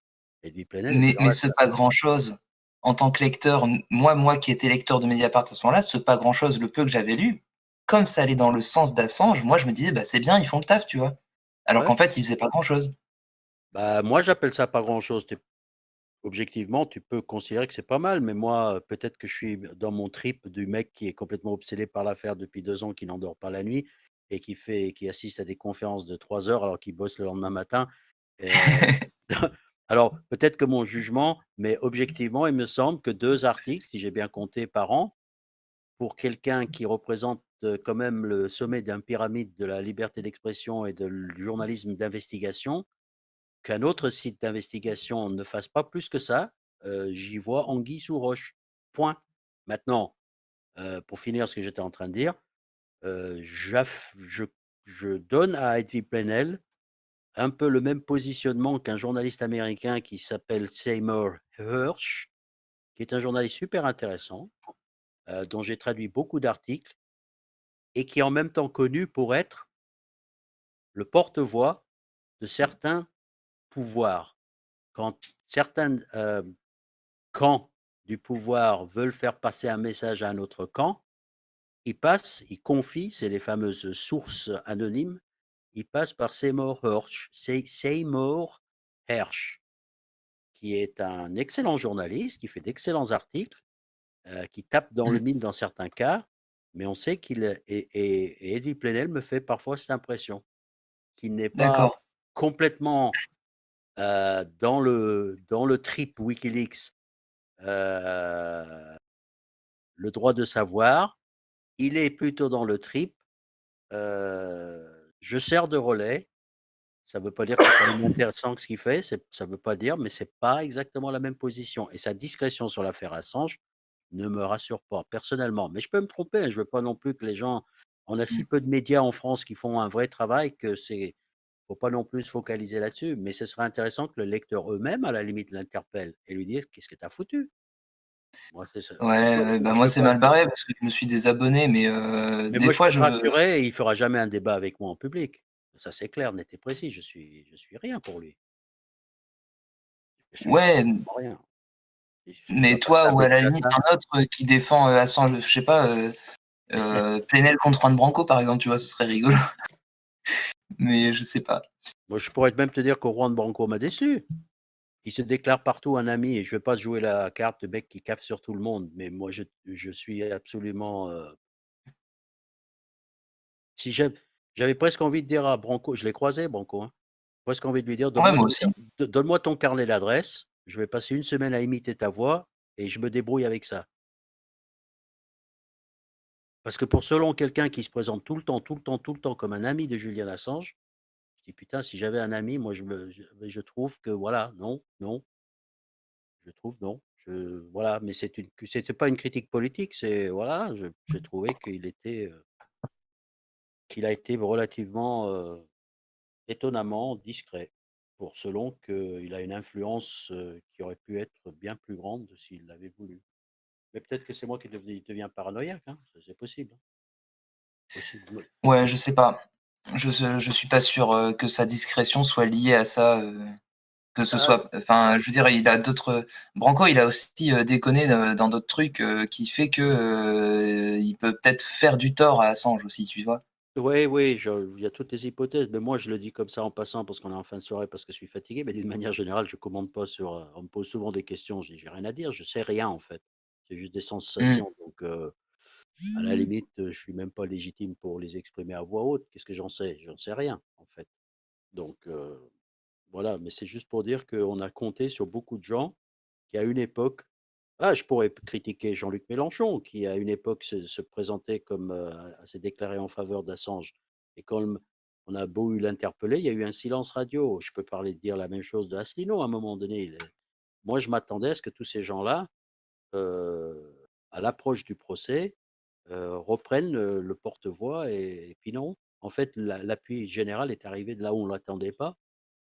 Mais, mais c'est pas grand-chose. En tant que lecteur, moi, moi qui étais lecteur de Mediapart à ce moment-là, c'est pas grand-chose. Le peu que j'avais lu, comme ça allait dans le sens d'Assange, moi je me disais, bah, c'est bien, ils font le taf, tu vois. Alors qu'en fait, ils faisaient pas grand-chose. Bah, moi, j'appelle ça pas grand-chose. Objectivement, tu peux considérer que c'est pas mal, mais moi, peut-être que je suis dans mon trip du mec qui est complètement obsédé par l'affaire depuis deux ans, qui n'endort pas la nuit et qui fait, qui assiste à des conférences de trois heures alors qu'il bosse le lendemain matin. alors, peut-être que mon jugement, mais objectivement, il me semble que deux articles, si j'ai bien compté par an, pour quelqu'un qui représente quand même le sommet d'un pyramide de la liberté d'expression et de journalisme d'investigation, qu'un autre site d'investigation ne fasse pas plus que ça, j'y vois anguille sous roche. Point. Maintenant, pour finir ce que j'étais en train de dire, je, je, donne à Edwy Plenel un peu le même positionnement qu'un journaliste américain qui s'appelle Seymour Hersh, qui est un journaliste super intéressant, dont j'ai traduit beaucoup d'articles, et qui est en même temps connu pour être le porte-voix de certains pouvoir. Quand certains camps du pouvoir veulent faire passer un message à un autre camp, ils passent, ils confient, c'est les fameuses sources anonymes, ils passent par Seymour Hersh, Seymour Hersh, qui est un excellent journaliste, qui fait d'excellents articles, qui tape dans le mmh. mine dans certains cas, mais on sait qu'il est, et, et, Eddie Plenel me fait parfois cette impression qu'il n'est pas complètement dans, le, dans le trip Wikileaks, le droit de savoir, il est plutôt dans le trip. je sers de relais. Ça ne veut pas dire que c'est pas intéressant ce qu'il fait, ça ne veut pas dire, mais c'est pas exactement la même position. Et sa discrétion sur l'affaire Assange ne me rassure pas, personnellement. Mais je peux me tromper, hein, je ne veux pas non plus que les gens. On a si mmh. peu de médias en France qui font un vrai travail que c'est faut pas non plus se focaliser là-dessus, mais ce serait intéressant que le lecteur eux-mêmes, à la limite, l'interpelle et lui dise qu'est-ce que tu as foutu? Moi, ouais, bah moi c'est mal barré parce que je me suis désabonné, mais, euh, des fois je. Rassuré, il fera jamais un débat avec moi en public. Ça c'est clair, net et précis. Je suis, je suis rien pour lui. ouais. Rien. Mais toi ou à la limite un autre qui défend euh, Assange, je sais pas, euh, euh, Plenel contre Juan Branco par exemple, tu vois, ce serait rigolo mais je sais pas. Moi, je pourrais même te dire que Juan Branco m'a déçu. Il se déclare partout un ami et je ne vais pas jouer la carte de mec qui caffe sur tout le monde, mais moi, je, je suis absolument. Euh si j'avais presque envie de dire à Branco, je l'ai croisé, Branco, hein, presque envie de lui dire donne-moi ton carnet d'adresse, je vais passer une semaine à imiter ta voix et je me débrouille avec ça. Parce que pour selon quelqu'un qui se présente tout le temps, tout le temps, tout le temps comme un ami de Julian Assange, je dis putain, si j'avais un ami, moi je me, je, trouve que voilà, non, non, je trouve non, je, voilà, mais c'est une, c'était pas une critique politique, c'est voilà, j'ai trouvé qu'il était, euh, qu'il a été relativement euh, étonnamment discret pour selon qu'il a une influence euh, qui aurait pu être bien plus grande s'il l'avait voulu. Mais peut-être que c'est moi qui deviens, deviens paranoïaque, hein, c'est possible. possible. Ouais, je sais pas. Je, je suis pas sûr euh, que sa discrétion soit liée à ça. euh, que ce Ah. soit. Enfin, je veux dire, il a d'autres. Branco, il a aussi euh, déconné dans d'autres trucs euh, qui fait que euh, il peut peut-être faire du tort à Assange aussi, tu vois. Oui, oui, je- il y a toutes les hypothèses, mais moi je le dis comme ça en passant parce qu'on est en fin de soirée, parce que je suis fatigué, mais d'une manière générale, je ne commande pas sur. On me pose souvent des questions, j'ai j'ai rien à dire, je sais rien en fait. C'est juste des sensations, donc euh, à la limite, euh, je suis même pas légitime pour les exprimer à voix haute. Qu'est-ce que j'en sais? J'en sais rien en fait. Donc euh, voilà, mais c'est juste pour dire qu'on a compté sur beaucoup de gens qui, à une époque, ah, je pourrais critiquer Jean-Luc Mélenchon, qui à une époque se, se présentait comme euh, s'est déclaré en faveur d'Assange. Et quand on a beau eu l'interpeller, il y a eu un silence radio. Je peux parler de dire la même chose de Asselineau à un moment donné. Il Moi, je m'attendais à ce que tous ces gens-là, à l'approche du procès, euh, reprennent le, porte-voix. Et, puis non. En fait, la- l'appui général est arrivé de là où on ne l'attendait pas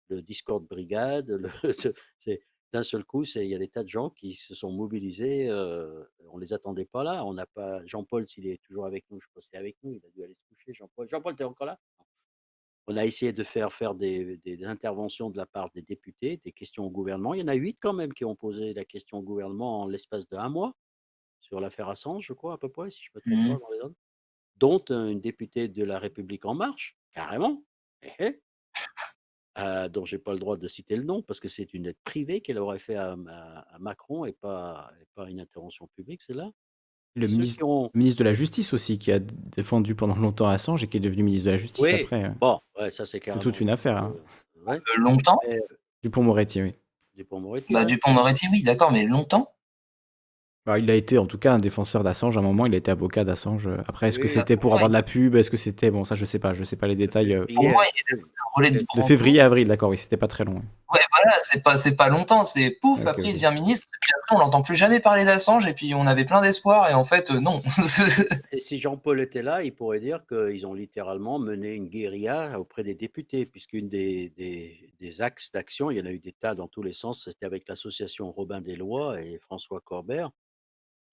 le Discord Brigade, c'est d'un seul coup, il y a des tas de gens qui se sont mobilisés. euh, on les attendait pas là. On n'a pas Jean-Paul, s'il est toujours avec nous, je pense qu'il est avec nous. Il a dû aller se coucher. Jean-Paul, Jean-Paul, tu es encore là? On a essayé de faire faire des, des interventions de la part des députés, des questions au gouvernement. Il y en a huit quand même qui ont posé la question au gouvernement en l'espace de un mois sur l'affaire Assange, je crois à peu près, si je me trompe pas Mhm. dans les zones, dont une députée de la République en marche, carrément. Eh, eh euh, dont j'ai pas le droit de citer le nom parce que c'est une lettre privée qu'elle aurait fait à, à- à Macron et pas, et pas une intervention publique, c'est là. Le Ceux ministre, qui ont... ministre de la Justice aussi, qui a défendu pendant longtemps Assange et qui est devenu ministre de la Justice Oui, après. euh. bon, ouais, ça c'est carrément. toute une affaire. hein. Ouais. Euh, longtemps Mais, euh, Dupont-Moretti, oui. Dupond-Moretti, Bah. Dupont-Moretti, oui, d'accord, mais longtemps Bah, il a été en tout cas un défenseur d'Assange. À un moment, il a été avocat d'Assange. Après, est-ce que c'était pour ouais. avoir de la pub? Est-ce que c'était. Bon, ça, je sais pas. Je sais pas les détails. euh, Pour Hier, moi, il était un relais de De février à avril, d'accord, oui, c'était pas très long. Oui. Ouais, voilà, c'est pas, c'est pas longtemps, c'est pouf, après il devient ministre, et puis après on l'entend plus jamais parler d'Assange, et puis on avait plein d'espoir, et en fait, euh, non. Et si Jean-Paul était là, il pourrait dire qu'ils ont littéralement mené une guérilla auprès des députés, puisqu'une des, des, des axes d'action, il y en a eu des tas dans tous les sens, c'était avec l'association Robin des Lois et François Corbert,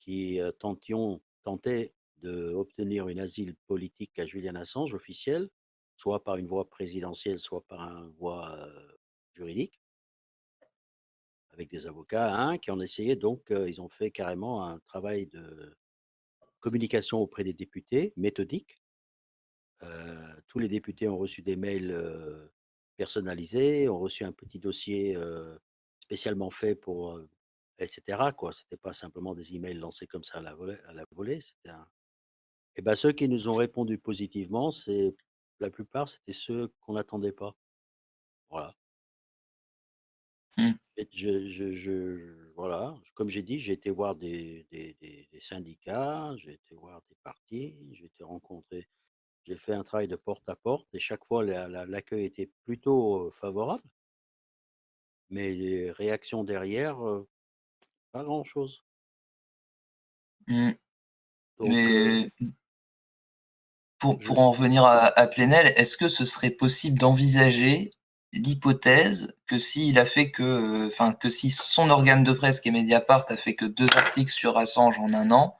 qui euh, tentions, tentaient d'obtenir une asile politique à Julian Assange officiel, soit par une voie présidentielle, soit par une voie euh, juridique, avec des avocats, hein, qui ont essayé, donc euh, ils ont fait carrément un travail de communication auprès des députés, méthodique. Euh, tous les députés ont reçu des mails euh, personnalisés, ont reçu un petit dossier spécialement fait pour, etc. Quoi. C'était pas simplement des emails lancés comme ça à la volée. À la volée. Et ben ceux qui nous ont répondu positivement, c'est la plupart, c'était ceux qu'on n'attendait pas. Voilà. Et je, je, je- voilà, comme j'ai dit, j'ai été voir des, des, des- des syndicats, j'ai été voir des partis, j'ai été rencontrer, j'ai fait un travail de porte à porte et chaque fois la- la- l'accueil était plutôt euh, favorable, mais les réactions derrière, euh, pas grand-chose. Hmm. Donc, euh, Mais pour, je, pour en revenir à, à Plenel, est-ce que ce serait possible d'envisager l'hypothèse que s'il a fait que, euh, enfin, que si son organe de presse qui est Mediapart a fait que deux articles sur Assange en un an,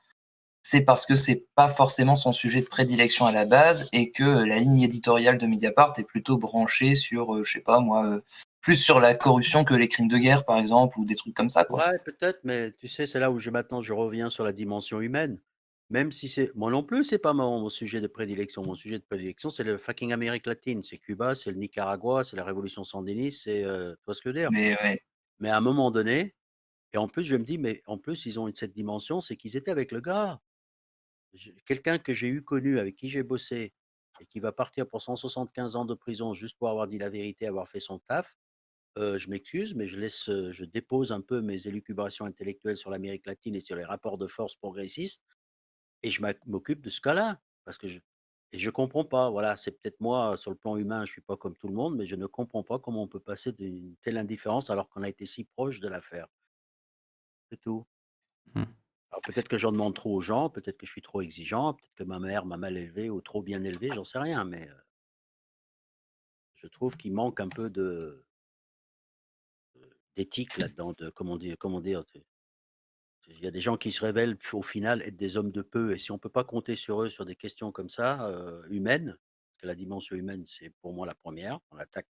c'est parce que c'est pas forcément son sujet de prédilection à la base et que la ligne éditoriale de Mediapart est plutôt branchée sur, euh, je sais pas moi, euh, plus sur la corruption que les crimes de guerre par exemple ou des trucs comme ça. Ouais, peut-être, mais tu sais, c'est là où je, maintenant je reviens sur la dimension humaine. Même si c'est. Moi non plus, c'est pas mon, mon sujet de prédilection. Mon sujet de prédilection, c'est le fucking Amérique latine. C'est Cuba, c'est le Nicaragua, c'est la révolution sandiniste, c'est. Euh, tu vois ce que je veux dire? Mais ouais. Mais à un moment donné, et en plus, je me dis, mais en plus, ils ont cette dimension, c'est qu'ils étaient avec le gars. Quelqu'un que j'ai eu connu, avec qui j'ai bossé, et qui va partir pour 175 ans de prison juste pour avoir dit la vérité, avoir fait son taf, euh, je m'excuse, mais je laisse, euh, je dépose un peu mes élucubrations intellectuelles sur l'Amérique latine et sur les rapports de force progressistes. Et je m'occupe de ce cas-là. Parce que je, et je comprends pas. Voilà, c'est peut-être moi, sur le plan humain, je suis pas comme tout le monde, mais je ne comprends pas comment on peut passer d'une telle indifférence alors qu'on a été si proche de l'affaire. C'est tout. Mmh. Alors peut-être que j'en demande trop aux gens, peut-être que je suis trop exigeant, peut-être que ma mère m'a mal élevé ou trop bien élevé, j'en sais rien, mais euh, je trouve qu'il manque un peu de d'éthique là-dedans, de comment dire, comment dire. Il y a des gens qui se révèlent au final être des hommes de peu, et si on ne peut pas compter sur eux sur des questions comme ça, euh, humaines, parce que la dimension humaine, c'est pour moi la première, on attaque.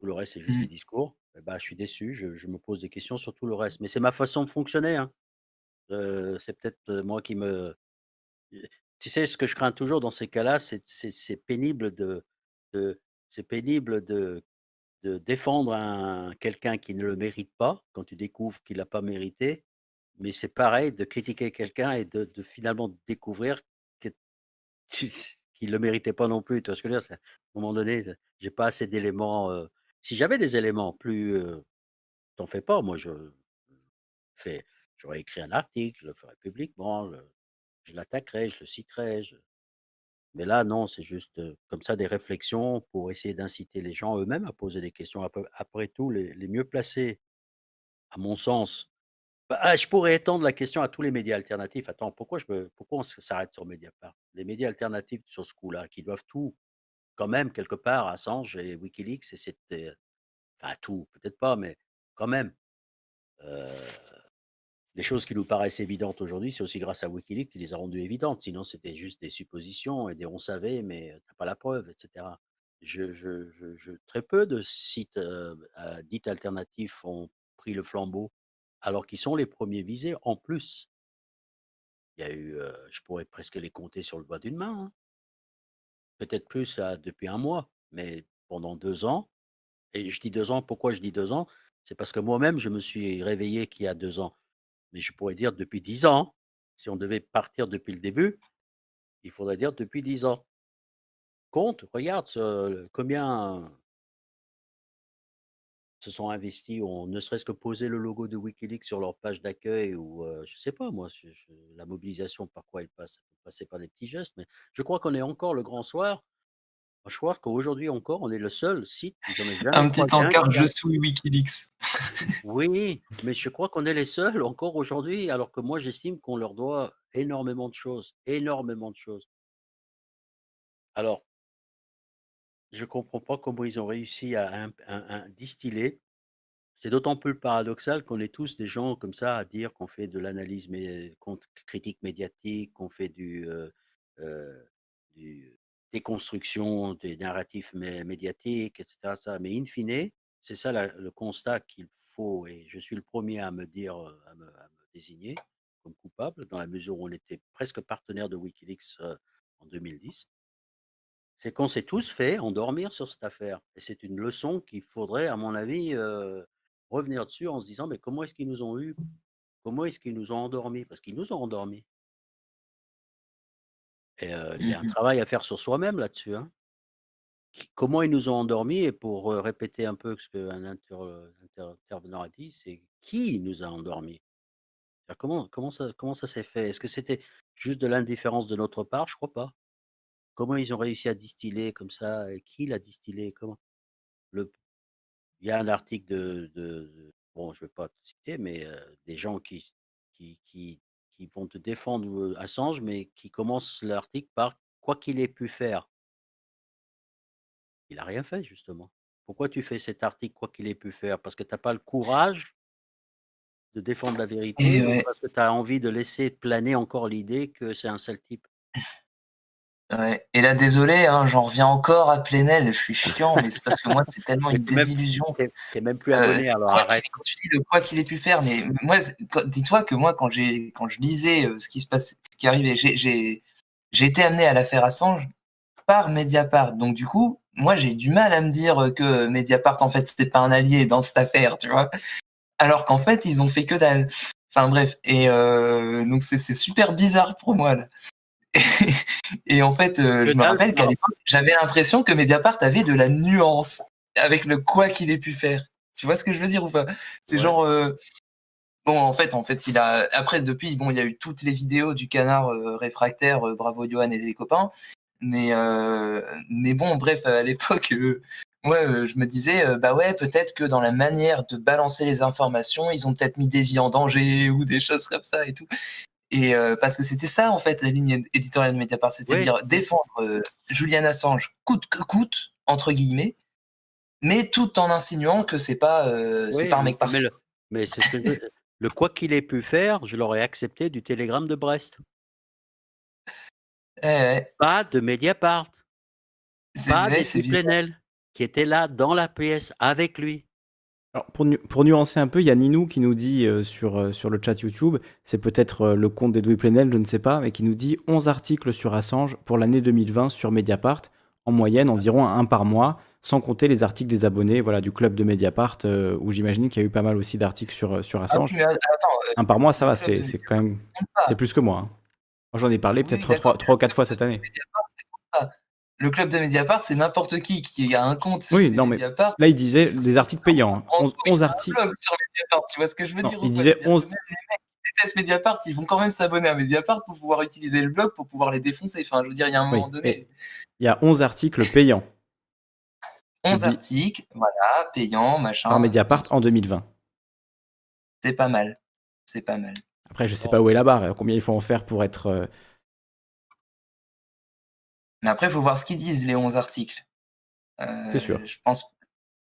Tout le reste, c'est juste des Mmh. discours. Eh ben, je suis déçu, je, je me pose des questions sur tout le reste. Mais c'est ma façon de fonctionner. hein. Euh, c'est peut-être euh, moi qui me. Tu sais, ce que je crains toujours dans ces cas-là, c'est c'est- c'est pénible de, de c'est pénible de, de défendre un quelqu'un qui ne le mérite pas quand tu découvres qu'il l'a pas mérité. Mais c'est pareil de critiquer quelqu'un et de, finalement découvrir qu'il ne le méritait pas non plus. Tu vois ce que je veux dire? À un moment donné, j'ai pas assez d'éléments. euh, Si j'avais des éléments plus, euh, t'en fais pas. Moi, je fais, j'aurais écrit un article, je le ferais publiquement, le- je l'attaquerais, je le citerais. je- Mais là, non, c'est juste euh, comme ça des réflexions pour essayer d'inciter les gens eux-mêmes à poser des questions. Après, tout, les mieux placés, à mon sens. Bah, ah, je pourrais étendre la question à tous les médias alternatifs. Attends, pourquoi, on s'arrête sur Mediapart? Les médias alternatifs sur ce coup-là, qui doivent tout, quand même, quelque part, Assange et Wikileaks, et c'était. Enfin, tout, peut-être pas, mais quand même. euh, les choses qui nous paraissent évidentes aujourd'hui, c'est aussi grâce à Wikileaks qui les a rendues évidentes. Sinon, c'était juste des suppositions et des on savait, mais tu n'as pas la preuve, etc. Très peu de sites euh, euh, dits alternatifs ont pris le flambeau, alors qu'ils sont les premiers visés en plus. Il y a eu, euh, je pourrais presque les compter sur le doigt d'une main. hein. Peut-être plus euh, depuis un mois, mais pendant deux ans. Et je dis deux ans, pourquoi je dis deux ans? C'est parce que moi-même, je me suis réveillé qu'il y a deux ans. Mais je pourrais dire depuis dix ans. Si on devait partir depuis le début, il faudrait dire depuis dix ans. Compte, regarde combien se sont investis, ont ne serait-ce que posé le logo de Wikileaks sur leur page d'accueil ou euh, je sais pas moi, je- je- la mobilisation par quoi elle passe, ça peut passer par des petits gestes, mais je crois qu'on est encore le grand soir. Je crois qu'aujourd'hui encore, on est le seul site, j'en ai jamais Un petit croisé un encart qui a- je suis Wikileaks. Oui, mais je crois qu'on est les seuls encore aujourd'hui, alors que moi j'estime qu'on leur doit énormément de choses, énormément de choses. Alors, je comprends pas comment ils ont réussi à, distiller. C'est d'autant plus paradoxal qu'on est tous des gens comme ça à dire qu'on fait de l'analyse critique médiatique, qu'on fait du, euh, euh, déconstruction des narratifs mé- médiatiques, etc. Mais in fine, c'est ça le constat qu'il faut, et je suis le premier à me dire, euh, à me désigner comme coupable, dans la mesure où on était presque partenaire de Wikileaks euh, en 2010 c'est qu'on s'est tous fait endormir sur cette affaire. Et c'est une leçon qu'il faudrait, à mon avis, euh, revenir dessus en se disant, mais comment est-ce qu'ils nous ont eu? Comment est-ce qu'ils nous ont endormis? Parce qu'ils nous ont endormis. Et euh, il y a un Mhm. travail à faire sur soi-même là-dessus. hein. Comment ils nous ont endormis? Et pour euh, répéter un peu ce qu'un inter- inter- intervenant a dit, c'est qui nous a endormis? Comment, comment ça, comment ça s'est fait? Est-ce que c'était juste de l'indifférence de notre part? Je crois pas. Comment ils ont réussi à distiller comme ça et Qui l'a distillé Comment? Le, Il y a un article de, de- de- bon, je ne vais pas te citer, mais euh, des gens qui, qui, qui, qui vont te défendre Assange, mais qui commencent l'article par quoi qu'il ait pu faire. Il n'a rien fait, justement. Pourquoi tu fais cet article, quoi qu'il ait pu faire? Parce que tu n'as pas le courage de défendre la vérité ou ouais, parce que tu as envie de laisser planer encore l'idée que c'est un sale type? Ouais. Et là, désolé, hein, j'en reviens encore à Plenel, je suis chiant, mais c'est parce que moi, c'est tellement une même, désillusion. même plus Euh, abonné, alors quoi qu'il arrête. quand tu dis le quoi qu'il ait pu faire, mais moi, dis-toi que moi, quand j'ai quand je lisais euh, ce qui se passait, ce qui arrivait, j'ai été amené à l'affaire Assange par Mediapart. Donc du coup, moi, j'ai du mal à me dire que Mediapart, en fait, c'était pas un allié dans cette affaire, tu vois. Alors qu'en fait, ils ont fait que dalle. Enfin bref, et euh, donc c'est c'est super bizarre pour moi là. Et en fait, euh, je me rappelle qu'à l'époque, j'avais l'impression que Mediapart avait de la nuance avec le quoi qu'il ait pu faire. Tu vois ce que je veux dire ou pas? C'est Ouais. genre, euh, Bon, en fait, en fait, il a. Après, depuis, bon, il y a eu toutes les vidéos du canard euh, réfractaire, bravo Johan et les copains. Mais, mais bon, bref, à l'époque, moi, je me disais, bah ouais, peut-être que dans la manière de balancer les informations, ils ont peut-être mis des vies en danger ou des choses comme ça et tout. Et parce que c'était ça, en fait, la ligne éditoriale de Mediapart, c'est-à-dire défendre Julian Assange coûte que coûte, entre guillemets, mais tout en insinuant que c'est pas, c'est Oui, pas un mec mais parfait. le, mais c'est ce que je- le quoi qu'il ait pu faire, je l'aurais accepté du télégramme de Brest. Eh. Pas de Mediapart, pas bizarre. Plenel, qui était là dans la pièce avec lui. Alors, pour, nu- pour nuancer un peu, il y a Ninou qui nous dit euh, sur, euh, sur le chat YouTube, c'est peut-être euh, le compte d'Edoui Plenel, je ne sais pas, mais qui nous dit 11 articles sur Assange pour l'année 2020 sur Mediapart, en moyenne environ un par mois, sans compter les articles des abonnés voilà, du club de Mediapart, où j'imagine qu'il y a eu pas mal aussi d'articles sur, sur Ah Assange. attends, Un par mois, ça va, c'est quand même c'est plus que moi. hein. Moi, j'en ai parlé Oui, peut-être d'accord, 3 ou 4 fois cette année. Mediapart. Le club de Mediapart, c'est n'importe qui qui a un compte sur Oui, non, mais Mediapart. là, il disait des articles payants. hein. En 11, gros, il 11 y a un articles. blog sur Mediapart, tu vois ce que je veux Non, dire il disait C'est-à-dire que 11. même les mecs qui détestent Mediapart, ils vont quand même s'abonner à Mediapart pour pouvoir utiliser le blog, pour pouvoir les défoncer. Enfin, je veux dire, il y a un Oui, moment donné, il y a 11 articles payants 11 publiés articles, voilà, payants, par machin, Mediapart en 2020. c'est pas mal. C'est pas mal. Après, je sais pas où est la barre, euh, combien il faut en faire pour être. Euh, Mais après, il faut voir ce qu'ils disent, les 11 articles. Euh, C'est sûr. Je pense,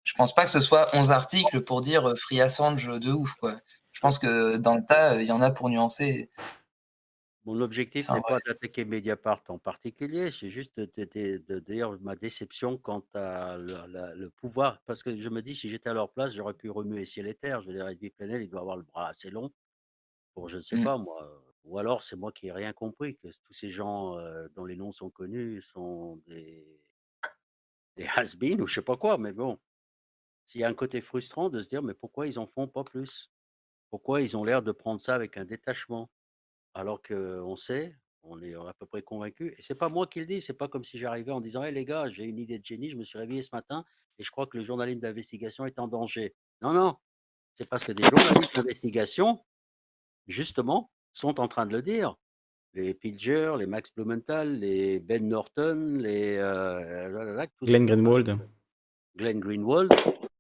je pense pas que ce soit 11 articles pour dire euh, Free Assange de ouf, quoi. Je pense que dans le tas, euh, il y en a pour nuancer. Mon objectif n'est pas d'attaquer Mediapart en particulier, c'est juste de, de- de- de dire ma déception quant à le, la- le pouvoir. Parce que je me dis, si j'étais à leur place, j'aurais pu remuer ciel et terre. Je veux dire, Eddie Plenel, il doit avoir le bras assez long pour, je ne sais Mm. pas moi. Ou alors, c'est moi qui n'ai rien compris, que tous ces gens euh, dont les noms sont connus sont des, has-been ou je sais pas quoi. Mais bon, s'il y a un côté frustrant de se dire, mais pourquoi ils en font pas plus? Pourquoi ils ont l'air de prendre ça avec un détachement? Alors qu'on sait, on est à peu près convaincu. Et c'est pas moi qui le dis, c'est pas comme si j'arrivais en disant, hé les gars, j'ai une idée de génie, je me suis réveillé ce matin et je crois que le journalisme d'investigation est en danger. Non, non, c'est parce que des journalistes d'investigation, justement, sont en train de le dire. Les Pilger, les Max Blumenthal, les Ben Norton, les euh, Glenn Greenwald. Glenn Greenwald,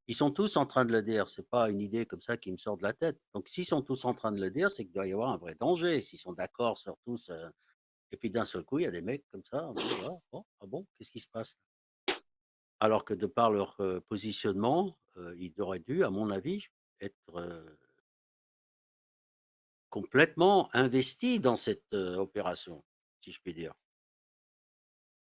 ils sont tous en train de le dire. C'est pas une idée comme ça qui me sort de la tête. Donc, s'ils sont tous en train de le dire, c'est qu'il doit y avoir un vrai danger. S'ils sont d'accord sur tous, euh, et puis d'un seul coup, il y a des mecs comme ça. dit, Ah, bon, ah bon, qu'est-ce qui se passe? Alors que de par leur euh, positionnement, ils auraient dû, à mon avis, être complètement investis dans cette euh, opération, si je puis dire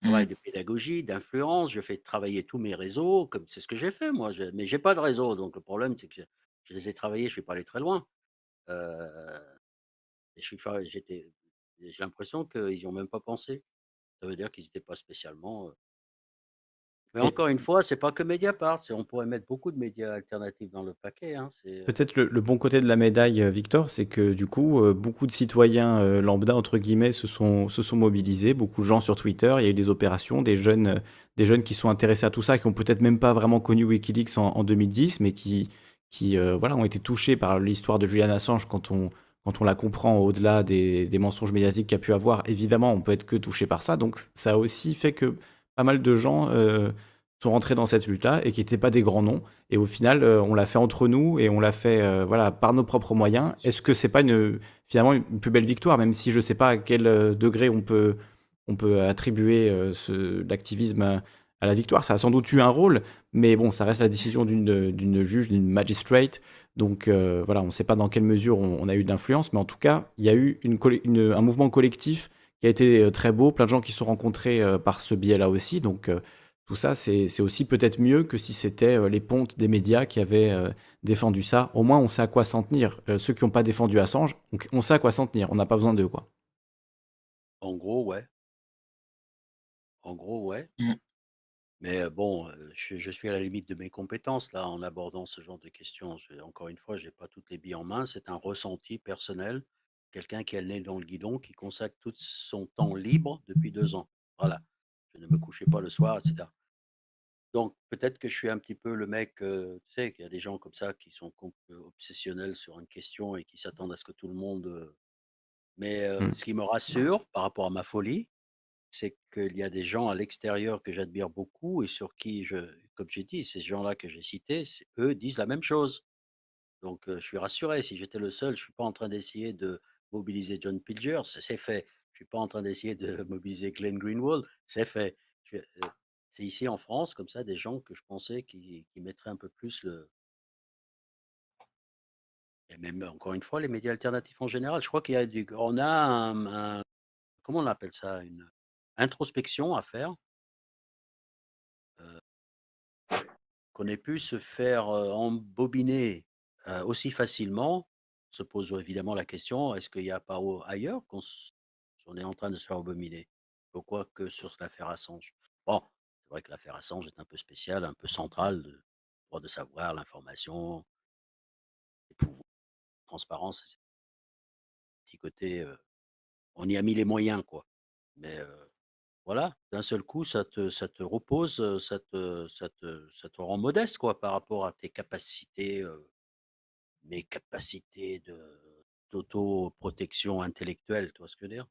travail de pédagogie, d'influence, je fais travailler tous mes réseaux, comme c'est ce que j'ai fait moi. je- mais j'ai pas de réseau, donc le problème c'est que je, je les ai travaillés, je suis pas allé très loin. Euh, je j'ai l'impression qu'ils n'y ont même pas pensé. Ça veut dire qu'ils n'étaient pas spécialement. Mais encore une fois, c'est pas que Mediapart, on pourrait mettre beaucoup de médias alternatifs dans le paquet. hein, euh, peut-être le, le bon côté de la médaille, euh, Victor, c'est que du coup, euh, beaucoup de citoyens euh, lambda, entre guillemets, se sont, se sont mobilisés. Beaucoup de gens sur Twitter, il y a eu des opérations, des jeunes, euh, des jeunes qui sont intéressés à tout ça, qui ont peut-être même pas vraiment connu Wikileaks en, en 2010, mais qui, qui voilà, ont été touchés par l'histoire de Julian Assange quand on, quand on la comprend au-delà des, des mensonges médiatiques qu'il y a pu avoir. Évidemment, on peut être que touché par ça. Donc, ça a aussi fait que pas mal de gens euh, sont rentrés dans cette lutte-là et qui n'étaient pas des grands noms. Et au final, euh, on l'a fait entre nous et on l'a fait euh, voilà, par nos propres moyens. Est-ce que c'est pas finalement une plus belle victoire, même si je ne sais pas à quel degré on peut, attribuer l'activisme à, la victoire Ça a sans doute eu un rôle, mais bon, ça reste la décision d'une juge, d'une magistrate. Donc voilà, on ne sait pas dans quelle mesure on, a eu d'influence, mais en tout cas, il y a eu un mouvement collectif qui a été euh, très beau, plein de gens qui se sont rencontrés euh, par ce biais-là aussi. Donc euh, tout ça, c'est aussi peut-être mieux que si c'était les pontes des médias qui avaient défendu ça. Au moins, on sait à quoi s'en tenir. Ceux qui n'ont pas défendu Assange, on, sait à quoi s'en tenir. On n'a pas besoin d'eux, quoi. en gros, ouais. En gros, ouais. Mm. Mais bon, je, je suis à la limite de mes compétences là en abordant ce genre de questions. Je- encore une fois, je n'ai pas toutes les billes en main. C'est un ressenti personnel. Quelqu'un qui a le nez dans le guidon, qui consacre tout son temps libre depuis deux ans. Voilà. Je ne me couchais pas le soir, etc. Donc peut-être que je suis un petit peu le mec, heu, tu sais, qu'il y a des gens comme ça qui sont heu, obsessionnels sur une question et qui s'attendent à ce que tout le monde, heu mais Mmh. ce qui me rassure par rapport à ma folie, c'est qu'il y a des gens à l'extérieur que j'admire beaucoup et sur qui je comme j'ai dit, ces gens-là que j'ai cités, eux disent la même chose. Donc je suis rassuré. Si j'étais le seul, je suis pas en train d'essayer de mobiliser John Pilger, c'est fait. Je suis pas en train d'essayer de mobiliser Glenn Greenwald, c'est fait. Heu, c'est ici en France comme ça des gens que je pensais qui mettraient un peu plus le et même encore une fois les médias alternatifs en général. Je crois qu'il y a du on a un comment on appelle ça? Une introspection à faire. Heu qu'on ait pu se faire, heu, embobiner, heu, aussi facilement, se pose évidemment la question: «Est-ce qu'il y a pas ailleurs qu'on est en train de se faire embobiner? Pourquoi que sur l'affaire Assange?» bon, c'est vrai que l'affaire Assange est un peu spéciale, un peu centrale, de droit de savoir, l'information les pouv transparence, c petit côté, heu, on y a mis les moyens quoi. Mais heu, voilà, d'un seul coup ça te ça te repose, heu, ça te ça te ça te rend modeste quoi par rapport à tes capacités, mes capacités de d'autoprotection intellectuelle, tu vois ce que je veux dire?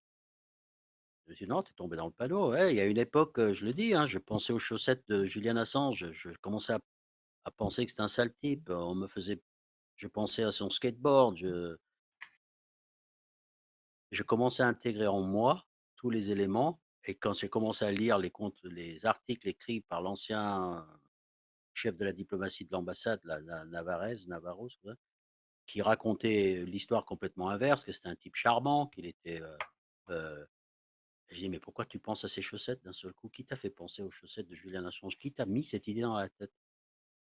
Je me suis dit: «Non, tu es tombé dans le panneau». Il y a une époque, heu, je le dis, hein, je pensais aux chaussettes de Julian Assange, je commençais à penser que c'était un sale type, on me faisait je pensais à son skateboard, je commençais à intégrer en moi tous les éléments et quand j'ai commencé à lire les articles écrits par l'ancien chef de la diplomatie de l'ambassade là, Na Navarrese, Navarro, qui racontait l'histoire complètement inverse, que c'était un type charmant, qu'il était, heu heu, j'ai dit: «Mais pourquoi tu penses à ces chaussettes d'un seul coup? Qui t'a fait penser aux chaussettes de Julian Assange? Qui t'a mis cette idée dans la tête?»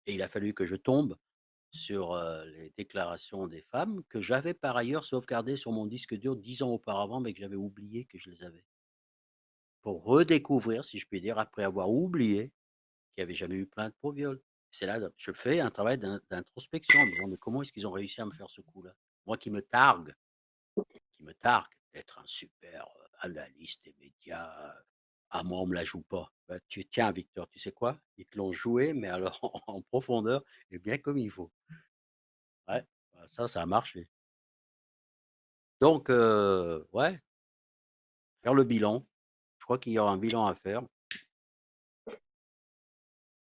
et il a fallu que je tombe sur, heu, les déclarations des femmes que j'avais par ailleurs sauvegardées sur mon disque dur 10 ans auparavant, mais que j'avais oublié que je les avais. Pour redécouvrir, si je puis dire, après avoir oublié qu'il y avait jamais eu plainte pour viol. C'est là je fais un travail d'in d'introspection disant: «Mais comment est-ce qu'ils ont réussi à me faire ce coup-là?» moi qui me targue qui me targue d'être un super, heu, analyste des médias, heu, ah moi on me la joue pas. Bah tu tiens Victor, tu sais quoi? Ils te l'ont jouée, mais alors en profondeur et bien comme il faut. Ouais, bah ça, ça a marché. Donc heu, ouais. Faire le bilan. Je crois qu'il y aura un bilan à faire.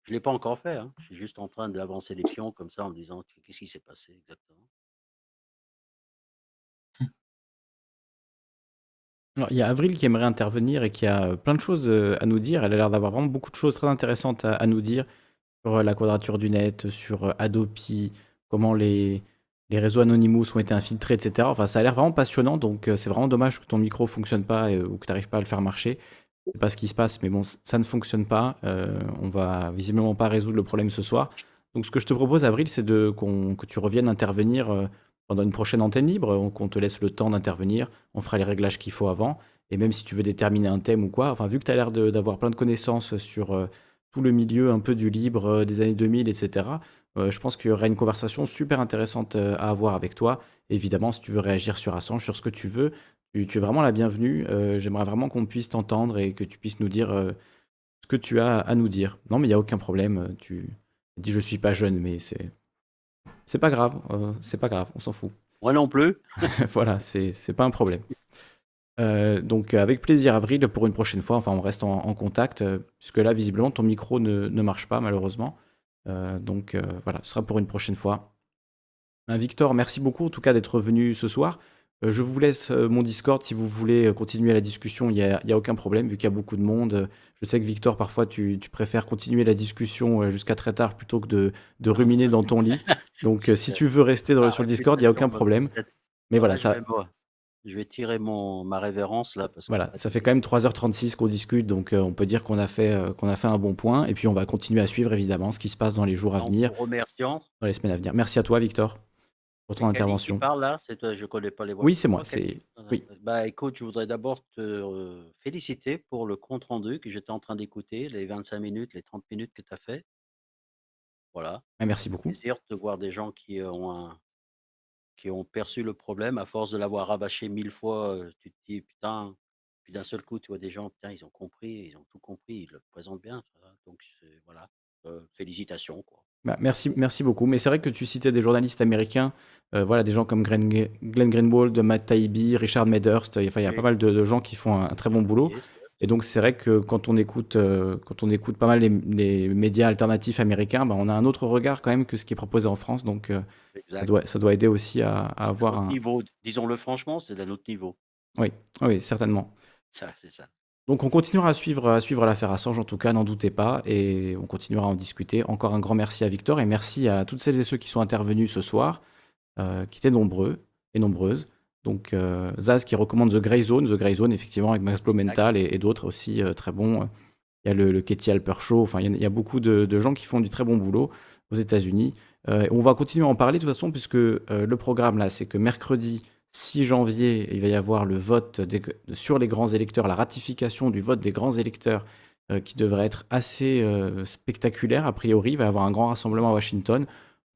Je l'ai pas encore fait, hein. Je suis juste en train d'avancer les pions comme ça en me disant: «Qu qu'est-ce qui s'est passé exactement?» Alors, il y a Avril qui aimerait intervenir et qui a, heu, plein de choses, heu, à nous dire. Elle a l'air d'avoir vraiment beaucoup de choses très intéressantes à nous dire sur, heu, la quadrature du net, sur, Adopi, comment les les réseaux Anonymous ont été infiltrés et cetera. Enfin, ça a l'air vraiment passionnant donc c'est vraiment dommage que ton micro fonctionne pas ou que tu arrives pas à le faire marcher. Je sais pas ce qui se passe, mais bon, ça ne fonctionne pas. Heu, on va visiblement pas résoudre le problème ce soir. Donc ce que je te propose Avril, c'est de qu'on que tu reviennes intervenir, heu, pendant une prochaine antenne libre, qu'on te laisse le temps d'intervenir. On fera les réglages qu'il faut avant et même si tu veux déterminer un thème ou quoi, enfin vu que tu as l'air d'avoir plein de connaissances sur, heu, tout le milieu un peu du libre, des années 2000 et heu, je pense qu'il y aurait une conversation super intéressante, heu, à avoir avec toi. Évidemment, si tu veux réagir sur Assange, sur ce que tu veux, tu tu es vraiment la bienvenue. Heu, j'aimerais vraiment qu'on puisse t'entendre et que tu puisses nous dire, ce que tu as à nous dire. Non, mais il y a aucun problème, tu dis: «Je suis pas jeune», mais c'est c'est pas grave, c'est pas grave, on s'en fout. Moi non plus. Voilà, c'est c'est pas un problème. Donc avec plaisir Avril pour une prochaine fois, enfin on reste en en contact, puisque là visiblement ton micro ne ne marche pas malheureusement. Heu, donc heu, voilà, ce sera pour une prochaine fois. Ben Victor, merci beaucoup en tout cas d'être venu ce soir. Heu, je vous laisse, mon Discord si vous voulez, continuer la discussion, il y a a aucun problème vu qu'il y a beaucoup de monde. Je sais que Victor parfois tu tu préfères continuer la discussion, jusqu'à très tard plutôt que de de ruminer dans ton lit. Donc si tu veux rester dans le sur le Discord, il y a aucun réputation problème. Mais Ouais, voilà, ça je vais tirer mon ma révérence là parce que voilà, là ça fait tu quand même 3:36 qu'on discute donc heu, on peut dire qu'on a fait, heu, qu'on a fait un bon point et puis on va continuer à suivre évidemment ce qui se passe dans les jours à En venir, remerciant. dans les semaines à venir. Merci à toi Victor, pour C'est ton intervention. parle là? C'est toi? Je connais pas les voix. Oui, C'est c'est moi, c'est Heu, oui. bah écoute, je voudrais d'abord te, féliciter pour le compte rendu que j'étais en train d'écouter, les 25 minutes, les 30 minutes que tu as fait. Voilà, Ah merci beaucoup. plaisir de voir des gens qui ont un qui ont perçu le problème à force de l'avoir rabâché 1000 fois, tu te dis: «Putain», puis d'un seul coup tu vois des gens, putain ils ont compris, ils ont tout compris, ils le présentent bien, tu vois? Donc c'est voilà. félicitations. Quoi. Bah, merci, merci beaucoup. Mais c'est vrai que tu citais des journalistes américains, voilà, des gens comme Glenn, Glenn Greenwald, Matt Taibbi, Richard Medhurst. Enfin, il y a pas mal de, gens qui font un, très bon boulot. Et donc c'est vrai que quand on écoute, quand on écoute pas mal les, médias alternatifs américains, bah, on a un autre regard quand même que ce qui est proposé en France. Donc ça doit, ça doit aider aussi à, avoir un niveau. Disons-le franchement, c'est d'un autre niveau. Oui, oui, certainement. Ça, c'est ça. Donc on continuera à suivre, à suivre l'affaire Assange, en tout cas, n'en doutez pas, et on continuera à en discuter. Encore un grand merci à Victor, et merci à toutes celles et ceux qui sont intervenus ce soir, euh, qui étaient nombreux et nombreuses. Donc euh, Zaz qui recommande The Grey Zone, The Grey Zone, effectivement, avec Max Blumenthal et, et d'autres aussi euh, très bons. Il y a le, le Katie Alper Show, enfin, il y, a, beaucoup de, de, gens qui font du très bon boulot aux États-Unis. on va continuer à en parler de toute façon, puisque le programme là, c'est que mercredi, 6 janvier, il va y avoir le vote sur les grands électeurs, la ratification du vote des grands électeurs euh, qui devrait être assez euh, spectaculaire a priori. Il va y avoir un grand rassemblement à Washington.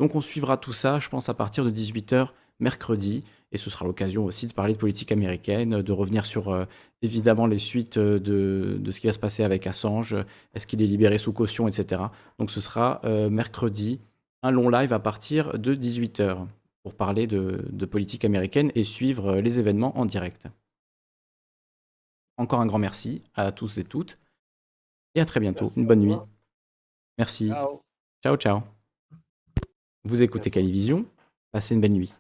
Donc on suivra tout ça, je pense, à partir de 18h mercredi. Et ce sera l'occasion aussi de parler de politique américaine, de revenir sur euh, évidemment les suites de, de, ce qui va se passer avec Assange. Est-ce qu'il est libéré sous caution, etc. Donc ce sera mercredi, un long live à partir de 18h pour parler de, politique américaine et suivre euh, les événements en direct. Encore un grand merci à tous et toutes. Et à très bientôt. Une bonne nuit. Merci. Ciao, ciao. Vous écoutez Calivision. Passez une belle nuit.